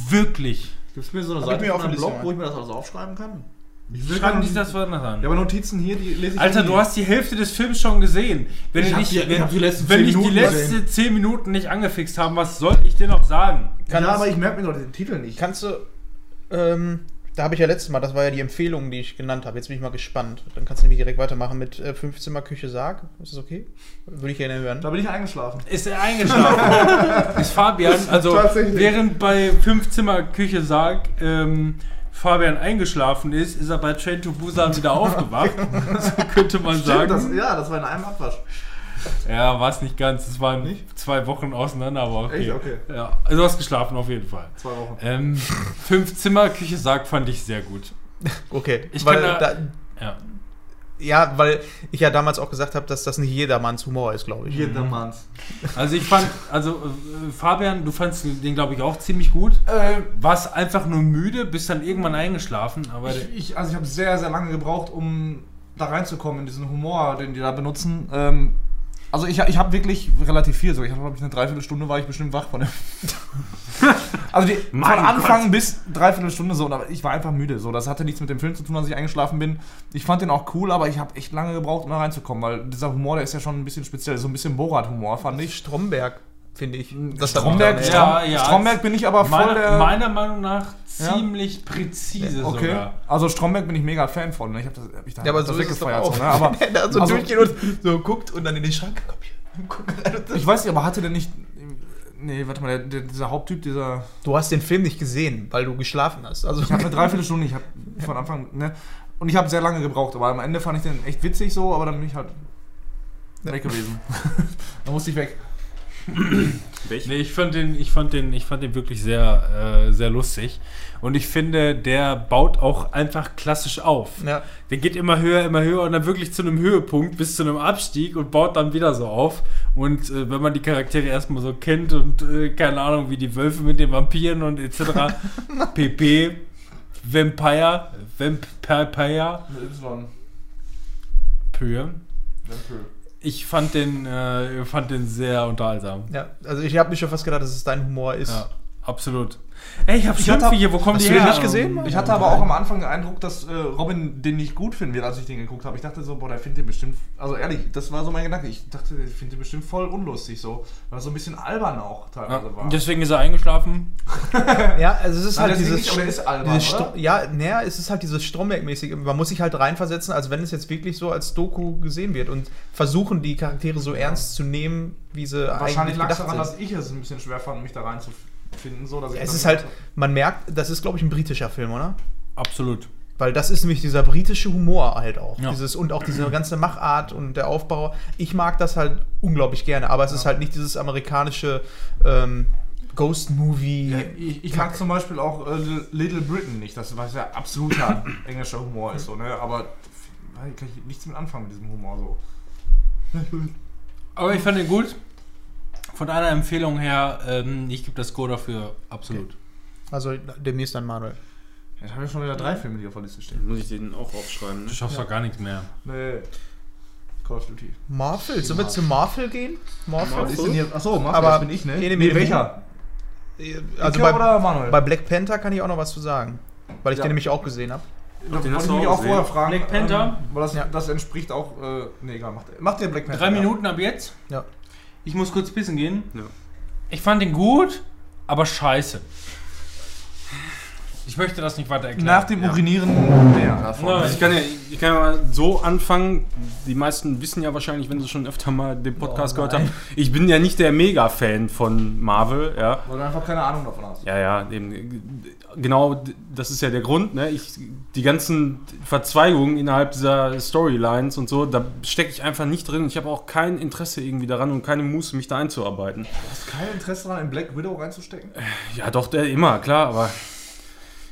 wirklich. Gibt es mir so eine Seite auf einem Blog, wo ich mir das alles aufschreiben kann? Ich will Schreiben gar die das woanders an. Ja, aber Notizen hier, die lese ich Alter, nie. du hast die Hälfte des Films schon gesehen. Wenn Ich nicht, die- wenn, die letzten wenn zehn ich die Minuten letzten gesehen. 10 Minuten nicht angefixt haben, was soll ich dir noch sagen? Ja, aber ich merke mir doch den Titel nicht. Kannst du, ähm, da habe ich ja letztes Mal, das war ja die Empfehlung, die ich genannt habe. Jetzt bin ich mal gespannt. Dann kannst du nämlich direkt weitermachen mit äh, Fünfzimmer Küche Sarg. Ist das okay? Würde ich gerne hören. Da bin ich eingeschlafen. Ist er eingeschlafen? ist Fabian, also während bei Fünfzimmer-Küche Sarg ähm, Fabian eingeschlafen ist, ist er bei Train to Busan wieder aufgewacht. so könnte man sagen. Das, ja, das war in einem Abwasch. Ja, war es nicht ganz. Es waren Nicht? zwei Wochen auseinander, aber okay. Echt? Okay. Ja, also du hast geschlafen auf jeden Fall. Zwei Wochen. Ähm, Fünf-Zimmer-Küche Sarg fand ich sehr gut. Okay. Ich weil kann da- da, Ja. ja, weil ich ja damals auch gesagt habe, dass das nicht jedermanns Humor ist, glaube ich. Jedermanns. Also ich fand, also äh, Fabian, du fandst den glaube ich auch ziemlich gut. Äh, Warst einfach nur müde, bist dann irgendwann eingeschlafen, aber ich, ich, also ich habe sehr, sehr lange gebraucht, um da reinzukommen in diesen Humor, den die da benutzen. Ähm, also ich, ich habe wirklich relativ viel so. Ich habe, glaube ich, eine Dreiviertelstunde war ich bestimmt wach von dem. also die, von Anfang Gott. bis Dreiviertelstunde so. Aber ich war einfach müde. So, das hatte nichts mit dem Film zu tun, dass ich eingeschlafen bin. Ich fand den auch cool, aber ich habe echt lange gebraucht, um da reinzukommen, weil dieser Humor, der ist ja schon ein bisschen speziell. So ein bisschen Borat-Humor, fand ich. Stromberg, finde ich. Das Stromberg, mich Ja, ja. Stromberg bin ich aber voll meiner, der. meiner Meinung nach Ja. ziemlich präzise Okay. sogar. Also Stromberg bin ich mega Fan von. Ne? Ich habe das, hab ich da Ja, aber das so weggefeiert, auch. So, ne? aber, Wenn er so also- durchgeht und so guckt und dann in den Schrank kommt. Ich weiß nicht, aber hatte der nicht. Nee, warte mal, der, der, dieser Haupttyp, dieser. Du hast den Film nicht gesehen, weil du geschlafen hast. Also Ich habe eine Dreiviertelstunde, ich habe von Anfang. Ne, und ich habe sehr lange gebraucht, aber am Ende fand ich den echt witzig so, aber dann bin ich halt weg gewesen. dann musste ich weg. Nee, ich fand den, ich fand den, ich fand den wirklich sehr, äh, sehr lustig. Und ich finde, der baut auch einfach klassisch auf. Ja. Der geht immer höher, immer höher und dann wirklich zu einem Höhepunkt bis zu einem Abstieg und baut dann wieder so auf. Und äh, wenn man die Charaktere erstmal so kennt und äh, keine Ahnung, wie die Wölfe mit den Vampiren und etc. PP, Vampire, Vampire, Mit Y. Pöhe. Vampire. Ich fand den, äh, fand den sehr unterhaltsam. ja, also ich habe mir schon fast gedacht, dass es dein Humor ist. Ja, absolut. Ey, ich hab Ich Schimpfe hatte- hier, wo kommen Hast die du den her? nicht gesehen? Ich hatte aber auch am Anfang den Eindruck, dass äh, Robin den nicht gut finden wird, als ich den geguckt habe. Ich dachte so, boah, der findet den bestimmt. Also ehrlich, das war so mein Gedanke. Ich dachte, der findet den bestimmt voll unlustig so. Weil er so ein bisschen albern auch teilweise Ja, war. deswegen ist er eingeschlafen. Ja, also es ist Nein, halt dieses. nicht, aber der ist albern, dieses oder? Stro- ja, naja, es ist halt dieses Stromberg-mäßige. Man muss sich halt reinversetzen, als wenn es jetzt wirklich so als Doku gesehen wird und versuchen, die Charaktere so ernst zu nehmen, wie sie Wahrscheinlich eigentlich lag es daran, sind. dass ich es ein bisschen schwer fand, mich da reinzufinden. So, dass ich Es ist halt, man merkt, das ist, glaube ich, ein britischer Film, oder? Absolut. Weil das ist nämlich dieser britische Humor halt auch. Ja. Dieses, und auch diese ganze Machart und der Aufbau. Ich mag das halt unglaublich gerne, aber es ist halt nicht dieses amerikanische ähm, Ghost-Movie. Ja, ich, ich mag zum Beispiel auch äh, Little Britain nicht, das was ja absoluter englischer Humor ist, so, ne? aber kann ich nichts mit anfangen mit diesem Humor so. Aber ich fand den gut. Von einer Empfehlung her, ähm, ich gebe das Score dafür absolut. Also demnächst dann Manuel. Jetzt haben wir schon wieder drei Filme, die auf der Liste stehen. Muss ich den auch aufschreiben? Ne? Du schaffst doch gar nichts mehr. Nee. Call of Duty. Marvel? Sollen wir zu Marvel gehen? Marvel? Was ist denn hier? Achso, Marvel, Aber- das bin ich, ne? Nee, nee, welcher? Also bei, oder Manuel? bei Black Panther kann ich auch noch was zu sagen. Weil ich Ja. den nämlich auch gesehen habe. den hast ich du mich auch auch vorher fragen. Black Panther? Ähm, weil das, Ja. das entspricht auch. Äh, nee, egal, macht, macht ihr Black Panther. Drei ja. Minuten ab jetzt. Ja. Ich muss kurz pissen gehen. Ja. Ich fand den gut, aber scheiße. Ich möchte das nicht weiter erklären. Nach dem Urinieren mehr davon. Ja. Also ich kann, ja, ich kann ja mal so anfangen. Die meisten wissen ja wahrscheinlich, wenn sie schon öfter mal den Podcast Oh, gehört haben, ich bin ja nicht der Mega-Fan von Marvel, ja. Weil du einfach keine Ahnung davon hast. Ja, ja, eben, genau, das ist ja der Grund, ne? Ich, die ganzen Verzweigungen innerhalb dieser Storylines und so, da stecke ich einfach nicht drin. Ich habe auch kein Interesse irgendwie daran und keine Muße, mich da einzuarbeiten. Du hast kein Interesse daran, in Black Widow reinzustecken? Ja, doch, der immer, klar, aber.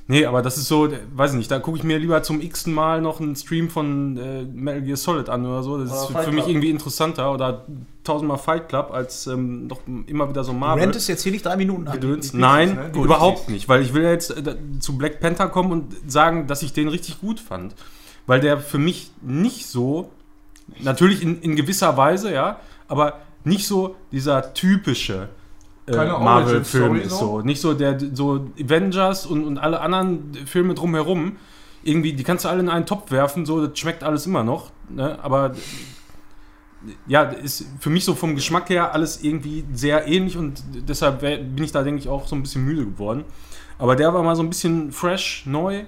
Nee, aber das ist so, weiß ich nicht, da gucke ich mir lieber zum x-ten Mal noch einen Stream von äh, Metal Gear Solid an oder so. Das Oder ist für, Fight für mich Club. irgendwie interessanter oder tausendmal Fight Club als ähm, noch immer wieder so Marvel. Rent ist jetzt hier nicht drei Minuten die Nein, ne? Die überhaupt nicht, weil ich will ja jetzt äh, zu Black Panther kommen und sagen, dass ich den richtig gut fand. Weil der für mich nicht so, natürlich in, in gewisser Weise, ja, aber nicht so dieser typische äh, Marvel-Film ist so? so. Nicht so der so Avengers und, und alle anderen Filme drumherum. Irgendwie, die kannst du alle in einen Topf werfen, so, das schmeckt alles immer noch. Ne? Aber ja, ist für mich so vom Geschmack her alles irgendwie sehr ähnlich und deshalb bin ich da, denke ich, auch so ein bisschen müde geworden. Aber der war mal so ein bisschen fresh, neu.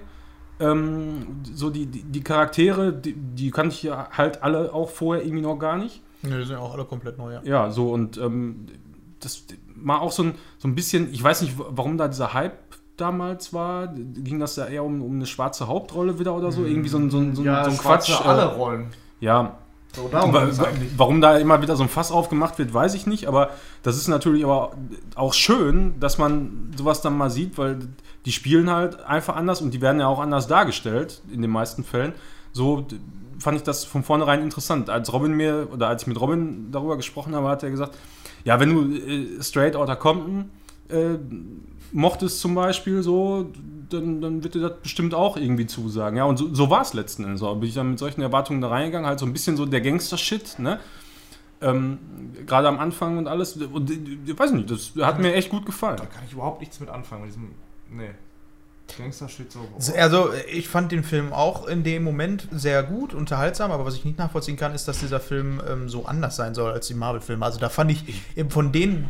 Ähm, so die, die, die Charaktere, die, die kannte ich ja halt alle auch vorher irgendwie noch gar nicht. Nö, die sind auch alle komplett neu, ja. Ja, so und ähm, das war auch so ein, so ein bisschen, ich weiß nicht, warum da dieser Hype damals war. Ging das da eher um, um eine schwarze Hauptrolle wieder oder so? Irgendwie so ein, so ein, so ein, so ein Quatsch. äh, alle Rollen. Ja, So. Warum da immer wieder so ein Fass aufgemacht wird, weiß ich nicht, aber das ist natürlich aber auch schön, dass man sowas dann mal sieht, weil die spielen halt einfach anders und die werden ja auch anders dargestellt, in den meisten Fällen. So fand ich das von vornherein interessant. Als Robin mir, oder als ich mit Robin darüber gesprochen habe, hat er gesagt, ja, wenn du äh, Straight Outta Compton äh, mochtest zum Beispiel so, dann, dann wird dir das bestimmt auch irgendwie zusagen. Ja, und so, so war es letzten Endes. Bin ich dann mit solchen Erwartungen da reingegangen, halt so ein bisschen so der Gangster-Shit, ne? Ähm, Gerade am Anfang und alles. Und äh, ich weiß nicht, das hat mir echt gut gefallen. Da kann ich überhaupt nichts mit anfangen mit diesem. Nee. Gangster-Shit so. Also, ich fand den Film auch in dem Moment sehr gut, unterhaltsam, aber was ich nicht nachvollziehen kann, ist, dass dieser Film ähm, so anders sein soll als die Marvel-Filme. Also, da fand ich, eben von denen,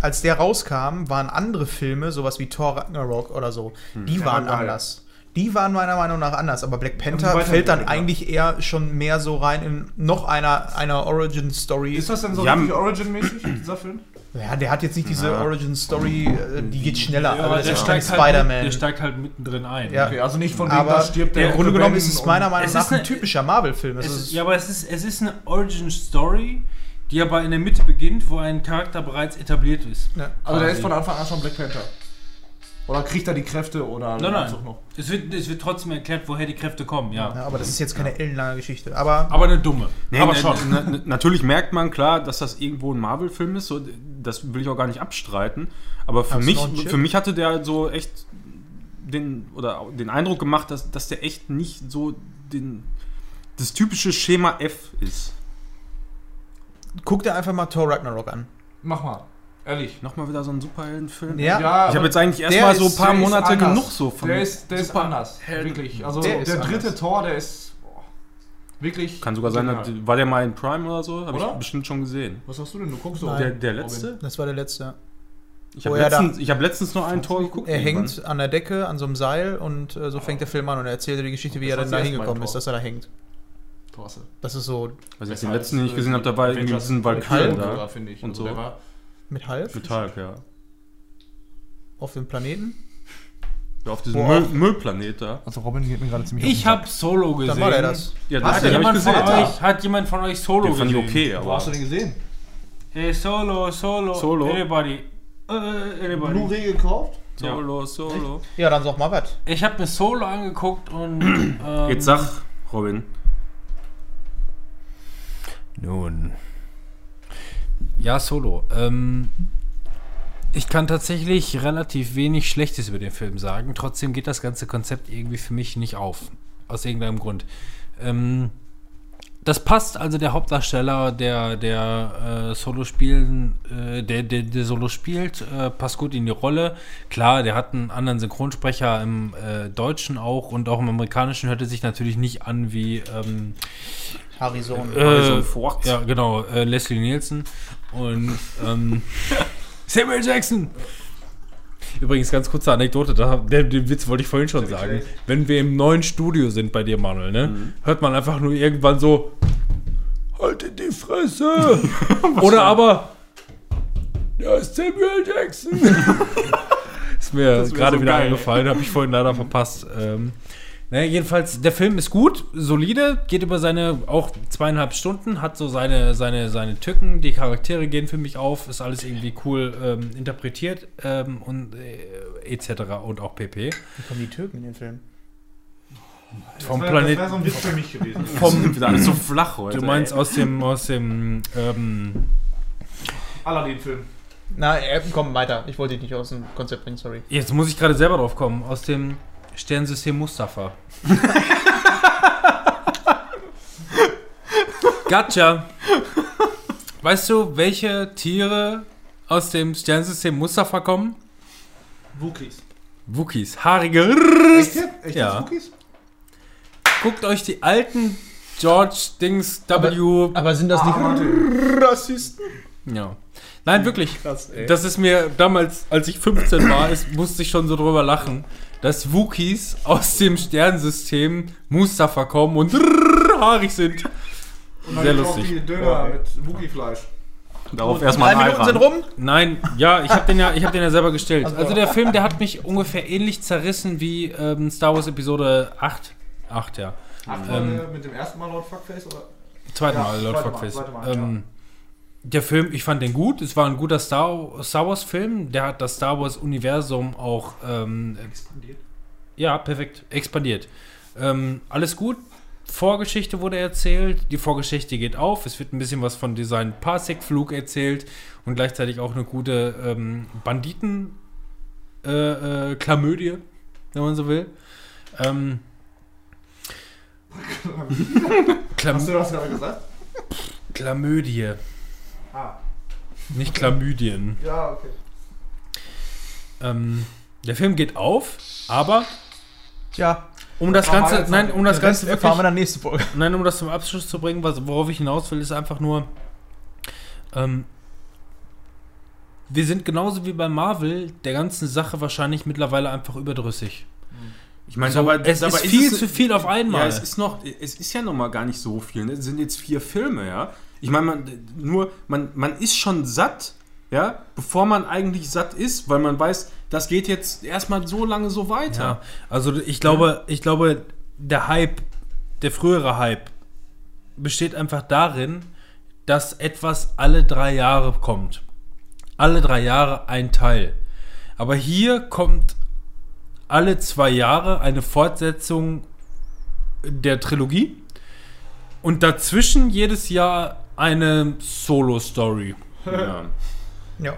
als der rauskam, waren andere Filme, sowas wie Thor Ragnarok oder so, die Ja, waren geil. anders. Die waren meiner Meinung nach anders, aber Black Panther weiter- fällt dann ja. eigentlich eher schon mehr so rein in noch einer, einer Origin-Story. Ist das denn so Ja, richtig Origin-mäßig, dieser Film? Ja, der hat jetzt nicht diese Ja. Origin-Story, äh, die geht schneller. Ja, das der ist steigt, halt, mit- Spider-Man. der steigt halt mittendrin ein. Ja. Okay, also nicht von wegen, Aber da stirbt der Im Grunde genommen ist es meiner Meinung Es nach ist ein eine- typischer Marvel-Film. Ja, aber es ist, es ist eine Origin-Story, die aber in der Mitte beginnt, wo ein Charakter bereits etabliert ist. Ja. Also der ist von Anfang an schon Black Panther. Oder kriegt er die Kräfte oder Nein, nein. Noch? Es wird, es wird trotzdem erklärt, woher die Kräfte kommen, ja. Ja, aber das ist jetzt keine ellenlange Geschichte. Aber Aber eine dumme. Nee, aber schon. na- na- natürlich merkt man klar, dass das irgendwo ein Marvel-Film ist. So, das will ich auch gar nicht abstreiten. Aber für Hast mich, für mich hatte der so echt den, oder den Eindruck gemacht, dass, dass der echt nicht so den, das typische Schema F ist. guck dir einfach mal Thor Ragnarok an. Mach mal. Ehrlich. Nochmal wieder so ein Superheldenfilm. Ja, Ich habe jetzt eigentlich erstmal so ein paar Monate genug so von. Der ist, der ist Super- anders. Wirklich. Also Der der, dritte anders. Tor, der ist wirklich. Kann sogar sein, genial. war der mal in Prime oder so? Habe ich bestimmt schon gesehen. Was hast du denn? Du guckst so. Nein. Der, der letzte? das war der letzte. Ich habe da- letztens, ich hab letztens noch ein Tor geguckt. Er irgendwann. hängt an der Decke, an so einem Seil und äh, so fängt der Film an und er erzählt dir die Geschichte, wie er dann da hingekommen ist, dass er da hängt. Torse. Das ist so Also den letzten, den ich gesehen habe, da war irgendwie diesen Valkyren da. finde ich. und Also so. mit Hulk Mit Hulk, ja. auf dem Planeten. Ja, Auf diesem Müll, Müllplanet da. Also Robin geht mir gerade ziemlich Ich habe Solo gesehen. Dann war der das. Ja, Hat den hab ich jemand, von gesehen. euch, hat jemand von euch Solo Den fand ich gesehen? okay, Wo hast du aber. den gesehen? Hey, Solo, Solo, Solo? Anybody. Äh, anybody. Blu-ray gekauft? Solo, solo. Ja, dann sag mal was. Ich habe mir Solo angeguckt und. Ähm, Jetzt sag, Robin. Nun. Ja, Solo. Ähm, ich kann tatsächlich relativ wenig Schlechtes über den Film sagen. Trotzdem geht das ganze Konzept irgendwie für mich nicht auf. Aus irgendeinem Grund. Ähm, das passt also der Hauptdarsteller, der, der äh, Solo spielen, äh, der, der, der Solo spielt, äh, passt gut in die Rolle. Klar, der hat einen anderen Synchronsprecher im äh, Deutschen auch und auch im Amerikanischen hört er sich natürlich nicht an wie ähm, Harrison. äh, Harrison Ford. Ja, genau, äh, Leslie Nielsen und ähm, Samuel Jackson. Übrigens, ganz kurze Anekdote, da, der, den Witz wollte ich vorhin schon sagen. Wenn wir im neuen Studio sind bei dir, Manuel, ne, hört man einfach nur irgendwann so, Haltet die Fresse! Oder aber, ja, ist Samuel Jackson. ist mir gerade so wieder geil. eingefallen, habe ich vorhin leider verpasst. Ähm, naja, jedenfalls, der Film ist gut, solide, geht über seine auch zweieinhalb Stunden, hat so seine, seine, seine Tücken, die Charaktere gehen für mich auf, ist alles irgendwie cool ähm, interpretiert ähm, und äh, etc. und auch pp. Wie kommen die Türken in den Film? Vom Das Planet. wäre so ein Witz für mich gewesen. Vom, Wieder alles so flach heute. du meinst ey. aus dem, aus dem, ähm, Aladdin-Film. Na, komm weiter. Ich wollte dich nicht aus dem Konzept bringen, sorry. jetzt muss ich gerade selber drauf kommen, aus dem Sternsystem Mustafa. Gotcha. Weißt du, welche Tiere aus dem Sternsystem Mustafa kommen? Wookies. Wookies. Haarige. Echt? Echt Ja. Wookies? Guckt euch die alten George Dings W. Aber sind das nicht Rassisten? Ja. Nein, wirklich. Das ist mir damals, als ich 15 war, ist, musste ich schon so drüber lachen, dass Wookies aus dem Sternensystem Mustafa kommen und haarig sind. Und dann Sehr auch lustig. die Döner mit Wookie-Fleisch. Darauf erstmal Drei Minuten sind rum. Nein, ja, ich habe den ja, ich habe den ja selber gestellt. Also der Film, der hat mich ungefähr ähnlich zerrissen wie ähm, Star Wars Episode 8. 8, ja. Ach, Ähm, mit dem ersten Mal Lord Fuckface? Oder? Zweiten Ja, Mal, Mal, Fuckface. zweite Mal, ähm, Der Film, ich fand den gut. Es war ein guter Star, Star Wars Film. Der hat das Star Wars Universum auch ähm, ja perfekt expandiert. Ähm, alles gut. Vorgeschichte wurde erzählt. Die Vorgeschichte geht auf. Es wird ein bisschen was von Design Parsec Flug erzählt und gleichzeitig auch eine gute ähm, Banditen äh, äh, wenn man so will. Ähm, Klam Hast du das gerade gesagt? Klamödie. Ah. Nicht Chlamydien. Ja, okay. Ähm, der Film geht auf, aber Tja, um das Ganze, nein, um das Ganze Ganze erfahren wir wirklich, dann nächste Folge. nein, um das zum Abschluss zu bringen, was, worauf ich hinaus will, ist einfach nur, ähm, wir sind genauso wie bei Marvel der ganzen Sache wahrscheinlich mittlerweile einfach überdrüssig. Ich meine, So, aber es aber ist viel es- zu viel auf einmal. Ja, es ist noch, es ist ja noch mal gar nicht so viel. Ne? Es sind jetzt vier Filme, ja. Ich meine, man, nur, man, man ist schon satt, ja, bevor man eigentlich satt ist, weil man weiß, das geht jetzt erstmal so lange so weiter. Ja, also ich glaube, ich glaube, der Hype, der frühere Hype, besteht einfach darin, dass etwas alle drei Jahre kommt. Alle drei Jahre ein Teil. Aber hier kommt alle zwei Jahre eine Fortsetzung der Trilogie und dazwischen jedes Jahr eine Solo-Story. Ja. Ja.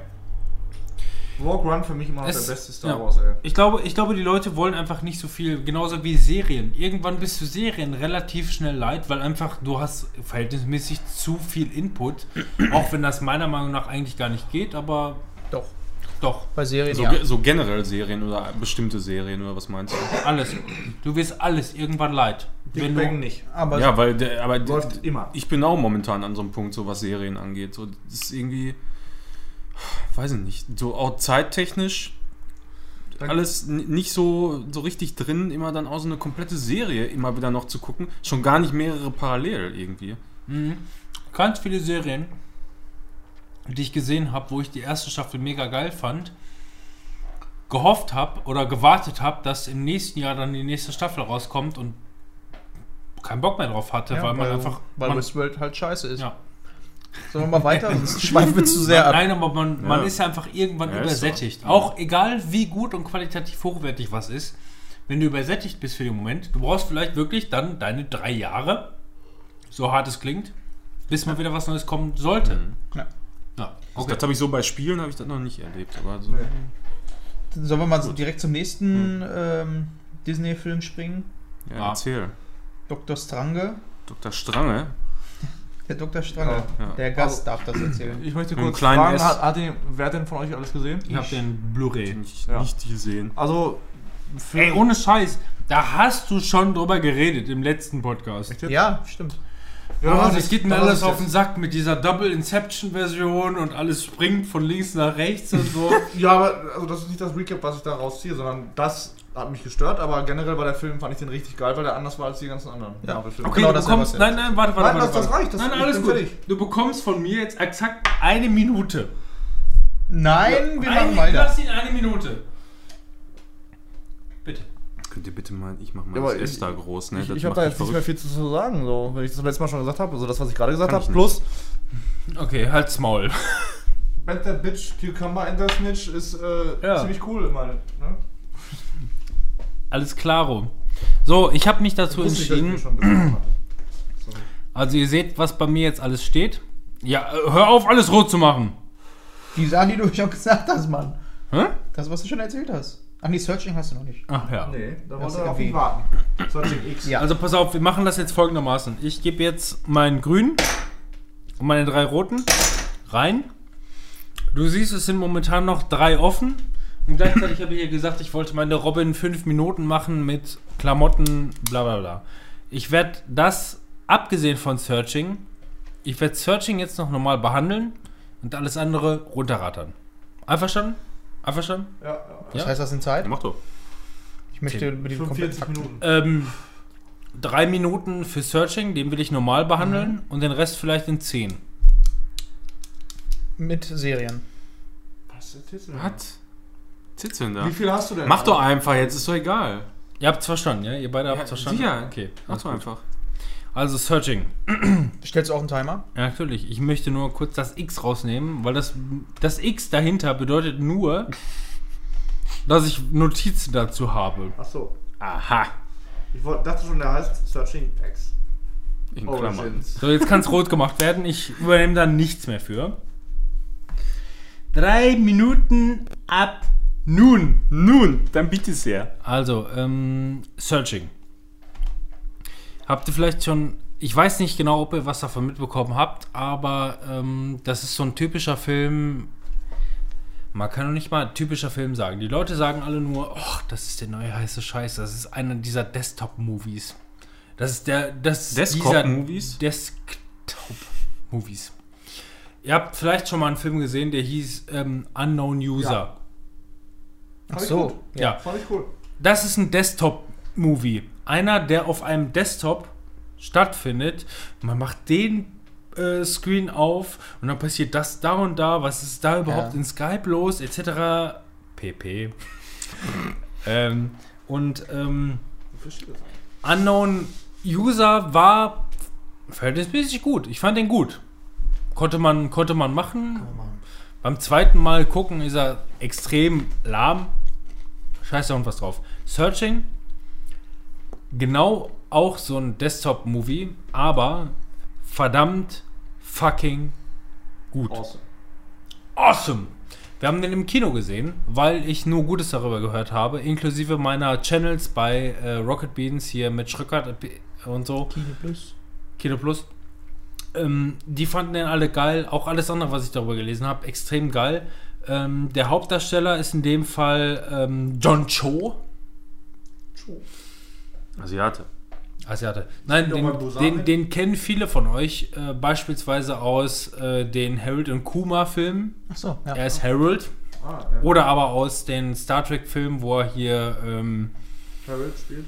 Rogue One für mich immer noch Es- der beste Star ja. Wars, ey. Ich glaube, ich glaube, die Leute wollen einfach nicht so viel, genauso wie Serien. Irgendwann bist du Serien relativ schnell leid, weil einfach du hast verhältnismäßig zu viel Input, auch wenn das meiner Meinung nach eigentlich gar nicht geht, aber Doch. Doch, Bei Serien So, ja. so generell Serien oder bestimmte Serien oder was meinst du? alles. Du wirst alles irgendwann leid. Big Wenn Bang du, nicht. Aber Ja, weil der, aber Läuft immer. ich bin auch momentan an so einem Punkt, so was Serien angeht. So, das ist irgendwie, weiß ich nicht, so auch zeittechnisch alles nicht so, so richtig drin, immer dann auch so eine komplette Serie immer wieder noch zu gucken. Schon gar nicht mehrere parallel irgendwie. Mhm. ganz viele Serien, die ich gesehen habe, wo ich die erste Staffel mega geil fand, gehofft habe oder gewartet habe, dass im nächsten Jahr dann die nächste Staffel rauskommt und keinen Bock mehr drauf hatte, Ja, weil man einfach. Weil man, Westworld halt scheiße ist. ja. Sollen wir mal weiter? Sonst schweifen wir zu sehr ab. Nein, aber man, man Ja. ist ja einfach irgendwann Ja, ist so. übersättigt. Auch egal, wie gut und qualitativ hochwertig was ist, wenn du übersättigt bist für den Moment, du brauchst vielleicht wirklich dann deine drei Jahre, so hart es klingt, bis mal wieder was Neues kommen sollte. Ja. Also okay. Das habe ich so bei Spielen habe ich das noch nicht erlebt. Aber so, Sollen wir mal so direkt zum nächsten ähm, Disney-Film springen? ja, Ah. erzähl. Dr. Strange. Dr. Strange. Der Dr. Strange. Ja. Der Gast darf das erzählen. Ich möchte kurz fragen, S. hat, hat den, wer hat den von euch alles gesehen? Ich habe den Blu-ray. Nicht, Ja. nicht gesehen. Also, für, Ey, ohne Scheiß, da hast du schon drüber geredet im letzten Podcast. Echt jetzt? Ja, stimmt. Ja, Ja, das geht mir alles auf den Sack mit dieser Double Inception-Version und alles springt von links nach rechts und so. Ja, aber also das ist nicht das Recap, was ich da rausziehe, sondern das hat mich gestört, aber generell war der Film, fand ich den richtig geil, weil der anders war als die ganzen anderen Ja. Marvel-Filme. Okay, Genau du das, bekommst. Nein, nein, warte, warte, Nein, warte. das- das warte. reicht, das- nein, alles gut. fertig. Du bekommst von mir jetzt exakt eine Minute. Nein, wir machen weiter. lass ihn eine Minute. Könnt ihr bitte mal, ich mach mal Ja, aber das S da groß, ne? Ich, Das ich habe da jetzt nicht mehr viel zu sagen, so, wenn ich das letzte Mal schon gesagt habe. Also das, was ich gerade gesagt habe, plus Okay, halt's Maul. That Bitch Cucumber and the Snitch ist äh, Ja. ziemlich cool, meine. Ne? Alles klaro. So, ich habe mich dazu ich, ich entschieden. Also, ihr seht, was bei mir jetzt alles steht. Ja, äh, hör auf, alles rot zu machen. Die Sachen, die du schon gesagt hast, Mann. Hä? Das, was du schon erzählt hast. Ach nee, Searching hast du noch nicht. Ach ja. Nee, da wollte er auf ihn warten. Searching X. Ja. Also pass auf, wir machen das jetzt folgendermaßen. Ich gebe jetzt meinen grünen und meine drei roten rein. Du siehst, es sind momentan noch drei offen. Und gleichzeitig habe ich ja gesagt, ich wollte meine Robin fünf Minuten machen mit Klamotten, bla bla bla. Ich werde das, abgesehen von Searching, ich werde Searching jetzt noch normal behandeln und alles andere runterrattern. Einverstanden? Einverstanden? Ja, ja. Was Ja? heißt das in Zeit? Ja, mach doch. Ich möchte über die komplette 45 Fakten. Minuten. Ähm, drei Minuten für Searching, den will ich normal behandeln und den Rest vielleicht in zehn. Mit Serien. Was ist denn? Was? Zitzeln da? Wie viel hast du denn? Mach doch einfach, jetzt ist doch egal. Ihr habt's verstanden, ja? Ihr beide Ja, habt's verstanden? sicher. Okay. Mach doch einfach. Also Searching. Stellst du auch einen Timer? Ja, natürlich. Ich möchte nur kurz das X rausnehmen, weil das, das X dahinter bedeutet nur, dass ich Notizen dazu habe. Ach so. Aha. Ich dachte schon, der heißt Searching X. In Oh, Klammern. So, jetzt kann es rot gemacht werden. Ich übernehme da nichts mehr für. Drei Minuten ab nun. Nun, dann bitte sehr. Also, ähm, Searching. Habt ihr vielleicht schon, ich weiß nicht genau, ob ihr was davon mitbekommen habt, aber ähm, das ist so ein typischer Film. Man kann doch nicht mal typischer Film sagen. Die Leute sagen alle nur, oh, das ist der neue heiße Scheiß. Das ist einer dieser Desktop-Movies. Das ist der, das Desktop-Movies? Desktop-Movies. Ihr habt vielleicht schon mal einen Film gesehen, der hieß ähm, Unknown User. Ach Fand ich so. ja. Fand ich cool. Das ist ein Desktop-Movie. Einer, der auf einem Desktop stattfindet. Man macht den äh, Screen auf und dann passiert das da und da. Was ist da überhaupt Ja. in Skype los? Etc. pp. ähm, und ähm, Unknown User war verhältnismäßig gut. Ich fand den gut. konnte man, konnte man machen. Beim zweiten Mal gucken ist er extrem lahm. Scheiße und was drauf. Searching, genau auch so ein Desktop-Movie, aber verdammt fucking gut. Awesome. Wir haben den im Kino gesehen, weil ich nur Gutes darüber gehört habe, inklusive meiner Channels bei äh, Rocket Beans hier mit Schröckert und so. Kino Plus. Kino Plus. Ähm, die fanden den alle geil. Auch alles andere, was ich darüber gelesen habe, extrem geil. Ähm, der Hauptdarsteller ist in dem Fall ähm, John Cho. Asiate. Asiate. Nein, den, den, den kennen viele von euch, äh, beispielsweise aus äh, den Harold und Kuma-Filmen. Achso, ja. Er ist Harold. Ah, ja. Oder aber aus den Star Trek-Filmen, wo er hier ähm, Harold spielt.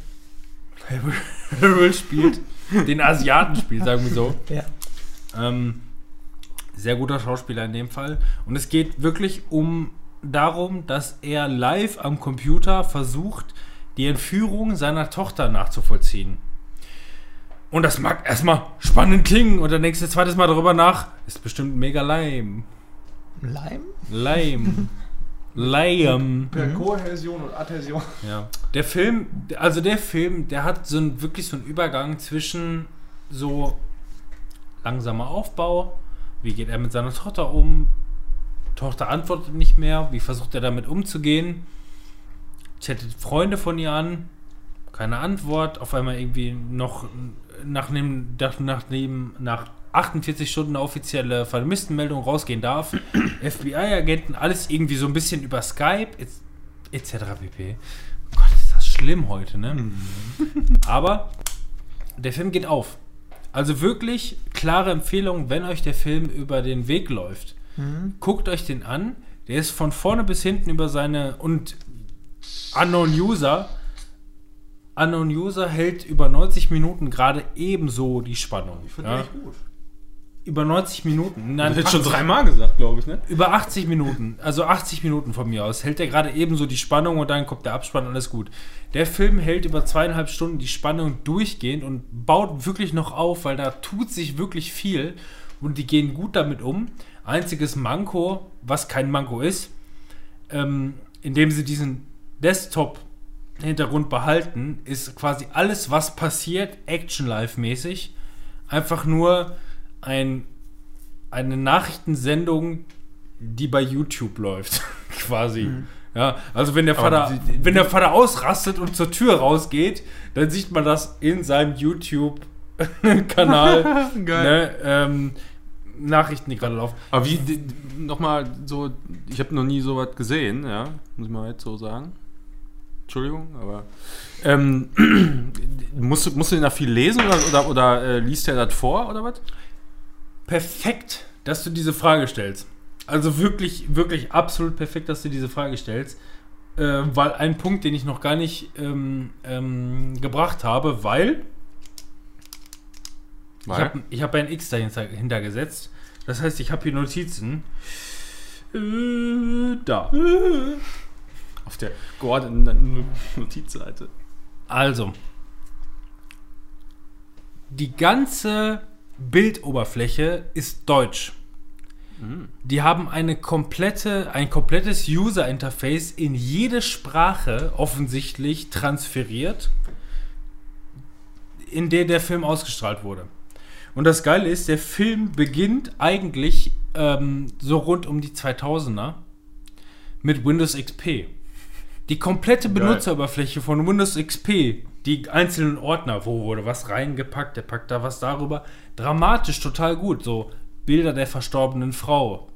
Harold spielt, den Asiaten spielt, sagen wir so. Ja. Ähm, sehr guter Schauspieler in dem Fall. Und es geht wirklich um darum, dass er live am Computer versucht, die Entführung seiner Tochter nachzuvollziehen. Und das mag erstmal spannend klingen und dann denkst du zweites Mal darüber nach, ist bestimmt mega lame. Leim? Lame. lame. Per Kohäsion und Adhäsion. Ja. Der Film, also der Film, der hat so ein, wirklich so einen Übergang zwischen so langsamer Aufbau, wie geht er mit seiner Tochter um, Tochter antwortet nicht mehr, wie versucht er damit umzugehen, chattet Freunde von ihr an, keine Antwort, auf einmal irgendwie noch nach dem, nach, nachdem nach 48 Stunden eine offizielle Vermisstenmeldung rausgehen darf, FBI-Agenten, alles irgendwie so ein bisschen über Skype, et- etc. pp. Oh Gott, ist das schlimm heute, ne? Aber der Film geht auf. Also wirklich klare Empfehlung, wenn euch der Film über den Weg läuft. Guckt euch den an. Der ist von vorne bis hinten über seine und Unknown User. Unknown User hält über 90 Minuten gerade ebenso die Spannung. Ich finde ja? den echt gut. Über 90 Minuten. Nein, Das hat schon 80 dreimal gesagt, glaube ich, ne? über 80 Minuten, also 80 Minuten von mir aus, hält er gerade ebenso die Spannung und dann kommt der Abspann, alles gut. Der Film hält über zweieinhalb Stunden die Spannung durchgehend und baut wirklich noch auf, weil da tut sich wirklich viel und die gehen gut damit um. Einziges Manko, was kein Manko ist, ähm, indem sie diesen Desktop-Hintergrund behalten, ist quasi alles, was passiert, Action-Live-mäßig, einfach nur ein eine Nachrichtensendung, die bei YouTube läuft, quasi. Ja, also wenn der Vater, wenn der Vater ausrastet und zur Tür rausgeht, dann sieht man das in seinem YouTube-Kanal. ne, ähm, Nachrichten, die gerade laufen. Aber wie, nochmal so, ich habe noch nie sowas gesehen, ja, muss ich mal jetzt so sagen. Entschuldigung, aber. Ähm, musst, du- musst du denn da viel lesen oder, oder, oder äh, liest er das vor oder was? Perfekt, dass du diese Frage stellst. Also wirklich, wirklich absolut perfekt, dass du diese Frage stellst. Äh, weil ein Punkt, den ich noch gar nicht ähm, ähm, gebracht habe, weil Ich habe ich hab ein X dahinter hintergesetzt. Das heißt, ich habe hier Notizen. Äh, da. auf der geordneten Notizseite. Also. Die ganze Bildoberfläche ist deutsch. Die haben eine komplette, ein komplettes User-Interface in jede Sprache offensichtlich transferiert, in der der Film ausgestrahlt wurde. Und das Geile ist, der Film beginnt eigentlich ähm, so rund um die 2000er mit Windows XP. Die komplette Benutzeroberfläche von Windows XP, die einzelnen Ordner, wo wurde was reingepackt, der packt da was darüber, dramatisch total gut. So Bilder der verstorbenen Frau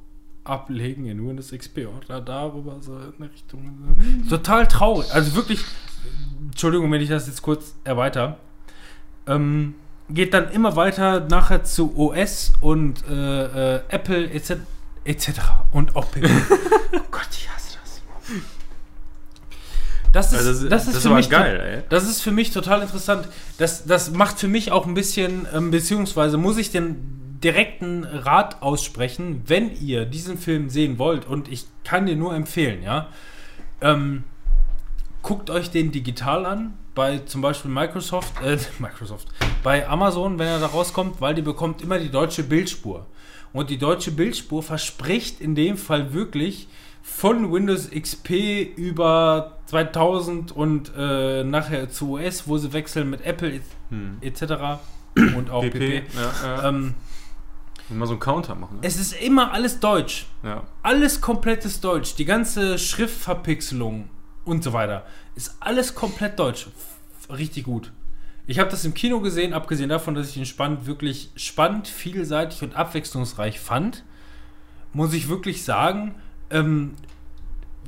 ablegen in Windows XP Ordner darüber, so in Richtung. Total traurig. Also wirklich, Entschuldigung, wenn ich das jetzt kurz erweitere. Ähm, geht dann immer weiter nachher zu OS und äh, äh, Apple etc. etc. und auch oh Gott, ich hasse das. Das ist, Also das das ist, das für mich geil. Das ist für mich total interessant. Das, das macht für mich auch ein bisschen, ähm, beziehungsweise muss ich den direkten Rat aussprechen, wenn ihr diesen Film sehen wollt, und ich kann dir nur empfehlen, ja, ähm, guckt euch den digital an. bei zum Beispiel Microsoft, äh, Microsoft, bei Amazon, wenn er da rauskommt, weil die bekommt immer die deutsche Bildspur. Und die deutsche Bildspur verspricht in dem Fall wirklich von Windows XP über 2000 und äh, nachher zu OS, wo sie wechseln mit Apple Hm. etc. und auch PP. PP. Ja, ja. Ähm, Mal so einen Counter machen. Ne? es ist immer alles Deutsch. Ja. Alles komplettes Deutsch. Die ganze Schriftverpixelung und so weiter ist alles komplett Deutsch. Richtig gut. Ich habe das im Kino gesehen, abgesehen davon, dass ich den spannend, wirklich spannend, vielseitig und abwechslungsreich fand, muss ich wirklich sagen, ähm,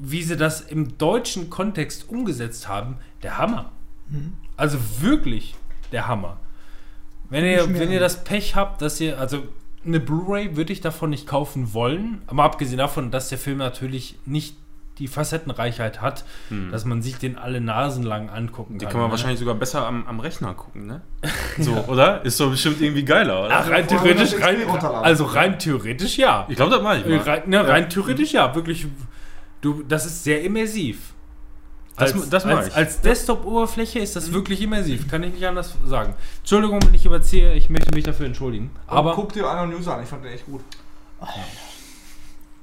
wie sie das im deutschen Kontext umgesetzt haben, der Hammer. Also wirklich der Hammer. Wenn ihr, wenn an. ihr das Pech habt, dass ihr, also eine Blu-ray würde ich davon nicht kaufen wollen, aber abgesehen davon, dass der Film natürlich nicht die Facettenreichheit hat, dass man sich den alle Nasen lang angucken Die kann. kann man ne? wahrscheinlich sogar besser am, am Rechner gucken, ne? So, oder? Ist doch bestimmt irgendwie geiler, oder? Ach, rein theoretisch, das rein, also rein theoretisch ja. ich glaube, das mache ich Äh, mal. Rein, ne, rein theoretisch ja, wirklich. Du, das ist sehr immersiv. Das- als, das mag als, ich. als Desktop-Oberfläche ist das wirklich immersiv, kann ich nicht anders sagen. Entschuldigung, wenn ich überziehe, ich möchte mich dafür entschuldigen. Aber Aber guck dir Anno News an, ich fand den echt gut.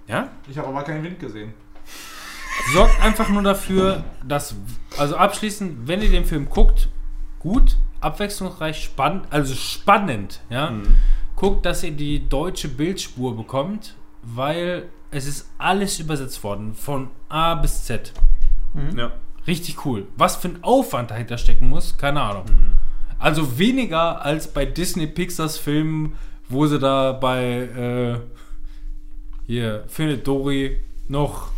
Ja? Ich habe aber keinen Wind gesehen. Sorgt einfach nur dafür, dass, also abschließend, wenn ihr den Film guckt, gut, abwechslungsreich, spannend, also spannend, ja, guckt, dass ihr die deutsche Bildspur bekommt, weil es ist alles übersetzt worden, von A bis Z. Ja. Richtig cool. Was für ein Aufwand dahinter stecken muss, keine Ahnung. Also weniger als bei Disney Pixars Filmen, wo sie da bei äh, hier Findet Dory noch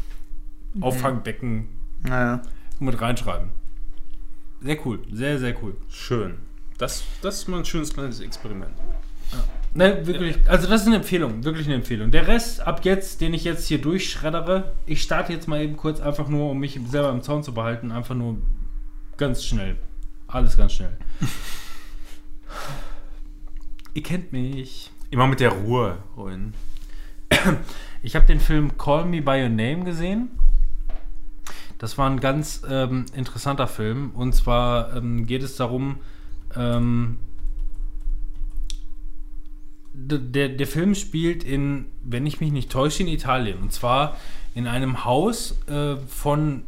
Auffangbecken Naja. mit reinschreiben. Sehr cool, sehr, sehr cool. Schön. Das, das ist mal ein schönes kleines Experiment. Ne, wirklich, also das ist eine Empfehlung, wirklich eine Empfehlung. Der Rest ab jetzt, den ich jetzt hier durchschreddere, ich starte jetzt mal eben kurz einfach nur, um mich selber im Zaun zu behalten, einfach nur ganz schnell. Alles ganz schnell. Ihr kennt mich. Immer mit der Ruhe, Rollen. Ich habe den Film Call Me By Your Name gesehen. Das war ein ganz ähm, interessanter Film. Und zwar ähm, geht es darum, ähm, der, der Film spielt in, wenn ich mich nicht täusche, in Italien. Und zwar in einem Haus äh, von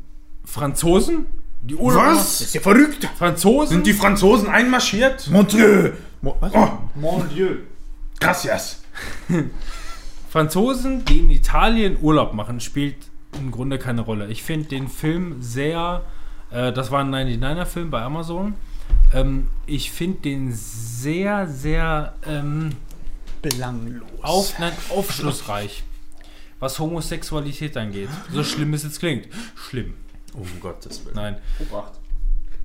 Franzosen. Die Urlaub Ist ja verrückt! Franzosen. die Franzosen einmarschiert? Mon Dieu! Mo was? Mon Dieu. Gracias. Franzosen, die in Italien Urlaub machen, spielt im Grunde keine Rolle. Ich finde den Film sehr, äh, das war ein 99er-Film bei Amazon. Ähm, ich finde den sehr, sehr ähm, Belanglos. auf, nein, aufschlussreich, was Homosexualität angeht. So schlimm es jetzt klingt. Schlimm. Um Gottes Willen. Nein. Obacht.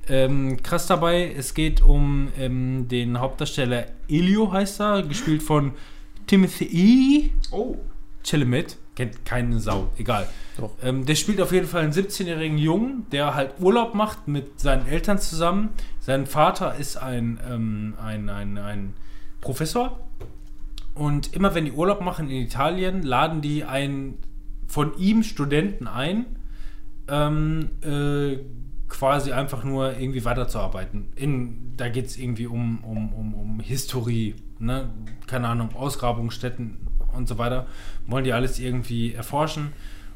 Ähm, krass dabei, es geht um ähm, den Hauptdarsteller Elio, heißt er, gespielt von Timothy E. Oh. Chalamet, kennt keine Sau, egal. Ähm, der spielt auf jeden Fall einen 17-jährigen Jungen, der halt Urlaub macht mit seinen Eltern zusammen. Sein Vater ist ein, ähm, ein, ein, ein Professor. Und immer wenn die Urlaub machen in Italien, laden die einen von ihm Studenten ein, ähm, äh, quasi einfach nur irgendwie weiterzuarbeiten. In, da geht es irgendwie um, um, um, um Historie, ne? keine Ahnung, Ausgrabungsstätten und so weiter. Wollen die alles irgendwie erforschen.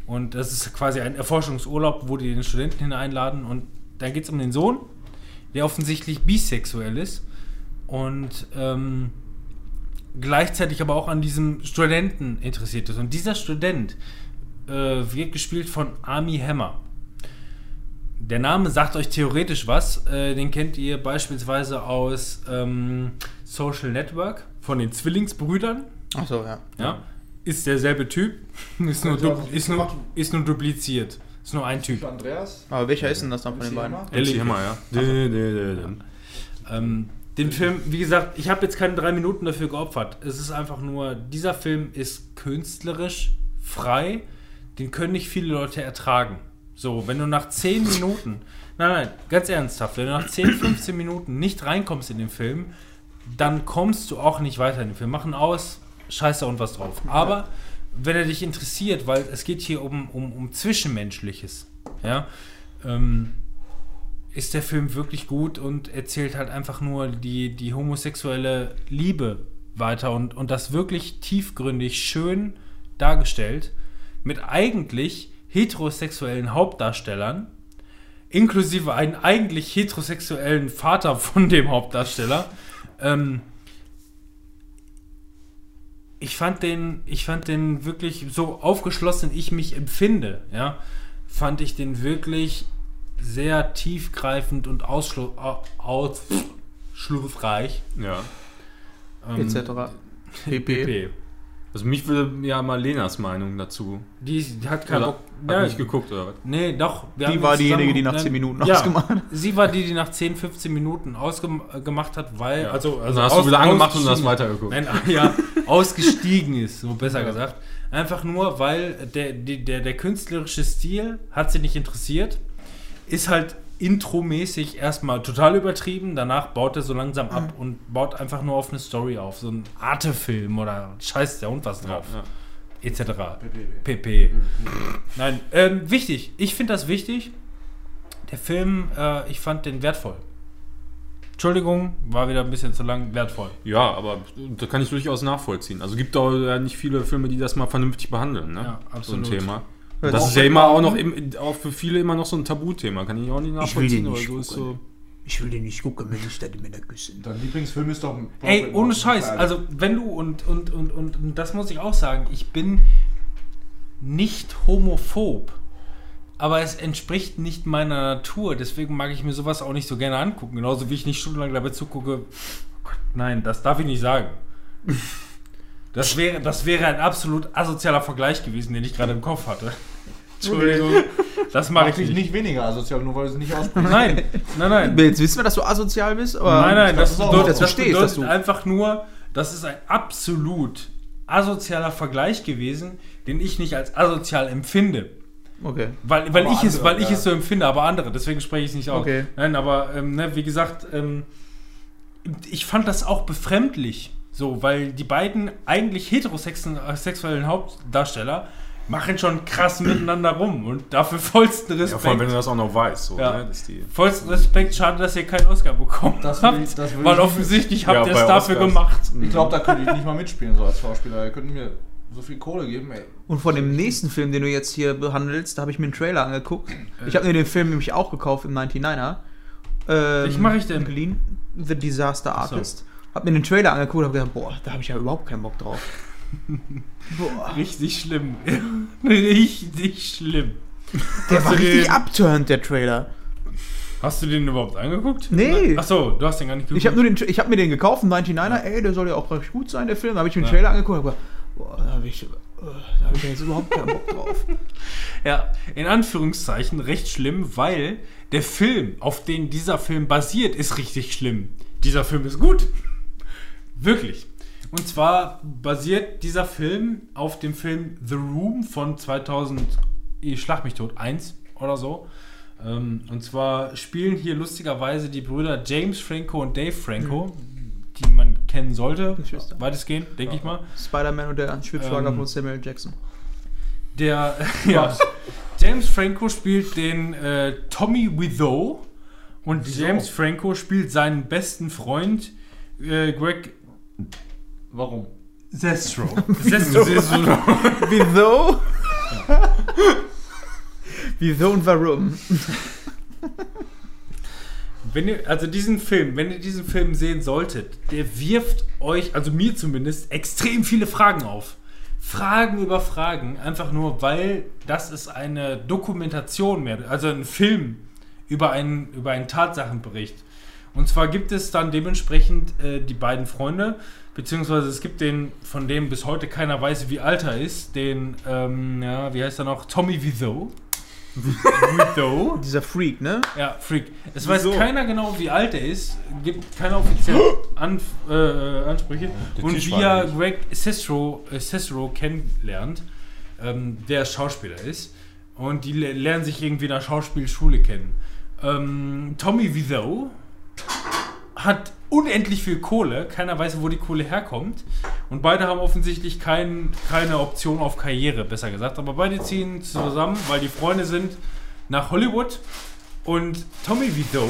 Und das ist quasi ein Erforschungsurlaub, wo die den Studenten hineinladen. Und dann geht es um den Sohn, der offensichtlich bisexuell ist. Und ähm, gleichzeitig aber auch an diesem Studenten interessiert ist. Und dieser Student äh, wird gespielt von Army Hammer. Der Name sagt euch theoretisch was. Äh, den kennt ihr beispielsweise aus ähm, Social Network von den Zwillingsbrüdern. Achso, ja. Ja. Ist derselbe Typ, ist nur, du, ist, nur, ist nur dupliziert. Ist nur ein Typ. Andreas. Aber welcher ist denn das dann von den beiden? Ellie. Hammer, ja. Ähm, den Film, wie gesagt, ich habe jetzt keine drei Minuten dafür geopfert. Es ist einfach nur, dieser Film ist künstlerisch frei. Den können nicht viele Leute ertragen. So, wenn du nach 10 Minuten, nein, nein, ganz ernsthaft, wenn du nach 10, 15 Minuten nicht reinkommst in den Film, dann kommst du auch nicht weiter in den Film. Machen aus, scheiße und was drauf. Aber wenn er dich interessiert, weil es geht hier um, um, um Zwischenmenschliches, ja, ähm, ist der Film wirklich gut und erzählt halt einfach nur die, die homosexuelle Liebe weiter und, und das wirklich tiefgründig schön dargestellt mit eigentlich heterosexuellen Hauptdarstellern, inklusive einen eigentlich heterosexuellen Vater von dem Hauptdarsteller. Ähm, ich fand den, ich fand den wirklich so aufgeschlossen, ich mich empfinde, ja, fand ich den wirklich sehr tiefgreifend und ausschlu au- ausschlussreich. Ja. Ähm, etc. pp. Also mich würde ja mal Lenas Meinung dazu. Die, hat keinen Bock. hat Ja, nicht geguckt, oder was? Nee, doch. wir Die haben war diejenige, die nach Nein, 10 Minuten ja, ausgemacht hat. Sie war die, die nach 10, 15 Minuten ausgemacht hat, weil. Ja. Also, Also hast du wieder angemacht und hast weitergeguckt. Nein, ja, ausgestiegen ist, so besser gesagt. Einfach nur, weil der, die- der, der künstlerische Stil hat sie nicht interessiert. Ist halt intromäßig erstmal total übertrieben. Danach baut er so langsam Mhm. ab und baut einfach nur auf eine Story auf. So ein Arte-Film oder scheiß der und was drauf. Ja, Etc. PP. Nein, ähm, wichtig. Ich finde das wichtig. Der Film, äh, ich fand den wertvoll. Entschuldigung, war wieder ein bisschen zu lang. Wertvoll. ja, aber da kann ich durchaus nachvollziehen. Also gibt auch ja nicht viele Filme, die das mal vernünftig behandeln, ne? Ja, absolut. So ein Thema. Das auch ist ja immer auch noch im, auch für viele immer noch so ein Tabuthema. Kann ich auch nicht nachvollziehen, aber so ist so. Ich will den nicht gucken, wenn ich da die Männer küssen. Dein Lieblingsfilm ist doch. Ey, ohne Scheiß. Also, wenn du, und, und, und, und, und das muss ich auch sagen, ich bin nicht homophob. Aber es entspricht nicht meiner Natur. Deswegen mag ich mir sowas auch nicht so gerne angucken. Genauso wie ich nicht stundenlang dabei zugucke. Oh Gott, nein, das darf ich nicht sagen. Das wäre, das wäre ein absolut asozialer Vergleich gewesen, den ich gerade im Kopf hatte. Entschuldigung. Das mache Mag ich nicht. nicht weniger asozial, nur weil du es nicht aussprichst. Nein, nein, nein. Jetzt wissen wir, dass du asozial bist, aber. Nein, nein, das, ist auch- bedeutet, das stehst, bedeutet dass du- einfach nur, das ist ein absolut asozialer Vergleich gewesen, den ich nicht als asozial empfinde. Okay. Weil, weil, Aber ich, es, andere, weil ich ja. es so empfinde, aber andere, deswegen spreche ich es nicht aus. Okay. Nein, aber ähm, ne, wie gesagt, ähm, ich fand das auch befremdlich, so, weil die beiden eigentlich heterosexuellen Hauptdarsteller machen schon krass miteinander rum und dafür vollsten Ja, Respekt. vor allem, wenn du das auch noch weißt. So, Ja. ne? die, Vollsten Respekt, schade, dass ihr keinen Oscar bekommen Das will habt. ich- das will weil ich- offensichtlich habt Ja, ihr es dafür Oscars. gemacht. Ich glaube, da könnte ich nicht mal mitspielen, so als Schauspieler. Ihr könnt mir so viel Kohle geben, ey. Und von dem nächsten Film, den du jetzt hier behandelst, da habe ich mir einen Trailer angeguckt. Ich habe mir den Film nämlich auch gekauft im 99er. Ähm, Welchen mach ich denn? Geliehen. The Disaster so. Hab mir den Trailer angeguckt und hab gedacht, boah, da habe ich ja überhaupt keinen Bock drauf. boah. Richtig schlimm. Richtig schlimm. Der Hast war richtig den- abturnt, der Trailer. Hast du den überhaupt angeguckt? Nee. Achso, du hast den gar nicht geguckt. Ich habe nur den, ich habe mir den gekauft, einen 99er, ey, der soll ja auch recht gut sein, der Film. Da habe ich mir den Ja. Trailer angeguckt und hab gedacht, boah, da habe ich, äh, da hab ich ja jetzt überhaupt keinen Bock drauf. Ja, in Anführungszeichen recht schlimm, weil der Film, auf den dieser Film basiert, ist richtig schlimm. Dieser Film ist gut. Wirklich. Und zwar basiert dieser Film auf dem Film The Room von 2000, ich schlag mich tot, 1 oder so. Ähm, und zwar spielen hier lustigerweise die Brüder James Franco und Dave Franco, die man kennen sollte, weitestgehend, denke ich mal. Spider-Man und der Schwibschwager Ähm, von Samuel Jackson. Der, ja, James Franco spielt den äh, Tommy Wiseau. Und James Franco spielt seinen besten Freund äh, Greg Warum? Sestro. Sestro. Wieso? Wieso und warum? Wenn ihr, also diesen Film, wenn ihr diesen Film sehen solltet, der wirft euch, also mir zumindest, extrem viele Fragen auf. Fragen über Fragen, einfach nur, weil das ist eine Dokumentation mehr, also ein Film über einen, über einen Tatsachenbericht. Und zwar gibt es dann dementsprechend äh, die beiden Freunde, beziehungsweise es gibt den, von dem bis heute keiner weiß, wie alt er ist, den, ähm, ja, wie heißt er noch? Tommy Wiseau. Wiseau. Dieser Freak, ne? Ja, Freak. Es weiß Wieso? keiner genau, wie alt er ist, gibt keine offiziellen Anf äh, äh, Ansprüche. Der Und Tisch wie er. Greg Sestero, äh, Sestero kennenlernt, ähm, der Schauspieler ist. Und die le- lernen sich irgendwie in der Schauspielschule kennen. Ähm, Tommy Wiseau hat unendlich viel Kohle, keiner weiß, wo die Kohle herkommt. Und beide haben offensichtlich kein, keine Option auf Karriere, besser gesagt. Aber beide ziehen zusammen, weil die Freunde sind, nach Hollywood Und Tommy Wiseau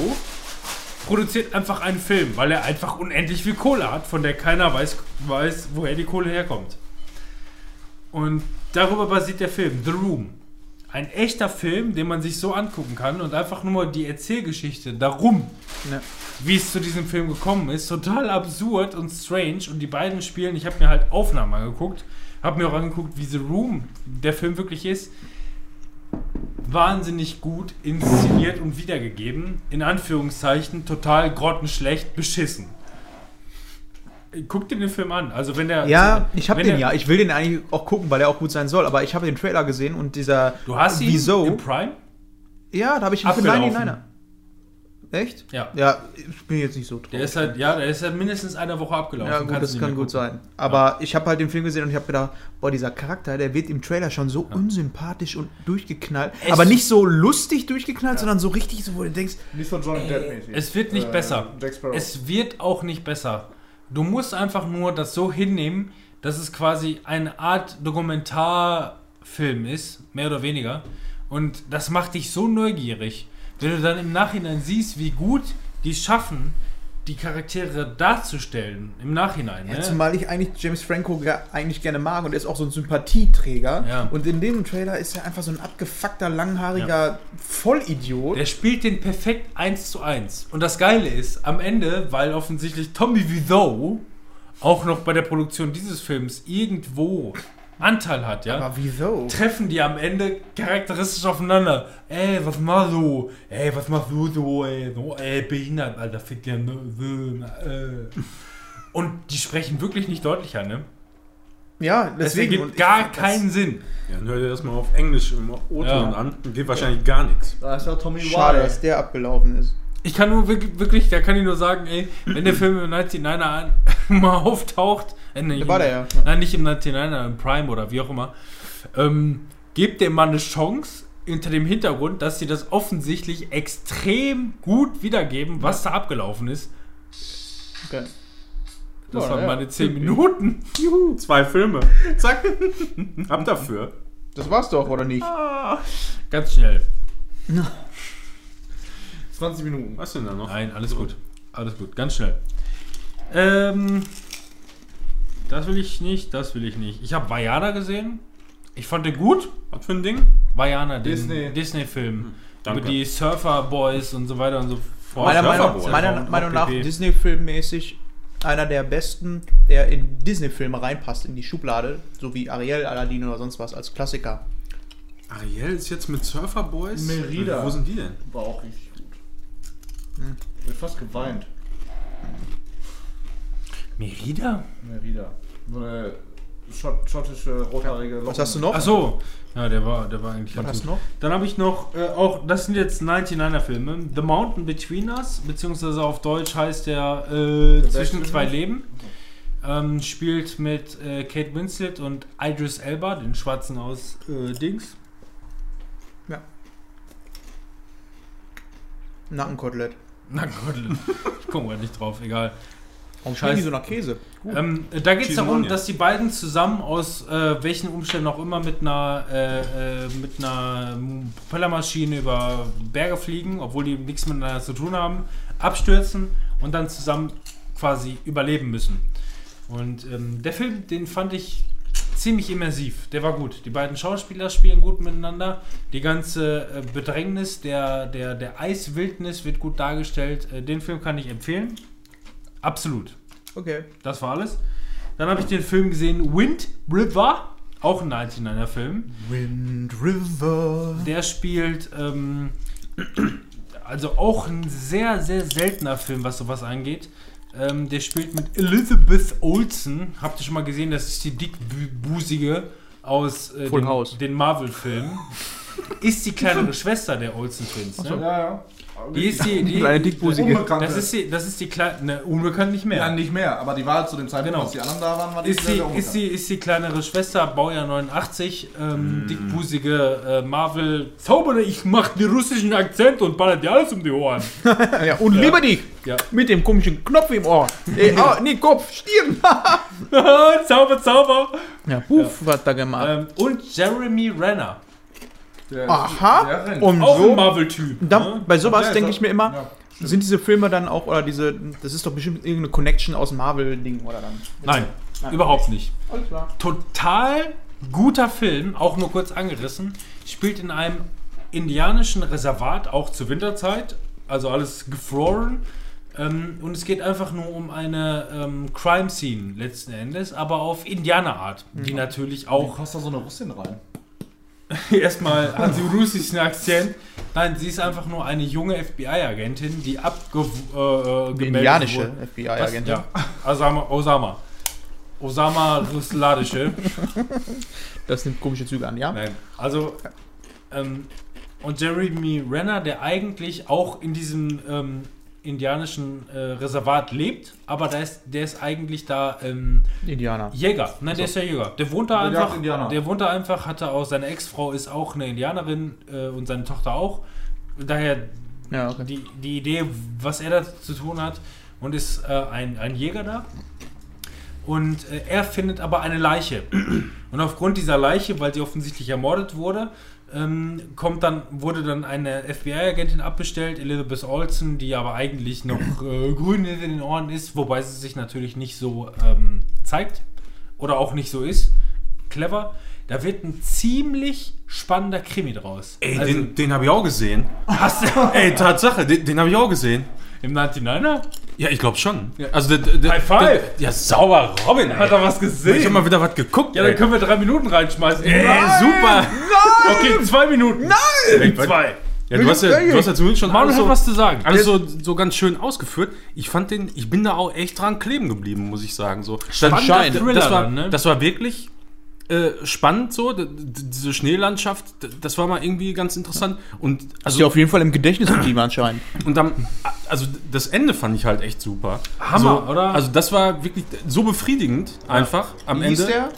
produziert einfach einen Film, weil er einfach unendlich viel Kohle hat, von der keiner weiß, weiß woher die Kohle herkommt. Und darüber basiert der Film, The Room. Ein echter Film, den man sich so angucken kann und einfach nur die Erzählgeschichte darum, Ja. wie es zu diesem Film gekommen ist, total absurd und strange. Und die beiden spielen, ich habe mir halt Aufnahmen angeguckt, habe mir auch angeguckt, wie The Room der Film wirklich ist. Wahnsinnig gut inszeniert und wiedergegeben. In Anführungszeichen total grottenschlecht beschissen. Guck dir den Film an. Also wenn der. Ja, ich habe den der- ja. Ich will den eigentlich auch gucken, weil er auch gut sein soll. Aber ich habe den Trailer gesehen und dieser Du hast ihn Wieso? im Prime? Ja, da habe ich ihn für Abgelaufen. 99er. Echt? Ja. Ja, ich bin jetzt nicht so drauf. Der ist halt, ja, der ist halt mindestens eine Woche abgelaufen. ja, gut, Kannst das kann gut sein. Aber ich habe halt den Film gesehen und ich habe gedacht, boah, dieser Charakter, der wird im Trailer schon so unsympathisch und durchgeknallt. Es- aber nicht so lustig durchgeknallt, sondern so richtig, so, wo du denkst, Nicht so Johnny Depp mäßig. Es wird nicht Äh, besser. Es wird auch nicht besser. Du musst einfach nur das so hinnehmen, dass es quasi eine Art Dokumentarfilm ist, mehr oder weniger. Und das macht dich so neugierig. Wenn du dann im Nachhinein siehst, wie gut die es schaffen, die Charaktere darzustellen, im Nachhinein. Ja, ne? zumal ich eigentlich James Franco ge- eigentlich gerne mag und er ist auch so ein Sympathieträger. Ja. Und in dem Trailer ist er einfach so ein abgefuckter, langhaariger Vollidiot. Der spielt den perfekt eins zu eins. Und das Geile ist, am Ende, weil offensichtlich Tommy Wiseau auch noch bei der Produktion dieses Films irgendwo Anteil hat, ja, aber wieso? treffen die am Ende charakteristisch aufeinander. Ey, was machst du? Ey, was machst du so, ey? So, ey, behindert, Alter, fick dir, ne? äh. Und die sprechen wirklich nicht deutlicher, ne? Ja, Das deswegen. ergibt und ich gar fand das- keinen Sinn. Ja, dann hör dir das mal auf Englisch im O-Ton Ja. an. Geht wahrscheinlich gar nichts. Da ist ja Tommy Schade, Wiseau. dass der abgelaufen ist. Ich kann nur wirklich, da kann ich nur sagen, ey, wenn der Film im 99er an, mal auftaucht, äh, nee, war der ja. Nein, nicht im 99er, im Prime oder wie auch immer, ähm, gebt dem mal eine Chance hinter dem Hintergrund, dass sie das offensichtlich extrem gut wiedergeben, was da abgelaufen ist. Okay. Das Ja, waren ja. meine 10 Minuten. Zwei Filme. Zack. Ab dafür. Das war's doch, oder nicht? Ganz schnell. 20 Minuten. Was denn da noch? Nein, alles gut. Alles gut, ganz schnell. Ähm, das will ich nicht, das will ich nicht. Ich habe Vajana gesehen. Ich fand den gut. Was für ein Ding? Vajana, den Disney. Disney-Film. danke. über die Surfer Boys und so weiter und so fort. Meiner Meinung, meiner Meinung nach PP. Disney-Filmmäßig einer der besten, der in Disney-Filme reinpasst, in die Schublade, so wie Ariel, Aladdin oder sonst was als Klassiker. Ariel ist jetzt mit Surfer Boys? Merida. Wo sind die denn? War auch richtig Ich hab fast geweint. Merida? Merida. So eine schott schottische, rothaarige Was hast du noch? Ach so. Ja, der war, der war eigentlich Was hast du noch? Dann habe ich noch, äh, auch, das sind jetzt 99er Filme. The Mountain Between Us, beziehungsweise auf Deutsch heißt der äh, Zwischen zwei? Leben. Ähm, spielt mit äh, Kate Winslet und Idris Elba, den Schwarzen aus äh, Dings. Nackenkotelett. Na Gott, ich komme mal nicht drauf, egal. Warum schmecken die so nach Käse? Ähm, da geht es darum, dass die beiden zusammen aus äh, welchen Umständen auch immer mit einer, äh, äh, mit einer Propellermaschine über Berge fliegen, obwohl die nichts miteinander zu tun haben, abstürzen und dann zusammen quasi überleben müssen. Und ähm, der Film, den fand ich ziemlich immersiv. Der war gut. Die beiden Schauspieler spielen gut miteinander. Die ganze äh, Bedrängnis der, der, der Eiswildnis wird gut dargestellt. Äh, den Film kann ich empfehlen. Absolut. Okay. Das war alles. Dann habe ich den Film gesehen Wind River, auch ein 99er Film. Wind River. Der spielt, ähm, also auch ein sehr, sehr seltener Film, was sowas angeht. Ähm, der spielt mit Elizabeth Olsen. Habt ihr schon mal gesehen? Das ist die dickbusige aus äh, den, den Marvel-Filmen. Ist die kleinere Schwester der Olsen Twins. Ne? Ja, ja. Die ist die, die, Kleine dickbusige. Unbekannte. das ist die, das ist die kleine, ne, unbekannt nicht mehr. Ja, nicht mehr, aber die war zu dem Zeitpunkt, Genau. als die anderen da waren, war die Ist sehr, sie, sehr ist, sie, ist die kleinere Schwester, Baujahr 89, ähm, dickbusige äh, Marvel. Zaubere, ich mach den russischen Akzent und baller dir alles um die Ohren. ja, und liebe dich. Ja. Mit dem komischen Knopf im Ohr. Äh, ah, nee, Kopf, Stirn. Zauber, Zauber. ja, puff, was da gemacht. Ähm, und Jeremy Renner. Der, Aha. Der. Und Auch ein so, Marvel-Typ. da, ne? bei sowas Ja, denke ich mir immer, Ja, sind diese Filme dann auch, oder diese, das ist doch bestimmt irgendeine Connection aus dem Marvel-Ding, oder dann? Nein, überhaupt nicht. Alles klar. Total guter Film, auch nur kurz angerissen. Spielt in einem indianischen Reservat, auch zur Winterzeit. Also alles gefroren. Ähm, und es geht einfach nur um eine ähm, Crime-Scene letzten Endes, aber auf Indianerart, die natürlich Auch auch passt da so eine Russin rein. erstmal hat sie russischen Akzent. Nein, sie ist einfach nur eine junge FBI-Agentin, die abgemeldet äh, gemeldet indianische? FBI-Agentin. Ja. Osama. Osama. Osama Rusladische. Das nimmt komische Züge an, ja? Nein. Also, ähm, und Jeremy Renner, der eigentlich auch in diesem ähm, indianischen äh, Reservat lebt, aber der ist, der ist eigentlich da ähm, Indianer. Jäger. Nein, der ist ja Jäger. Der wohnt da Der einfach. Indianer. Der wohnt da einfach, hatte auch, seine Ex-Frau ist auch eine Indianerin äh, und seine Tochter auch. Daher Ja, okay. die, die Idee, was er da zu tun hat und ist äh, ein, ein Jäger da. Und äh, er findet aber eine Leiche. Und aufgrund dieser Leiche, weil sie offensichtlich ermordet wurde, ähm, kommt dann, wurde dann eine FBI-Agentin abbestellt, Elizabeth Olsen, die aber eigentlich noch äh, grün in den Ohren ist, wobei sie sich natürlich nicht so ähm, zeigt oder auch nicht so ist. Clever. Da wird ein ziemlich spannender Krimi draus. Ey, Also, den, den habe ich auch gesehen. hast du Ey, Tatsache, den, den habe ich auch gesehen. im 99er? Ja, ich glaube schon. Also, der, der, High five. Der, ja, sauber, Robin. Hat er was gesehen? Ich habe mal wieder was geguckt. ja, dann ey. können wir drei Minuten reinschmeißen. Ey, super. Okay, zwei Minuten. Nein! Zwei. Ja, du hast ja, du hast ja zumindest schon Manu alles hat so, was zu sagen. alles so, so ganz schön ausgeführt. Ich fand den, ich bin da auch echt dran kleben geblieben, muss ich sagen. So, Spannender das, Thriller das, war, dann, ne? das war wirklich äh, spannend so, diese Schneelandschaft, das war mal irgendwie ganz interessant. Und Ist also ja auf jeden Fall im Gedächtnis geblieben anscheinend. Und dann, also das Ende fand ich halt echt super. Hammer, so, oder? Also das war wirklich so befriedigend einfach am Wie Ende. der?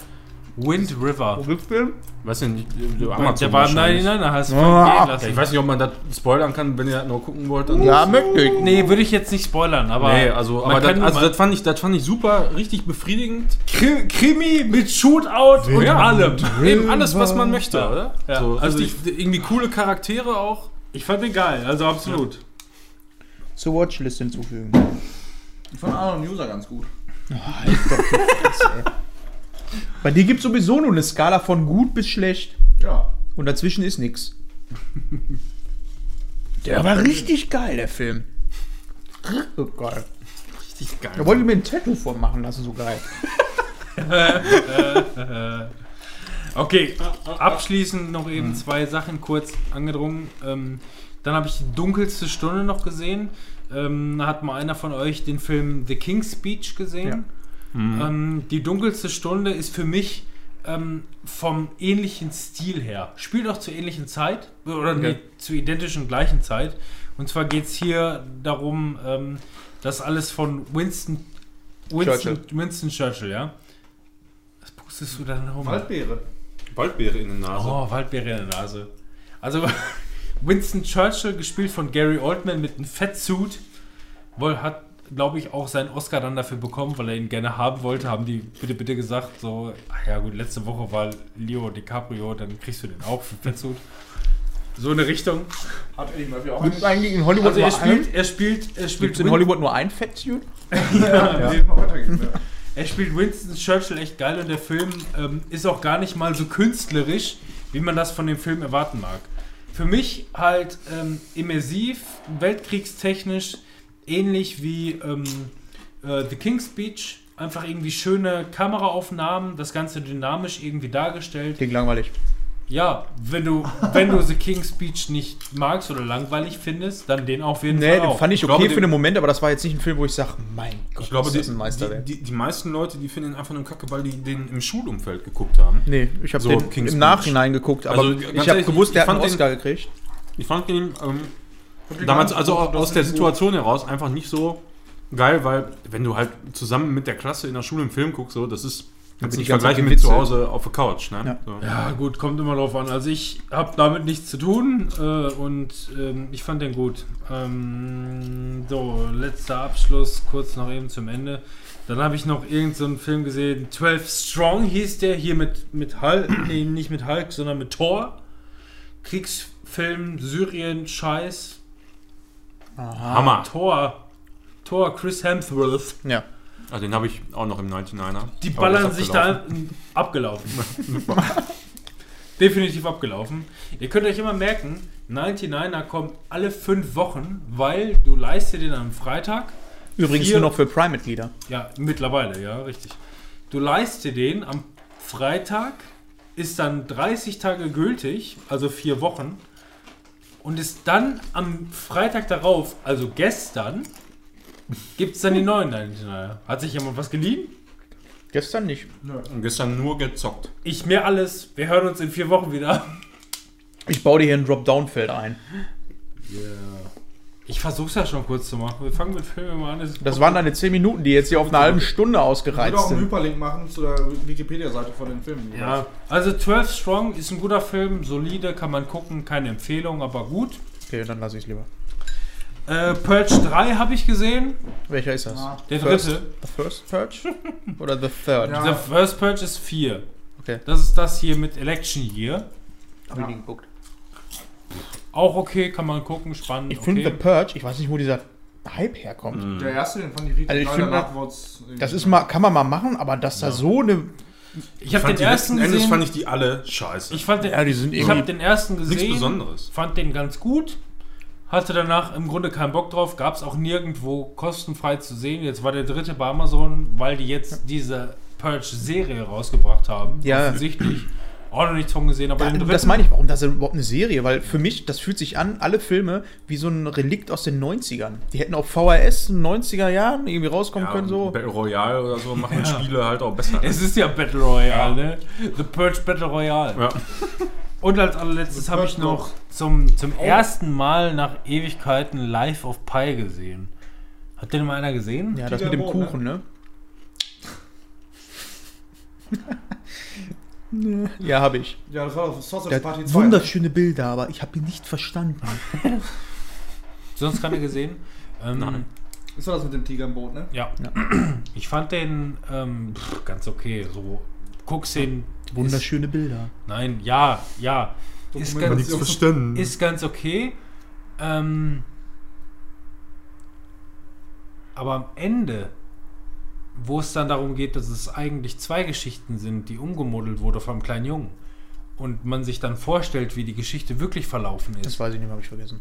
Wind River. Rückfilm? Weiß ja nicht, der Der Amazon war im wahrscheinlich. 99er, hast du Ah. Ja, lassen. ich weiß nicht, ob man das spoilern kann, wenn ihr das noch gucken wollt. Dann Ja, möchte ich. Nee, würde ich jetzt nicht spoilern, aber. Nee, also, aber das, also das, fand ich, das fand ich super, richtig befriedigend. Kri- Krimi mit Shootout und Ja. allem. Eben alles, was man möchte, Ja. oder? Ja, So, also richtig, irgendwie coole Charaktere auch. Ich fand den geil, also absolut. Zur Watchlist hinzufügen. Ich fand Arnold User ganz gut. Bei dir gibt es sowieso nur eine Skala von gut bis schlecht. Ja. Und dazwischen ist nix. Der war richtig geil, der Film. Richtig geil. Richtig geil. Da wollte ich mir ein Tattoo von machen lassen, so geil. Okay, abschließend noch eben zwei Sachen kurz angedrungen. Ähm, dann habe ich die dunkelste Stunde noch gesehen. Ähm, hat mal einer von euch den Film The King's Speech gesehen? Ähm, die dunkelste Stunde ist für mich ähm, vom ähnlichen Stil her. Spielt auch zur ähnlichen Zeit oder nee, zur identischen gleichen Zeit. Und zwar geht es hier darum, ähm, dass alles von Winston, Winston, Churchill. Winston Churchill, ja. Was pustest du da rum? Waldbeere. Waldbeere in der Nase. Oh, Waldbeere in der Nase. Also, Winston Churchill, gespielt von Gary Oldman mit einem Fettsuit, wohl hat, glaube ich, auch seinen Oscar dann dafür bekommen, weil er ihn gerne haben wollte. Haben die bitte, bitte gesagt, so, ach ja, gut, letzte Woche war Leo DiCaprio, dann kriegst du den auch für Fettsuit. So eine Richtung. Hat Eddie Murphy auch Gibt eigentlich in Hollywood Also, er spielt, er spielt, er spielt, in Hollywood nur ein Fettsuit? Ja. Ja. Er spielt Winston Churchill echt geil und der Film ähm, ist auch gar nicht mal so künstlerisch, wie man das von dem Film erwarten mag. Für mich halt ähm, immersiv, weltkriegstechnisch, ähnlich wie ähm, äh, The King's Speech. Einfach irgendwie schöne Kameraaufnahmen, das Ganze dynamisch irgendwie dargestellt. Klingt langweilig. Ja, wenn du, wenn du The King's Speech nicht magst oder langweilig findest, dann den auf jeden Nee, Fall den auch. fand ich Ich okay glaube, für den Moment, aber das war jetzt nicht ein Film, wo ich sage, mein Gott, Ich glaube, ist die, das ein Meisterwerk. die, die, die meisten Leute, die finden ihn einfach nur kacke, weil die den im Schulumfeld geguckt haben. nee, ich habe So, den King's im Speech. Nachhinein geguckt, aber Also, ich habe gewusst, der ich hat einen fand Oscar gekriegt. Ich fand ihn ähm, damals, also aus der Situation heraus, einfach nicht so geil, weil wenn du halt zusammen mit der Klasse in der Schule einen Film guckst, so, das ist kannst Zeit vergleichen mit zu. Hause auf der Couch. Ne? Ja. So. Ja, gut, kommt immer drauf an. Also ich habe damit nichts zu tun äh, und ähm, ich fand den gut. Ähm, so, letzter Abschluss, kurz noch eben zum Ende. Dann habe ich noch irgendeinen so einen Film gesehen, 12 Strong hieß der, hier mit, mit Hulk, nee, nicht mit Hulk, sondern mit Thor. Kriegsfilm, Syrien, Scheiß. Hammer. Thor. Thor, Chris Hemsworth. Ja. Ah, den habe ich auch noch im 99er. Die ballern sich abgelaufen. da abgelaufen. Definitiv abgelaufen. Ihr könnt euch immer merken, 99er kommt alle fünf Wochen, weil du leist dir den am Freitag. Übrigens Vier- nur noch für Prime-Mitglieder. Ja, mittlerweile, ja, richtig. Du leist dir den am Freitag, ist dann 30 Tage gültig, also vier Wochen, und ist dann am Freitag darauf, also gestern, gibt es dann die neuen 99er. Hat sich jemand was geliehen? Gestern nicht. Und gestern nur gezockt. Ich mehr alles. Wir hören uns in vier Wochen wieder. Ich baue dir hier ein Dropdown-Feld ein. Ich versuch's ja schon kurz zu machen. Wir fangen mit Filmen mal an. Das waren deine 10 Minuten, die jetzt hier auf eine halbe Stunde Ich würde ausgereizt auch einen sind. Hyperlink machen zu der Wikipedia-Seite von den Filmen. Ja, also 12 Strong ist ein guter Film, solide, kann man gucken, keine Empfehlung, aber gut. Okay, dann lasse ich es lieber. Äh, Purge 3 habe ich gesehen, Welcher ist das? Ah. der First- dritte. The First Purge? Oder The Third? Ja. Der First Purge ist 4. Okay. Das ist das hier mit Election Year. Hab ich nie geguckt. Auch okay, kann man gucken, spannend. Ich finde The okay. Purge, ich weiß nicht, wo dieser Hype herkommt. Der erste, den fand ich richtig Also ich geil, irgendwie- Das ist mal, kann man mal machen, aber dass da so eine. Ich habe Fand den die ersten letzten Endes gesehen. fand ich die alle scheiße. ich fand den, Ja, die sind ich habe irgendwie. den ersten Nichts gesehen. Besonderes. Fand den ganz gut. Hatte danach im Grunde keinen Bock drauf. Gab es auch nirgendwo kostenfrei zu sehen. Jetzt war der dritte bei Amazon, weil die jetzt diese Purge-Serie rausgebracht haben. Ja. Offensichtlich. Auch noch nichts von gesehen, aber den Ja, dritten. das meine ich, warum das ist überhaupt eine Serie? Weil für mich, das fühlt sich an, alle Filme, wie so ein Relikt aus den 90ern. Die hätten auf VHS in den 90er Jahren irgendwie rauskommen können, so. Battle Royale oder so machen Spiele halt auch besser. es ist ja Battle Royale, ne? The Purge Battle Royale. ja. Und als allerletztes habe ich noch zum, zum ersten Mal nach Ewigkeiten Life of Pi gesehen. Hat den mal einer gesehen? Ja, das mit dem ne? Kuchen, ne? ja, habe ich. Ja, das war doch Sausage Party hat 2. wunderschöne Bilder, aber ich habe ihn nicht verstanden. Sonst keiner gesehen? Ähm, Nein. Ist doch das mit dem Tiger im Boot, ne? Ja. Ich fand den ähm, pff, ganz okay. So, guckst den. Wunderschöne Bilder. Ist, nein, ja, ja. Ist ganz, verstanden. ist ganz okay. Ähm, aber am Ende, wo es dann darum geht, dass es eigentlich zwei Geschichten sind, die umgemodelt wurde vom kleinen Jungen. Und man sich dann vorstellt, wie die Geschichte wirklich verlaufen ist. Das weiß ich nicht mehr, habe ich vergessen.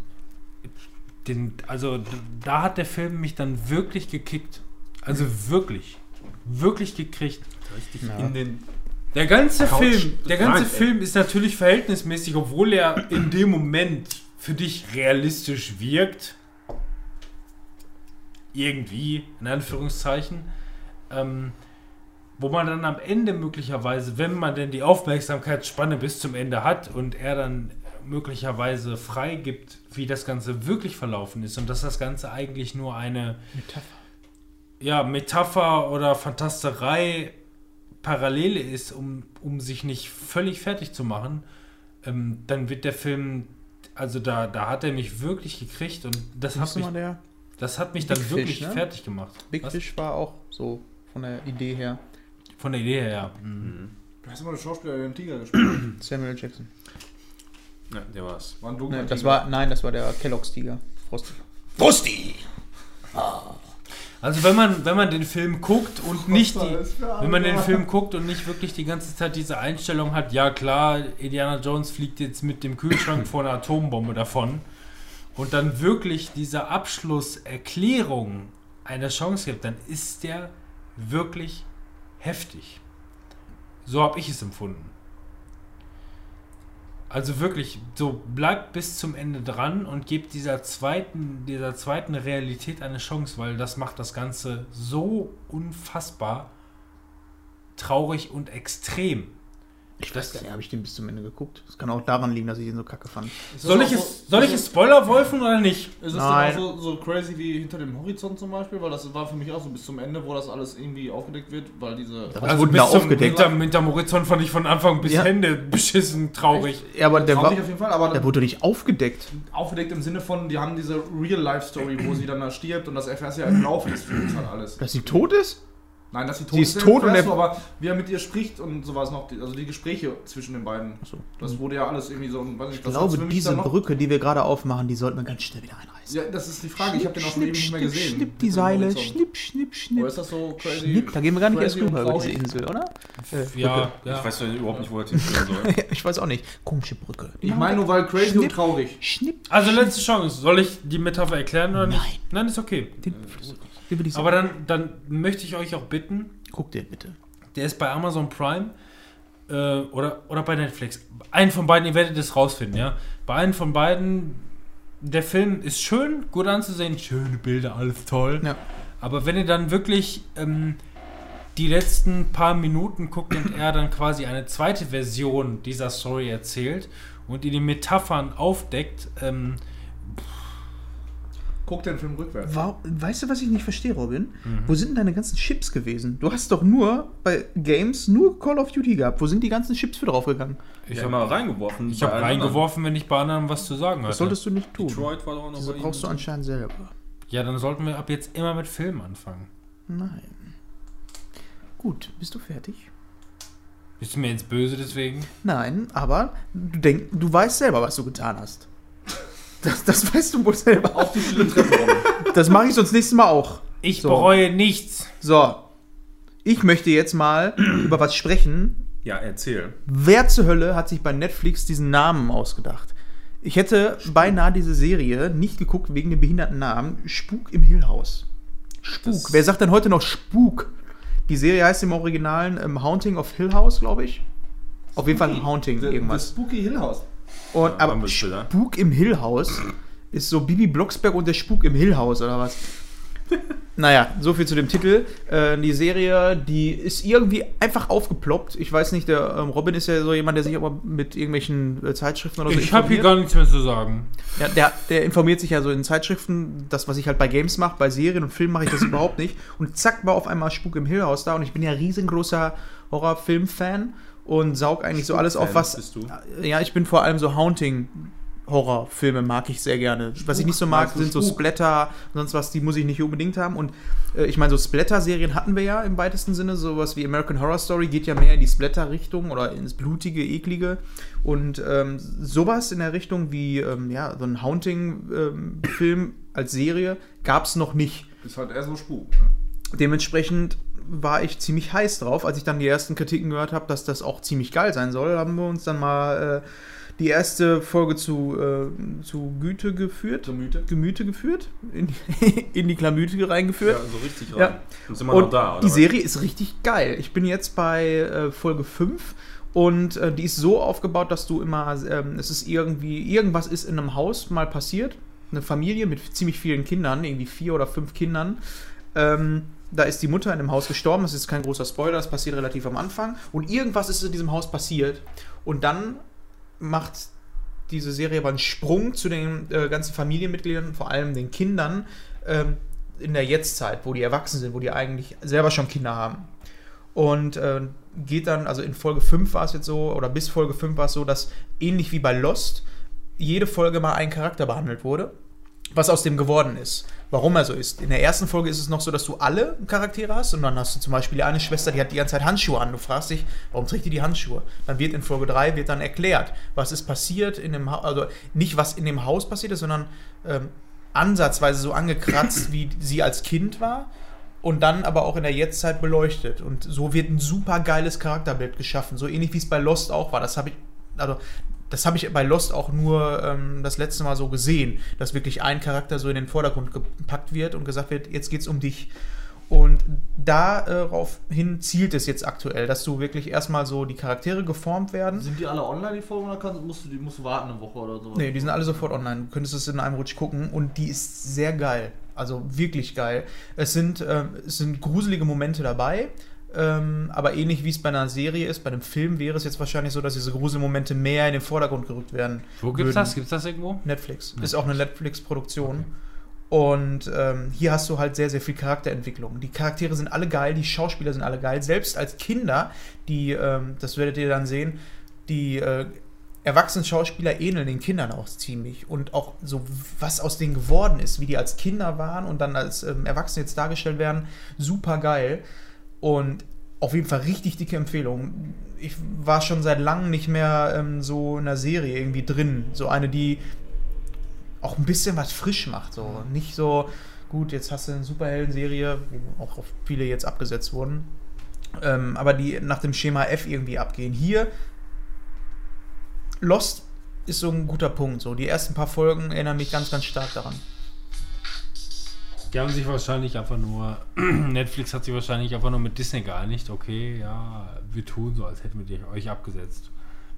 den, also da hat der Film mich dann wirklich gekickt. Also wirklich. Wirklich gekriegt. Richtig Ja. in den. Der ganze Couch Film, der ganze rein, ey. Film ist natürlich verhältnismäßig, obwohl er in dem Moment für dich realistisch wirkt. Irgendwie, in Anführungszeichen. Ähm, wo man dann am Ende möglicherweise, wenn man denn die Aufmerksamkeitsspanne bis zum Ende hat und er dann möglicherweise freigibt, wie das Ganze wirklich verlaufen ist und dass das Ganze eigentlich nur eine Metapher. ja, Metapher oder Fantasterei Parallele ist, um, um sich nicht völlig fertig zu machen, ähm, dann wird der Film, also da, da hat er mich wirklich gekriegt und das hat mich, das hat mich dann Big wirklich Fish, ne? fertig gemacht. Big Was? Fish war auch so von der Idee her. Von der Idee her, ja. Mhm. Wer ist immer der Schauspieler, der den Tiger gespielt Samuel Jackson. Ja, der war's. hat? War ein dunkler Nee, das Tiger. war, nein, das war der Kellogg's Tiger. Frosty. Frosty! Also wenn man, wenn man den Film guckt und nicht die, wenn man den. Film guckt und nicht wirklich die ganze Zeit diese Einstellung hat, ja klar, Indiana Jones fliegt jetzt mit dem Kühlschrank vor einer Atombombe davon und dann wirklich diese Abschlusserklärung eine Chance gibt, dann ist der wirklich heftig. So habe ich es empfunden. Also wirklich, so bleibt bis zum Ende dran und gebt dieser zweiten, dieser zweiten Realität eine Chance, weil das macht das Ganze so unfassbar traurig und extrem. Ich weiß gar nicht, habe ich den bis zum Ende geguckt? Das kann auch daran liegen, dass ich ihn so kacke fand. Das Soll ich so- es, soll ich es Spoiler wolfen oder nicht? Ist es Nein. so, so crazy wie hinter dem Horizont zum Beispiel? Weil das war für mich auch so bis zum Ende, wo das alles irgendwie aufgedeckt wird, weil diese. Was wurde da aufgedeckt? Hinterm, hinterm Horizont fand ich von Anfang bis Ja. Ende beschissen traurig. Ja, aber der, war, Traurig auf jeden Fall, aber der wurde nicht aufgedeckt. aufgedeckt im Sinne von, die haben diese Real-Life-Story, wo sie dann da stirbt und das erfährst du ja im Laufe des Films halt alles. Dass sie tot ist? Nein, dass sie tot Sie ist ist, tot und erfährst er- du, aber wie er mit ihr spricht und sowas noch, die- also die Gespräche zwischen den beiden. so. Das wurde ja alles irgendwie so, weiß Ich das hat's glaube, diese Brücke, die wir gerade aufmachen, die sollten wir ganz schnell wieder einreißen. Ja, das ist die Frage, ich habe den auch schon ewig nicht mehr schnipp, gesehen. schnipp die Seile, schnipp, schnipp, schnipp. Oder ist das so crazy? Schnipp, da gehen wir gar nicht erst und rüber über diese? Insel, oder? Äh, Ja, ja. Ich weiß ja überhaupt nicht, wo er hinführen soll. Ich weiß auch nicht. Komische Brücke. Ich meine nur, weil crazy und Schnipp. traurig. Schnipp. Also letzte Chance. Soll ich die Metapher erklären oder nicht? Nein. Nein, ist okay. Den, ich Aber dann, dann möchte ich euch auch bitten, Guck dir bitte. der ist bei Amazon Prime äh, oder, oder bei Netflix. Einen von beiden, ihr werdet es rausfinden, ja. Bei einem von beiden, der Film ist schön, gut anzusehen, schöne Bilder, alles toll. Ja. Aber wenn ihr dann wirklich ähm, die letzten paar Minuten guckt und er dann quasi eine zweite Version dieser Story erzählt und ihr die Metaphern aufdeckt, ähm, Guck den Film rückwärts. Wa- Weißt du, was ich nicht verstehe, Robin? Wo sind denn deine ganzen Chips gewesen? Du hast doch nur bei Games nur Call of Duty gehabt. Wo sind die ganzen Chips für draufgegangen? Ich habe mal reingeworfen. ich habe reingeworfen, wenn ich bei anderen was zu sagen Das hatte. solltest du nicht tun. Detroit war doch noch Das brauchst du anscheinend selber. Ja, dann sollten wir ab jetzt immer mit Filmen anfangen. Nein. Gut, bist du fertig? Bist du mir jetzt böse deswegen? Nein, aber du, denk, du weißt selber, was du getan hast. Das, das weißt du wohl selber. Auf die stille Treppe. Das mache ich sonst nächstes Mal auch. Ich So. bereue nichts. So. Ich möchte jetzt mal über was sprechen. Ja, erzähl. Wer zur Hölle hat sich bei Netflix diesen Namen ausgedacht? Ich hätte beinahe diese Serie nicht geguckt wegen dem behinderten Namen Spuk im Hill House. Spuk. Das- Wer sagt denn heute noch Spuk? Die Serie heißt im Originalen ähm, Haunting of Hill House, glaube ich. Auf jeden Fall Haunting, The- The irgendwas. Spooky Hill House. Und, Ja, aber. Spuk im Hill House ist so Bibi Blocksberg und der Spuk im Hill House, oder was? naja, so viel zu dem Titel. Äh, die Serie, die ist irgendwie einfach aufgeploppt. Ich weiß nicht, der ähm, Robin ist ja so jemand, der sich aber mit irgendwelchen äh, Zeitschriften oder so Ich habe hier gar nichts mehr zu sagen. Ja, der, der informiert sich ja so in Zeitschriften, das, was ich halt bei Games mache, bei Serien und Filmen mache ich das überhaupt nicht. Und zack, war auf einmal Spuk im Hill House da und ich bin ja riesengroßer Horrorfilm-Fan und saug eigentlich so alles auf, was. bist du? Ja, ich bin vor allem so Haunting. Horrorfilme mag ich sehr gerne. Was ich nicht so mag, sind so? Splatter und sonst was, die muss ich nicht unbedingt haben. Und äh, ich meine, so Splatter-Serien hatten wir ja im weitesten Sinne. Sowas wie American Horror Story geht ja mehr in die Splatter-Richtung oder ins blutige, eklige. Und ähm, sowas in der Richtung wie ähm, ja, so ein Haunting-Film als Serie gab es noch nicht. Ist halt eher so Spuk. Ne? Dementsprechend war ich ziemlich heiß drauf. Als ich dann die ersten Kritiken gehört habe, dass das auch ziemlich geil sein soll, haben wir uns dann mal äh, die erste Folge zu, äh, zu Güte geführt. Mythe. Gemüte geführt, in die, in die Klamüte reingeführt. Ja, so richtig Ja. rein. Und sind wir Und noch da, oder? die? Serie ist richtig geil. Ich bin jetzt bei äh, Folge 5 und äh, die ist so aufgebaut, dass du immer, ähm, es ist irgendwie, irgendwas ist in einem Haus mal passiert. Eine Familie mit ziemlich vielen Kindern, irgendwie vier oder fünf Kindern. Ähm, da ist die Mutter in dem Haus gestorben, das ist kein großer Spoiler, das passiert relativ am Anfang. Und irgendwas ist in diesem Haus passiert. Und dann macht diese Serie aber einen Sprung zu den äh, ganzen Familienmitgliedern, vor allem den Kindern, ähm, in der Jetztzeit, wo die erwachsen sind, wo die eigentlich selber schon Kinder haben. Und äh, geht dann, also in Folge 5 war es jetzt so, oder bis Folge 5 war es so, dass ähnlich wie bei Lost jede Folge mal ein Charakter behandelt wurde, was aus dem geworden ist. Warum er so ist. In der ersten Folge ist es noch so, dass du alle Charaktere hast und dann hast du zum Beispiel eine Schwester, die hat die ganze Zeit Handschuhe an. Du fragst dich, warum trägt die die Handschuhe? Dann wird in Folge 3 wird dann erklärt, was ist passiert in dem Haus, also nicht was in dem Haus passiert ist, sondern ähm, ansatzweise so angekratzt, wie sie als Kind war und dann aber auch in der Jetztzeit beleuchtet. Und so wird ein super geiles Charakterbild geschaffen, so ähnlich wie es bei Lost auch war. Das habe ich, also das habe ich bei Lost auch nur ähm, das letzte Mal so gesehen, dass wirklich ein Charakter so in den Vordergrund gepackt wird und gesagt wird, jetzt geht's um dich. Und daraufhin zielt es jetzt aktuell, dass du wirklich erstmal so die Charaktere geformt werden. Sind die alle online, die Folgen, oder kannst, musst, du, die, musst du warten eine Woche oder so? Nee, die sind alle sofort online. Du könntest es in einem Rutsch gucken und die ist sehr geil. Also wirklich geil. Es sind, ähm, es sind gruselige Momente dabei. Ähm, aber ähnlich wie es bei einer Serie ist, bei einem Film wäre es jetzt wahrscheinlich so, dass diese Gruselmomente mehr in den Vordergrund gerückt werden. Wo gibt's würden. das? Gibt's das irgendwo? Netflix. Ist auch eine Netflix-Produktion. Und ähm, hier hast du halt sehr, sehr viel Charakterentwicklung. Die Charaktere sind alle geil, die Schauspieler sind alle geil. Selbst als Kinder, die, ähm, das werdet ihr dann sehen, die äh, erwachsenen Schauspieler ähneln den Kindern auch ziemlich. Und auch so, was aus denen geworden ist, wie die als Kinder waren und dann als ähm, Erwachsene jetzt dargestellt werden, super geil. Und auf jeden Fall richtig dicke Empfehlung. Ich war schon seit langem nicht mehr ähm, so in einer Serie irgendwie drin. So eine, die auch ein bisschen was frisch macht. So. Nicht so, gut, jetzt hast du eine Superhelden-Serie, wo auch viele jetzt abgesetzt wurden. Ähm, aber die nach dem Schema F irgendwie abgehen. Hier, Lost ist so ein guter Punkt. So. Die ersten paar Folgen erinnern mich ganz, ganz stark daran. Die haben sich wahrscheinlich einfach nur, Netflix hat sich wahrscheinlich einfach nur mit Disney geeinigt, okay, ja, wir tun so, als hätten wir die- euch abgesetzt.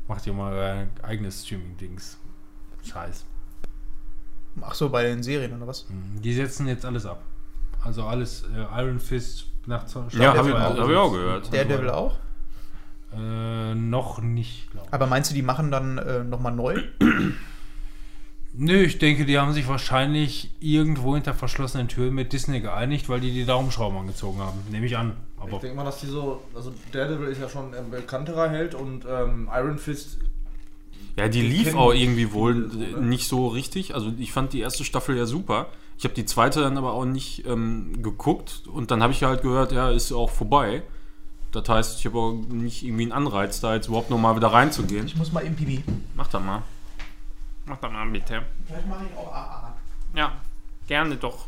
Macht ihr mal euer eigenes Streaming-Dings. Scheiß. Ach so, bei den Serien oder was? Mhm. Die setzen jetzt alles ab. Also alles, äh, Iron Fist nach Zo- Ja, habe ich, Staffel hab ich auch gehört. Daredevil auch? Äh, noch nicht, glaube ich. Aber meinst du, die machen dann äh, nochmal neu? Nö, ich denke, die haben sich wahrscheinlich irgendwo hinter verschlossenen Türen mit Disney geeinigt, weil die die Daumenschrauben angezogen haben. Nehme ich an. Ich Aber denke mal, dass die so, also Daredevil ist ja schon ein bekannterer Held und ähm, Iron Fist, Ja, die Die lief auch irgendwie wohl so, ne? nicht so richtig. Also ich fand die erste Staffel ja super. Ich habe die zweite dann aber auch nicht ähm, geguckt und dann habe ich halt gehört, ja, ist auch vorbei. Das heißt, ich habe auch nicht irgendwie einen Anreiz, da jetzt überhaupt nochmal wieder reinzugehen. Ich muss mal im Pipi. Mach das mal. Mach das mal bitte. Vielleicht mache ich auch AA. Ja, gerne doch.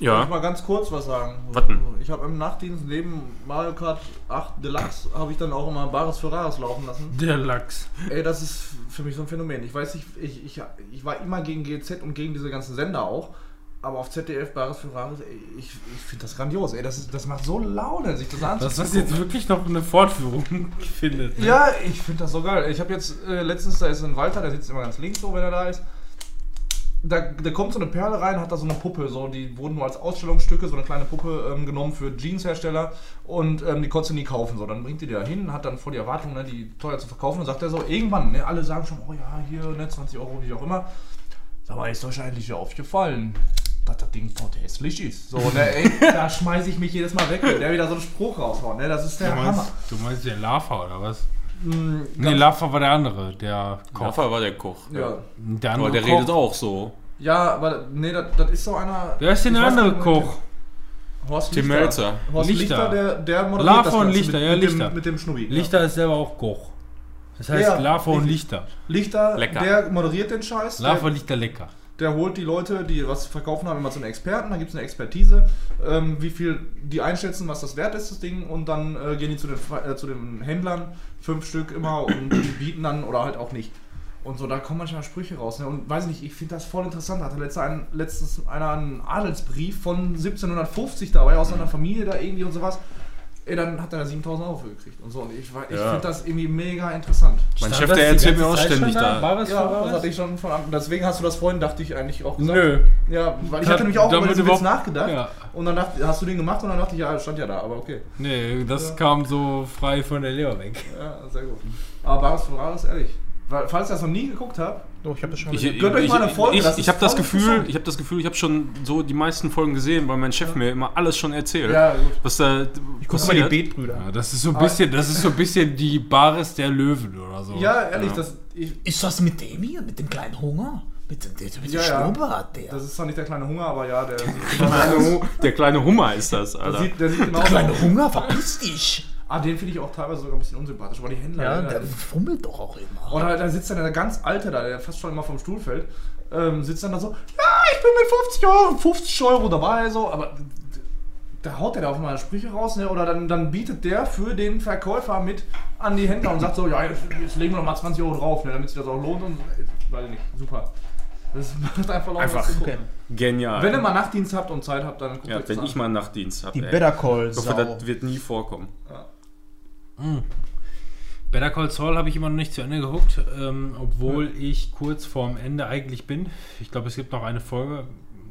Soll ich Ja, mal ganz kurz was sagen. Was denn? Ich habe im Nachtdienst neben Mario Kart 8 Deluxe habe ich dann auch immer Bares für Rares laufen lassen. der Lachs. Ey, das ist für mich so ein Phänomen. Ich weiß nicht, ich, ich, ich war immer gegen GZ und gegen diese ganzen Sender auch. Aber auf ZDF Bares für Rares, ey, ich, ich finde das grandios. Ey, das, ist, das macht so Laune, sich das anzugucken. Dass das jetzt wirklich noch eine Fortführung findet. ne? Ja, ich finde das so geil. Ich habe jetzt äh, letztens, da ist ein Walter, der sitzt immer ganz links so, wenn er da ist. Da, da kommt so eine Perle rein, hat da so eine Puppe, so die wurden nur als Ausstellungsstücke, so eine kleine Puppe ähm, genommen für Jeanshersteller und ähm, die konntest du nie kaufen. So, dann bringt die die da hin, hat dann vor die Erwartung, ne, die teuer zu verkaufen und sagt er so, irgendwann, ne, alle sagen schon, oh ja, hier, ne, 20 Euro, wie auch immer. Sag mal, ist euch eigentlich aufgefallen, dass das Ding tot hässlich ist. So, ne, ey, da schmeiße ich mich jedes Mal weg, wenn der wieder so einen Spruch raushaut, ne, das ist der Du Hammer. meinst, du meinst den Lava oder was? Mm, Nee, Lava war der andere, der Koch. Koffer war der Koch. Ja. Der Aber andere der Koch. redet auch so. Ja, aber nee, das, ist so einer. Wer ist denn der andere Koch? Horst Tim Lichter. Melzer. Horst Lichter, Lichter. der, der moderiert Lava das und Ganze Lichter, mit, ja, mit Lichter. Dem, mit dem Schnubbi. Lichter ist selber auch Koch. Das heißt Ja, Lava und Lichter. Lichter. Lecker. der moderiert den Scheiß. Lava, Der, Lichter, lecker. Der holt die Leute, die was verkaufen haben, immer zu den Experten. Dann gibt es eine Expertise, ähm, wie viel die einschätzen, was das wert ist, das Ding. Und dann äh, gehen die zu den, äh, zu den Händlern, fünf Stück immer, und die bieten dann oder halt auch nicht. Und so, da kommen manchmal Sprüche raus. Ne? Und weiß nicht, ich finde das voll interessant. Hatte letzte ein, letztens einer einen Adelsbrief von 1750 dabei, aus einer Familie da irgendwie und sowas. Ey, dann hat er da 7000 Euro für gekriegt und so. Und ich, war- ich Ja. finde das irgendwie mega interessant. Mein Stand Chef, das der erzählt mir auch ständig da. Bares Ja, für das hatte ich schon von Anfang. Deswegen hast du das vorhin, dachte ich eigentlich auch gesagt. Nö. Ja, weil ich Hat- hatte nämlich auch über diesen Witz nachgedacht. Ja. Und dann dachte, hast du den gemacht und dann dachte ich, ja, das stand ja da, aber okay. Nee, das Ja. kam so frei von der Leber weg. Ja, sehr gut. Aber Bares von Rares, ehrlich. Weil, falls ihr das noch nie geguckt habt, Doch, ich habe das schon Ich, gesehen. ich, ich, mal eine Folge, ich, das ich habe das Gefühl, ich habe das Gefühl, ich habe schon so die meisten Folgen gesehen, weil mein Chef mir immer alles schon erzählt, ja, gut. was da Guck mal die Beetbrüder. Ja, das ist so ein bisschen, das ist so ein bisschen die Bares der Löwen oder so. Ja, ehrlich, Ja. das, ich, Ist das mit dem hier, mit dem kleinen Hunger? Mit dem, mit dem Ja, ja. Schnurrbart, der? das ist zwar nicht der kleine Hunger, aber ja, der sieht Der genau kleine, der kleine Hummer ist das, Der Alter. sieht, der sieht genau der kleine aus. Hunger, verpiss dich! Ah, den finde ich auch teilweise sogar ein bisschen unsympathisch, aber die Händler. Ja, ne, Der fummelt doch auch immer. Oder da sitzt dann der ganz Alte da, der fast schon immer vom Stuhl fällt, ähm, sitzt dann da so, ja, ich bin mit 50 Euro, 50 Euro dabei, so, aber da haut der da auch mal Sprüche raus, ne? oder dann, dann bietet der für den Verkäufer mit an die Händler und sagt so, ja, jetzt, jetzt legen wir noch mal 20 Euro drauf, ne, damit sich das auch lohnt und, weiß ich nicht, super. Das macht einfach Laune, Einfach. Genial. Wenn ihr mal Nachtdienst habt und Zeit habt, dann guckt ja, euch das wenn an. ich mal Nachtdienst habe. Die Better Call Ich hoffe, das wird nie vorkommen. Better Call Saul habe ich immer noch nicht zu Ende geguckt, ähm, obwohl ich kurz vorm Ende eigentlich bin. Ich glaube, es gibt noch eine Folge,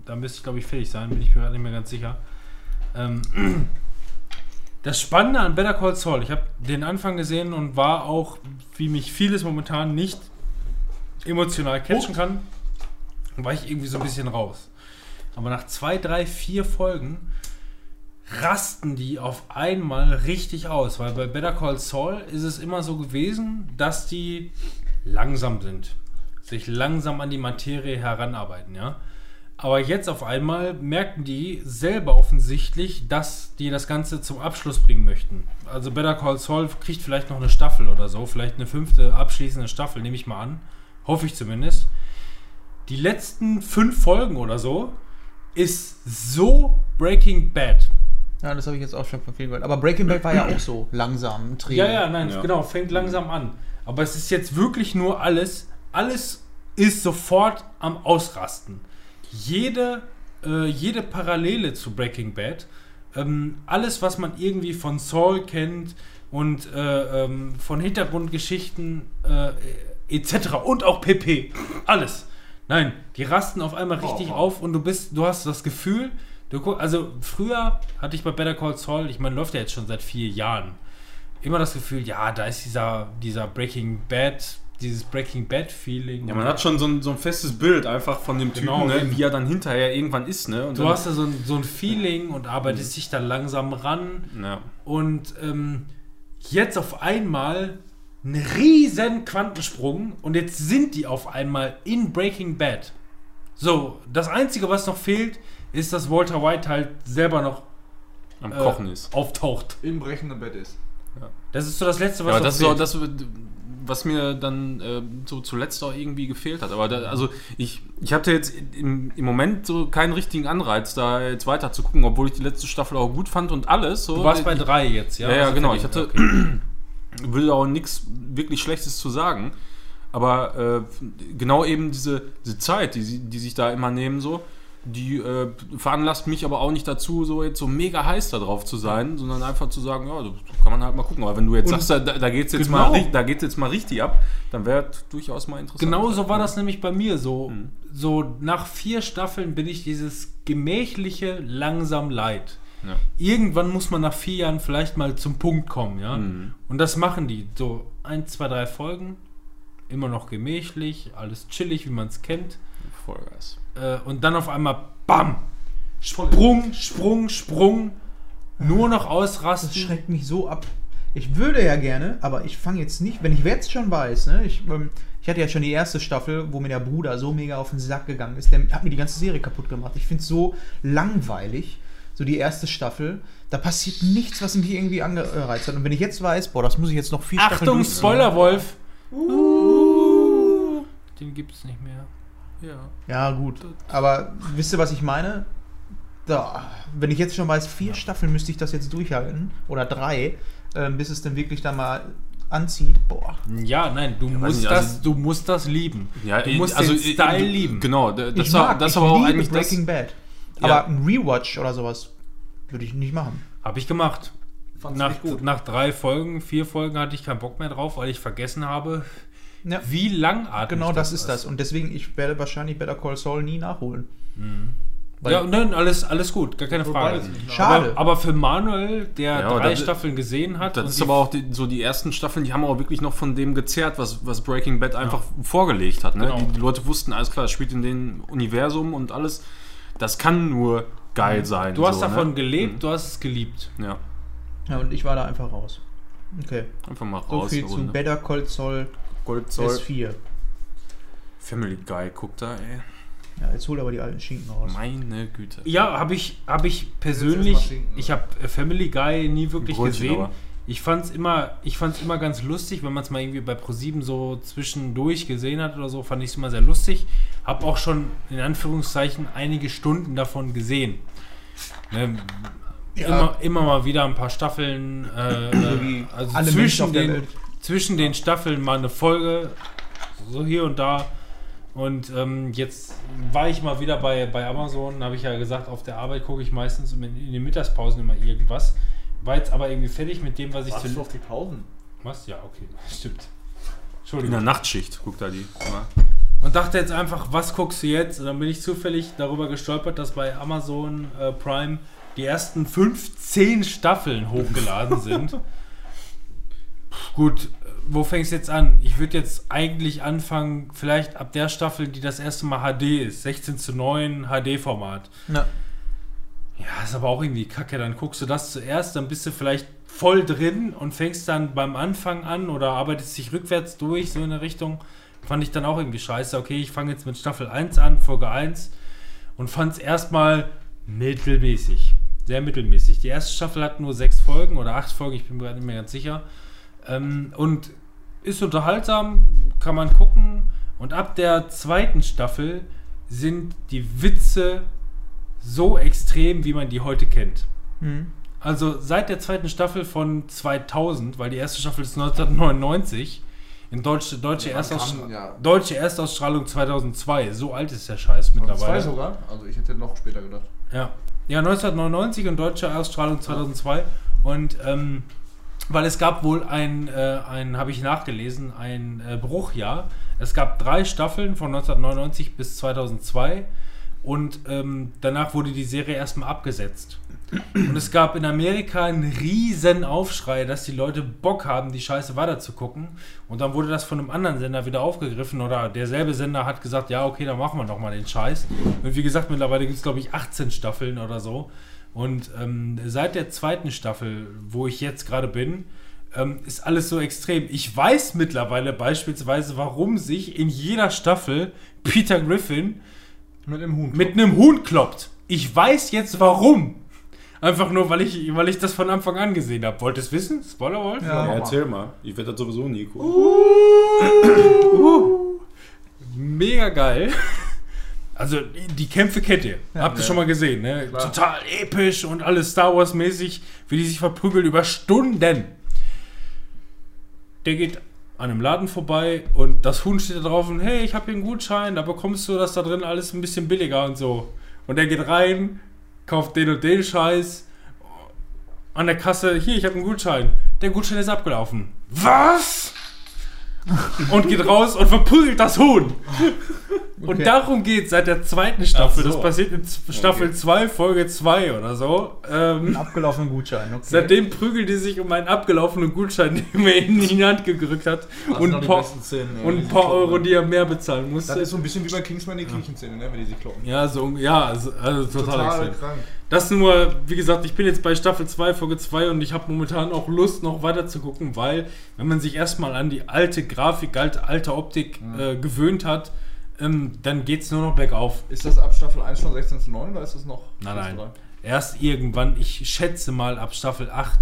da müsste ich, glaube ich, fertig sein, bin ich mir gerade nicht mehr ganz sicher. Ähm, das Spannende an Better Call Saul, ich habe den Anfang gesehen und war auch, wie mich vieles momentan nicht emotional catchen kann, war ich irgendwie so ein bisschen raus. Aber nach zwei, drei, vier Folgen rasten die auf einmal richtig aus, weil bei Better Call Saul ist es immer so gewesen, dass die langsam sind, sich langsam an die Materie heranarbeiten, ja. Aber jetzt auf einmal merken die selber offensichtlich, dass die das Ganze zum Abschluss bringen möchten. Also Better Call Saul kriegt vielleicht noch eine Staffel oder so, vielleicht eine fünfte abschließende Staffel, nehme ich mal an. Hoffe ich zumindest. Die letzten fünf Folgen oder so ist so Breaking Bad. Ja, das habe ich jetzt auch schon von vielen gehört. Aber Breaking Bad war ja auch so langsam, ein Träger. Ja, ja, nein, Ja. genau, fängt langsam an. Aber es ist jetzt wirklich nur alles, alles ist sofort am Ausrasten. Jede, äh, jede Parallele zu Breaking Bad, ähm, alles, was man irgendwie von Saul kennt und äh, ähm, von Hintergrundgeschichten äh, etc. und auch PP, alles. Nein, die rasten auf einmal richtig auf und du bist, du hast das Gefühl, du also früher hatte ich bei Better Call Saul, ich meine, läuft ja jetzt schon seit vier Jahren immer das Gefühl, ja, da ist dieser, dieser Breaking Bad, dieses Breaking Bad Feeling. Ja, man hat schon so ein, so ein festes Bild einfach von dem Typen, Genau, ne, eben. wie er dann hinterher irgendwann ist. Ne? Und du hast da so ein, so ein Feeling und arbeitest dich da langsam ran ja. und ähm, jetzt auf einmal ein riesen Quantensprung und jetzt sind die auf einmal in Breaking Bad. So, das Einzige, was noch fehlt, ist, dass Walter White halt selber noch am äh, Kochen ist. auftaucht. Im brechenden Bett ist. Das ist so das Letzte, was Ja, das ist auch das, was mir dann äh, so zuletzt auch irgendwie gefehlt hat. Aber da, also ich, ich hatte jetzt im, im Moment so keinen richtigen Anreiz, da jetzt weiter zu gucken, obwohl ich die letzte Staffel auch gut fand und alles. So. du warst bei ich, drei jetzt, ja? Ja, ja, Also genau. Ich hatte- Okay. will auch nichts wirklich Schlechtes zu sagen. Aber äh, genau eben diese, diese Zeit, die, sie- die sich da immer nehmen, so, die äh, veranlasst mich aber auch nicht dazu, so jetzt so mega heiß da drauf zu sein, sondern einfach zu sagen, ja, kann man halt mal gucken. Aber wenn du jetzt Und sagst, da, da geht's jetzt genau. mal, ri- da geht's jetzt mal richtig ab, dann wäre es durchaus mal interessant. Genau so war das nämlich bei mir. So, Mhm. so nach vier Staffeln bin ich dieses gemächliche, langsam leid. Ja. Irgendwann muss man nach vier Jahren vielleicht mal zum Punkt kommen, ja. Mhm. Und das machen die. So ein, zwei, drei Folgen, immer noch gemächlich, alles chillig, wie man es kennt. Vollgas. Äh, und dann auf einmal BAM! Sprung, Sprung, Sprung. Nur noch Das ausrasten. schreckt mich so ab. Ich würde ja gerne, aber ich fange jetzt nicht, wenn ich jetzt schon weiß, ne, ich, ähm, ich hatte ja schon die erste Staffel, wo mir der Bruder so mega auf den Sack gegangen ist. Der hat mir die ganze Serie kaputt gemacht. Ich finde es so langweilig, so die erste Staffel. Da passiert nichts, was mich irgendwie angereizt hat. Und wenn ich jetzt weiß, boah, das muss ich jetzt noch viel Achtung, durchziehen. Spoilerwolf! Uh. Den gibt es nicht mehr. Ja. Ja, gut. Aber wisst ihr, was ich meine? Da, wenn ich jetzt schon weiß, vier Staffeln müsste ich das jetzt durchhalten. Oder drei, ähm, bis es dann wirklich da mal anzieht. Boah. Ja, nein, du, weiß musst, nicht, das, also- du musst das lieben. Ja, du musst also, den äh, Style du- lieben. Genau, da- das ich war, mag, das ich war auch liebe eigentlich das. Breaking Bad. Ja. Aber ein Rewatch oder sowas würde ich nicht machen. Habe ich gemacht. Fand's Nach, nach drei Folgen, vier Folgen hatte ich keinen Bock mehr drauf, weil ich vergessen habe, Ja, wie langatmig genau das ist das. Und deswegen, ich werde wahrscheinlich Better Call Saul nie nachholen. Weil- Ja, nein, alles, alles gut, gar keine Frage. Schade. Aber, aber für Manuel, der Ja, drei das- Staffeln gesehen hat, Das und ist aber auch die, so die ersten Staffeln, die haben auch wirklich noch von dem gezerrt, was, was Breaking Bad einfach vorgelegt hat. Ne? Genau. Die, die Leute wussten, alles klar, es spielt in dem Universum und alles. Das kann nur geil sein. du hast so, davon ne? gelebt, du hast es geliebt. Ja, Ja, und ich war da einfach raus. Okay. einfach mal So raus. viel eine zu. Better Call Saul Gold Zoll. S4. Family Guy, guck da, ey. Ja, jetzt hol aber die alten Schinken raus. Meine Güte. Ja, habe ich, hab ich persönlich, ich habe Family Guy nie wirklich Brötchen gesehen. aber. Ich fand es immer, ich fand's immer ganz lustig, wenn man es mal irgendwie bei ProSieben so zwischendurch gesehen hat oder so, fand ich es immer sehr lustig. Hab auch schon in Anführungszeichen einige Stunden davon gesehen. Ne, immer, immer mal wieder ein paar Staffeln, äh, äh, also alle Menschen zwischen den, Welt. Zwischen den Staffeln mal eine Folge, so hier und da. Und ähm, jetzt war ich mal wieder bei, bei Amazon, habe ich ja gesagt, auf der Arbeit gucke ich meistens in, in den Mittagspausen immer irgendwas. War jetzt aber irgendwie fertig mit dem, was ich Wartest du zu. auf die Pausen? Was? Ja, okay, stimmt. In der Entschuldigung. Nachtschicht, guck da die. immer. Und dachte jetzt einfach, was guckst du jetzt? Und dann bin ich zufällig darüber gestolpert, dass bei Amazon äh, Prime die ersten 15 Staffeln hochgeladen sind. Gut, wo fängst du jetzt an? Ich würde jetzt eigentlich anfangen, vielleicht ab der Staffel, die das erste Mal HD ist. 16 zu 9 HD-Format. Ja. Ja, ist aber auch irgendwie kacke. Dann guckst du das zuerst, dann bist du vielleicht voll drin und fängst dann beim Anfang an oder arbeitest dich rückwärts durch, so in der Richtung. Fand ich dann auch irgendwie scheiße. Okay, ich fange jetzt mit Staffel 1 an, Folge 1. und fand es erstmal mittelmäßig. Sehr mittelmäßig. Die erste Staffel hat nur sechs Folgen oder acht Folgen, ich bin mir nicht mehr ganz sicher. Ähm, und ist unterhaltsam, kann man gucken. Und ab der zweiten Staffel sind die Witze so extrem, wie man die heute kennt. Mhm. Also seit der zweiten Staffel von 2000, weil die erste Staffel ist 1999, in deutsche, deutsche, Ja, Erstausstrahlung, kam, ja. deutsche Erstausstrahlung 2002. So alt ist der Scheiß mittlerweile. Zwei sogar? Also ich hätte noch später gedacht. Ja. Ja, 1999 und deutsche Ausstrahlung 2002. Und ähm, weil es gab wohl ein, äh, ein habe ich nachgelesen, ein äh, Bruchjahr. Es gab drei Staffeln von 1999 bis 2002 und ähm, danach wurde die Serie erstmal abgesetzt. Und es gab in Amerika einen riesen Aufschrei, dass die Leute Bock haben, die Scheiße weiter zu gucken. Und dann wurde das von einem anderen Sender wieder aufgegriffen oder derselbe Sender hat gesagt, ja, okay, dann machen wir doch mal den Scheiß. Und wie gesagt, mittlerweile gibt es, glaube ich, 18 Staffeln oder so. Und ähm, seit der zweiten Staffel, wo ich jetzt gerade bin, ähm, ist alles so extrem. Ich weiß mittlerweile beispielsweise, warum sich in jeder Staffel Peter Griffin Mit dem Huhn. mit einem Huhn kloppt. Ich weiß jetzt warum. Einfach nur, weil ich, weil ich das von Anfang an gesehen habe. Wollt ihr es wissen? Spoiler wollt? Ja. Ja, erzähl mal. Ich werde das sowieso nie gucken. Mega geil. Also die Kämpfe kennt ihr. Habt ihr schon mal gesehen, ne? Total episch und alles Star Wars mäßig, wie die sich verprügeln über Stunden. Der geht an einem Laden vorbei und das Huhn steht da drauf und hey, ich habe hier einen Gutschein, da bekommst du das da drin alles ein bisschen billiger und so. Und der geht rein, kauft den und den Scheiß. An der Kasse, hier, ich habe einen Gutschein. Der Gutschein ist abgelaufen. Was? Und geht raus und verprügelt das Huhn. Und darum geht seit der zweiten Staffel. So. Das passiert in Staffel 2, Folge 2 oder so. Ähm, Abgelaufenen Gutschein, okay. seitdem prügeln die sich um einen abgelaufenen Gutschein, den er ihnen in die Hand gedrückt hat. und ein paar, Szenen, und ein paar Euro, die er mehr bezahlen Das musste. ist so ein bisschen wie bei Kingsman die Kriechenszene, ne, wenn die sich kloppen. Ja, so, ja, also, also total, extrem. krank. Das nur, wie gesagt, ich bin jetzt bei Staffel 2, Folge 2 und ich habe momentan auch Lust, noch weiter zu gucken, weil, wenn man sich erstmal an die alte Grafik, alte, alte Optik äh, gewöhnt hat, ähm, dann geht es nur noch bergauf. Ist das ab Staffel 1 schon 16 zu 9 oder ist das noch? Nein, 16 zu nein. 3? Erst irgendwann, ich schätze mal ab Staffel 8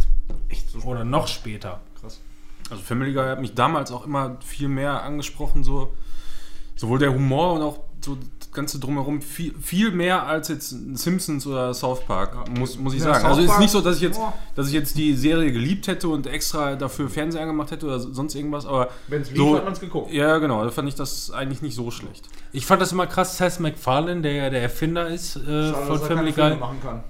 Echt so oder noch später. krass. Also Family Guy hat mich damals auch immer viel mehr angesprochen, so sowohl der Humor und auch so ganze drumherum viel, viel mehr als jetzt Simpsons oder South Park, muss, muss ich Ja, sagen. South also es ist Park, nicht so, dass ich jetzt, boah. dass ich jetzt die Serie geliebt hätte und extra dafür Fernseher angemacht hätte oder sonst irgendwas, aber Wenn es lief, so, hat man es geguckt. ja genau, da fand ich das eigentlich nicht so schlecht. Ich fand das immer krass, Seth MacFarlane, der ja der Erfinder ist äh, Schade, von dass er Family keine Filme Guy. machen kann.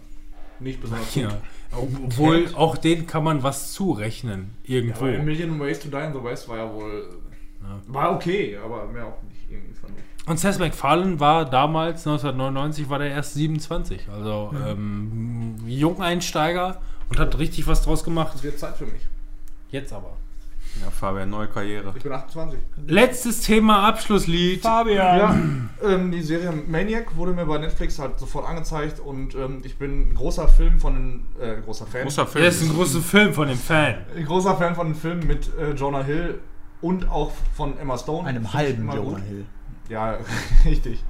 Nicht besonders Ja. gut. Obwohl, auch den kann man was zurechnen, irgendwo. Aber A Million Ways to Die in the West war ja wohl. War okay, aber mehr auch nicht irgendwie fand ich. Und Seth MacFarlane war damals, 1999, war der erst 27. Also ähm, Jungeinsteiger und hat richtig was draus gemacht. Es wird Zeit für mich. Jetzt aber. Ja, Fabian, neue Karriere. Ich bin 28. Letztes Thema, Abschlusslied. Ja, ähm, die Serie Maniac wurde mir bei Netflix halt sofort angezeigt und ähm, ich bin ein großer Film von den, äh, großer Fan. Großer Film. Der ist ein großer Film von dem Fan. Ein großer Fan von den Filmen mit äh, Jonah Hill und auch von Emma Stone. Einem halben Jonah gut. Hill. Ja, richtig.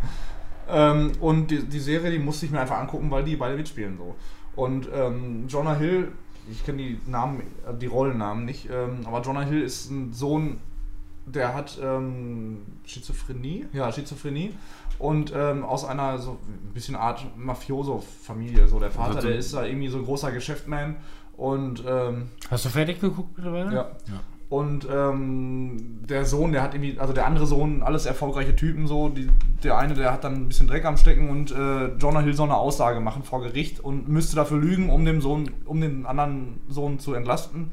Ähm, und die, die Serie, die musste ich mir einfach angucken, weil die beide mitspielen so. Und ähm, Jonah Hill, ich kenne die Namen, äh, die Rollennamen nicht, ähm, aber Jonah Hill ist ein Sohn, der hat ähm, Schizophrenie, ja, Schizophrenie. Und ähm, aus einer so ein bisschen Art Mafioso-Familie. So der Vater, Also, der ist da irgendwie so ein großer Geschäftsman und ähm, Hast du fertig geguckt mittlerweile? ja. Und ähm, der Sohn, der hat irgendwie, also der andere Sohn, alles erfolgreiche Typen so, die, der eine, der hat dann ein bisschen Dreck am Stecken und äh, Jonah Hill soll eine Aussage machen vor Gericht und müsste dafür lügen, um dem Sohn, um den anderen Sohn zu entlasten.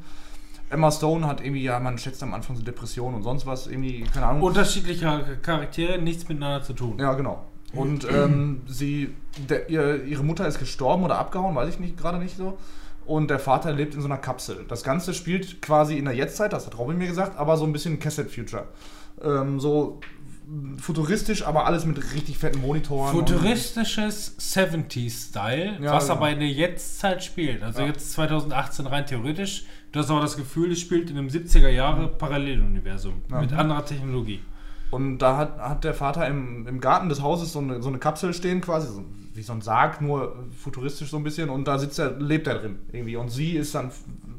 Emma Stone hat irgendwie, ja, man schätzt am Anfang so Depressionen und sonst was, irgendwie, keine Ahnung. Unterschiedliche Charaktere, nichts miteinander zu tun. Ja, genau. Und ähm, sie, der, ihr, ihre Mutter ist gestorben oder abgehauen, weiß ich nicht, gerade nicht so. Und der Vater lebt in so einer Kapsel. Das Ganze spielt quasi in der Jetztzeit, das hat Robin mir gesagt, aber so ein bisschen Cassette Future. Ähm, so futuristisch, aber alles mit richtig fetten Monitoren. Futuristisches 70s-Style, Ja, was genau. aber in der Jetztzeit spielt. Also Ja. jetzt 2018 rein theoretisch. Du hast aber das Gefühl, es spielt in einem 70er Jahre Paralleluniversum Ja. mit anderer Technologie. Und da hat, hat der Vater im, im Garten des Hauses so eine, so eine Kapsel stehen, quasi, so, wie so ein Sarg, nur futuristisch so ein bisschen. Und da sitzt er, lebt er drin irgendwie. Und sie ist dann,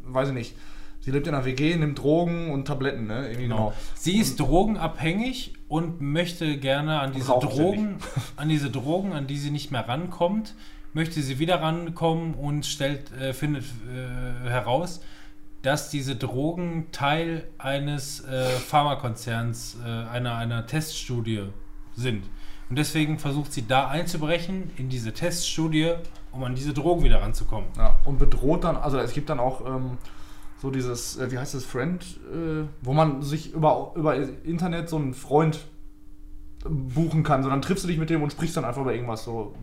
weiß ich nicht, sie lebt in einer WG, nimmt Drogen und Tabletten, ne? Irgendwie genau. Sie ist drogenabhängig und möchte gerne an diese Drogen, an diese Drogen, an die sie nicht mehr rankommt, möchte sie wieder rankommen und stellt, äh, findet äh, heraus, dass diese Drogen Teil eines äh, Pharmakonzerns, äh, einer, einer Teststudie sind. Und deswegen versucht sie da einzubrechen in diese Teststudie, um an diese Drogen wieder ranzukommen. Ja, und bedroht dann, also es gibt dann auch ähm, so dieses, äh, wie heißt das, Friend, äh, wo man sich über, über Internet so einen Freund buchen kann. So, dann triffst du dich mit dem und sprichst dann einfach über irgendwas, so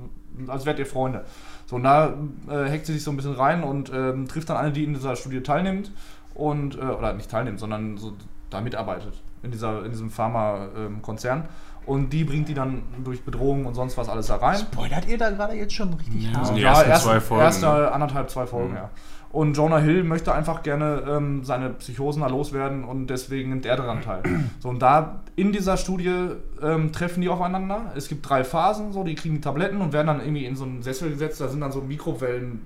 als wärt ihr Freunde. So, und da äh, hackt sie sich so ein bisschen rein und ähm, trifft dann eine, die in dieser Studie teilnimmt und, äh, oder nicht teilnimmt, sondern so da mitarbeitet in, dieser, in diesem Pharma-Konzern. und die bringt die dann durch Bedrohung und sonst was alles da rein. Spoilert ihr da gerade jetzt schon richtig Ja. Die ersten zwei Folgen, Erste anderthalb, zwei Folgen, Mhm. ja. Und Jonah Hill möchte einfach gerne ähm, seine Psychosen da loswerden und deswegen nimmt er daran teil. So, und da in dieser Studie ähm, treffen die aufeinander. Es gibt drei Phasen, so, die kriegen Tabletten und werden dann irgendwie in so einen Sessel gesetzt. Da sind dann so Mikrowellen.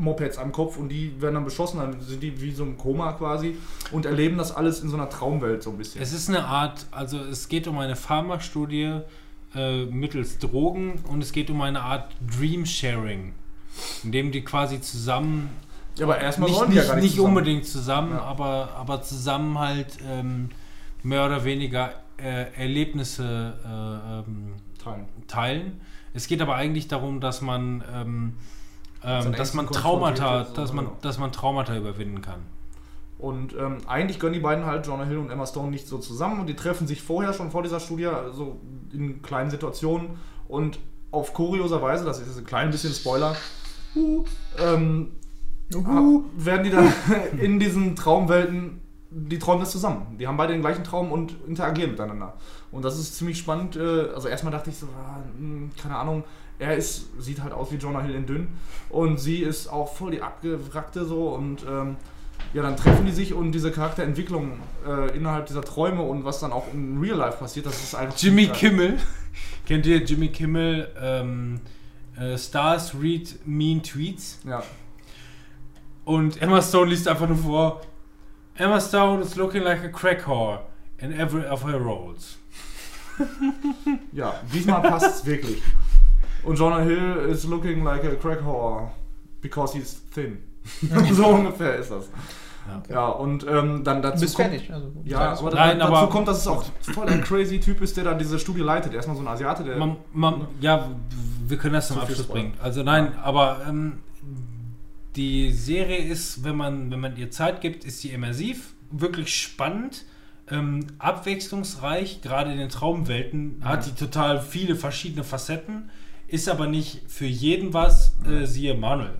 Mopeds am Kopf und die werden dann beschossen, dann sind die wie so im Koma quasi und erleben das alles in so einer Traumwelt so ein bisschen. Es ist eine Art, also es geht um eine Pharmastudie äh, mittels Drogen und es geht um eine Art Dream Sharing, in dem die quasi zusammen, ja, aber erstmal nicht, wollen die ja nicht, gar nicht nicht zusammen. unbedingt zusammen, Ja. aber, aber zusammen halt ähm, mehr oder weniger äh, Erlebnisse äh, ähm, teilen. teilen. Es geht aber eigentlich darum, dass man, ähm, Seine dass man Traumata, wird, dass man, genau. dass man Traumata überwinden kann. Und ähm, eigentlich gönnen die beiden halt Jonah Hill und Emma Stone nicht so zusammen und die treffen sich vorher schon vor dieser Studie, also in kleinen Situationen und auf kurioser Weise, das ist jetzt ein klein bisschen Spoiler, uh, ähm, ha- werden die dann in diesen Traumwelten, die träumen das zusammen. Die haben beide den gleichen Traum und interagieren miteinander. Und das ist ziemlich spannend. Äh, also erstmal dachte ich so, ah, hm, keine Ahnung, er ist, sieht halt aus wie Jonah Hill in dünn und sie ist auch voll die abgewrackte so und ähm, ja, dann treffen die sich und diese Charakterentwicklung äh, innerhalb dieser Träume und was dann auch in Real Life passiert, das ist einfach Jimmy. Kimmel. Kennt ihr Jimmy Kimmel? Ähm, äh, Stars read mean tweets. Ja. Und Emma Stone liest einfach nur vor: Emma Stone is looking like a crack whore in every of her roles. ja, diesmal passt es wirklich. Und Jonah Hill is looking like a crack whore because he's thin. so ungefähr ist das. Ja, und ähm, dann dazu Bist kommt, fertig. Also. Ja, aber Nein, dazu aber- kommt, dass es auch voll der crazy Typ ist, der da diese Studie leitet. Erstmal so ein Asiate, der. Man, man, ja, wir können das zum Abschluss Spoiler. bringen. Also nein, aber ähm, die Serie ist, wenn man, wenn man ihr Zeit gibt, ist sie immersiv, wirklich spannend, ähm, abwechslungsreich, gerade in den Traumwelten, hat die total viele verschiedene Facetten, ist aber nicht für jeden was, äh, siehe Manuel.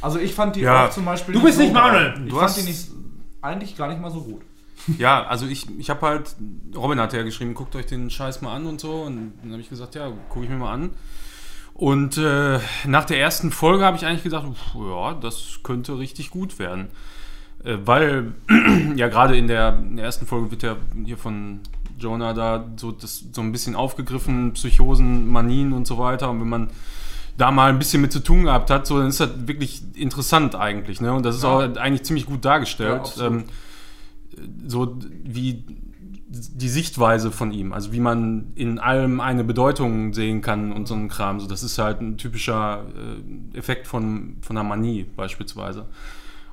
Also ich fand die Ja. auch zum Beispiel. Du bist nicht so geil. Manuel! Ich Du fand hast- die nicht, eigentlich gar nicht mal so gut. Ja, also ich, ich habe halt, Robin hat ja geschrieben, guckt euch den Scheiß mal an und so. Und dann habe ich gesagt, ja, gucke ich mir mal an. Und äh, nach der ersten Folge habe ich eigentlich gedacht, pf, ja, das könnte richtig gut werden. Äh, weil ja gerade in der, in der ersten Folge wird ja hier von Jonah da so, das, so ein bisschen aufgegriffen, Psychosen, Manien und so weiter. Und wenn man da mal ein bisschen mit zu tun gehabt hat, so, dann ist das wirklich interessant eigentlich. Ne? Und das ist Ja. auch eigentlich ziemlich gut Ja, dargestellt. absolut. ähm, so wie die Sichtweise von ihm, also wie man in allem eine Bedeutung sehen kann und so ein Kram. So, das ist halt ein typischer äh, Effekt von, von einer Manie beispielsweise.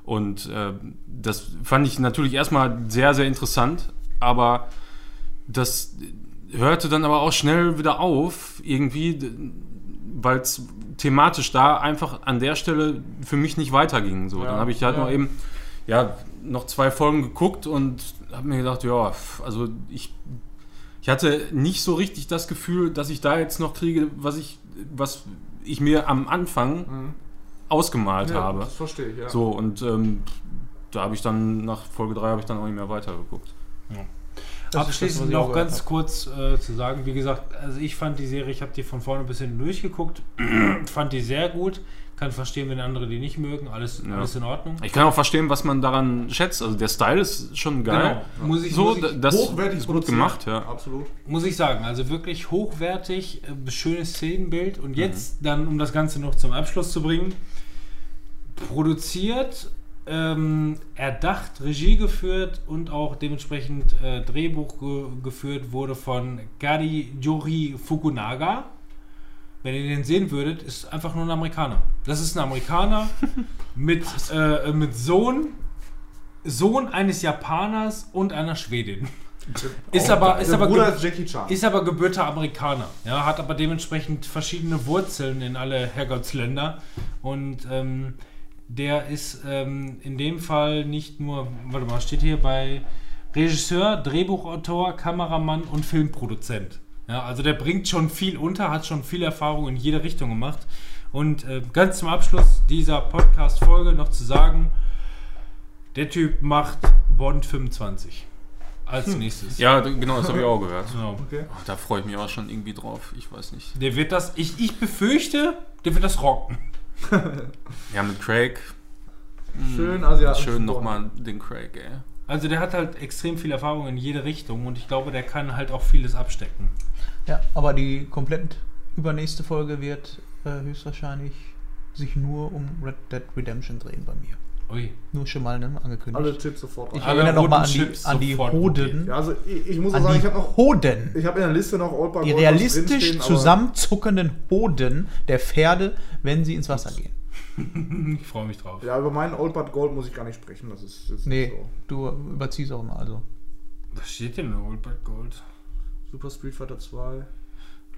Und äh, das fand ich natürlich erstmal sehr, sehr interessant, aber das hörte dann aber auch schnell wieder auf, irgendwie, weil es thematisch da einfach an der Stelle für mich nicht weiterging. So, Ja, dann habe ich halt ja. noch eben ja, noch zwei Folgen geguckt und habe mir gedacht, ja, also ich, ich hatte nicht so richtig das Gefühl, dass ich da jetzt noch kriege, was ich, was ich mir am Anfang Mhm. ausgemalt Ja, habe. Das verstehe ich, ja. So, und ähm, da habe ich dann nach Folge 3 habe ich dann auch nicht mehr weitergeguckt. Ist das, Abschließend auch noch ganz hab. kurz äh, zu sagen, wie gesagt, also ich fand die Serie, ich habe die von vorne bis hinten durchgeguckt, fand die sehr gut, kann verstehen, wenn andere die nicht mögen, alles, Ja. alles in Ordnung. Ich kann auch verstehen, was man daran schätzt. Also der Style ist schon geil. Genau. Muss ich, So, muss, ich, das Hochwertig ist gut gemacht, ja. Absolut. muss ich sagen, also wirklich hochwertig, äh, schönes Szenenbild und jetzt Mhm. dann, um das Ganze noch zum Abschluss zu bringen, produziert, ähm, erdacht, Regie geführt und auch dementsprechend äh, Drehbuch ge geführt wurde von Gari Jori Fukunaga. Wenn ihr den sehen würdet, ist einfach nur ein Amerikaner. Das ist ein Amerikaner mit, äh, mit Sohn, Sohn eines Japaners und einer Schwedin. Ist aber, ist aber, Bruder ge- ist Jackie Chan. ist aber gebürter Amerikaner. Ja, hat aber dementsprechend verschiedene Wurzeln in alle Herrgottsländer. Und ähm, der ist ähm, in dem Fall nicht nur, warte mal, steht hier bei Regisseur, Drehbuchautor, Kameramann und Filmproduzent. Ja, also der bringt schon viel unter, hat schon viel Erfahrung in jede Richtung gemacht. Und äh, ganz zum Abschluss dieser Podcast-Folge noch zu sagen, der Typ macht Bond 25 als nächstes. Ja, genau, das habe ich auch gehört. Genau. Okay. Ach, da freue ich mich auch schon irgendwie drauf. Ich weiß nicht. Der wird das, ich, ich befürchte, der wird das rocken. Ja, mit Craig. Schön asiatisch. Schön nochmal den Craig, ey. Also der hat halt extrem viel Erfahrung in jede Richtung und ich glaube, der kann halt auch vieles abstecken. Ja, aber die komplett übernächste Folge wird äh, höchstwahrscheinlich sich nur um Red Dead Redemption drehen bei mir. Ui. Nur schon mal ne, angekündigt. Alle Chips sofort ich rein. Alle erinnere nochmal an die, an die Hoden. Ja, also ich, ich muss An sagen, die ich habe noch. Hoden. Ich habe in der Liste noch Old Die realistisch zusammenzuckenden Hoden der Pferde, wenn sie ins Wasser gehen. Ich freue mich drauf. Ja, über meinen Old Bad Gold muss ich gar nicht sprechen. Das ist, das ist Nee, so. du überziehst auch immer. Also. Was steht denn in Old Bad Gold? Super Street Fighter 2.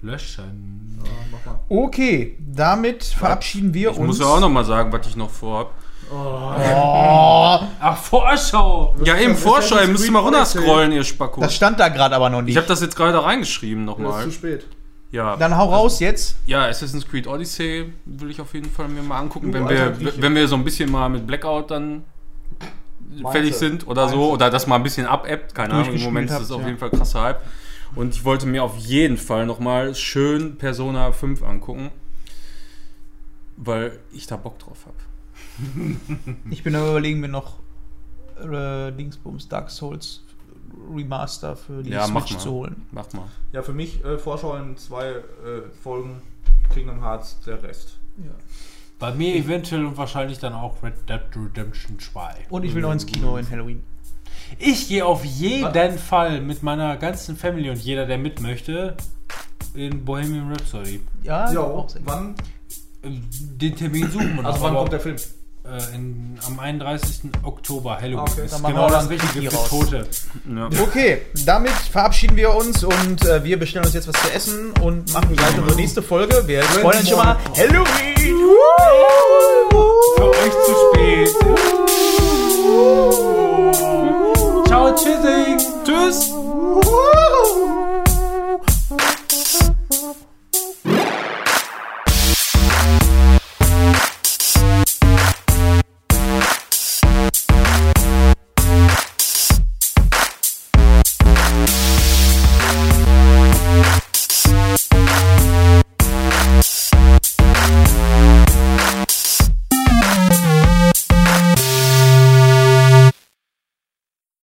Löschen. Ja, mach mal. Okay, damit verabschieden wir Ich uns. muss ja auch nochmal sagen, was ich noch vorhab. Oh, Ach, Vorschau! Ja, eben das Vorschau, ihr müsst mal runterscrollen, ihr Spacko. das stand da gerade aber noch nicht. Ich habe das jetzt gerade reingeschrieben Das ist nochmal. zu spät. Ja. Dann hau raus jetzt. Ja, Assassin's Creed Odyssey will ich auf jeden Fall mir mal angucken, wenn alter wir, wenn wir so ein bisschen mal mit Blackout dann fertig du? sind oder Meinst so, oder das mal ein bisschen abebbt, keine Ahnung, im Moment ist es auf ja. jeden Fall krasser Hype. Und ich wollte mir auf jeden Fall nochmal schön Persona 5 angucken, weil ich da Bock drauf habe. Ich bin am überlegen, mir noch äh, Dingsbums Dark Souls Remaster für die Ja, mach Switch zu holen. Macht mal. Ja, für mich äh, Vorschau in zwei äh, Folgen Kingdom Hearts, der Rest. Bei mir eventuell und wahrscheinlich dann auch Red Dead Redemption 2. Und ich will noch ins Kino in Halloween. Ich gehe auf jeden Fall mit meiner ganzen Family und jeder, der mit möchte, in Bohemian Rhapsody. Ja, Ja, gerne. wann? Ähm, Den Termin suchen wir noch. Also wann aber, kommt der Film? äh, in, am 31. Oktober, Halloween. Okay, ist genau das richtige für Tote. Ja. Okay, damit verabschieden wir uns und äh, wir bestellen uns jetzt was zu essen und machen gleich unsere nächste Folge. Wir freuen uns schon mal. Halloween! Für euch zu spät. Ciao, tschüssing. Tschüss.